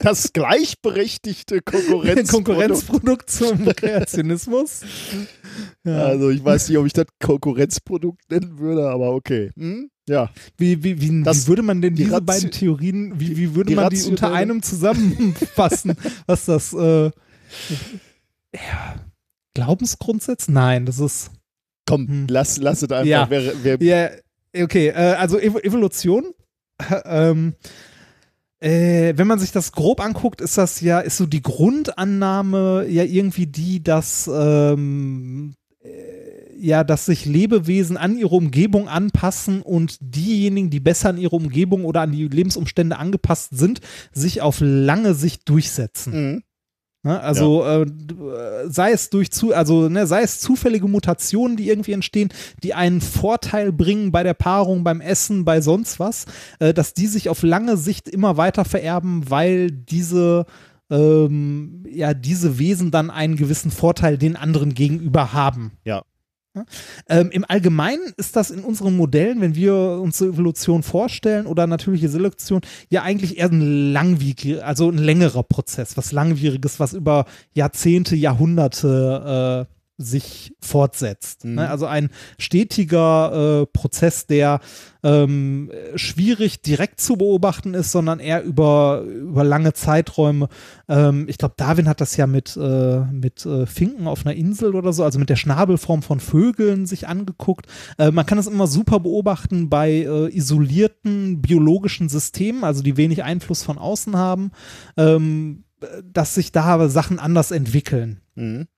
Das gleichberechtigte Konkurrenz. Konkurrenzprodukt zum Kreationismus. Ja. Also ich weiß nicht, ob ich das Konkurrenzprodukt nennen würde, aber okay. Hm? Ja. Wie, wie, wie, Das- wie würde man denn die diese Ratio- beiden Theorien, wie, wie würde die man die unter einem zusammenfassen? (laughs) was das, äh, ja, Glaubensgrundsätze? Nein, das ist, Komm, Hm. lass, lass es einfach. Ja. Wer, wer, ja, okay, äh, also Evo Evolution, (laughs) ähm, äh, wenn man sich das grob anguckt, ist das ja, ist so die Grundannahme ja irgendwie die, dass ähm, äh, ja, dass sich Lebewesen an ihre Umgebung anpassen und diejenigen, die besser an ihre Umgebung oder an die Lebensumstände angepasst sind, sich auf lange Sicht durchsetzen. Mhm. Ne? Also äh, d- äh, sei es durch zu, also ne, sei es zufällige Mutationen, die irgendwie entstehen, die einen Vorteil bringen bei der Paarung, beim Essen, bei sonst was, äh, dass die sich auf lange Sicht immer weiter vererben, weil diese ähm, ja diese Wesen dann einen gewissen Vorteil den anderen gegenüber haben. Ja. Ähm, Im Allgemeinen ist das in unseren Modellen, wenn wir uns Evolution vorstellen oder natürliche Selektion, ja eigentlich eher ein langwieriger, also ein längerer Prozess, was langwieriges, was über Jahrzehnte, Jahrhunderte äh, sich fortsetzt. Mhm. Ne? Also ein stetiger äh, Prozess, der ähm, schwierig direkt zu beobachten ist, sondern eher über, über lange Zeiträume. Ähm, ich glaube, Darwin hat das ja mit, äh, mit äh, Finken auf einer Insel oder so, also mit der Schnabelform von Vögeln sich angeguckt. Äh, man kann das immer super beobachten bei äh, isolierten biologischen Systemen, also die wenig Einfluss von außen haben, ähm, dass sich da aber Sachen anders entwickeln. Mhm.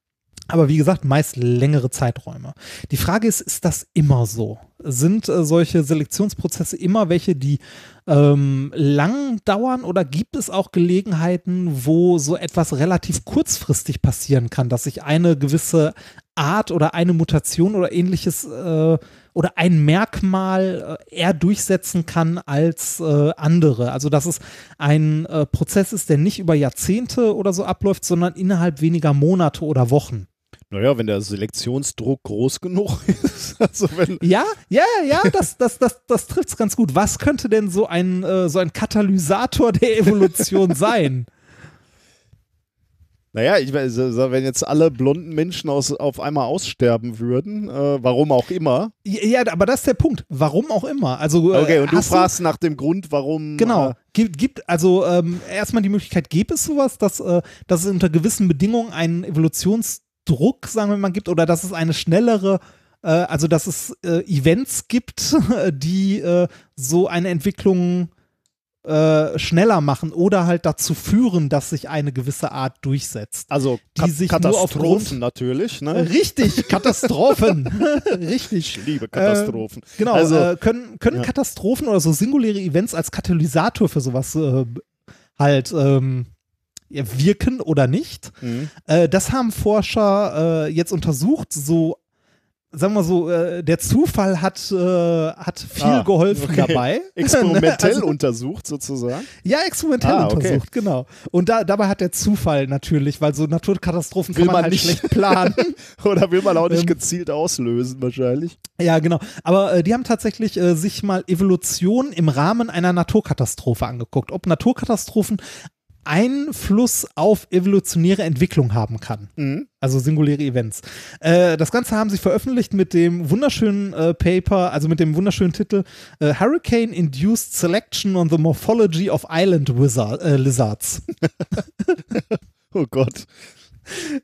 Aber wie gesagt, meist längere Zeiträume. Die Frage ist, ist das immer so? Sind äh, solche Selektionsprozesse immer welche, die ähm, lang dauern oder gibt es auch Gelegenheiten, wo so etwas relativ kurzfristig passieren kann, dass sich eine gewisse Art oder eine Mutation oder ähnliches äh, oder ein Merkmal äh, eher durchsetzen kann als äh, andere. Also dass es ein äh, Prozess ist, der nicht über Jahrzehnte oder so abläuft, sondern innerhalb weniger Monate oder Wochen. Naja, wenn der Selektionsdruck groß genug (laughs) ist. Also wenn, Ja, ja, ja, das, das, das, das trifft es ganz gut. Was könnte denn so ein, äh, so ein Katalysator der Evolution (laughs) sein? naja, ich weiß, wenn jetzt alle blonden Menschen aus, auf einmal aussterben würden, äh, warum auch immer. Ja, aber das ist der Punkt. Warum auch immer. Also, äh, Okay, und du fragst nach dem Grund, warum. Genau. Äh, Gibt, gibt also ähm, erstmal die Möglichkeit, gibt es sowas, dass, äh, dass es unter gewissen Bedingungen einen Evolutionsdruck, sagen wir mal, gibt oder dass es eine schnellere, äh, also dass es äh, Events gibt, (laughs) die äh, so eine Entwicklung äh, schneller machen oder halt dazu führen, dass sich eine gewisse Art durchsetzt. also Die Ka sich nur Katastrophen aufgrund- natürlich, ne? Richtig, (laughs) Katastrophen. (laughs) Richtig. Ich liebe Katastrophen. Genau, Also- äh, können, können Ja. Katastrophen oder so singuläre Events als Katalysator für sowas äh, halt ähm, wirken oder nicht. Mhm. Äh, das haben Forscher äh, jetzt untersucht, so sagen wir so, äh, der Zufall hat, äh, hat viel Ah, geholfen okay. dabei. (laughs) Experimentell (laughs) Also- untersucht sozusagen. Ja, experimentell Ah, okay. untersucht, genau. Und da, dabei hat der Zufall natürlich, weil so Naturkatastrophen Will kann man, man halt nicht. schlecht planen. (laughs) Oder will man auch nicht Ähm, gezielt auslösen, wahrscheinlich. Ja, genau. Aber äh, die haben tatsächlich äh, sich mal Evolution im Rahmen einer Naturkatastrophe angeguckt, ob Naturkatastrophen Einfluss auf evolutionäre Entwicklung haben kann. Mhm. Also singuläre Events. Äh, das Ganze haben sie veröffentlicht mit dem wunderschönen äh, Paper, also mit dem wunderschönen Titel äh, Hurricane Induced Selection on the Morphology of Island Wizard, äh, Lizards. (laughs) Oh Gott.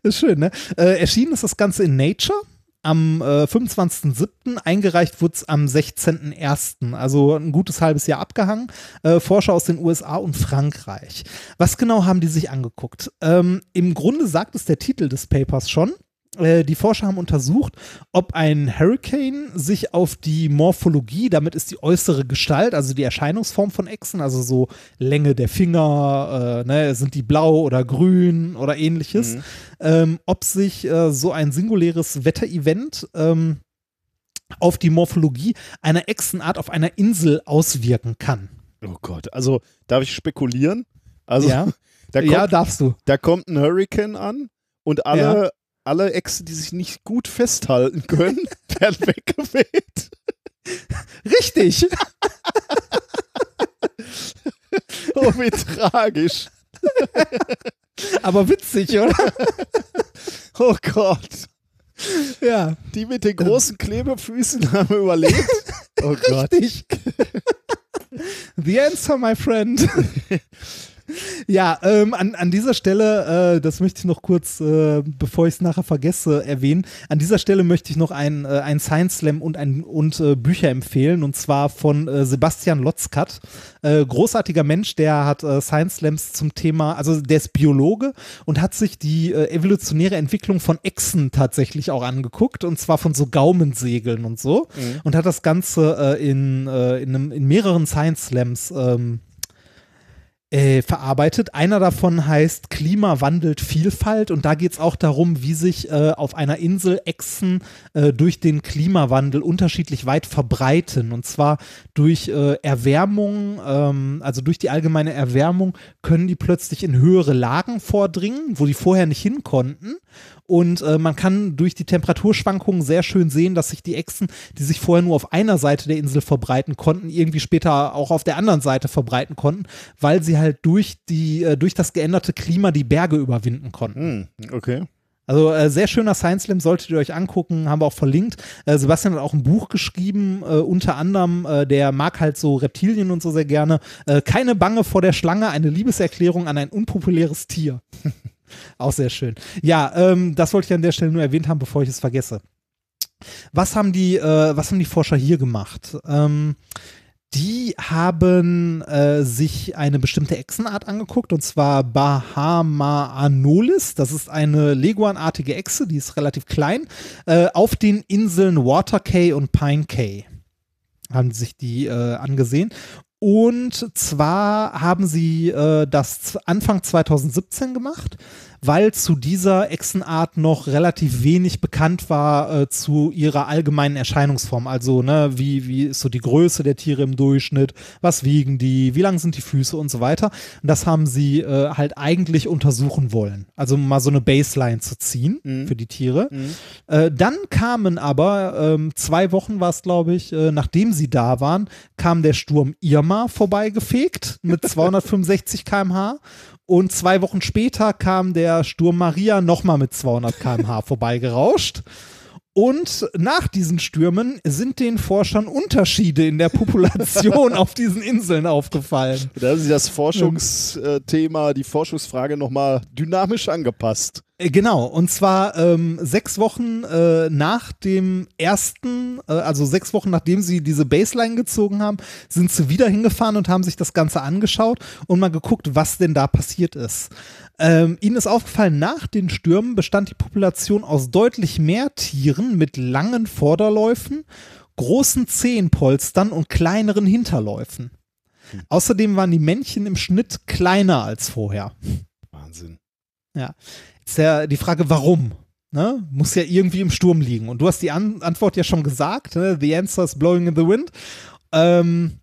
Ist schön, ne? Äh, erschienen ist das Ganze in Nature am äh, 25.07., eingereicht wurde es am 16.01., also ein gutes halbes Jahr abgehangen. Äh, Forscher aus den USA und Frankreich. Was genau haben die sich angeguckt? Ähm, Im Grunde sagt es der Titel des Papers schon. Äh, Die Forscher haben untersucht, ob ein Hurricane sich auf die Morphologie, damit ist die äußere Gestalt, also die Erscheinungsform von Echsen, also so Länge der Finger, äh, ne, sind die blau oder grün oder ähnliches, ähm, ob sich äh, so ein singuläres Wetterevent ähm, auf die Morphologie einer Echsenart auf einer Insel auswirken kann. Oh Gott. Also, darf ich spekulieren? Also, ja, (laughs) da, kommt, ja, darfst du. da kommt ein Hurricane an und alle, alle Echsen, die sich nicht gut festhalten können, (laughs) werden weggeweht. Richtig. (laughs) Oh, wie tragisch. Aber witzig, oder? (laughs) Oh Gott. ja, Die mit den großen Klebefüßen haben überlebt. Oh Gott. richtig. The answer, my friend. Ja, ähm, an, an dieser Stelle, äh, das möchte ich noch kurz, äh, bevor ich es nachher vergesse, erwähnen. An dieser Stelle möchte ich noch ein, äh, ein Science Slam und, ein, und äh, Bücher empfehlen, und zwar von äh, Sebastian Lotzkat. Äh, großartiger Mensch, der hat Science Slams zum Thema, also der ist Biologe und hat sich die evolutionäre Entwicklung von Echsen tatsächlich auch angeguckt, und zwar von so Gaumensegeln und so. Und hat das Ganze in, in, einem, in mehreren Science Slams ähm, äh, verarbeitet. Einer davon heißt Klima wandelt Vielfalt und da geht es auch darum, wie sich äh, auf einer Insel Echsen äh, durch den Klimawandel unterschiedlich weit verbreiten. Und zwar durch äh, Erwärmung, ähm, also durch die allgemeine Erwärmung können die plötzlich in höhere Lagen vordringen, wo die vorher nicht hin konnten. Und äh, man kann durch die Temperaturschwankungen sehr schön sehen, dass sich die Echsen, die sich vorher nur auf einer Seite der Insel verbreiten konnten, irgendwie später auch auf der anderen Seite verbreiten konnten, weil sie halt durch die, äh, durch das geänderte Klima die Berge überwinden konnten. Hm, okay. Also äh, sehr schöner Science Slam, solltet ihr euch angucken, haben wir auch verlinkt. Äh, Sebastian hat auch ein Buch geschrieben, äh, unter anderem, äh, der mag halt so Reptilien und so sehr gerne. Äh, Keine Bange vor der Schlange, eine Liebeserklärung an ein unpopuläres Tier. (laughs) auch sehr schön. Ja, ähm, das wollte ich an der Stelle nur erwähnt haben, bevor ich es vergesse. Was haben die, äh, was haben die Forscher hier gemacht? Ähm, die haben äh, sich eine bestimmte Echsenart angeguckt, und zwar Bahama anolis. Das ist eine Leguanartige Echse, die ist relativ klein, äh, auf den Inseln Water Cay und Pine Cay haben sich die äh, angesehen. Und zwar haben sie äh, das Anfang 2017 gemacht, weil zu dieser Echsenart noch relativ wenig bekannt war äh, zu ihrer allgemeinen Erscheinungsform. Also, ne, wie, wie ist so die Größe der Tiere im Durchschnitt, was wiegen die, wie lang sind die Füße und so weiter. Und das haben sie äh, halt eigentlich untersuchen wollen. Also mal so eine Baseline zu ziehen Mhm. für die Tiere. Äh, dann kamen aber, ähm, zwei Wochen war es, glaube ich, äh, nachdem sie da waren, kam der Sturm Irma vorbeigefegt mit (laughs) 265 km/h. Und zwei Wochen später kam der Sturm Maria nochmal mit 200 km/h vorbeigerauscht. Und nach diesen Stürmen sind den Forschern Unterschiede in der Population (laughs) auf diesen Inseln aufgefallen. Da haben sie das Forschungsthema, die Forschungsfrage nochmal dynamisch angepasst. Äh, Genau, und zwar ähm, sechs Wochen äh, nach dem ersten, äh, also sechs Wochen nachdem sie diese Baseline gezogen haben, sind sie wieder hingefahren und haben sich das Ganze angeschaut und mal geguckt, was denn da passiert ist. Ähm, ihnen ist aufgefallen, nach den Stürmen bestand die Population aus deutlich mehr Tieren mit langen Vorderläufen, großen Zehenpolstern und kleineren Hinterläufen. Außerdem waren die Männchen im Schnitt kleiner als vorher. Wahnsinn. Ist ja die Frage, warum? Ne? Muss ja irgendwie im Sturm liegen. Und du hast die An Antwort ja schon gesagt, ne? The answer is blowing in the wind. Ähm,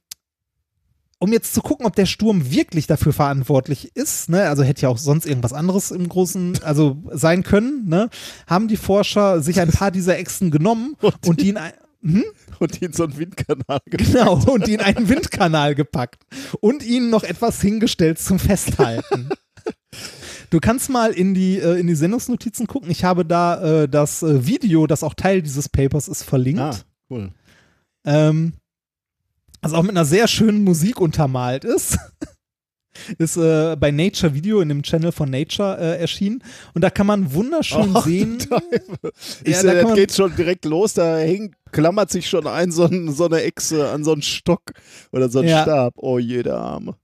um jetzt zu gucken, ob der Sturm wirklich dafür verantwortlich ist, ne? also hätte ja auch sonst irgendwas anderes im Großen, also sein können, ne? haben die Forscher sich ein paar dieser Echsen genommen (laughs) Und und die in ein, hm? Und die in so einen Windkanal ge- Genau, und die in einen Windkanal gepackt und ihnen noch etwas hingestellt zum Festhalten. Du kannst mal in die, äh, in die Sendungsnotizen gucken. Ich habe da äh, das äh, Video, das auch Teil dieses Papers ist, verlinkt. Ah, cool. Ähm, das auch mit einer sehr schönen Musik untermalt ist. (laughs) ist äh, bei Nature Video in dem Channel von Nature äh, erschienen. Und da kann man wunderschön Ach, (laughs) sehen. Ich Ja, sehe, da das geht schon direkt los, da hängt, klammert sich schon ein so, ein, so eine Echse an so einen Stock oder so einen Ja. Stab. Oh, jeder Arme.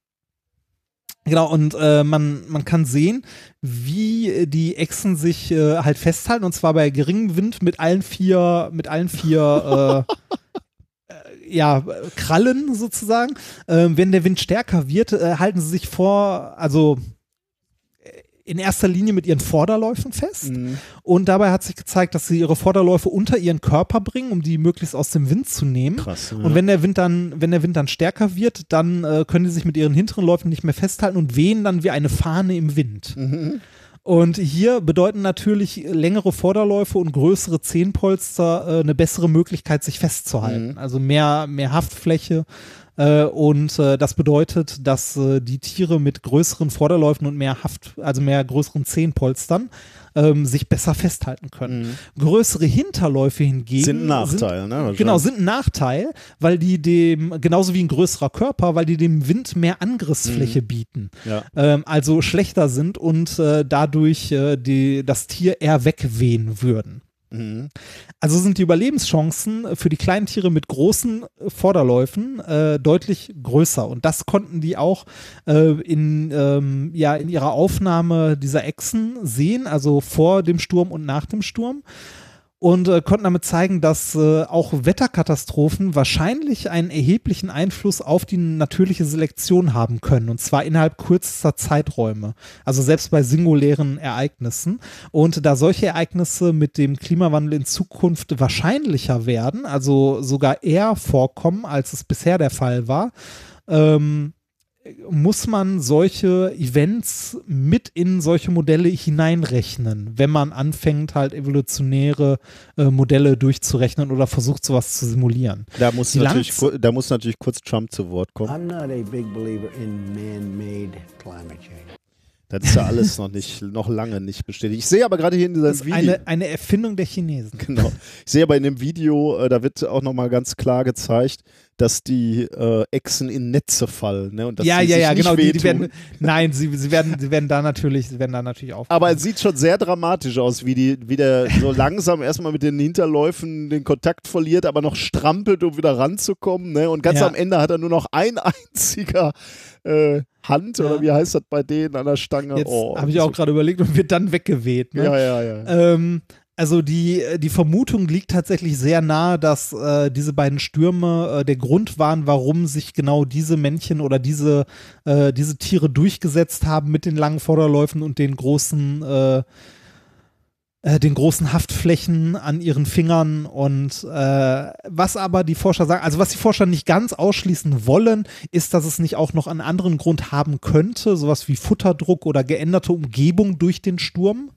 Genau, und äh, man, man kann sehen, wie die Echsen sich äh, halt festhalten, und zwar bei geringem Wind mit allen vier, mit allen vier (laughs) äh, ja, Krallen sozusagen. Ähm, wenn der Wind stärker wird, äh, halten sie sich vor, also äh, in erster Linie mit ihren Vorderläufen fest. Mhm. Und dabei hat sich gezeigt, dass sie ihre Vorderläufe unter ihren Körper bringen, um die möglichst aus dem Wind zu nehmen. Krass. Und wenn der Wind dann, wenn der Wind dann stärker wird, dann äh, können die sich mit ihren hinteren Läufen nicht mehr festhalten und wehen dann wie eine Fahne im Wind. Mhm. Und hier bedeuten natürlich längere Vorderläufe und größere Zehenpolster äh, eine bessere Möglichkeit, sich festzuhalten. Mhm. Also mehr, mehr Haftfläche. Äh, und äh, das bedeutet, dass äh, die Tiere mit größeren Vorderläufen und mehr Haft, also mehr größeren Zehenpolstern, ähm, sich besser festhalten können. Größere Hinterläufe hingegen Mhm. Sind ein Nachteil, ne? wahrscheinlich. Genau, sind ein Nachteil, weil die dem, genauso wie ein größerer Körper, weil die dem Wind mehr Angriffsfläche bieten. Ja. Ähm, also schlechter sind und äh, dadurch äh, die, das Tier eher wegwehen würden. Mhm. Also sind die Überlebenschancen für die kleinen Tiere mit großen äh, Vorderläufen äh, deutlich größer. Und das konnten die auch äh, in, ähm, ja, in ihrer Aufnahme dieser Echsen sehen, also vor dem Sturm und nach dem Sturm. Und äh, konnten damit zeigen, dass äh, auch Wetterkatastrophen wahrscheinlich einen erheblichen Einfluss auf die natürliche Selektion haben können. Und zwar innerhalb kürzester Zeiträume. Also selbst bei singulären Ereignissen. Und da solche Ereignisse mit dem Klimawandel in Zukunft wahrscheinlicher werden, also sogar eher vorkommen, als es bisher der Fall war, ähm, muss man solche Events mit in solche Modelle hineinrechnen, wenn man anfängt, halt evolutionäre äh, Modelle durchzurechnen oder versucht, sowas zu simulieren. Da, muss Die natürlich, da muss natürlich kurz Trump zu Wort kommen. I'm not a big believer in man-made climate change. Das ist ja alles noch nicht, noch lange nicht bestätigt. Ich sehe aber gerade hier in Das diesem ist Video. eine, eine Erfindung der Chinesen. Genau. Ich sehe aber in dem Video, äh, da wird auch nochmal ganz klar gezeigt, dass die äh, Echsen in Netze fallen. Ne? Und dass ja, ja, ja, nicht genau. Die, die werden, nein, sie, sie, werden, sie werden da natürlich, sie werden da natürlich auf. Aber es sieht schon sehr dramatisch aus, wie, die, wie der so (laughs) langsam erstmal mit den Hinterläufen den Kontakt verliert, aber noch strampelt, um wieder ranzukommen. Ne? Und ganz Ja. am Ende hat er nur noch ein (laughs) einziger äh, Hand, Ja. oder wie heißt das bei denen an der Stange? Jetzt oh, habe ich auch gerade überlegt und wird dann weggeweht. Ne? Ja, ja, ja. Ähm, Also die, die Vermutung liegt tatsächlich sehr nahe, dass äh, diese beiden Stürme äh, der Grund waren, warum sich genau diese Männchen oder diese, äh, diese Tiere durchgesetzt haben mit den langen Vorderläufen und den großen, äh, äh, den großen Haftflächen an ihren Fingern. Und äh, was aber die Forscher sagen, also was die Forscher nicht ganz ausschließen wollen, ist, dass es nicht auch noch einen anderen Grund haben könnte, sowas wie Futterdruck oder geänderte Umgebung durch den Sturm.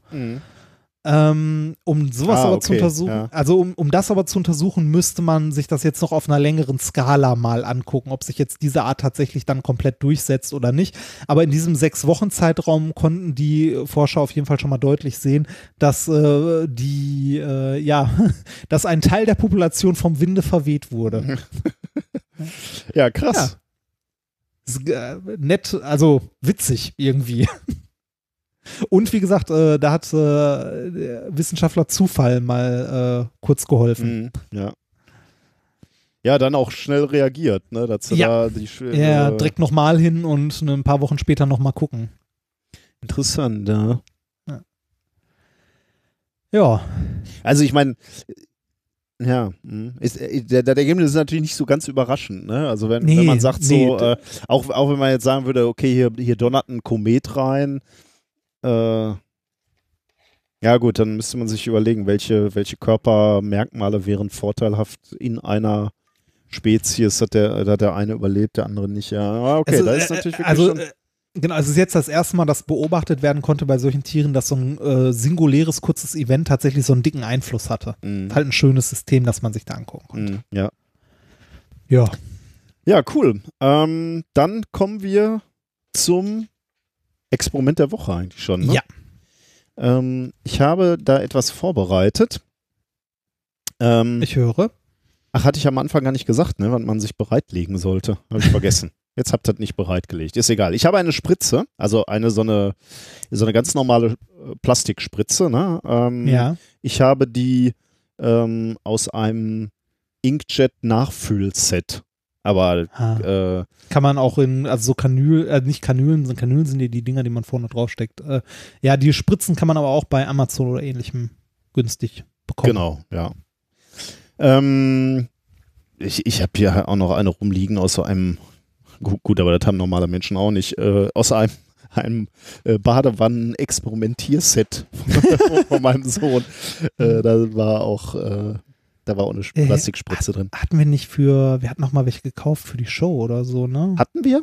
Ähm, um sowas Ah, aber okay, zu untersuchen, ja. also um, um das aber zu untersuchen, müsste man sich das jetzt noch auf einer längeren Skala mal angucken, ob sich jetzt diese Art tatsächlich dann komplett durchsetzt oder nicht. Aber in diesem sechs Wochen Zeitraum konnten die Forscher auf jeden Fall schon mal deutlich sehen, dass äh, die, äh, ja, (laughs) dass ein Teil der Population vom Winde verweht wurde. (laughs) Ja, krass. Ist, äh, nett, also witzig irgendwie. (laughs) Und wie gesagt, äh, da hat äh, der Wissenschaftler Zufall mal äh, kurz geholfen. Mhm, ja. Ja, dann auch schnell reagiert, ne? Sie Ja. da die Ja, äh, direkt nochmal hin und ein paar Wochen später nochmal gucken. interessant, ja. Ja, Also ich meine, ja, mh. ist, äh, der, der Ergebnis ist natürlich nicht so ganz überraschend, ne? Also wenn, Nee, wenn man sagt nee, so, äh, auch, auch wenn man jetzt sagen würde, okay, hier, hier donnert ein Komet rein, äh, ja gut, dann müsste man sich überlegen, welche, welche Körpermerkmale wären vorteilhaft in einer Spezies, hat der, hat der eine überlebt, der andere nicht, ja. Ah, Okay, also, da ist äh, natürlich wirklich also, schon, äh, Genau, also es ist jetzt das erste Mal, dass beobachtet werden konnte bei solchen Tieren, dass so ein äh, singuläres, kurzes Event tatsächlich so einen dicken Einfluss hatte. mh, Halt ein schönes System, das man sich da angucken konnte. mh, ja. Ja. Ja, cool. Ähm, dann kommen wir zum Experiment der Woche eigentlich schon. Ne? Ja. Ähm, ich habe da etwas vorbereitet. Ähm, Ich höre. ach, hatte ich am Anfang gar nicht gesagt, ne, wann man sich bereitlegen sollte. Habe ich vergessen. (laughs) Jetzt habt ihr das nicht bereitgelegt. Ist egal. Ich habe eine Spritze, also eine so eine, so eine ganz normale äh, Plastikspritze. Ne? Ähm, Ja. Ich habe die ähm, aus einem Inkjet-Nachfüllset. Aber äh, Kann man auch in, also so Kanül, äh, nicht Kanülen, sondern Kanülen sind die, die Dinger, die man vorne draufsteckt. Äh, ja, die Spritzen kann man aber auch bei Amazon oder ähnlichem günstig bekommen. Genau, ja. Ähm, ich ich habe hier auch noch eine rumliegen aus so einem, gut, gut aber das haben normale Menschen auch nicht, äh, aus einem, einem äh, Badewannen-Experimentierset von, (laughs) von meinem Sohn. Äh, da war auch, äh, da war auch eine Äh, Plastikspritze drin. Hatten wir nicht für, wir hatten noch mal welche gekauft für die Show oder so, ne? Hatten wir?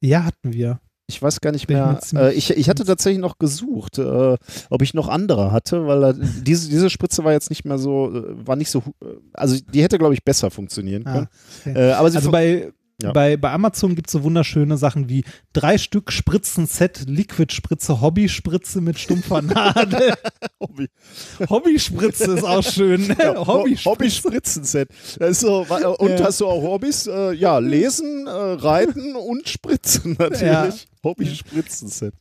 ja, hatten wir. Ich weiß gar nicht mehr. Äh, ich, ich hatte tatsächlich noch gesucht, äh, ob ich noch andere hatte, weil äh, diese, diese Spritze war jetzt nicht mehr so, äh, war nicht so, äh, also die hätte, glaube ich, besser funktionieren Ah, können. okay. Äh, aber sie Also bei, Ja. bei, bei Amazon gibt es so wunderschöne Sachen wie drei Stück Spritzen-Set, Liquid-Spritze, Hobby-Spritze mit stumpfer Nadel. (laughs) Hobby. Hobby-Spritze ist auch schön. Ne? Ja, Hobby-Spritze. Hobby-Spritzen-Set. So, wa- und Ja. hast du auch Hobbys? Äh, ja, lesen, äh, reiten und spritzen natürlich. Ja. Hobby-Spritzen-Set.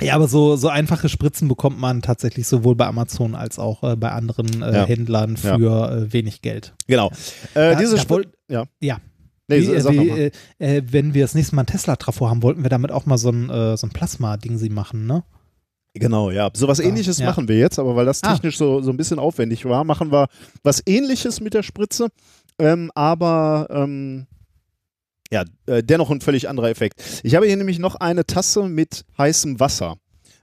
Ja, aber so, so einfache Spritzen bekommt man tatsächlich sowohl bei Amazon als auch äh, bei anderen äh, Ja. Händlern Ja. für äh, wenig Geld. Genau. Äh, Da- diese da ja. Ja. Nee, Wie, sag wie, äh, äh, wenn wir das nächste Mal ein Tesla-Trafo haben, wollten wir damit auch mal so ein, äh, so ein Plasma-Ding sie machen, ne? Genau, ja. Sowas ähnliches ja. machen wir jetzt, aber weil das Ah. technisch so, so ein bisschen aufwendig war, machen wir was ähnliches mit der Spritze, ähm, aber ähm, ja, äh, dennoch ein völlig anderer Effekt. Ich habe hier nämlich noch eine Tasse mit heißem Wasser.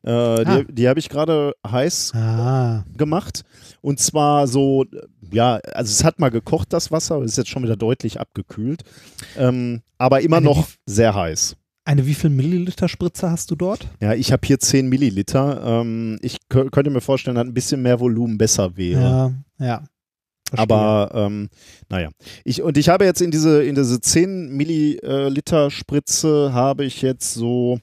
Äh, Ah. Die, die habe ich gerade heiß Ah. gemacht. Und zwar so, ja, also es hat mal gekocht, das Wasser, ist jetzt schon wieder deutlich abgekühlt. Ähm, aber immer Eine noch sehr heiß. Eine wie viel Milliliter Spritze hast du dort? Ja, ich habe hier 10 Milliliter. Ähm, ich kö- könnte mir vorstellen, dass ein bisschen mehr Volumen besser wäre. Ja, ja. Verstehe. Aber ähm, naja. Ich, und ich habe jetzt in diese, in diese 10 Milliliter Spritze habe ich jetzt so,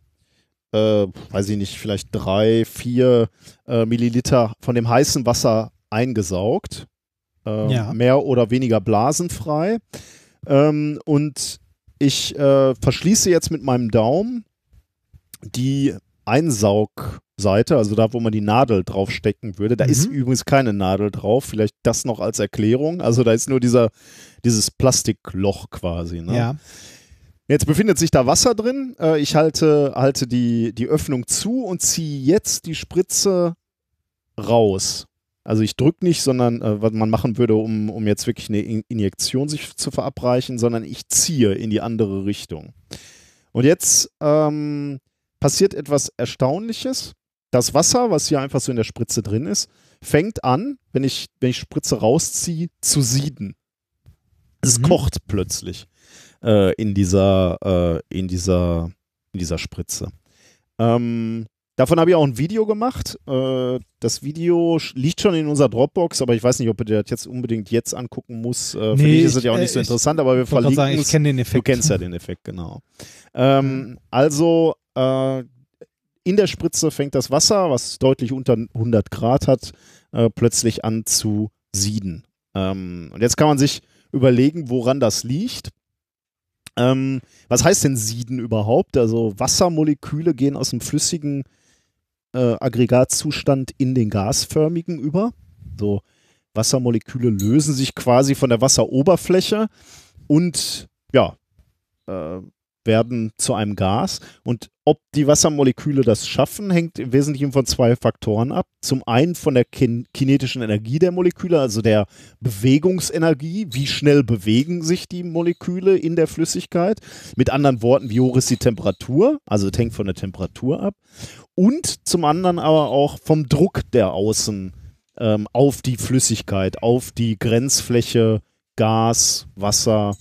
äh, weiß ich nicht, vielleicht drei, vier äh, Milliliter von dem heißen Wasser eingesaugt. Äh, Ja. Mehr oder weniger blasenfrei. Ähm, und ich äh, verschließe jetzt mit meinem Daumen die Einsaugseite, also da, wo man die Nadel draufstecken würde. Da Mhm. ist übrigens keine Nadel drauf. Vielleicht das noch als Erklärung. Also da ist nur dieser, dieses Plastikloch quasi. Ne? ja. Jetzt befindet sich da Wasser drin. Äh, ich halte, halte die, die Öffnung zu und ziehe jetzt die Spritze raus. also ich drücke nicht, sondern äh, was man machen würde, um, um jetzt wirklich eine In Injektion sich zu verabreichen, sondern ich ziehe in die andere Richtung. Und jetzt ähm, passiert etwas Erstaunliches. Das Wasser, was hier einfach so in der Spritze drin ist, fängt an, wenn ich, wenn ich Spritze rausziehe, zu sieden. Es Mhm. kocht plötzlich äh, in, dieser, äh, in, dieser, in dieser Spritze. Ähm, davon habe ich auch ein Video gemacht. Äh, das Video liegt schon in unserer Dropbox, aber ich weiß nicht, ob ihr das jetzt unbedingt jetzt angucken muss. Äh, für Nee, dich ist es ja auch ich- nicht so äh, ich interessant, aber wir Ich verlinken sagen, ich es. kenne den Du kennst ja den Effekt, genau. Ähm, also äh, in der Spritze fängt das Wasser, was deutlich unter 100 Grad hat, äh, plötzlich an zu sieden. Ähm, und jetzt kann man sich überlegen, woran das liegt. Ähm, was heißt denn sieden überhaupt? Also Wassermoleküle gehen aus dem flüssigen äh, Aggregatzustand in den gasförmigen über. So Wassermoleküle lösen sich quasi von der Wasseroberfläche und ja, äh, werden zu einem Gas. Und ob die Wassermoleküle das schaffen, hängt im Wesentlichen von zwei Faktoren ab. Zum einen von der kin kinetischen Energie der Moleküle, also der Bewegungsenergie. Wie schnell bewegen sich die Moleküle in der Flüssigkeit? Mit anderen Worten, wie hoch ist die Temperatur? Also es hängt von der Temperatur ab. Und zum anderen aber auch vom Druck der Außen ähm, auf die Flüssigkeit, auf die Grenzfläche Gas, Wasser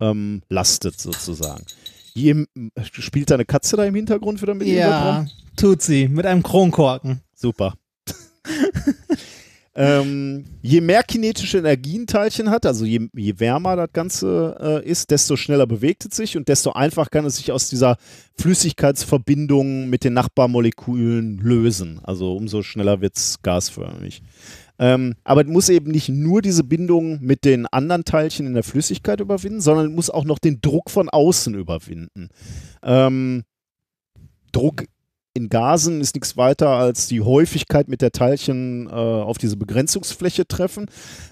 ähm, lastet sozusagen. Je, spielt da eine Katze da im Hintergrund wieder mit Ja, tut sie. Mit einem Kronkorken. Super. (laughs) ähm, je mehr kinetische Energie ein Teilchen hat, also je, je wärmer das Ganze äh, ist, desto schneller bewegt es sich und desto einfacher kann es sich aus dieser Flüssigkeitsverbindung mit den Nachbarmolekülen lösen. Also umso schneller wird es gasförmig. Ähm, aber es muss eben nicht nur diese Bindung mit den anderen Teilchen in der Flüssigkeit überwinden, sondern muss auch noch den Druck von außen überwinden. Ähm, Druck in Gasen ist nichts weiter als die Häufigkeit mit der Teilchen äh, auf diese Begrenzungsfläche treffen.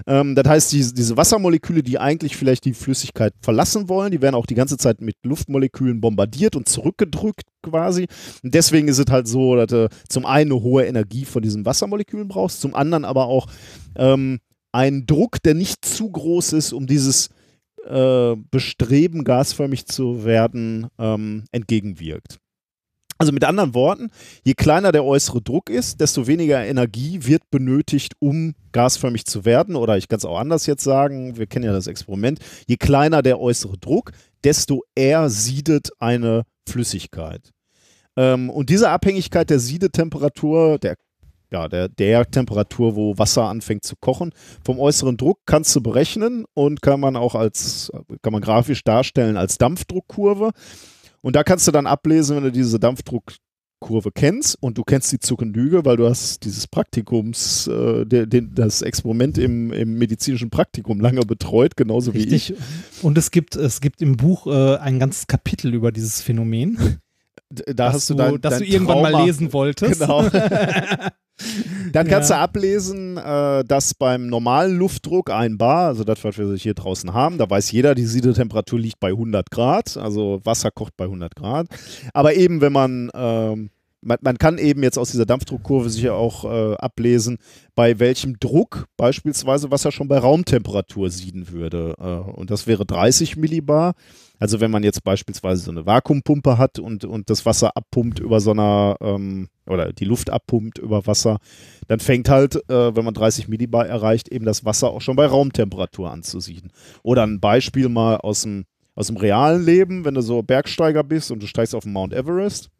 Ähm, das heißt, diese, diese Wassermoleküle, die eigentlich vielleicht die Flüssigkeit verlassen wollen, die werden auch die ganze Zeit mit Luftmolekülen bombardiert und zurückgedrückt quasi. Und deswegen ist es halt so, dass du zum einen eine hohe Energie von diesen Wassermolekülen brauchst, zum anderen aber auch ähm, einen Druck, der nicht zu groß ist, um dieses äh, Bestreben, gasförmig zu werden, ähm, entgegenwirkt. Also mit anderen Worten, je kleiner der äußere Druck ist, desto weniger Energie wird benötigt, um gasförmig zu werden. Oder ich kann es auch anders jetzt sagen, wir kennen ja das Experiment, je kleiner der äußere Druck, desto eher siedet eine Flüssigkeit. Ähm, und diese Abhängigkeit der Siedetemperatur, der, ja, der, der Temperatur, wo Wasser anfängt zu kochen, vom äußeren Druck kannst du berechnen und kann man auch als, kann man grafisch darstellen als Dampfdruckkurve. Und da kannst du dann ablesen, wenn du diese Dampfdruckkurve kennst und du kennst die zu Genüge, weil du hast dieses Praktikums, äh, der, den, das Experiment im, im medizinischen Praktikum lange betreut, genauso wie ich. Richtig. Und es gibt, es gibt im Buch äh, ein ganzes Kapitel über dieses Phänomen, Da das hast du dein, das dein du irgendwann Trauma. mal lesen wolltest. Genau. (laughs) Dann kannst Ja. du ablesen, äh, dass beim normalen Luftdruck ein Bar, also das, was wir hier draußen haben, da weiß jeder, die Siedetemperatur liegt bei 100 Grad, also Wasser kocht bei 100 Grad. Aber eben, wenn man, ähm, man, man kann eben jetzt aus dieser Dampfdruckkurve sicher auch äh, ablesen, bei welchem Druck beispielsweise Wasser schon bei Raumtemperatur sieden würde. Äh, und das wäre 30 Millibar. Also wenn man jetzt beispielsweise so eine Vakuumpumpe hat und, und das Wasser abpumpt über so einer, ähm, oder die Luft abpumpt über Wasser, dann fängt halt, äh, wenn man 30 Millibar erreicht, eben das Wasser auch schon bei Raumtemperatur an zu sieden. Oder ein Beispiel mal aus dem, aus dem realen Leben, wenn du so Bergsteiger bist und du steigst auf den Mount Everest,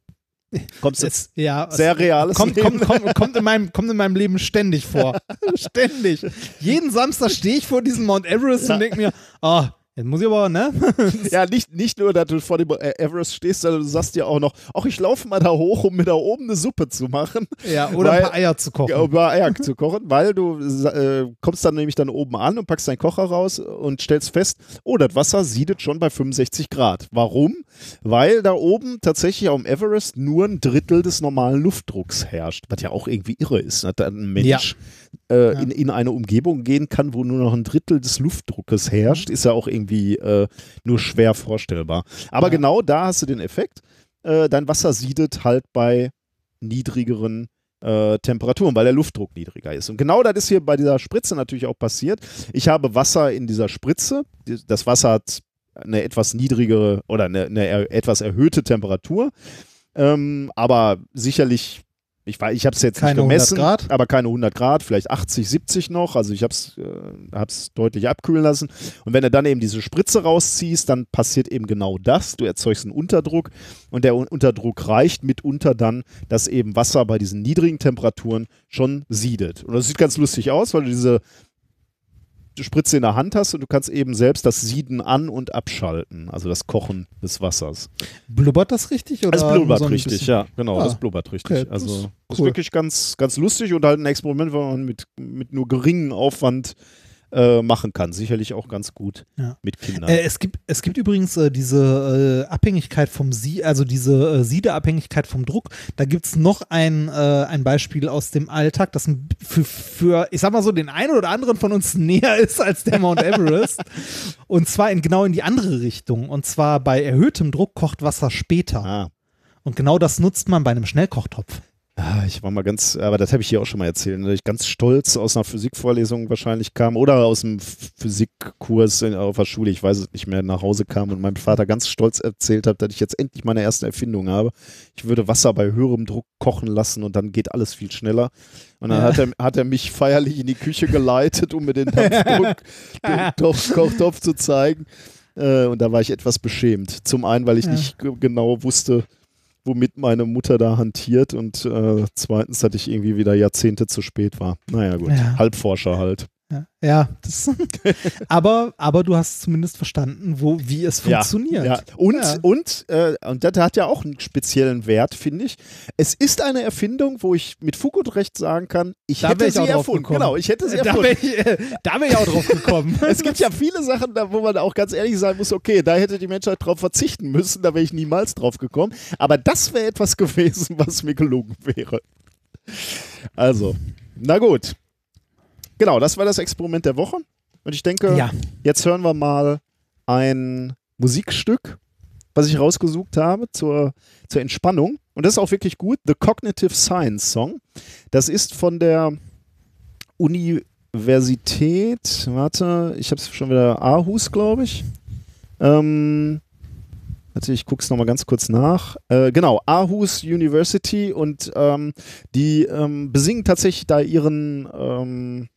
kommst jetzt Das, ja, sehr reales kommt, Leben. kommt, kommt, kommt, in meinem, kommt in meinem Leben ständig vor. (laughs) ständig. Jeden Samstag stehe ich vor diesem Mount Everest und denke mir, ah, jetzt muss ich aber, ne? (laughs) Ja, nicht, nicht nur, dass du vor dem äh, Everest stehst, sondern du sagst dir auch noch, ach, ich laufe mal da hoch, um mir da oben eine Suppe zu machen. Ja, oder Weil- ein paar Eier zu kochen. Ja, über Eier zu kochen, weil du äh, kommst dann nämlich dann oben an und packst deinen Kocher raus und stellst fest, oh, das Wasser siedet schon bei 65 Grad. Warum? Weil da oben tatsächlich am Everest nur ein Drittel des normalen Luftdrucks herrscht, was ja auch irgendwie irre ist, dass da ein Mensch Ja. Äh, Ja. in, in eine Umgebung gehen kann, wo nur noch ein Drittel des Luftdruckes herrscht, ist ja auch irgendwie äh, nur schwer vorstellbar. Aber Ja. genau da hast du den Effekt. Äh, dein Wasser siedet halt bei niedrigeren äh, Temperaturen, weil der Luftdruck niedriger ist. Und genau das ist hier bei dieser Spritze natürlich auch passiert. Ich habe Wasser in dieser Spritze. Das Wasser hat eine etwas niedrigere oder eine, eine etwas erhöhte Temperatur. Ähm, aber sicherlich, ich, ich habe es jetzt Keine nicht gemessen, 100 Grad? aber keine 100 Grad, vielleicht 80, 70 noch. Also ich habe es äh, hab's deutlich abkühlen lassen. Und wenn du dann eben diese Spritze rausziehst, dann passiert eben genau das. Du erzeugst einen Unterdruck und der Un- Unterdruck reicht mitunter dann, dass eben Wasser bei diesen niedrigen Temperaturen schon siedet. Und das sieht ganz lustig aus, weil du diese Spritze in der Hand hast und du kannst eben selbst das Sieden an- und abschalten, also das Kochen des Wassers. Blubbert das richtig? Oder nur blubbert so richtig, bisschen? ja, genau, Ah, das blubbert richtig. okay, das also ist das ist cool. wirklich ganz, ganz lustig und halt ein Experiment, was man mit, mit nur geringem Aufwand äh, machen kann. Sicherlich auch ganz gut Ja. mit Kindern. Äh, es, gibt, es gibt übrigens äh, diese äh, Abhängigkeit vom Sie, also diese äh, Siedeabhängigkeit vom Druck. Da gibt es noch ein, äh, ein Beispiel aus dem Alltag, das für, für, ich sag mal so, den einen oder anderen von uns (laughs) näher ist als der Mount Everest. (laughs) Und zwar in, genau in die andere Richtung. Und zwar bei erhöhtem Druck kocht Wasser später. ah. Und genau das nutzt man bei einem Schnellkochtopf. Ah, ich war mal ganz, aber das habe ich hier auch schon mal erzählt, dass ich ganz stolz aus einer Physikvorlesung wahrscheinlich kam oder aus einem Physikkurs in, auf der Schule, ich weiß es nicht mehr, nach Hause kam und mein Vater ganz stolz erzählt hat, dass ich jetzt endlich meine erste Erfindung habe. Ich würde Wasser bei höherem Druck kochen lassen und dann geht alles viel schneller. Und dann Ja. hat, er, hat er mich feierlich in die Küche geleitet, um mir den Dampfdruck, (laughs) den Topf, Kochtopf zu zeigen. Äh, und da war ich etwas beschämt. Zum einen, weil ich Ja. nicht ge- genau wusste, womit meine Mutter da hantiert und äh, zweitens, dass ich irgendwie wieder Jahrzehnte zu spät war. Naja, gut. Ja. Halbforscher halt. Ja, ja das, (laughs) aber, aber du hast zumindest verstanden, wo, wie es funktioniert. Ja. Und, Ja. und, äh, und das hat ja auch einen speziellen Wert, finde ich. Es ist eine Erfindung, wo ich mit Fug und Recht sagen kann, ich Da hätte ich sie erfunden. gekommen. Genau, ich hätte sie Da erfunden. wäre ich, äh, da wär ich auch drauf gekommen. (laughs) Es gibt ja viele Sachen, da, wo man auch ganz ehrlich sein muss, okay, da hätte die Menschheit drauf verzichten müssen, da wäre ich niemals drauf gekommen. Aber das wäre etwas (laughs) gewesen, was mir gelungen wäre. Also, na gut. Genau, das war das Experiment der Woche. Und ich denke, ja, jetzt hören wir mal ein Musikstück, was ich rausgesucht habe zur, zur Entspannung. Und das ist auch wirklich gut. The Cognitive Science Song. Das ist von der Universität, warte, ich habe es schon wieder, Aarhus, glaube ich. Ähm, warte, ich gucke es nochmal ganz kurz nach. Äh, genau, Aarhus University und ähm, die ähm, besingen tatsächlich da ihren, ähm,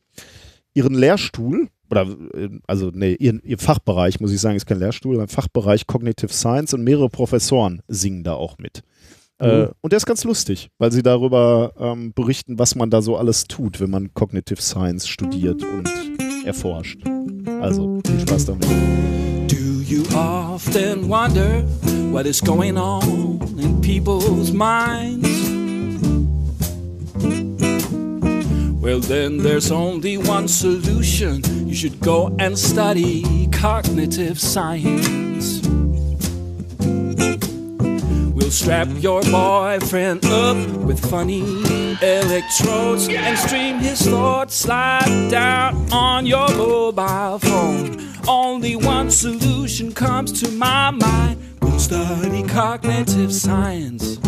ihren Lehrstuhl. Oder, also, nee, ihren, ihr Fachbereich, muss ich sagen, ist kein Lehrstuhl, ein Fachbereich Cognitive Science und mehrere Professoren singen da auch mit. Äh, und der ist ganz lustig, weil sie darüber ähm, berichten, was man da so alles tut, wenn man Cognitive Science studiert und erforscht. Also, viel Spaß damit. Do you often wonder what is going on in people's minds? Well, then there's only one solution. You should go and study cognitive science. We'll strap your boyfriend up with funny electrodes and stream his thoughts live down on your mobile phone. Only one solution comes to my mind. We'll study cognitive science.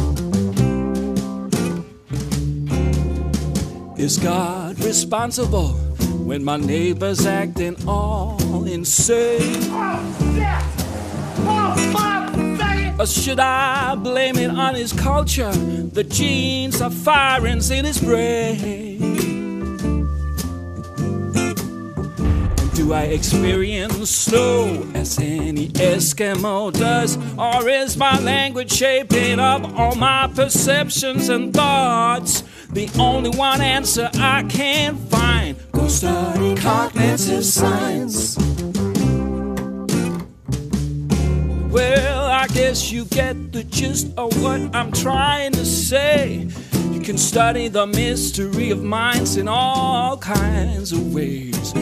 Is God responsible when my neighbor's acting all insane? Or should I blame it on his culture? The genes are firing in his brain. Do I experience snow as any Eskimo does? Or is my language shaping up all my perceptions and thoughts? The only one answer I can find. Go study cognitive science. Well, I guess you get the gist of what I'm trying to say. Can study the mystery of minds in all kinds of ways.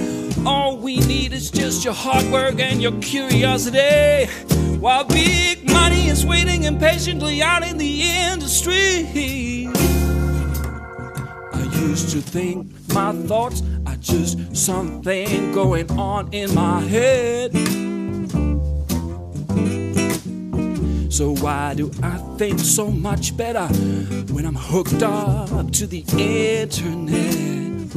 All we need is just your hard work and your curiosity. While big money is waiting impatiently out in the industry. I used to think my thoughts are just something going on in my head. So why do I think so much better when I'm hooked up to the internet?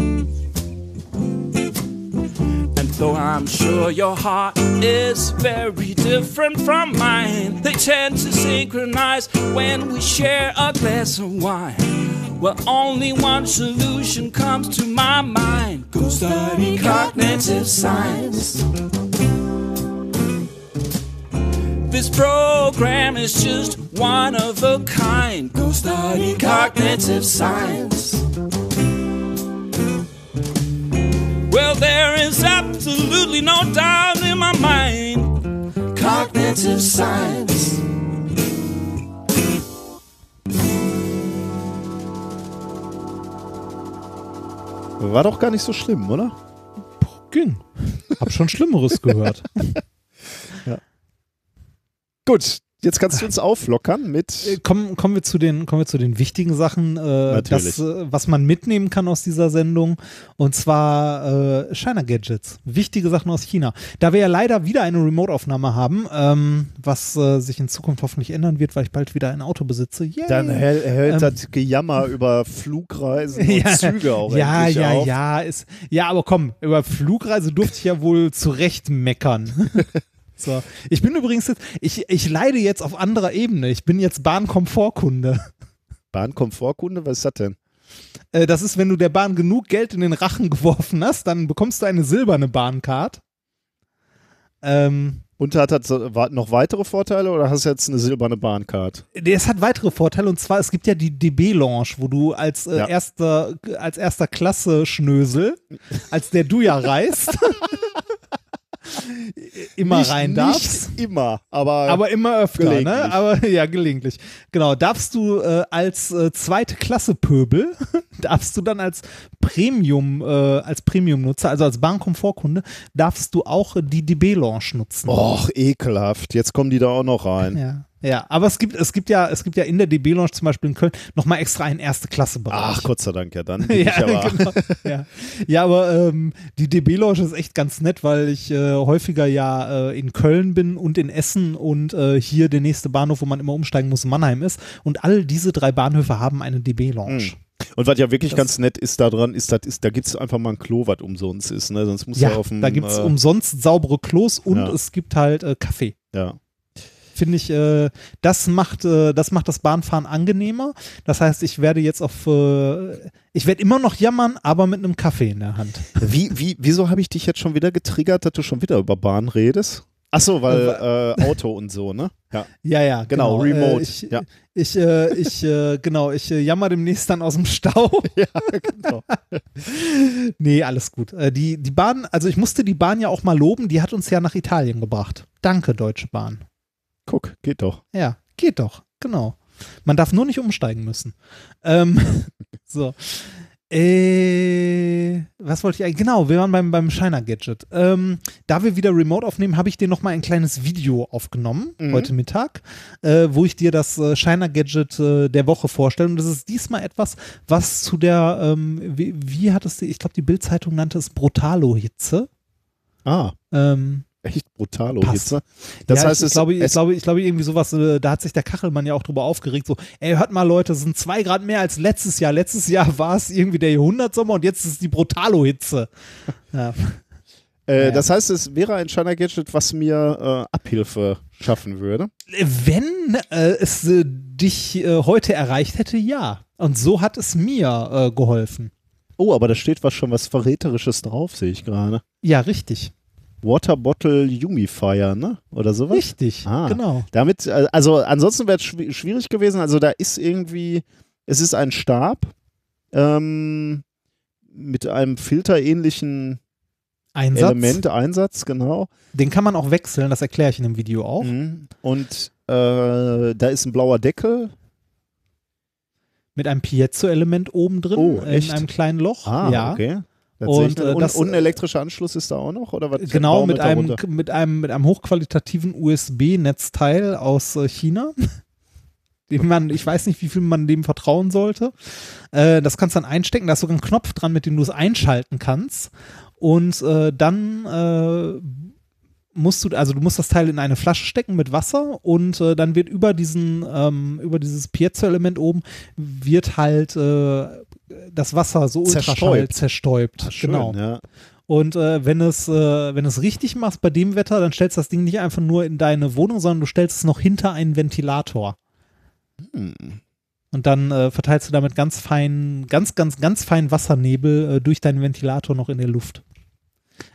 And though I'm sure your heart is very different from mine, they tend to synchronize when we share a glass of wine. Well, only one solution comes to my mind. Go study cognitive science. This program is just one of a kind. Go study cognitive science. Well, there is absolutely no doubt in my mind. Cognitive science. War doch gar nicht so schlimm, oder? Ging. Hab schon Schlimmeres gehört. (laughs) Gut, jetzt kannst du uns auflockern mit. Äh, kommen, kommen, wir zu den, kommen wir zu den wichtigen Sachen, äh, das, äh, was man mitnehmen kann aus dieser Sendung. Und zwar äh, China Gadgets. Wichtige Sachen aus China. Da wir ja leider wieder eine Remote-Aufnahme haben, ähm, was äh, sich in Zukunft hoffentlich ändern wird, weil ich bald wieder ein Auto besitze. Yay. Dann hält, Ähm. das Gejammer über Flugreisen und (laughs) Züge auch ja, endlich ja, auf. ja, ist, ja, aber komm, über Flugreise durfte ich ja wohl zurecht meckern. (laughs) so. Ich bin übrigens jetzt, ich, ich leide jetzt auf anderer Ebene. Ich bin jetzt Bahnkomfortkunde. Bahnkomfortkunde, was ist das denn? Äh, das ist, wenn du der Bahn genug Geld in den Rachen geworfen hast, dann bekommst du eine silberne Bahncard. Ähm, Und hat das noch weitere Vorteile oder hast du jetzt eine silberne Bahncard? es hat weitere Vorteile und zwar, es gibt ja die DB-Lounge, wo du als, äh, Ja. erster, als erster Klasse Schnösel, als der du ja reist, (laughs) immer nicht, rein darfst. Nicht immer, aber, Aber immer öfter, ne? Aber (laughs) ja, gelegentlich. Genau. Darfst du äh, als äh, zweite Klasse Pöbel, (laughs) darfst du dann als Premium, äh, als Premium-Nutzer, also als Bahnkomfortkunde, darfst du auch die DB-Lounge nutzen. Och, ekelhaft. Jetzt kommen die da auch noch rein. Ja. Ja, aber es gibt, es gibt ja, es gibt ja in der DB Lounge zum Beispiel in Köln nochmal extra einen erste Klasse Bereich. Ach, Gott sei Dank, ja dann. (laughs) ja, aber, genau. ja. ja, aber ähm, die DB Lounge ist echt ganz nett, weil ich äh, häufiger ja äh, in Köln bin und in Essen und äh, hier der nächste Bahnhof, wo man immer umsteigen muss, Mannheim ist. Und all diese drei Bahnhöfe haben eine DB Lounge. Hm. Und was ja wirklich Das- ganz nett ist daran, ist, das ist da gibt es einfach mal ein Klo, was umsonst ist. Ne? Sonst muss Ja, ja auf dem. da gibt es äh, umsonst saubere Klos und Ja. es gibt halt äh, Kaffee. ja. Finde ich, äh, das macht, äh, das macht das Bahnfahren angenehmer. Das heißt, ich werde jetzt auf, äh, ich werde immer noch jammern, aber mit einem Kaffee in der Hand. Wie, wie, wieso habe ich dich jetzt schon wieder getriggert, dass du schon wieder über Bahn redest? Ach so, weil äh, Auto und so, ne? Ja. Ja, ja, Genau, genau. remote, Äh, ich, ja. ich, äh, ich äh, genau, ich äh, jammer demnächst dann aus dem Stau. (laughs) ja, genau. (laughs) nee, alles gut. Äh, die, die Bahn, also ich musste die Bahn ja auch mal loben, die hat uns ja nach Italien gebracht. Danke, Deutsche Bahn. Guck, geht doch. Ja, geht doch, genau. Man darf nur nicht umsteigen müssen. Ähm, (laughs) so. Äh, was wollte ich eigentlich? Genau, wir waren beim, beim Shiner Gadget. Ähm, da wir wieder remote aufnehmen, habe ich dir noch mal ein kleines Video aufgenommen, Mhm. heute Mittag, äh, wo ich dir das äh, Shiner Gadget äh, der Woche vorstelle. Und das ist diesmal etwas, was zu der, ähm, wie, wie hat es die, ich glaube, die Bildzeitung nannte es Brutalo-Hitze. Ah, Ähm, echt brutalo Passt. Hitze. Das ja, heißt, ich, ich, glaube, ich, glaube, ich glaube, irgendwie sowas, äh, da hat sich der Kachelmann ja auch drüber aufgeregt, so, ey, hört mal Leute, es sind zwei Grad mehr als letztes Jahr. Letztes Jahr war es irgendwie der Jahrhundertsommer und jetzt ist es die Brutalo-Hitze. (laughs) Ja. äh, ja. das heißt, es wäre ein Shiner Gadget, was mir äh, Abhilfe schaffen würde. Wenn äh, es äh, dich äh, heute erreicht hätte, ja. Und so hat es mir äh, geholfen. Oh, aber da steht was schon was Verräterisches drauf, sehe ich gerade. Ja, richtig. Water Bottle Humifier, ne? Oder sowas? Richtig, Ah. genau. Damit, äh, also ansonsten wäre es schwi- schwierig gewesen. Also da ist irgendwie, es ist ein Stab ähm, mit einem filterähnlichen Einsatz. Element, Einsatz, genau. Den kann man auch wechseln, das erkläre ich in dem Video auch. Mhm. Und äh, da ist ein blauer Deckel. Mit einem Piezo-Element oben drin, Oh, in einem kleinen Loch. Ah, ja. okay. Und, äh, das- und ein elektrischer Anschluss ist da auch noch? Oder was Genau, mit einem, mit, einem, mit einem hochqualitativen USB-Netzteil aus äh, China. (laughs) Dem man, ich weiß nicht, wie viel man dem vertrauen sollte. Äh, das kannst du dann einstecken, da ist sogar ein Knopf dran, mit dem du es einschalten kannst. Und äh, dann äh, musst du, also du musst das Teil in eine Flasche stecken mit Wasser und äh, dann wird über diesen, ähm, über dieses Piezo-Element oben wird halt äh, das Wasser so Ultraschall Zerstäubt. zerstäubt. Ah, schön, genau. Ja. Und äh, wenn es, äh, wenn es richtig machst bei dem Wetter, dann stellst du das Ding nicht einfach nur in deine Wohnung, sondern du stellst es noch hinter einen Ventilator. Hm. Und dann äh, verteilst du damit ganz fein, ganz, ganz, ganz feinen Wassernebel äh, durch deinen Ventilator noch in der Luft.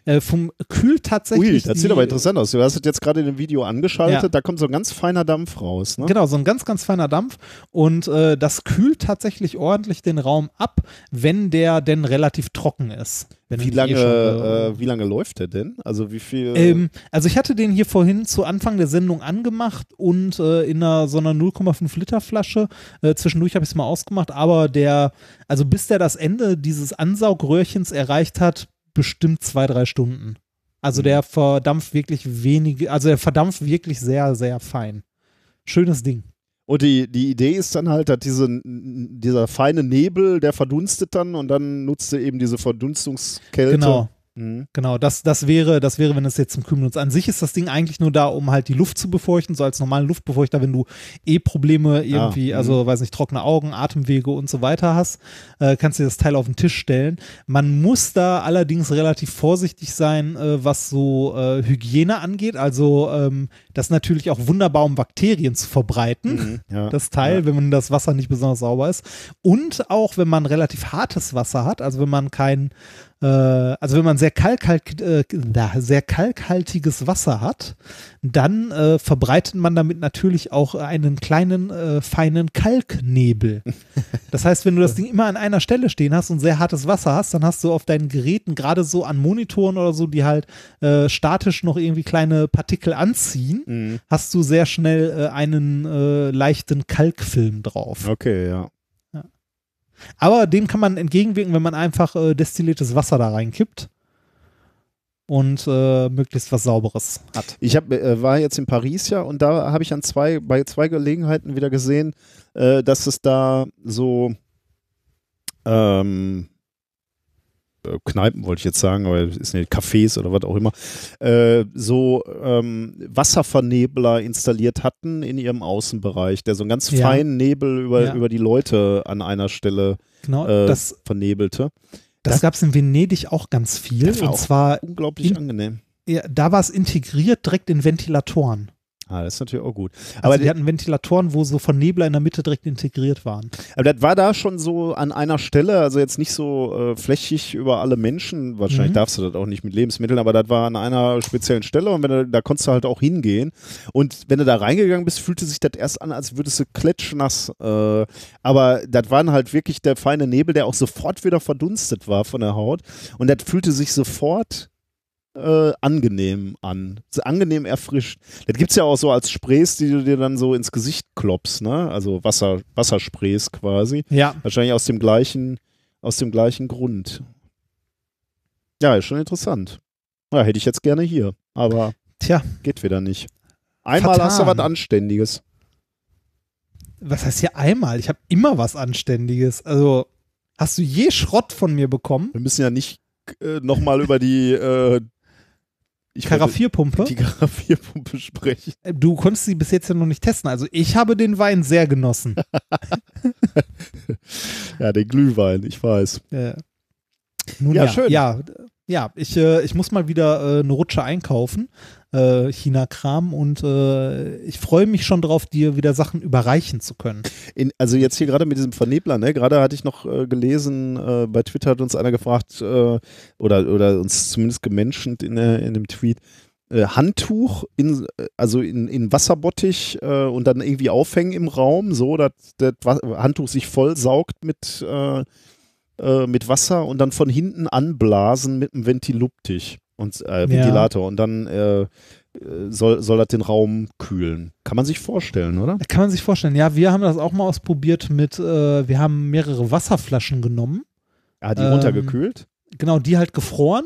Äh, vom kühlt tatsächlich. Ui, das sieht die- aber interessant aus. Du hast es jetzt gerade in dem Video angeschaltet, Ja. da kommt so ein ganz feiner Dampf raus. Ne? Genau, so ein ganz, ganz feiner Dampf. Und äh, das kühlt tatsächlich ordentlich den Raum ab, wenn der denn relativ trocken ist. Wie lange, schon, äh, äh, wie lange läuft der denn? Also wie viel? Ähm, also ich hatte den hier vorhin zu Anfang der Sendung angemacht und äh, in einer, so einer 0,5 Liter Flasche. Äh, zwischendurch habe ich es mal ausgemacht, aber der, also bis der das Ende dieses Ansaugröhrchens erreicht hat, bestimmt zwei, drei Stunden. Also der verdampft wirklich wenige, also der verdampft wirklich sehr, sehr fein. Schönes Ding. Und die, die Idee ist dann halt, dass diese, dieser feine Nebel, der verdunstet dann und dann nutzt er eben diese Verdunstungskälte. Genau. Mhm. Genau, das, das wäre, das wäre, wenn es jetzt zum Kühlen nutzt. An sich ist das Ding eigentlich nur da, um halt die Luft zu befeuchten, so als normalen Luftbefeuchter, wenn du eh Probleme irgendwie, Ah, also weiß nicht, trockene Augen, Atemwege und so weiter hast, äh, kannst du das Teil auf den Tisch stellen. Man muss da allerdings relativ vorsichtig sein, äh, was so äh, Hygiene angeht. Also ähm, das natürlich auch wunderbar, um Bakterien zu verbreiten Mhm. Ja. das Teil, wenn man das Wasser nicht besonders sauber ist. Und auch, wenn man relativ hartes Wasser hat, also wenn man kein, also wenn man sehr, kalkhalt, äh, sehr kalkhaltiges Wasser hat, dann äh, verbreitet man damit natürlich auch einen kleinen, äh, feinen Kalknebel. Das heißt, wenn du das Ding immer an einer Stelle stehen hast und sehr hartes Wasser hast, dann hast du auf deinen Geräten, gerade so an Monitoren oder so, die halt äh, statisch noch irgendwie kleine Partikel anziehen, Mhm. hast du sehr schnell äh, einen äh, leichten Kalkfilm drauf. Okay, ja. Aber dem kann man entgegenwirken, wenn man einfach äh, destilliertes Wasser da reinkippt und äh, möglichst was Sauberes hat. Ich hab, äh, war jetzt in Paris ja und da habe ich an zwei, bei zwei Gelegenheiten wieder gesehen, äh, dass es da so ähm, äh, Kneipen wollte ich jetzt sagen, aber es ist nicht Cafés oder was auch immer, äh, so ähm, Wasservernebler installiert hatten in ihrem Außenbereich, der so einen ganz Ja. feinen Nebel über, Ja. über die Leute an einer Stelle Genau, äh, das, vernebelte. das gab es in Venedig auch ganz viel. Das Und zwar, Unglaublich in- angenehm. ja, da war es integriert direkt in Ventilatoren. Ah, das ist natürlich auch gut. Also Aber die hatten Ventilatoren, wo so Vernebler in der Mitte direkt integriert waren. Aber das war da schon so an einer Stelle, also jetzt nicht so äh, flächig über alle Menschen, wahrscheinlich Mhm. darfst du das auch nicht mit Lebensmitteln, aber das war an einer speziellen Stelle und wenn du, da konntest du halt auch hingehen. Und wenn du da reingegangen bist, fühlte sich das erst an, als würdest du klatschnass. Äh, aber das war halt wirklich der feine Nebel, der auch sofort wieder verdunstet war von der Haut. Und das fühlte sich sofort äh, angenehm an. Angenehm erfrischt. Das gibt es ja auch so als Sprays, die du dir dann so ins Gesicht klopfst, ne? Also Wasser, Wassersprays quasi. Ja, Wahrscheinlich aus dem gleichen, aus dem gleichen Grund. Ja, ist schon interessant. Ja, hätte ich jetzt gerne hier, aber tja, geht wieder nicht. Einmal hast du was Vertan. Anständiges. was heißt hier einmal? Ich habe immer was Anständiges. Also, hast du je Schrott von mir bekommen? Wir müssen ja nicht äh, nochmal über die äh, ich Karaffierpumpe? die Karaffierpumpe sprechen. Äh, Du konntest sie bis jetzt ja noch nicht testen. Also ich habe den Wein sehr genossen. (laughs) Ja, den Glühwein, ich weiß. äh, nun Ja, ja, schön. Ja, ja ich, äh, ich muss mal wieder äh, eine Rutsche einkaufen, äh, China-Kram, und äh, ich freue mich schon drauf, dir wieder Sachen überreichen zu können. In, also jetzt hier gerade mit diesem Vernebler, ne? Gerade hatte ich noch äh, gelesen, äh, bei Twitter hat uns einer gefragt, oder, oder uns zumindest gemenschent in, in dem Tweet, Handtuch in, also in, in Wasserbottich äh, und dann irgendwie aufhängen im Raum, so, dass das Handtuch sich voll saugt mit, äh, äh, mit Wasser und dann von hinten anblasen mit einem Ventiluptich und äh, Ventilator und dann äh, soll, soll das den Raum kühlen. Kann man sich vorstellen, oder? Kann man sich vorstellen, ja, wir haben das auch mal ausprobiert mit, äh, wir haben mehrere Wasserflaschen genommen, Hat die Ähm, runtergekühlt? genau, die halt gefroren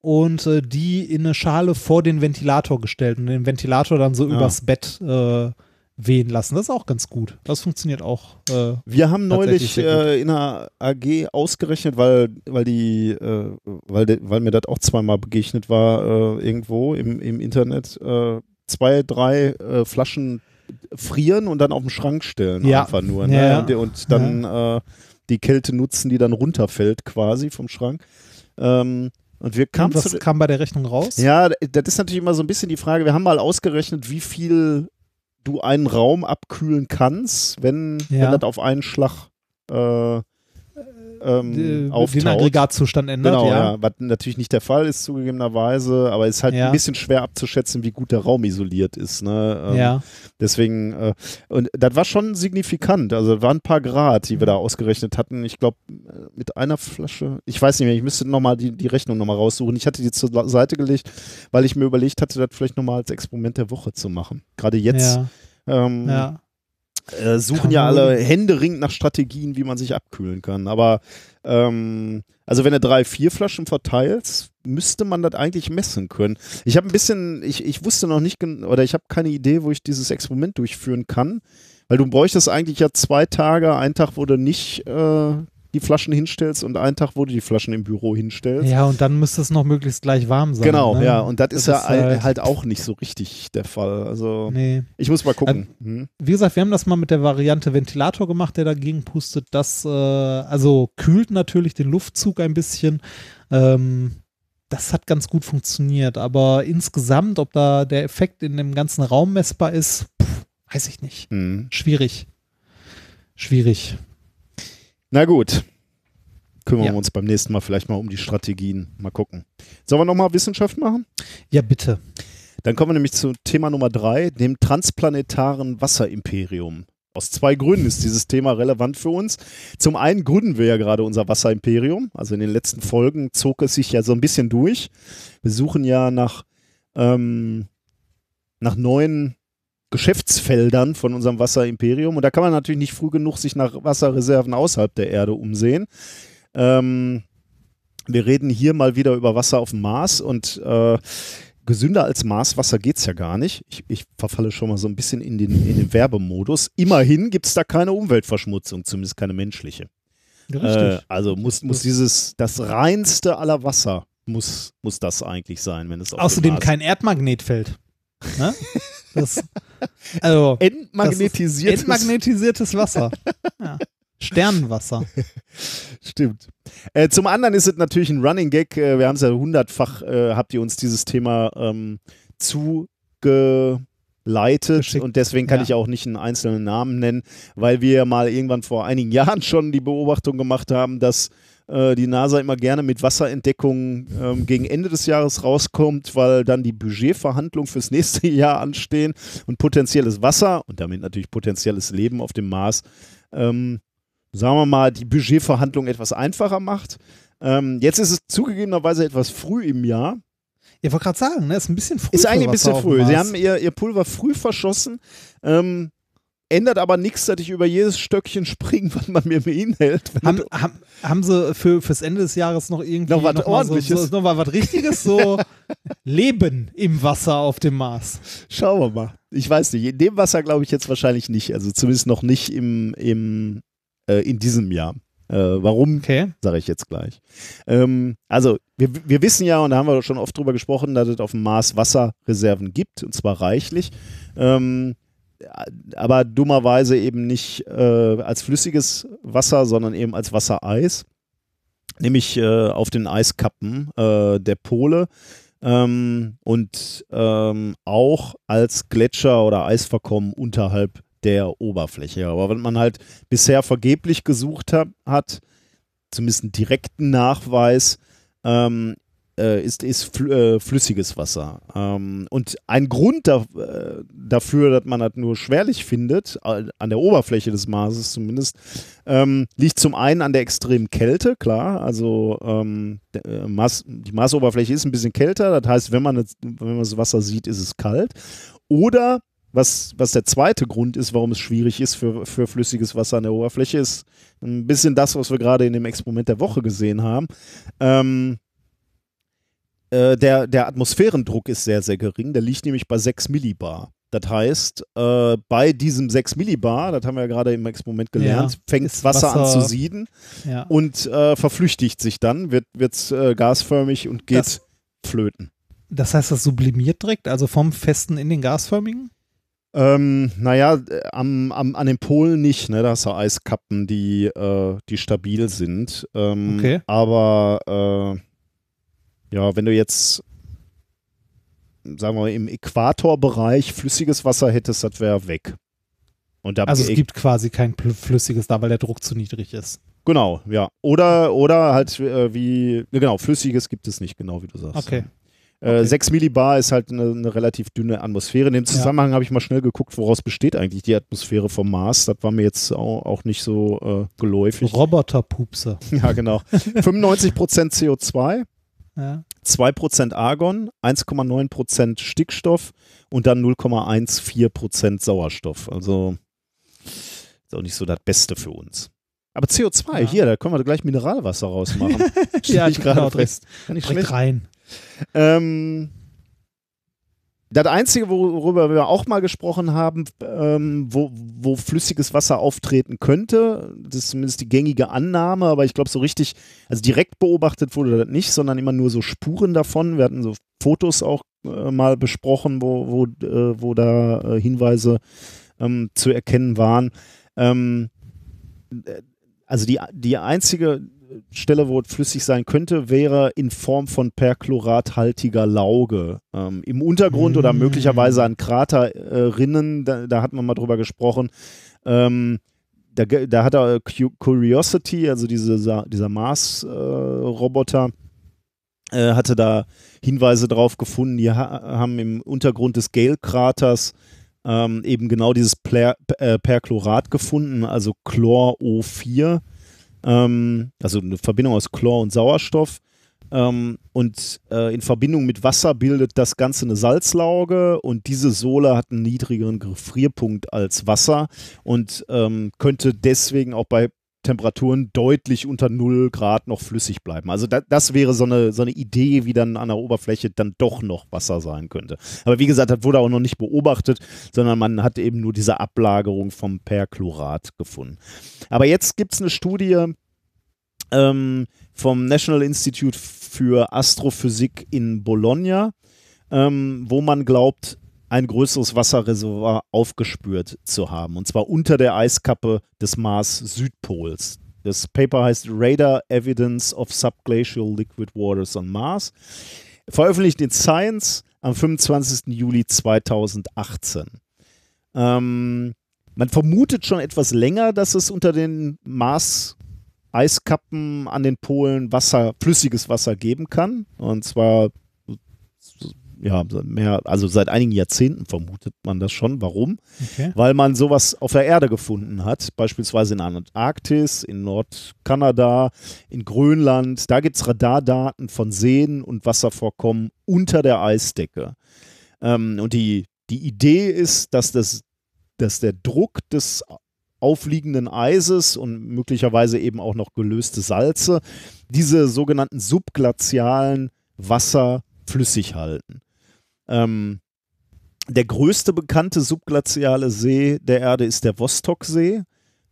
und äh, die in eine Schale vor den Ventilator gestellt und den Ventilator dann so Ja. übers Bett äh, wehen lassen. Das ist auch ganz gut. Das funktioniert auch. Äh, Wir haben neulich äh, in einer AG ausgerechnet, weil, weil, die, äh, weil, de, weil mir das auch zweimal begegnet war, äh, irgendwo im, im Internet, äh, zwei, drei äh, Flaschen frieren und dann auf den Schrank stellen. Ja. Einfach nur. Ne? Ja. Und, und dann äh, die Kälte nutzen, die dann runterfällt quasi vom Schrank. Ähm, und wir kamen und was kam bei der Rechnung raus? ja, das ist natürlich immer so ein bisschen die Frage. Wir haben mal ausgerechnet, wie viel du einen Raum abkühlen kannst, wenn, Ja. wenn das auf einen Schlag äh, ähm, Die- den. Aggregatzustand ändert. Genau, ja. ja. Was natürlich nicht der Fall ist, zugegebenerweise, aber es ist halt Ja. ein bisschen schwer abzuschätzen, wie gut der Raum isoliert ist. Ne? Ähm, ja. Deswegen, äh, und das war schon signifikant. Also, waren ein paar Grad, die wir da ausgerechnet hatten. Ich glaube, mit einer Flasche, ich weiß nicht mehr, ich müsste nochmal die, die Rechnung nochmal raussuchen. Ich hatte die zur Seite gelegt, weil ich mir überlegt hatte, das vielleicht nochmal als Experiment der Woche zu machen. Gerade jetzt Ja. ähm, ja. Äh, suchen ja alle händeringend nach Strategien, wie man sich abkühlen kann. Aber ähm, also wenn du drei, vier Flaschen verteilst, müsste man das eigentlich messen können. Ich habe ein bisschen, ich, ich wusste noch nicht, oder ich habe keine Idee, wo ich dieses Experiment durchführen kann, weil du bräuchtest eigentlich ja zwei Tage, einen Tag, wo du nicht äh, die Flaschen hinstellst und einen Tag, wo du die Flaschen im Büro hinstellst. Ja, und dann müsste es noch möglichst gleich warm sein. Genau, ne? ja, und das, ist Das ja ist halt, halt- halt auch nicht so richtig der Fall. Also Nee. ich muss mal gucken. Hm. Wie gesagt, wir haben das mal mit der Variante Ventilator gemacht, der dagegen pustet. Das äh, also kühlt natürlich den Luftzug ein bisschen. Ähm, das hat ganz gut funktioniert, aber insgesamt, ob da der Effekt in dem ganzen Raum messbar ist, pff, weiß ich nicht. Hm. Schwierig. Schwierig. Na gut. Kümmern Ja. wir uns beim nächsten Mal vielleicht mal um die Strategien. Mal gucken. Sollen wir nochmal Wissenschaft machen? Ja, bitte. Dann kommen wir nämlich zu Thema Nummer drei, dem transplanetaren Wasserimperium. Aus zwei Gründen ist dieses Thema relevant für uns. Zum einen gründen wir ja gerade unser Wasserimperium. Also in den letzten Folgen zog es sich ja so ein bisschen durch. Wir suchen ja nach, ähm, nach neuen Geschäftsfeldern von unserem Wasserimperium. Und da kann man natürlich nicht früh genug sich nach Wasserreserven außerhalb der Erde umsehen. Ähm, wir reden hier mal wieder über Wasser auf dem Mars und äh, gesünder als Marswasser geht es ja gar nicht. Ich, ich verfalle schon mal so ein bisschen in den, in den Werbemodus. Immerhin gibt es da keine Umweltverschmutzung, zumindest keine menschliche. Äh, also muss, muss dieses, das reinste aller Wasser muss, muss das eigentlich sein, wenn es Außerdem kein Erdmagnetfeld. Ne? (laughs) Das, also entmagnetisiertes. entmagnetisiertes Wasser. (laughs) Ja. Sternenwasser. Stimmt. Äh, zum anderen ist es natürlich ein Running Gag. Äh, wir haben es ja hundertfach, äh, habt ihr uns dieses Thema ähm, zugeleitet Geschickt. und deswegen kann Ja. ich auch nicht einen einzelnen Namen nennen, weil wir mal irgendwann vor einigen (laughs) Jahren schon die Beobachtung gemacht haben, dass äh, die NASA immer gerne mit Wasserentdeckungen ähm, gegen Ende des Jahres rauskommt, weil dann die Budgetverhandlungen fürs nächste (laughs) Jahr anstehen und potenzielles Wasser und damit natürlich potenzielles Leben auf dem Mars ähm, sagen wir mal, die Budgetverhandlung etwas einfacher macht. Ähm, jetzt ist es zugegebenerweise etwas früh im Jahr. Ich wollte gerade sagen, ne? Ist ein bisschen früh. Ist eigentlich ein bisschen früh. Sie haben ihr, ihr Pulver früh verschossen. Ähm, ändert aber nichts, dass ich über jedes Stöckchen springe, was man mir hinhält. Haben, haben, haben sie für, fürs Ende des Jahres noch irgendwie Noch was mal Ordentliches? So, so, noch mal was Richtiges? So (laughs) Leben im Wasser auf dem Mars. Schauen wir mal. Ich weiß nicht. In dem Wasser glaube ich jetzt wahrscheinlich nicht. Also zumindest noch nicht im, im, äh, in diesem Jahr. Äh, warum, Okay. sage ich jetzt gleich. Ähm, also, wir, wir wissen ja, und da haben wir schon oft drüber gesprochen, dass es auf dem Mars Wasserreserven gibt, und zwar reichlich. Ähm, aber dummerweise eben nicht äh, als flüssiges Wasser, sondern eben als Wassereis. Nämlich äh, auf den Eiskappen äh, der Pole. Ähm, und ähm, auch als Gletscher oder Eisverkommen unterhalb der Oberfläche. Aber wenn man halt bisher vergeblich gesucht hab, hat, zumindest einen direkten Nachweis, ähm, äh, ist, ist fl äh, flüssiges Wasser. Ähm, und ein Grund da, äh, dafür, dass man das nur schwerlich findet, an der Oberfläche des Marses zumindest, ähm, liegt zum einen an der extremen Kälte, klar. Also ähm, der, äh, Mars, die Marsoberfläche ist ein bisschen kälter, das heißt, wenn man, das, wenn man das Wasser sieht, ist es kalt. Oder was, was der zweite Grund ist, warum es schwierig ist für, für flüssiges Wasser an der Oberfläche, ist ein bisschen das, was wir gerade in dem Experiment der Woche gesehen haben. Ähm, äh, der, der Atmosphärendruck ist sehr, sehr gering. Der liegt nämlich bei 6 Millibar. Das heißt, äh, bei diesem 6 Millibar, das haben wir ja gerade im Experiment gelernt, Ja, fängt ist Wasser, an Wasser- zu sieden Ja. und äh, verflüchtigt sich dann, wird, wird äh, gasförmig und geht Das- flöten. Das heißt, das sublimiert direkt, also vom festen in den gasförmigen? Ähm, naja, am, am, an den Polen nicht, ne? Da hast du Eiskappen, die, äh, die stabil sind. Ähm, Okay. Aber äh, ja, wenn du jetzt, sagen wir mal, im Äquatorbereich flüssiges Wasser hättest, das wäre weg. Also es gibt quasi kein flüssiges da, weil der Druck zu niedrig ist. Genau, ja. Oder, oder halt äh, wie, ne, genau, flüssiges gibt es nicht, genau wie du sagst. Okay. Äh, Okay. 6 Millibar ist halt eine, eine relativ dünne Atmosphäre. In dem Zusammenhang habe ich mal schnell geguckt, woraus besteht eigentlich die Atmosphäre vom Mars. Das war mir jetzt auch, auch nicht so äh, geläufig. Roboterpupse. (laughs) Ja, genau. 95% CO2, Ja. 2% Argon, 1,9% Stickstoff und dann 0,14% Sauerstoff. Also ist auch nicht so das Beste für uns. Aber CO2, Ja. hier, da können wir gleich Mineralwasser rausmachen. (laughs) Ja, ich gerade genau, fest. Kann ich Direkt rein. Ähm, das Einzige, worüber wir auch mal gesprochen haben, ähm, wo, wo flüssiges Wasser auftreten könnte, das ist zumindest die gängige Annahme, aber ich glaube so richtig, also direkt beobachtet wurde das nicht, sondern immer nur so Spuren davon. Wir hatten so Fotos auch äh, mal besprochen, wo, wo, äh, wo da äh, Hinweise ähm, zu erkennen waren. Ähm, äh, also die, die einzige Stelle, wo es flüssig sein könnte, wäre in Form von perchlorathaltiger Lauge. Ähm, Im Untergrund oder Mm. möglicherweise an Kraterrinnen, da, da hatten wir mal drüber gesprochen. Ähm, da, da hat er Cu- Curiosity, also diese, dieser Mars-Roboter, äh, hatte da Hinweise drauf gefunden. Die ha haben im Untergrund des Gale-Kraters ähm, eben genau dieses äh, Perchlorat gefunden, also Chlor O4 ähm, also eine Verbindung aus Chlor und Sauerstoff. Ähm, und äh, in Verbindung mit Wasser bildet das Ganze eine Salzlauge und diese Sohle hat einen niedrigeren Gefrierpunkt als Wasser und ähm, könnte deswegen auch bei Temperaturen deutlich unter 0 Grad noch flüssig bleiben. Also da, das wäre so eine, so eine Idee, wie dann an der Oberfläche dann doch noch Wasser sein könnte. Aber wie gesagt, das wurde auch noch nicht beobachtet, sondern man hat eben nur diese Ablagerung vom Perchlorat gefunden. Aber jetzt gibt es eine Studie ähm, vom National Institute für Astrophysik in Bologna, ähm, wo man glaubt, ein größeres Wasserreservoir aufgespürt zu haben. Und zwar unter der Eiskappe des Mars-Südpols. Das Paper heißt Radar Evidence of Subglacial Liquid Waters on Mars. Veröffentlicht in Science am 25. Juli 2018. Ähm, man vermutet schon etwas länger, dass es unter den Mars Eiskappen an den Polen Wasser, flüssiges Wasser geben kann. Und zwar ja, mehr, also seit einigen Jahrzehnten vermutet man das schon. Warum? Okay. Weil man sowas auf der Erde gefunden hat, beispielsweise in Antarktis, in Nordkanada, in Grönland. Da gibt es Radardaten von Seen und Wasservorkommen unter der Eisdecke. Ähm, und die, die Idee ist, dass, das, dass der Druck des aufliegenden Eises und möglicherweise eben auch noch gelöste Salze diese sogenannten subglazialen Wasser flüssig halten. Ähm, der größte bekannte subglaziale See der Erde ist der Vostoksee.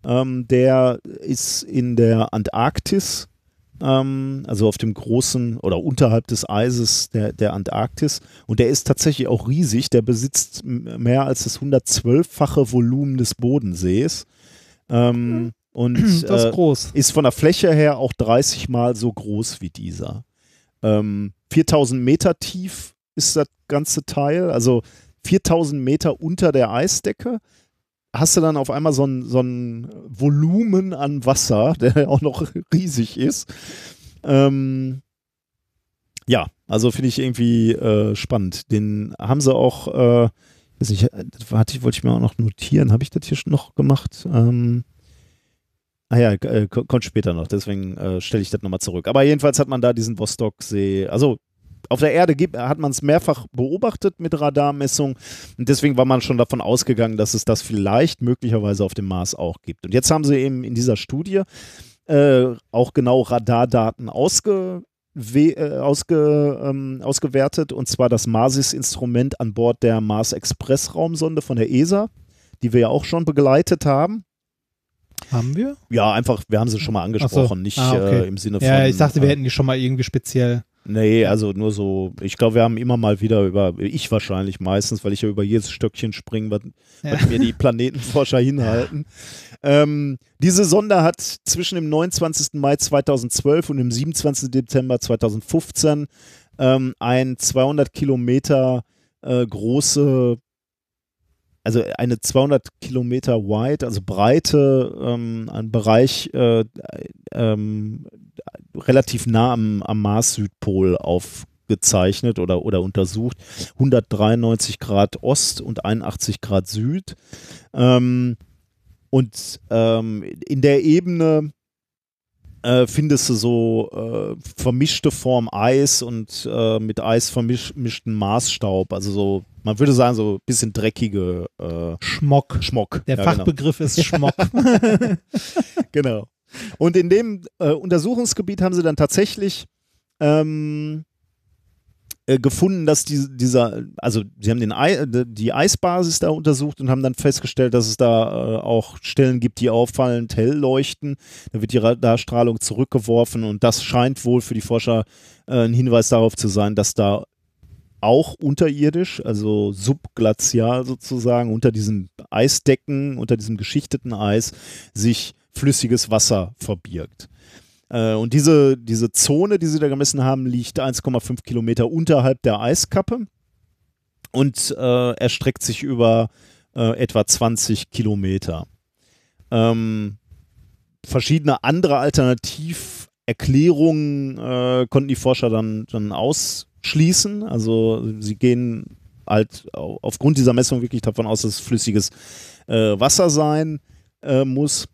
Ähm, der ist in der Antarktis, ähm, also auf dem großen oder unterhalb des Eises der, der Antarktis. Und der ist tatsächlich auch riesig. Der besitzt mehr als das 112-fache Volumen des Bodensees. Ähm, und Das äh, ist groß. ist von der Fläche her auch 30 Mal so groß wie dieser. Ähm, 4000 Meter tief ist das ganze Teil, also 4000 Meter unter der Eisdecke. Hast du dann auf einmal so ein, so ein Volumen an Wasser, (laughs) der auch noch riesig ist. Ähm, ja, also finde ich irgendwie äh, spannend. Den haben sie auch, äh, weiß nicht, das ich, wollte ich mir auch noch notieren. Habe ich das hier schon noch gemacht? Ähm, Ah ja, äh, ko- kommt später noch, deswegen äh, stelle ich das nochmal zurück. Aber jedenfalls hat man da diesen Vostoksee, also auf der Erde gibt, hat man es mehrfach beobachtet mit Radarmessungen und deswegen war man schon davon ausgegangen, dass es das vielleicht möglicherweise auf dem Mars auch gibt. Und jetzt haben sie eben in dieser Studie äh, auch genau Radardaten ausge, äh, ausge, ähm, ausgewertet und zwar das MASIS-Instrument an Bord der Mars Express Raumsonde von der ESA, die wir ja auch schon begleitet haben. Haben wir? Ja, einfach, wir haben sie schon mal angesprochen, nicht Ah, okay. äh, im Sinne von. Ja, ich dachte, wir äh, hätten die schon mal irgendwie speziell. Nee, also nur so, ich glaube, wir haben immer mal wieder über, ich wahrscheinlich meistens, weil ich ja über jedes Stöckchen springe, was, Ja. was mir die (laughs) Planetenforscher hinhalten. Ähm, diese Sonde hat zwischen dem 29. Mai 2012 und dem 27. Dezember 2015 ähm, ein 200 Kilometer äh, große, also eine 200 Kilometer wide, also breite, ähm, ein Bereich äh, ähm, relativ nah am, am Mars-Südpol aufgezeichnet oder, oder untersucht. 193 Grad Ost und 81 Grad Süd. Ähm, und ähm, in der Ebene äh, findest du so äh, vermischte Form Eis und äh, mit Eis vermischten Marsstaub. Also so, man würde sagen, so ein bisschen dreckige äh, Schmock. Schmock. Der Ja, genau. Fachbegriff ist Schmock. (laughs) (laughs) Genau. Und in dem äh, Untersuchungsgebiet haben sie dann tatsächlich ähm, äh, gefunden, dass die, dieser, also sie haben den Ei, äh, die Eisbasis da untersucht und haben dann festgestellt, dass es da äh, auch Stellen gibt, die auffallend hell leuchten. Da wird die Radarstrahlung zurückgeworfen und das scheint wohl für die Forscher äh, ein Hinweis darauf zu sein, dass da auch unterirdisch, also subglazial sozusagen, unter diesen Eisdecken, unter diesem geschichteten Eis, sich flüssiges Wasser verbirgt. Äh, und diese, diese Zone, die sie da gemessen haben, liegt 1,5 Kilometer unterhalb der Eiskappe und äh, erstreckt sich über äh, etwa 20 Kilometer. Ähm, verschiedene andere Alternativerklärungen äh, konnten die Forscher dann, dann ausschließen. Also sie gehen halt au- aufgrund dieser Messung wirklich davon aus, dass es flüssiges äh, Wasser sein äh, muss.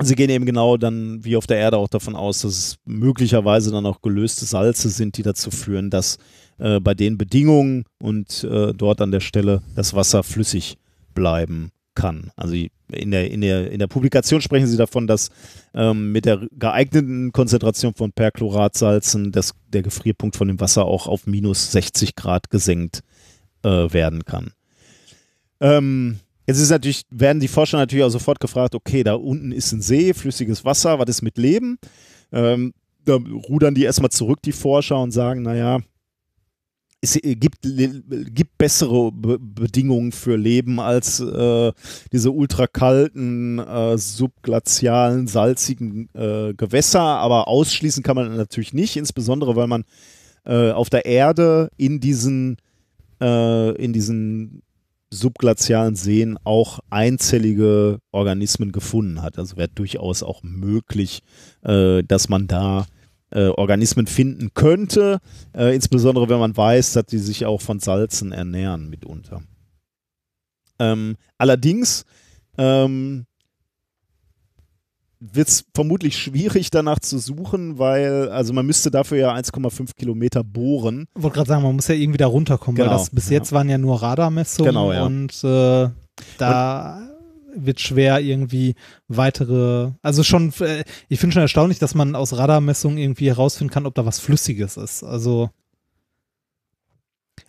Sie gehen eben genau dann wie auf der Erde auch davon aus, dass es möglicherweise dann auch gelöste Salze sind, die dazu führen, dass äh, bei den Bedingungen und äh, dort an der Stelle das Wasser flüssig bleiben kann. Also in der, in der, in der Publikation sprechen sie davon, dass ähm, mit der geeigneten Konzentration von Perchloratsalzen das, der Gefrierpunkt von dem Wasser auch auf minus 60 Grad gesenkt äh, werden kann. Ähm, jetzt ist natürlich, werden die Forscher natürlich auch sofort gefragt, okay, da unten ist ein See, flüssiges Wasser, was ist mit Leben? Ähm, da rudern die erstmal zurück, die Forscher, und sagen, naja, es gibt, gibt bessere Be Bedingungen für Leben als äh, diese ultrakalten, äh, subglazialen, salzigen äh, Gewässer, aber ausschließen kann man natürlich nicht, insbesondere weil man äh, auf der Erde in diesen, äh, in diesen subglazialen Seen auch einzellige Organismen gefunden hat. Also wäre durchaus auch möglich, äh, dass man da äh, Organismen finden könnte, äh, insbesondere wenn man weiß, dass die sich auch von Salzen ernähren mitunter. Ähm, allerdings ähm, wird es vermutlich schwierig danach zu suchen, weil, also man müsste dafür ja 1,5 Kilometer bohren. Ich wollte gerade sagen, man muss ja irgendwie da runterkommen, weil Genau, das bis ja. jetzt waren ja nur Radarmessungen Genau, ja. und äh, da wird schwer irgendwie weitere, also schon, äh, ich finde schon erstaunlich, dass man aus Radarmessungen irgendwie herausfinden kann, ob da was Flüssiges ist. Also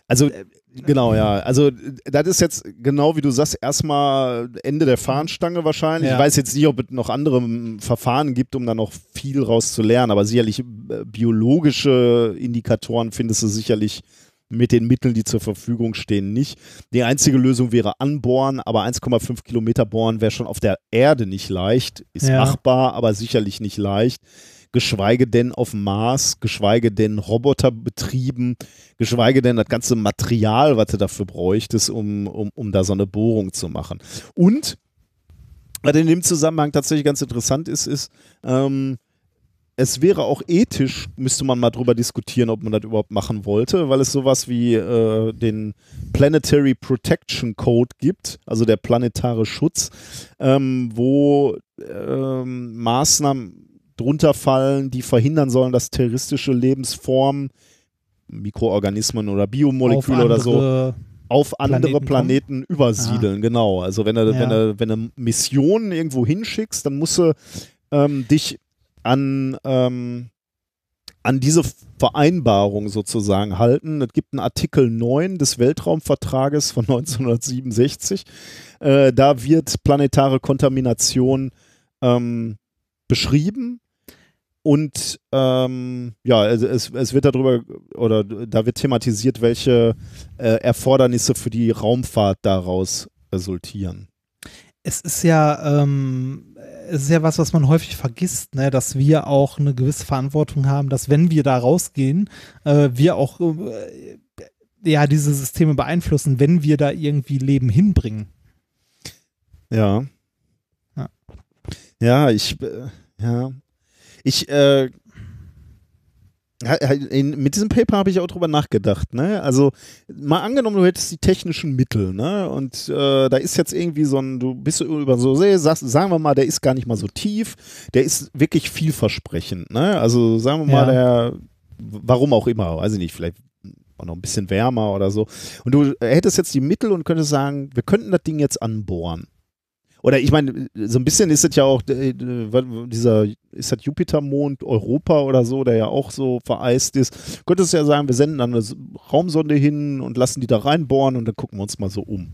Also, äh, genau, ja. Also, das ist jetzt genau wie du sagst, erstmal Ende der Fahnenstange wahrscheinlich. Ja. Ich weiß jetzt nicht, ob es noch andere ähm, Verfahren gibt, um da noch viel rauszulernen, aber sicherlich äh, biologische Indikatoren findest du sicherlich mit den Mitteln, die zur Verfügung stehen, nicht. Die einzige Lösung wäre anbohren, aber 1,5 Kilometer bohren wäre schon auf der Erde nicht leicht. Ist Ja. machbar, aber sicherlich nicht leicht. Geschweige denn auf dem Mars, geschweige denn Roboter betrieben, geschweige denn das ganze Material, was du dafür bräuchtest, um, um, um da so eine Bohrung zu machen. Und was in dem Zusammenhang tatsächlich ganz interessant ist, ist, ähm, es wäre auch ethisch, müsste man mal drüber diskutieren, ob man das überhaupt machen wollte, weil es sowas wie äh, den Planetary Protection Code gibt, also der planetare Schutz, ähm, wo ähm, Maßnahmen drunter fallen, die verhindern sollen, dass terroristische Lebensformen, Mikroorganismen oder Biomoleküle oder so, auf andere Planeten Planeten, übersiedeln, genau. Also wenn du, Ja. wenn du, wenn du Missionen irgendwo hinschickst, dann musst du ähm, dich an, ähm, an diese Vereinbarung sozusagen halten. Es gibt einen Artikel 9 des Weltraumvertrages von 1967. Äh, da wird planetare Kontamination ähm, beschrieben. Und ähm, ja, es, es, es wird darüber oder da wird thematisiert, welche äh, Erfordernisse für die Raumfahrt daraus resultieren. es ist ja, ähm, es ist ja was, was man häufig vergisst, ne, dass wir auch eine gewisse Verantwortung haben, dass wenn wir da rausgehen, äh, wir auch äh, ja diese Systeme beeinflussen, wenn wir da irgendwie Leben hinbringen. Ja. Ja. Ja, ich, äh, ja. Ich, äh, in, mit diesem Paper habe ich auch drüber nachgedacht, ne? Also, mal angenommen, du hättest die technischen Mittel, ne? Und äh, da ist jetzt irgendwie so ein, du bist über so See, sagst, sagen wir mal, der ist gar nicht mal so tief, der ist wirklich vielversprechend, ne? Also sagen wir mal, Ja. der, warum auch immer, weiß ich nicht, vielleicht auch noch ein bisschen wärmer oder so. Und du hättest jetzt die Mittel und könntest sagen, wir könnten das Ding jetzt anbohren. Oder ich meine, so ein bisschen ist es ja auch äh, dieser, ist das Jupitermond Europa oder so, der ja auch so vereist ist. Könntest du ja sagen, wir senden dann eine Raumsonde hin und lassen die da reinbohren und dann gucken wir uns mal so um.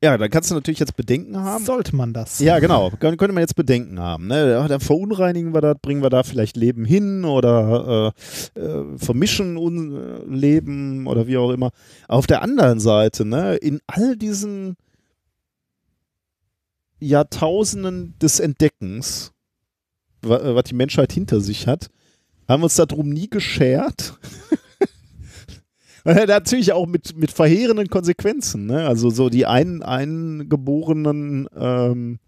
Ja, dann kannst du natürlich jetzt Bedenken haben. Sollte man das? Ja, genau. Kön könnte man jetzt Bedenken haben. Ne? Dann verunreinigen wir das, bringen wir da vielleicht Leben hin oder äh, äh, vermischen un äh, Leben oder wie auch immer. Auf der anderen Seite, ne, in all diesen Jahrtausenden des Entdeckens, äh, was die Menschheit hinter sich hat, haben wir uns darum nie geschert. (laughs) Natürlich auch mit, mit verheerenden Konsequenzen. Ne? Also so die ein, Eingeborenen ähm,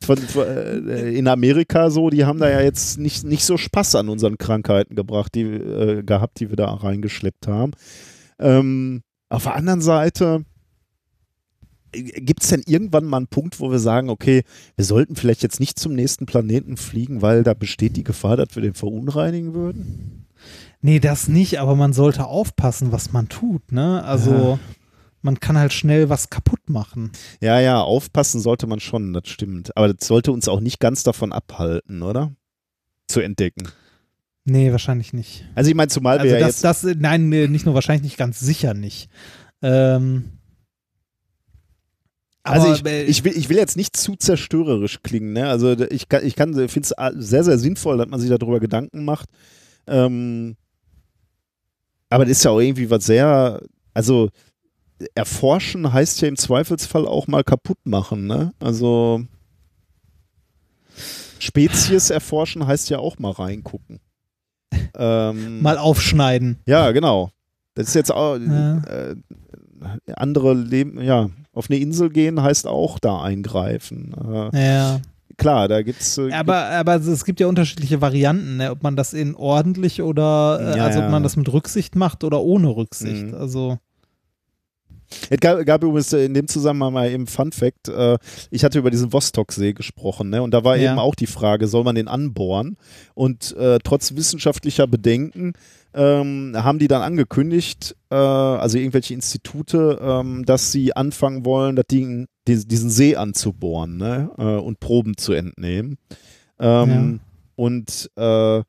von, von, äh, in Amerika so, die haben da ja jetzt nicht, nicht so Spaß an unseren Krankheiten gebracht, die, äh, gehabt, die wir da reingeschleppt haben. Ähm, auf der anderen Seite gibt es denn irgendwann mal einen Punkt, wo wir sagen, okay, wir sollten vielleicht jetzt nicht zum nächsten Planeten fliegen, weil da besteht die Gefahr, dass wir den verunreinigen würden? Nee, das nicht, aber man sollte aufpassen, was man tut, ne? Also Ja. man kann halt schnell was kaputt machen. Ja, ja, aufpassen sollte man schon, das stimmt. Aber das sollte uns auch nicht ganz davon abhalten, oder? Zu entdecken. Nee, wahrscheinlich nicht. Also ich meine, zumal Also wir ja das, jetzt. das, nein, nee, nicht nur wahrscheinlich nicht, ganz sicher nicht. Ähm, Also ich, ich, will, ich will jetzt nicht zu zerstörerisch klingen, ne? Also ich kann, ich kann, finde es sehr, sehr sinnvoll, dass man sich darüber Gedanken macht. Ähm, aber das ist ja auch irgendwie was sehr, also erforschen heißt ja im Zweifelsfall auch mal kaputt machen, ne? Also Spezies erforschen heißt ja auch mal reingucken. (laughs) Ähm, mal aufschneiden. ja, genau. Das ist jetzt auch Ja. äh, andere Leben, ja, auf eine Insel gehen heißt auch da eingreifen. Äh, Ja. klar, da gibt's äh, Aber, aber es gibt ja unterschiedliche Varianten, ne? ob man das in ordentlich oder äh, Ja, also ob man das mit Rücksicht macht oder ohne Rücksicht. Mhm. Also Es gab, gab übrigens in dem Zusammenhang mal eben Fun Fact, äh, ich hatte über diesen Vostok-See gesprochen, ne? Und da war Ja. eben auch die Frage, soll man den anbohren? Und äh, trotz wissenschaftlicher Bedenken ähm, haben die dann angekündigt, äh, also irgendwelche Institute, ähm, dass sie anfangen wollen, das Ding, die, diesen See anzubohren ne? äh, und Proben zu entnehmen. Ähm, Und äh,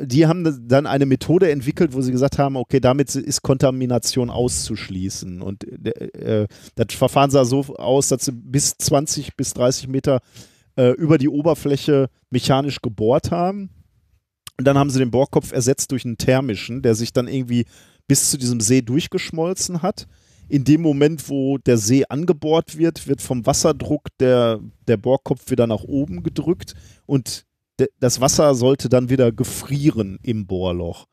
die haben dann eine Methode entwickelt, wo sie gesagt haben, okay, damit ist Kontamination auszuschließen. Und äh, das Verfahren sah so aus, dass sie bis 20 bis 30 Meter äh, über die Oberfläche mechanisch gebohrt haben. Und dann haben sie den Bohrkopf ersetzt durch einen thermischen, der sich dann irgendwie bis zu diesem See durchgeschmolzen hat. In dem Moment, wo der See angebohrt wird, wird vom Wasserdruck der, der Bohrkopf wieder nach oben gedrückt und das Wasser sollte dann wieder gefrieren im Bohrloch.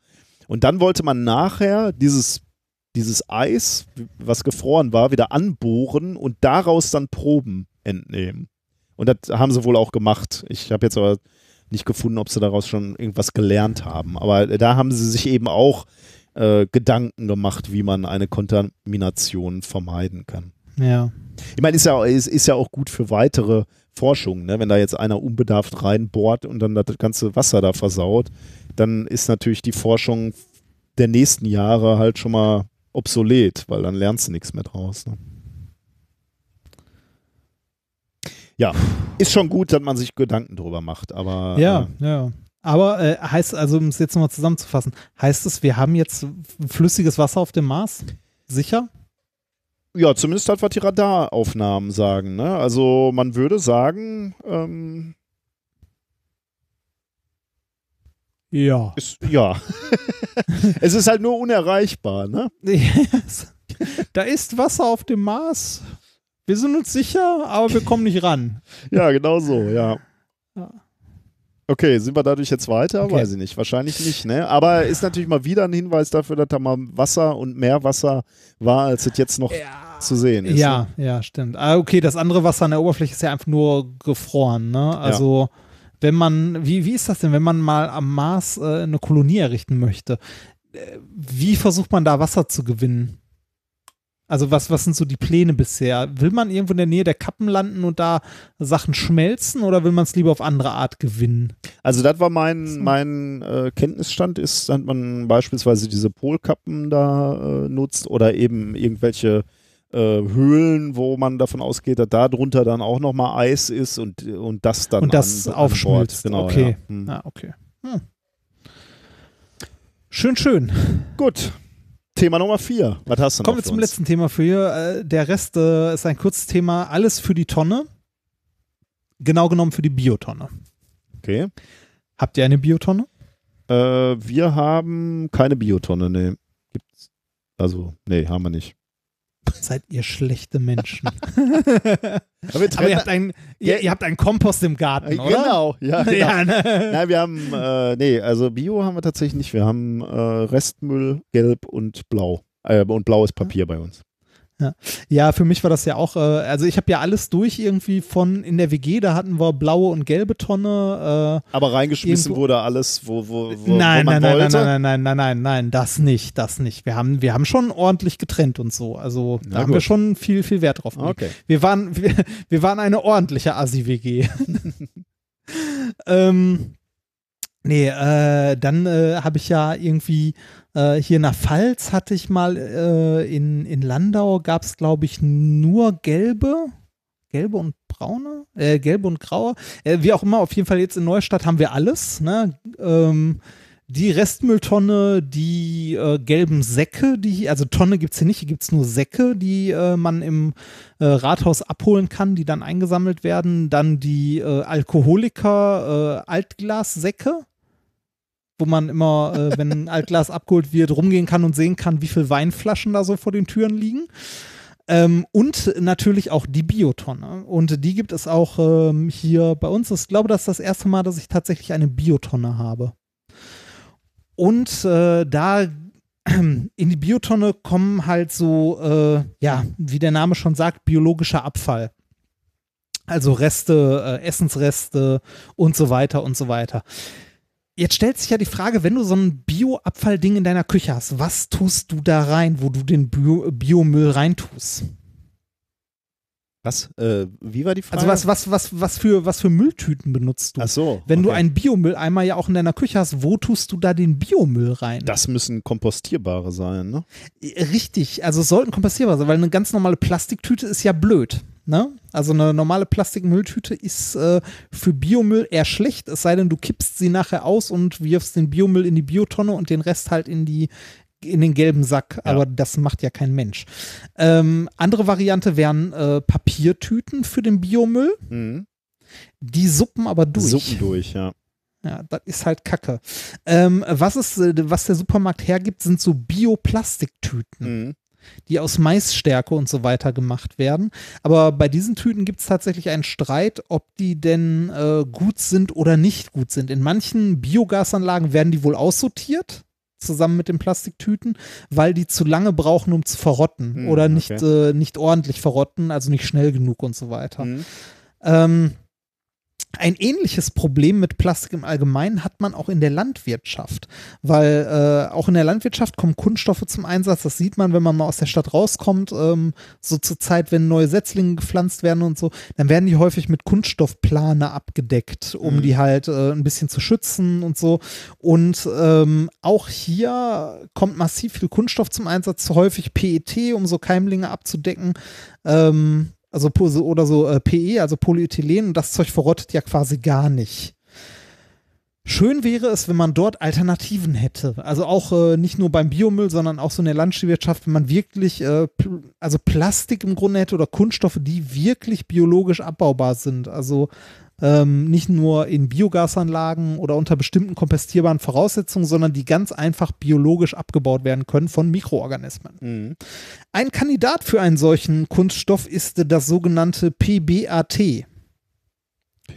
Und dann wollte man nachher dieses, dieses Eis, was gefroren war, wieder anbohren und daraus dann Proben entnehmen. Und das haben sie wohl auch gemacht. Ich habe jetzt aber nicht gefunden, ob sie daraus schon irgendwas gelernt haben. Aber da haben sie sich eben auch äh, Gedanken gemacht, wie man eine Kontamination vermeiden kann. ja. Ich meine, ist ja, ist, ist ja auch gut für weitere Forschung, ne? wenn da jetzt einer unbedarft reinbohrt und dann das ganze Wasser da versaut, dann ist natürlich die Forschung der nächsten Jahre halt schon mal obsolet, weil dann lernst du nichts mehr draus. Ne? Ja, ist schon gut, dass man sich Gedanken drüber macht, aber Ja, äh, ja. Aber äh, heißt also, um es jetzt nochmal zusammenzufassen, heißt es, wir haben jetzt flüssiges Wasser auf dem Mars? Sicher? Ja, zumindest halt, was die Radaraufnahmen sagen. Ne? Also man würde sagen, ähm, Ja. ist, ja. (laughs) es ist halt nur unerreichbar. Ne? (laughs) da ist Wasser auf dem Mars. Wir sind uns sicher, aber wir kommen nicht ran. (laughs) Ja, genau so, ja. Ja. Okay, sind wir dadurch jetzt weiter? Okay. Weiß ich nicht. Wahrscheinlich nicht, ne? Aber ist natürlich mal wieder ein Hinweis dafür, dass da mal Wasser und mehr Wasser war, als es jetzt noch zu sehen ist. Ja, Ne? ja, stimmt. Ah, okay, das andere Wasser an der Oberfläche ist ja einfach nur gefroren, ne? Also, wenn man, wie, wie ist das denn, wenn man mal am Mars äh, eine Kolonie errichten möchte? Äh, Wie versucht man da Wasser zu gewinnen? Also was, was sind so die Pläne bisher? Will man irgendwo in der Nähe der Kappen landen und da Sachen schmelzen oder will man es lieber auf andere Art gewinnen? Also das war mein, mein äh, Kenntnisstand, ist, dass man beispielsweise diese Polkappen da äh, nutzt oder eben irgendwelche äh, Höhlen, wo man davon ausgeht, dass da drunter dann auch nochmal Eis ist und, und das dann und das an, an aufschmilzt. Bord. Genau, okay. Ja. Hm. Ah, okay. Hm. Schön, schön. Gut. Thema Nummer vier. Was hast du Kommen noch wir für zum uns? letzten Thema für hier. Äh, der Rest äh, ist ein kurzes Thema. Alles für die Tonne. Genau genommen für die Biotonne. Okay. Habt ihr eine Biotonne? Äh, wir haben keine Biotonne, ne. Gibt's. Also, nee, haben wir nicht. Seid ihr schlechte Menschen. (laughs) Aber, wir Aber ihr habt, einen, ihr, ihr habt einen Kompost im Garten, Äh, oder? Genau, ja, (laughs) genau. Ja, ne? Nein, wir haben, äh, nee, also Bio haben wir tatsächlich nicht. Wir haben äh, Restmüll, gelb und blau. Äh, und blaues Papier bei uns. Ja, für mich war das ja auch, äh, also ich habe ja alles durch irgendwie von in der WG, da hatten wir blaue und gelbe Tonne. Äh, Aber reingeschmissen Irgendwo- wurde alles, wo, wo, wo, nein, wo man nein, nein, nein, wollte. nein, nein, nein, nein, nein, das nicht, das nicht. Wir haben, wir haben schon ordentlich getrennt und so. Also da Na haben wir gut. schon viel, viel Wert drauf gelegt. Okay. Wir waren, wir, wir waren eine ordentliche Assi-WG. (laughs) ähm, nee, äh, dann äh, habe ich ja irgendwie äh, hier in der Pfalz hatte ich mal äh, in, in Landau gab es, glaube ich, nur gelbe. Gelbe und braune, äh, gelbe und graue, äh, wie auch immer, auf jeden Fall jetzt in Neustadt haben wir alles, ne? Ähm, die Restmülltonne, die äh, gelben Säcke, die, also Tonne gibt es hier nicht, hier gibt es nur Säcke, die äh, man im äh, Rathaus abholen kann, die dann eingesammelt werden. Dann die äh, Alkoholiker äh, Altglassäcke, wo man immer, äh, wenn ein Altglas abgeholt wird, rumgehen kann und sehen kann, wie viele Weinflaschen da so vor den Türen liegen. Ähm, und natürlich auch die Biotonne. Und die gibt es auch ähm, hier bei uns. Ich glaube, das ist das erste Mal, dass ich tatsächlich eine Biotonne habe. Und äh, da (clears throat) in die Biotonne kommen halt so, äh, ja, wie der Name schon sagt, biologischer Abfall. Also Reste, äh, Essensreste und so weiter und so weiter. Jetzt stellt sich ja die Frage, wenn du so ein Bioabfallding in deiner Küche hast, was tust du da rein, wo du den Bio Biomüll reintust? Was? Äh, wie war die Frage? Also was, was, was, was, für, was für Mülltüten benutzt du? Ach so. Wenn du okay. einen Biomülleimer ja auch in deiner Küche hast, wo tust du da den Biomüll rein? Das müssen kompostierbare sein, ne? Richtig, also es sollten kompostierbar sein, weil eine ganz normale Plastiktüte ist ja blöd. Ne? Also eine normale Plastikmülltüte ist äh, für Biomüll eher schlecht, es sei denn, du kippst sie nachher aus und wirfst den Biomüll in die Biotonne und den Rest halt in die in den gelben Sack, Ja. aber das macht ja kein Mensch. Ähm, andere Variante wären äh, Papiertüten für den Biomüll. Mhm. Die suppen aber durch. Suppen durch, ja. Ja, das ist halt Kacke. Ähm, was, ist, äh, was der Supermarkt hergibt, sind so Bioplastiktüten Mhm. die aus Maisstärke und so weiter gemacht werden. Aber bei diesen Tüten gibt es tatsächlich einen Streit, ob die denn äh, gut sind oder nicht gut sind. In manchen Biogasanlagen werden die wohl aussortiert, zusammen mit den Plastiktüten, weil die zu lange brauchen, um zu verrotten Hm, oder nicht, okay. äh, nicht ordentlich verrotten, also nicht schnell genug und so weiter. Mhm. Ähm, ein ähnliches Problem mit Plastik im Allgemeinen hat man auch in der Landwirtschaft, weil äh, auch in der Landwirtschaft kommen Kunststoffe zum Einsatz. Das sieht man, wenn man mal aus der Stadt rauskommt, ähm, so zur Zeit, wenn neue Setzlinge gepflanzt werden und so, dann werden die häufig mit Kunststoffplane abgedeckt, um Mhm. die halt äh, ein bisschen zu schützen und so. Und ähm, auch hier kommt massiv viel Kunststoff zum Einsatz, häufig PET, um so Keimlinge abzudecken. Ähm, also oder so äh, PE, also Polyethylen, das Zeug verrottet ja quasi gar nicht. Schön wäre es, wenn man dort Alternativen hätte. Also auch äh, nicht nur beim Biomüll, sondern auch so in der Landwirtschaft, wenn man wirklich, äh, pl also Plastik im Grunde hätte oder Kunststoffe, die wirklich biologisch abbaubar sind. Also ähm, nicht nur in Biogasanlagen oder unter bestimmten kompostierbaren Voraussetzungen, sondern die ganz einfach biologisch abgebaut werden können von Mikroorganismen. Mhm. Ein Kandidat für einen solchen Kunststoff ist das sogenannte PBAT.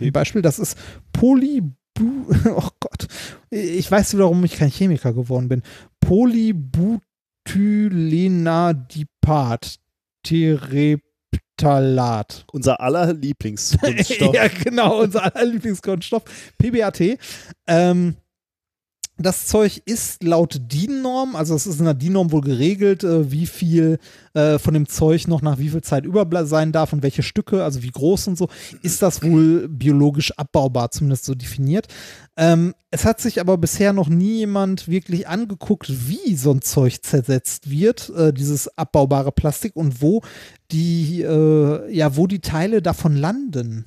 Ein Beispiel, das ist Polybu oh Gott, ich weiß nicht, warum ich kein Chemiker geworden bin. Polybutylenadipat Tereptalat. Unser aller (laughs) Lieblingskunststoff. ja, genau, unser aller Lieblingskunststoff. PBAT. Ähm, das Zeug ist laut DIN-Norm, also es ist in der DIN-Norm wohl geregelt, äh, wie viel äh, von dem Zeug noch nach wie viel Zeit über sein darf und welche Stücke, also wie groß und so, ist das wohl biologisch abbaubar, zumindest so definiert. Ähm, es hat sich aber bisher noch nie jemand wirklich angeguckt, wie so ein Zeug zersetzt wird, äh, dieses abbaubare Plastik und wo die, ja, wo die Teile davon landen.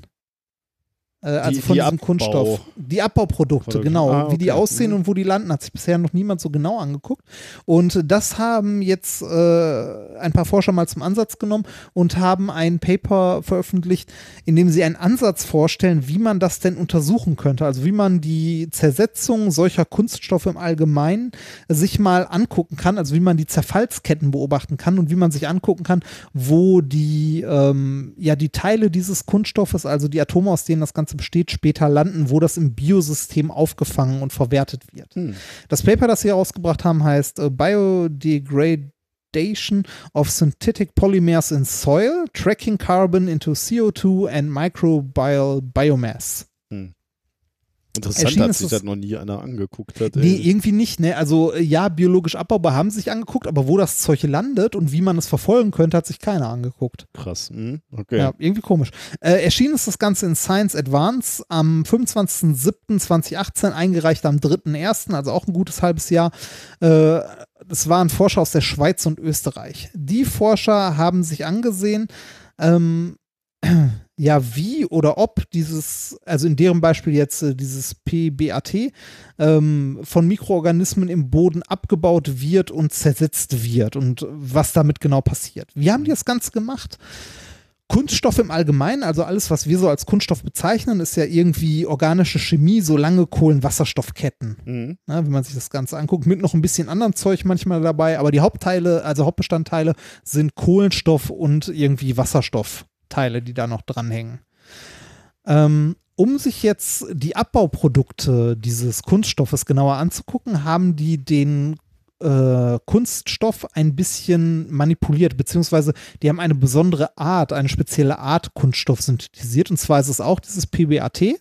Äh, also Die- von die diesem Abbau- Kunststoff. Die Abbauprodukte, Produkte. genau. Ah, Wie die okay. aussehen und wo die landen, hat sich bisher noch niemand so genau angeguckt. Und das haben jetzt äh, ein paar Forscher mal zum Ansatz genommen und haben ein Paper veröffentlicht, in dem sie einen Ansatz vorstellen, wie man das denn untersuchen könnte. Also wie man die Zersetzung solcher Kunststoffe im Allgemeinen sich mal angucken kann, also wie man die Zerfallsketten beobachten kann und wie man sich angucken kann, wo die, ähm, ja, die Teile dieses Kunststoffes, also die Atome, aus denen das Ganze besteht, später landen, wo das im Biosystem aufgefangen und verwertet wird. Hm. Das Paper, das sie herausgebracht haben, heißt äh, Biodegradation of Synthetic Polymers in Soil, Tracking Carbon into CO2 and Microbial Biomass. Interessant, dass sich das- noch nie einer angeguckt hat. Nee, ey. irgendwie nicht, ne? Also äh, ja, biologisch abbaubar haben sie sich angeguckt, aber wo das Zeug landet und wie man es verfolgen könnte, hat sich keiner angeguckt. Krass. Hm? Okay. Ja, irgendwie komisch. Äh, erschienen ist das Ganze in Science Advance am 25.07.2018, eingereicht am 3.01., also auch ein gutes halbes Jahr. Äh, das waren Forscher aus der Schweiz und Österreich. Die Forscher haben sich angesehen, ähm, ja, wie oder ob dieses, also in deren Beispiel jetzt äh, dieses PBAT, ähm, von Mikroorganismen im Boden abgebaut wird und zersetzt wird und was damit genau passiert. Wie haben die das Ganze gemacht? Kunststoff im Allgemeinen, also alles, was wir so als Kunststoff bezeichnen, ist ja irgendwie organische Chemie, so lange Kohlenwasserstoffketten. Mhm. Ne, wenn man sich das Ganze anguckt, mit noch ein bisschen anderen Zeug manchmal dabei, aber die Hauptteile, also Hauptbestandteile sind Kohlenstoff und irgendwie Wasserstoffteile, die da noch dranhängen. Ähm, um sich jetzt die Abbauprodukte dieses Kunststoffes genauer anzugucken, haben die den äh, Kunststoff ein bisschen manipuliert, beziehungsweise die haben eine besondere Art, eine spezielle Art Kunststoff synthetisiert, und zwar ist es auch dieses PBAT.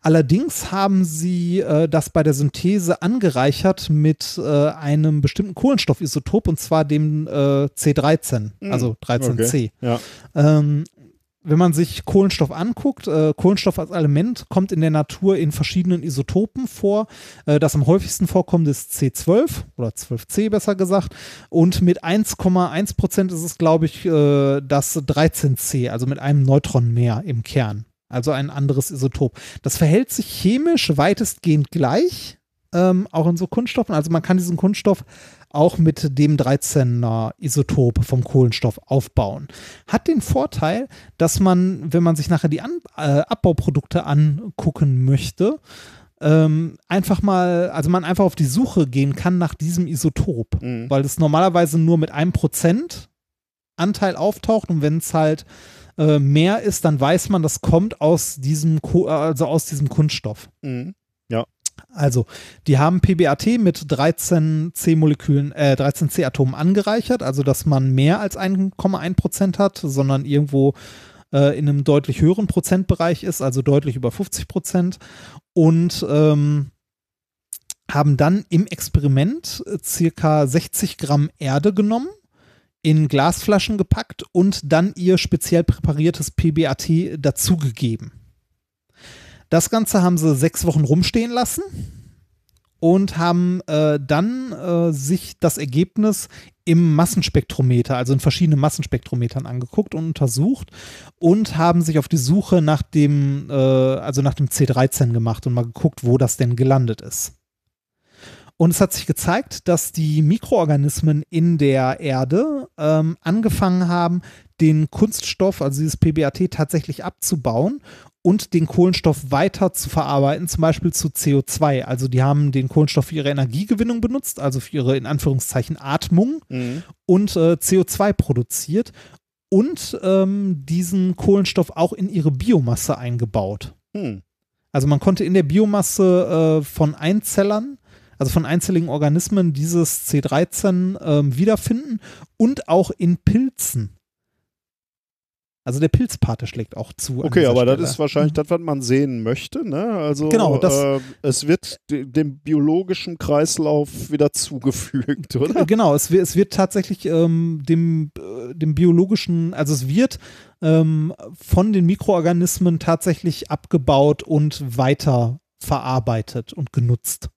Allerdings haben sie äh, das bei der Synthese angereichert mit äh, einem bestimmten Kohlenstoffisotop, und zwar dem äh, C13, also 13C. Okay. Ja. Ähm, wenn man sich Kohlenstoff anguckt, äh, Kohlenstoff als Element kommt in der Natur in verschiedenen Isotopen vor. Äh, das am häufigsten vorkommt ist C12 oder 12C besser gesagt. Und mit 1,1 Prozent ist es, glaube ich, äh, das 13C, also mit einem Neutron mehr im Kern. Also ein anderes Isotop. Das verhält sich chemisch weitestgehend gleich, ähm, auch in so Kunststoffen. Also man kann diesen Kunststoff auch mit dem 13er Isotop vom Kohlenstoff aufbauen. Hat den Vorteil, dass man, wenn man sich nachher die An äh, Abbauprodukte angucken möchte, ähm, einfach mal, also man einfach auf die Suche gehen kann nach diesem Isotop, Mhm. weil es normalerweise nur mit einem Prozent Anteil auftaucht und wenn es halt äh, mehr ist, dann weiß man, das kommt aus diesem, Ko also aus diesem Kunststoff. Mhm. Also, die haben PBAT mit 13 C-Molekülen, äh, 13 C-Atomen angereichert, also dass man mehr als 1,1 Prozent hat, sondern irgendwo äh, in einem deutlich höheren Prozentbereich ist, also deutlich über 50 Prozent. Und ähm, haben dann im Experiment äh, circa 60 Gramm Erde genommen, in Glasflaschen gepackt und dann ihr speziell präpariertes PBAT dazugegeben. Das Ganze haben sie sechs Wochen rumstehen lassen und haben äh, dann äh, sich das Ergebnis im Massenspektrometer, also in verschiedenen Massenspektrometern angeguckt und untersucht und haben sich auf die Suche nach dem, äh, also nach dem C13 gemacht und mal geguckt, wo das denn gelandet ist. Und es hat sich gezeigt, dass die Mikroorganismen in der Erde ähm, angefangen haben, den Kunststoff, also dieses PBAT, tatsächlich abzubauen und den Kohlenstoff weiter zu verarbeiten, zum Beispiel zu CO2. Also die haben den Kohlenstoff für ihre Energiegewinnung benutzt, also für ihre in Anführungszeichen Atmung Mhm. und äh, CO2 produziert und ähm, diesen Kohlenstoff auch in ihre Biomasse eingebaut. Hm. Also man konnte in der Biomasse äh, von Einzellern, also von einzelligen Organismen, dieses C13 ähm, wiederfinden und auch in Pilzen. Also der Pilzpate schlägt auch zu. Okay, aber das Stelle. ist wahrscheinlich das, was man sehen möchte. Ne? Also Genau, das- äh, es wird de- dem biologischen Kreislauf wieder zugefügt, (laughs) oder? Äh, Genau, es wird, es wird tatsächlich ähm, dem, äh, dem biologischen, also es wird ähm, von den Mikroorganismen tatsächlich abgebaut und weiter verarbeitet und genutzt.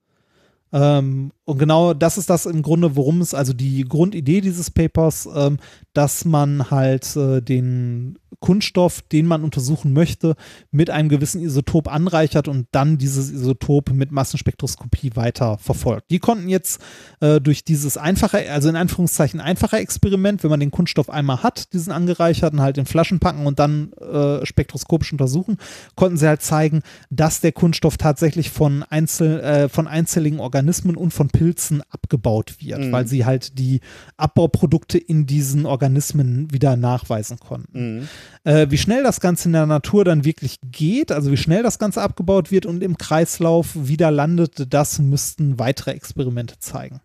Ähm, und genau das ist das im Grunde, worum es, also die Grundidee dieses Papers, ähm, dass man halt äh, den Kunststoff, den man untersuchen möchte, mit einem gewissen Isotop anreichert und dann dieses Isotop mit Massenspektroskopie weiter verfolgt. Die konnten jetzt äh, durch dieses einfache, also in Anführungszeichen einfache Experiment, wenn man den Kunststoff einmal hat, diesen angereicherten halt in Flaschen packen und dann äh, spektroskopisch untersuchen, konnten sie halt zeigen, dass der Kunststoff tatsächlich von, Einzel, äh, von einzelligen Organismen und von Pilzen abgebaut wird, Mhm. weil sie halt die Abbauprodukte in diesen Organismen wieder nachweisen konnten. Mhm. Äh, wie schnell das Ganze in der Natur dann wirklich geht, also wie schnell das Ganze abgebaut wird und im Kreislauf wieder landet, das müssten weitere Experimente zeigen.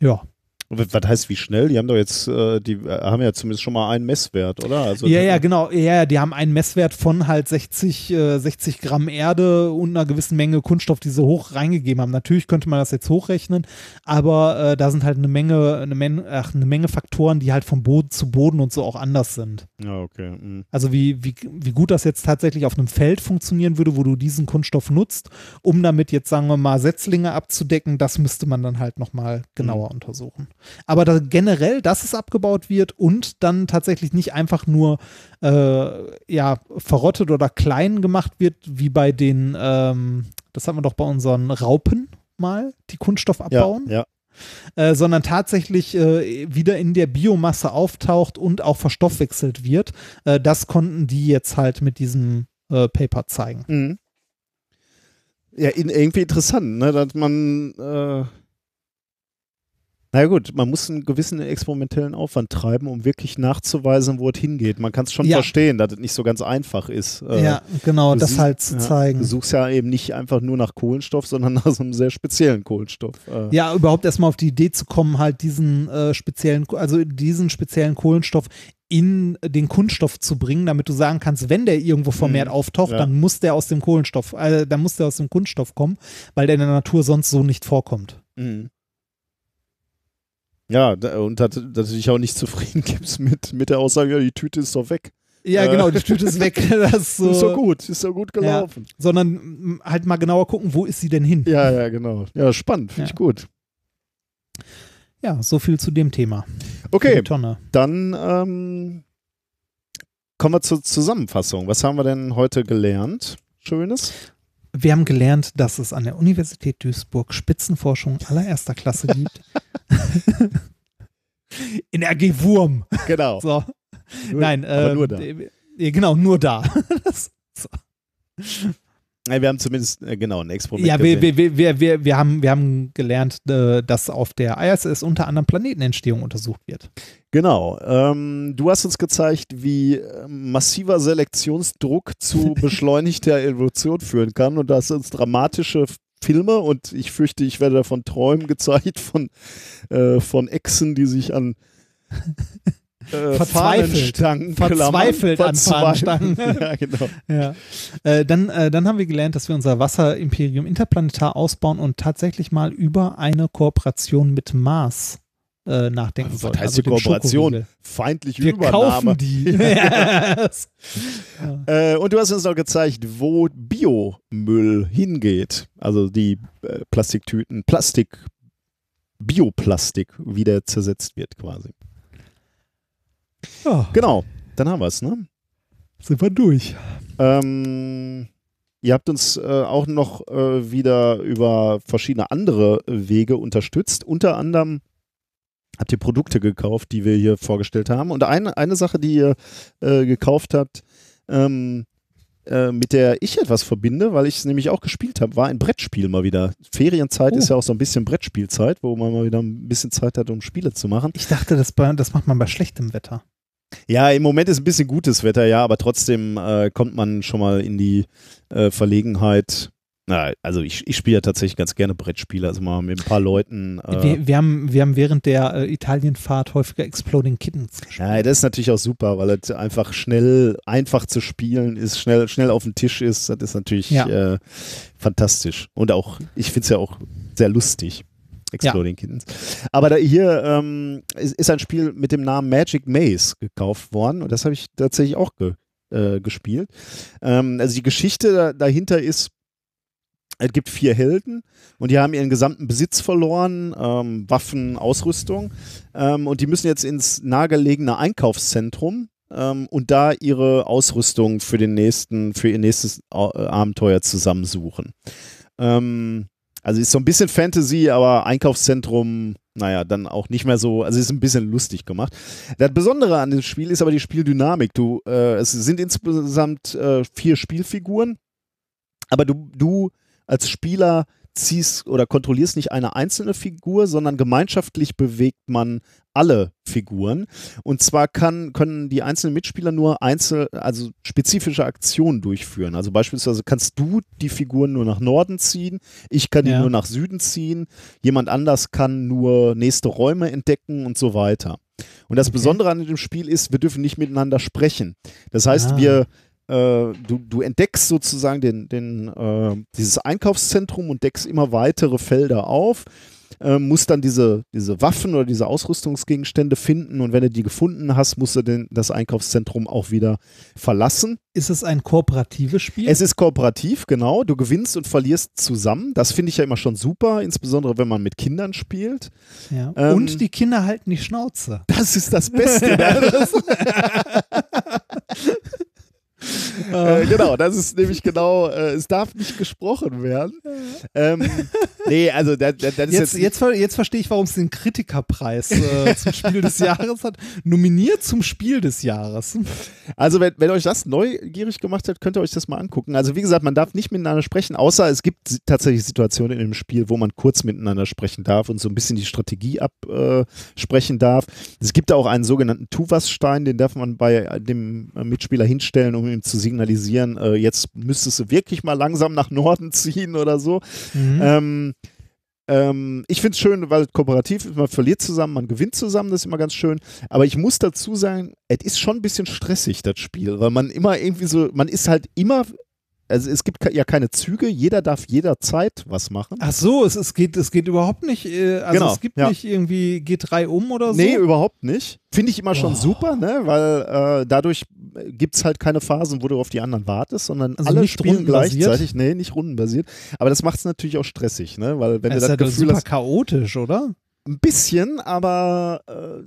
Ja. Was was heißt wie schnell? Die haben doch jetzt, äh, die äh, haben ja zumindest schon mal einen Messwert, oder? Also ja, ja, genau. Ja, die haben einen Messwert von halt 60, äh, 60 Gramm Erde und einer gewissen Menge Kunststoff, die sie hoch reingegeben haben. Natürlich könnte man das jetzt hochrechnen, aber äh, da sind halt eine Menge, eine, Men ach, eine Menge Faktoren, die halt vom Boden zu Boden und so auch anders sind. Ja, okay. mhm. Also wie, wie, wie gut das jetzt tatsächlich auf einem Feld funktionieren würde, wo du diesen Kunststoff nutzt, um damit jetzt, sagen wir mal, Setzlinge abzudecken, das müsste man dann halt nochmal genauer untersuchen. Aber da, generell, dass es abgebaut wird und dann tatsächlich nicht einfach nur äh, ja, verrottet oder klein gemacht wird, wie bei den, ähm, das haben wir doch bei unseren Raupen mal, die Kunststoff abbauen Ja, ja. äh, sondern tatsächlich äh, wieder in der Biomasse auftaucht und auch verstoffwechselt wird. Äh, das konnten die jetzt halt mit diesem äh, Paper zeigen. Mhm. Ja, in, irgendwie interessant, ne, dass man, äh, naja gut, man muss einen gewissen experimentellen Aufwand treiben, um wirklich nachzuweisen, wo es hingeht. Man kann es schon Ja. verstehen, dass es nicht so ganz einfach ist. Äh, ja, genau, du das siehst- halt zu ja, zeigen. Du suchst ja eben nicht einfach nur nach Kohlenstoff, sondern (laughs) nach so einem sehr speziellen Kohlenstoff. Äh, Ja, überhaupt erstmal auf die Idee zu kommen, halt diesen äh, speziellen, also diesen speziellen Kohlenstoff in den Kunststoff zu bringen, damit du sagen kannst, wenn der irgendwo vermehrt Mhm, auftaucht, ja. dann muss der aus dem Kohlenstoff, äh, dann muss der aus dem Kunststoff kommen, weil der in der Natur sonst so nicht vorkommt. Mhm. Ja, und du dich auch nicht zufrieden (laughs) gibst mit, mit der Aussage, ja, die Tüte ist doch weg. Ja, Äh. genau, die Tüte ist weg. (laughs) Das ist so, Ist doch gut, ist doch gut gelaufen. sondern mm, halt mal genauer gucken, wo ist sie denn hin? Ja, ja, genau. Ja, spannend, finde Ja. ich gut. Ja, so viel zu dem Thema. Okay, dann ähm, kommen wir zur Zusammenfassung. Was haben wir denn heute gelernt? Schönes? Wir haben gelernt, dass es an der Universität Duisburg Spitzenforschung allererster Klasse gibt. (laughs) In RG Wurm. Genau. So. Nur- Nein, aber ähm, nur da. äh, Genau, nur da. (laughs) Das, Ja, wir haben zumindest, äh, genau, ein Experiment ja, wir, wir, wir, wir, wir, haben, wir haben gelernt, äh, dass auf der ISS unter anderem Planetenentstehung untersucht wird. Genau. Ähm, du hast uns gezeigt, wie äh, massiver Selektionsdruck zu (laughs) beschleunigter Evolution führen kann. Und da hast du uns dramatische Filme und ich fürchte, ich werde davon träumen, (laughs) gezeigt von, äh, von Echsen, die sich an (laughs) äh, Verzweifelt. Verzweifelt klammern. an Fahnenstangen. (laughs) ja, genau. Ja. Äh, dann, äh, dann haben wir gelernt, dass wir unser Wasserimperium interplanetar ausbauen und tatsächlich mal über eine Kooperation mit Mars äh, nachdenken Was sollten. heißt also Kooperation? Feindliche Wir Übernahme. kaufen die. (laughs) Yes. Äh, und du hast uns noch gezeigt, wo Biomüll hingeht. Also die äh, Plastiktüten, Plastik, Bioplastik wieder zersetzt wird quasi. Ja, Genau, dann haben wir es, ne? sind wir durch. Ähm, ihr habt uns äh, auch noch äh, wieder über verschiedene andere Wege unterstützt. Unter anderem habt ihr Produkte gekauft, die wir hier vorgestellt haben. Und eine, eine Sache, die ihr äh, gekauft habt, ähm, äh, mit der ich etwas verbinde, weil ich es nämlich auch gespielt habe, war ein Brettspiel mal wieder. Ferienzeit Oh. ist ja auch so ein bisschen Brettspielzeit, wo man mal wieder ein bisschen Zeit hat, um Spiele zu machen. Ich dachte, das, bei, das macht man bei schlechtem Wetter. Ja, im Moment ist ein bisschen gutes Wetter, ja, aber trotzdem äh, kommt man schon mal in die äh, Verlegenheit. Na, also ich, ich spiele ja tatsächlich ganz gerne Brettspiele, also mal mit ein paar Leuten. Äh, Wir, wir, haben, wir haben während der äh, Italienfahrt häufiger Exploding Kittens gespielt. ja, das ist natürlich auch super, weil es einfach schnell, einfach zu spielen ist, schnell, schnell auf dem Tisch ist. Das ist natürlich Ja. äh, fantastisch. Und auch, ich finde es ja auch sehr lustig. Exploding Kittens. Aber hier ähm, ist, ist ein Spiel mit dem Namen Magic Maze gekauft worden und das habe ich tatsächlich auch ge, äh, gespielt. Ähm, also die Geschichte da, dahinter ist, es gibt vier Helden und die haben ihren gesamten Besitz verloren, ähm, Waffen, Ausrüstung ähm, und die müssen jetzt ins nahegelegene Einkaufszentrum ähm, und da ihre Ausrüstung für den nächsten, für ihr nächstes äh, Abenteuer zusammensuchen. Ähm, also ist so ein bisschen Fantasy, aber Einkaufszentrum, naja, dann auch nicht mehr so, also ist ein bisschen lustig gemacht. Das Besondere an dem Spiel ist aber die Spieldynamik. Du, äh, es sind insgesamt äh, vier Spielfiguren, aber du, du als Spieler ziehst oder kontrollierst nicht eine einzelne Figur, sondern gemeinschaftlich bewegt man alle Figuren. Und zwar kann, können die einzelnen Mitspieler nur einzel, also spezifische Aktionen durchführen. Also beispielsweise kannst du die Figuren nur nach Norden ziehen, ich kann die Ja. nur nach Süden ziehen, jemand anders kann nur nächste Räume entdecken und so weiter. Und das. Besondere an dem Spiel ist, wir dürfen nicht miteinander sprechen. Das heißt, Ah. wir du, du entdeckst sozusagen den, den, äh, dieses Einkaufszentrum und deckst immer weitere Felder auf, äh, musst dann diese, diese Waffen oder diese Ausrüstungsgegenstände finden und wenn du die gefunden hast, musst du den, das Einkaufszentrum auch wieder verlassen. Ist es ein kooperatives Spiel? Es ist kooperativ, genau. Du gewinnst und verlierst zusammen. Das finde ich ja immer schon super, insbesondere wenn man mit Kindern spielt. ja. ähm, Und die Kinder halten die Schnauze. Das ist das Beste. ne? das, (laughs) (laughs) äh, genau, das ist nämlich genau, äh, es darf nicht gesprochen werden. Ähm, nee, also das, das ist Jetzt, jetzt, jetzt, ver- jetzt verstehe ich, warum es den Kritikerpreis äh, zum Spiel des Jahres hat. Nominiert zum Spiel des Jahres. Also wenn, wenn euch das neugierig gemacht hat, könnt ihr euch das mal angucken. Also wie gesagt, man darf nicht miteinander sprechen, außer es gibt tatsächlich Situationen in dem Spiel, wo man kurz miteinander sprechen darf und so ein bisschen die Strategie absprechen darf. Es gibt auch einen sogenannten Tuvas-Stein, den darf man bei dem äh, Mitspieler hinstellen, um ihm zu signalisieren, äh, jetzt müsstest du wirklich mal langsam nach Norden (laughs) ziehen oder so. Mhm. Ähm, ähm, ich finde es schön, weil es kooperativ ist, man verliert zusammen, man gewinnt zusammen, das ist immer ganz schön. Aber ich muss dazu sagen, es ist schon ein bisschen stressig, das Spiel, weil man immer irgendwie so, man ist halt immer, also es gibt ja keine Züge, jeder darf jederzeit was machen. Ach so, es, es, geht, es geht überhaupt nicht, äh, also Genau, es gibt ja. nicht irgendwie G3 um oder so. Nee, überhaupt nicht. Finde ich immer schon Oh. super, ne? weil äh, dadurch gibt es halt keine Phasen, wo du auf die anderen wartest, sondern Also alle spielen gleichzeitig. Nee, nicht rundenbasiert. Aber das macht es natürlich auch stressig, ne? weil wenn das du ist das Gefühl super hast, chaotisch, oder? Ein bisschen, aber, äh,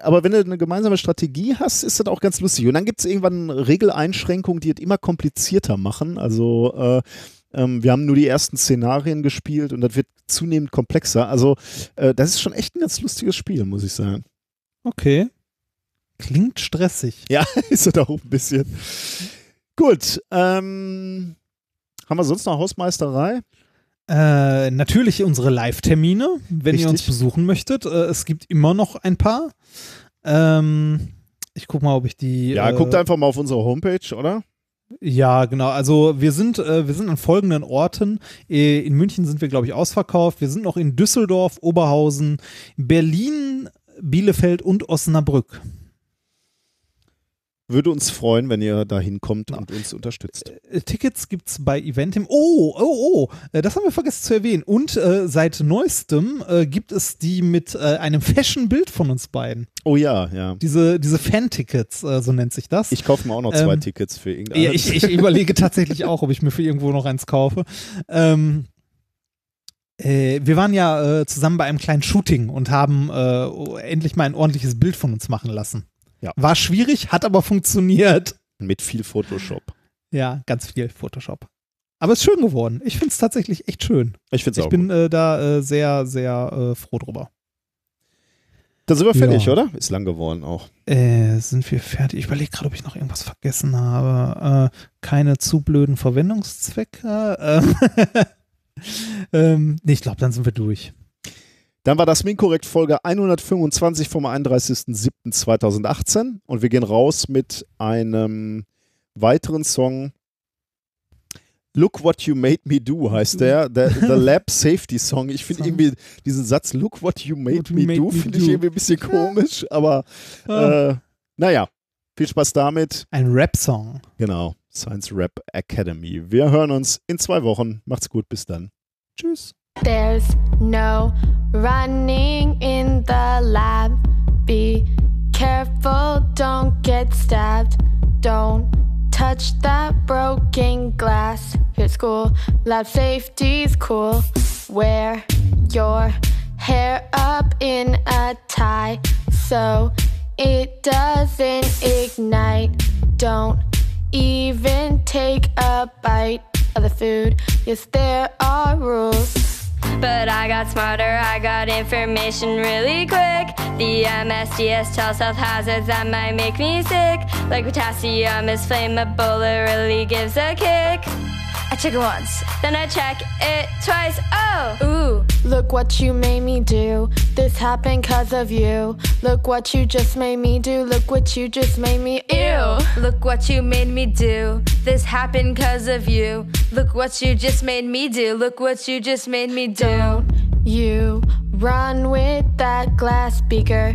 aber wenn du eine gemeinsame Strategie hast, ist das auch ganz lustig. Und dann gibt es irgendwann Regeleinschränkungen, die es immer komplizierter machen. Also äh, ähm, wir haben nur die ersten Szenarien gespielt und das wird zunehmend komplexer. Also äh, das ist schon echt ein ganz lustiges Spiel, muss ich sagen. Okay. Klingt stressig. Ja, (laughs) ist das auch ein bisschen. Gut, ähm, haben wir sonst noch Hausmeisterei? Äh, natürlich unsere Live-Termine, wenn ihr uns Richtig. besuchen möchtet. Äh, es gibt immer noch ein paar. Ähm, ich guck mal, ob ich die. Ja, äh, guckt einfach mal auf unsere Homepage, oder? Ja, genau. Also wir sind, äh, wir sind an folgenden Orten. Äh, in München sind wir, glaube ich, ausverkauft. Wir sind noch in Düsseldorf, Oberhausen, Berlin, Bielefeld und Osnabrück. Würde uns freuen, wenn ihr da hinkommt und uns unterstützt. Äh, Tickets gibt's bei Eventim. Oh, oh, oh, äh, das haben wir vergessen zu erwähnen. Und äh, seit neuestem äh, gibt es die mit äh, einem Fashion-Bild von uns beiden. Oh ja, ja. Diese, diese Fan-Tickets, äh, so nennt sich das. Ich kaufe mir auch noch zwei Ähm, Tickets für irgendeine. ja, ich, ich überlege tatsächlich auch, ob ich mir für irgendwo noch eins kaufe. Ähm, äh, wir waren ja äh, zusammen bei einem kleinen Shooting und haben äh, endlich mal ein ordentliches Bild von uns machen lassen. Ja. War schwierig, hat aber funktioniert. mit viel Photoshop. Ja, ganz viel Photoshop. Aber ist schön geworden. Ich finde es tatsächlich echt schön. Ich finde es Ich auch bin gut. äh, da äh, sehr, sehr äh, froh drüber. Dann sind wir fertig, ja. oder? Ist lang geworden auch. Äh, sind wir fertig? Ich überlege gerade, ob ich noch irgendwas vergessen habe. Äh, keine zu blöden Verwendungszwecke. Ähm, (laughs) ähm, nee, ich glaube, dann sind wir durch. Dann war das Minkorrekt Folge 125 vom 31.07.2018 und wir gehen raus mit einem weiteren Song. Look What You Made Me Do heißt der, (laughs) der The Lab Safety Song. Ich finde irgendwie diesen Satz Look What You Made What Me made Do finde ich irgendwie ein bisschen komisch, aber Ah. äh, naja, viel Spaß damit. Ein Rap-Song. Genau, Science Rap Academy. Wir hören uns in zwei Wochen. Macht's gut, bis dann. Tschüss. There's no running in the lab. Be careful, don't get stabbed. Don't touch that broken glass. Here's school, lab safety's cool. Wear your hair up in a tie so it doesn't ignite. Don't even take a bite of the food. Yes, there are rules. But I got smarter, I got information really quick. The MSDS tells health hazards that might make me sick. Like potassium is flammable, it really gives a kick. I check it once, then I check it twice. Oh, ooh. Look what you made me do. This happened cause of you. Look what you just made me do. Look what you just made me. Ew. Look what you made me do. This happened cause of you. Look what you just made me do. Look what you just made me do. Don't you run with that glass beaker.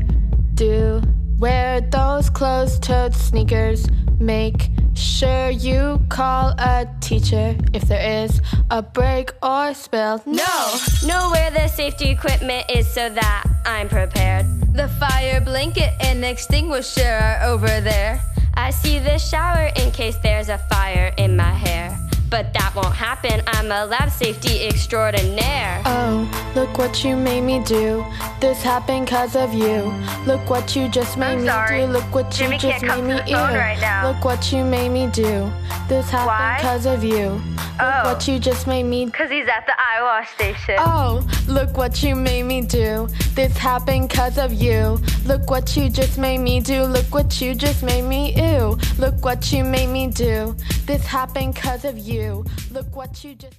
Do wear those closed toed sneakers. Make sure you call a teacher if there is a break or spill. No, know where the safety equipment is so that I'm prepared. The fire blanket and extinguisher are over there. I see the shower in case there's a fire in my hair. But that won't happen, I'm a lab safety extraordinaire. Oh, look what you made me do. This happened cause of you. Look what you just made I'm me sorry. do. Look what Jimmy you just made me ew. right now. Look what you made me do. This happened Why? cause of you. Look Oh. what you just made me Cause he's at the station. Oh, look what you made me do. This happened cause of you. Look what you just made me do. Look what you just made me ew. Look what you made me do. This happened cause of you. Look what you just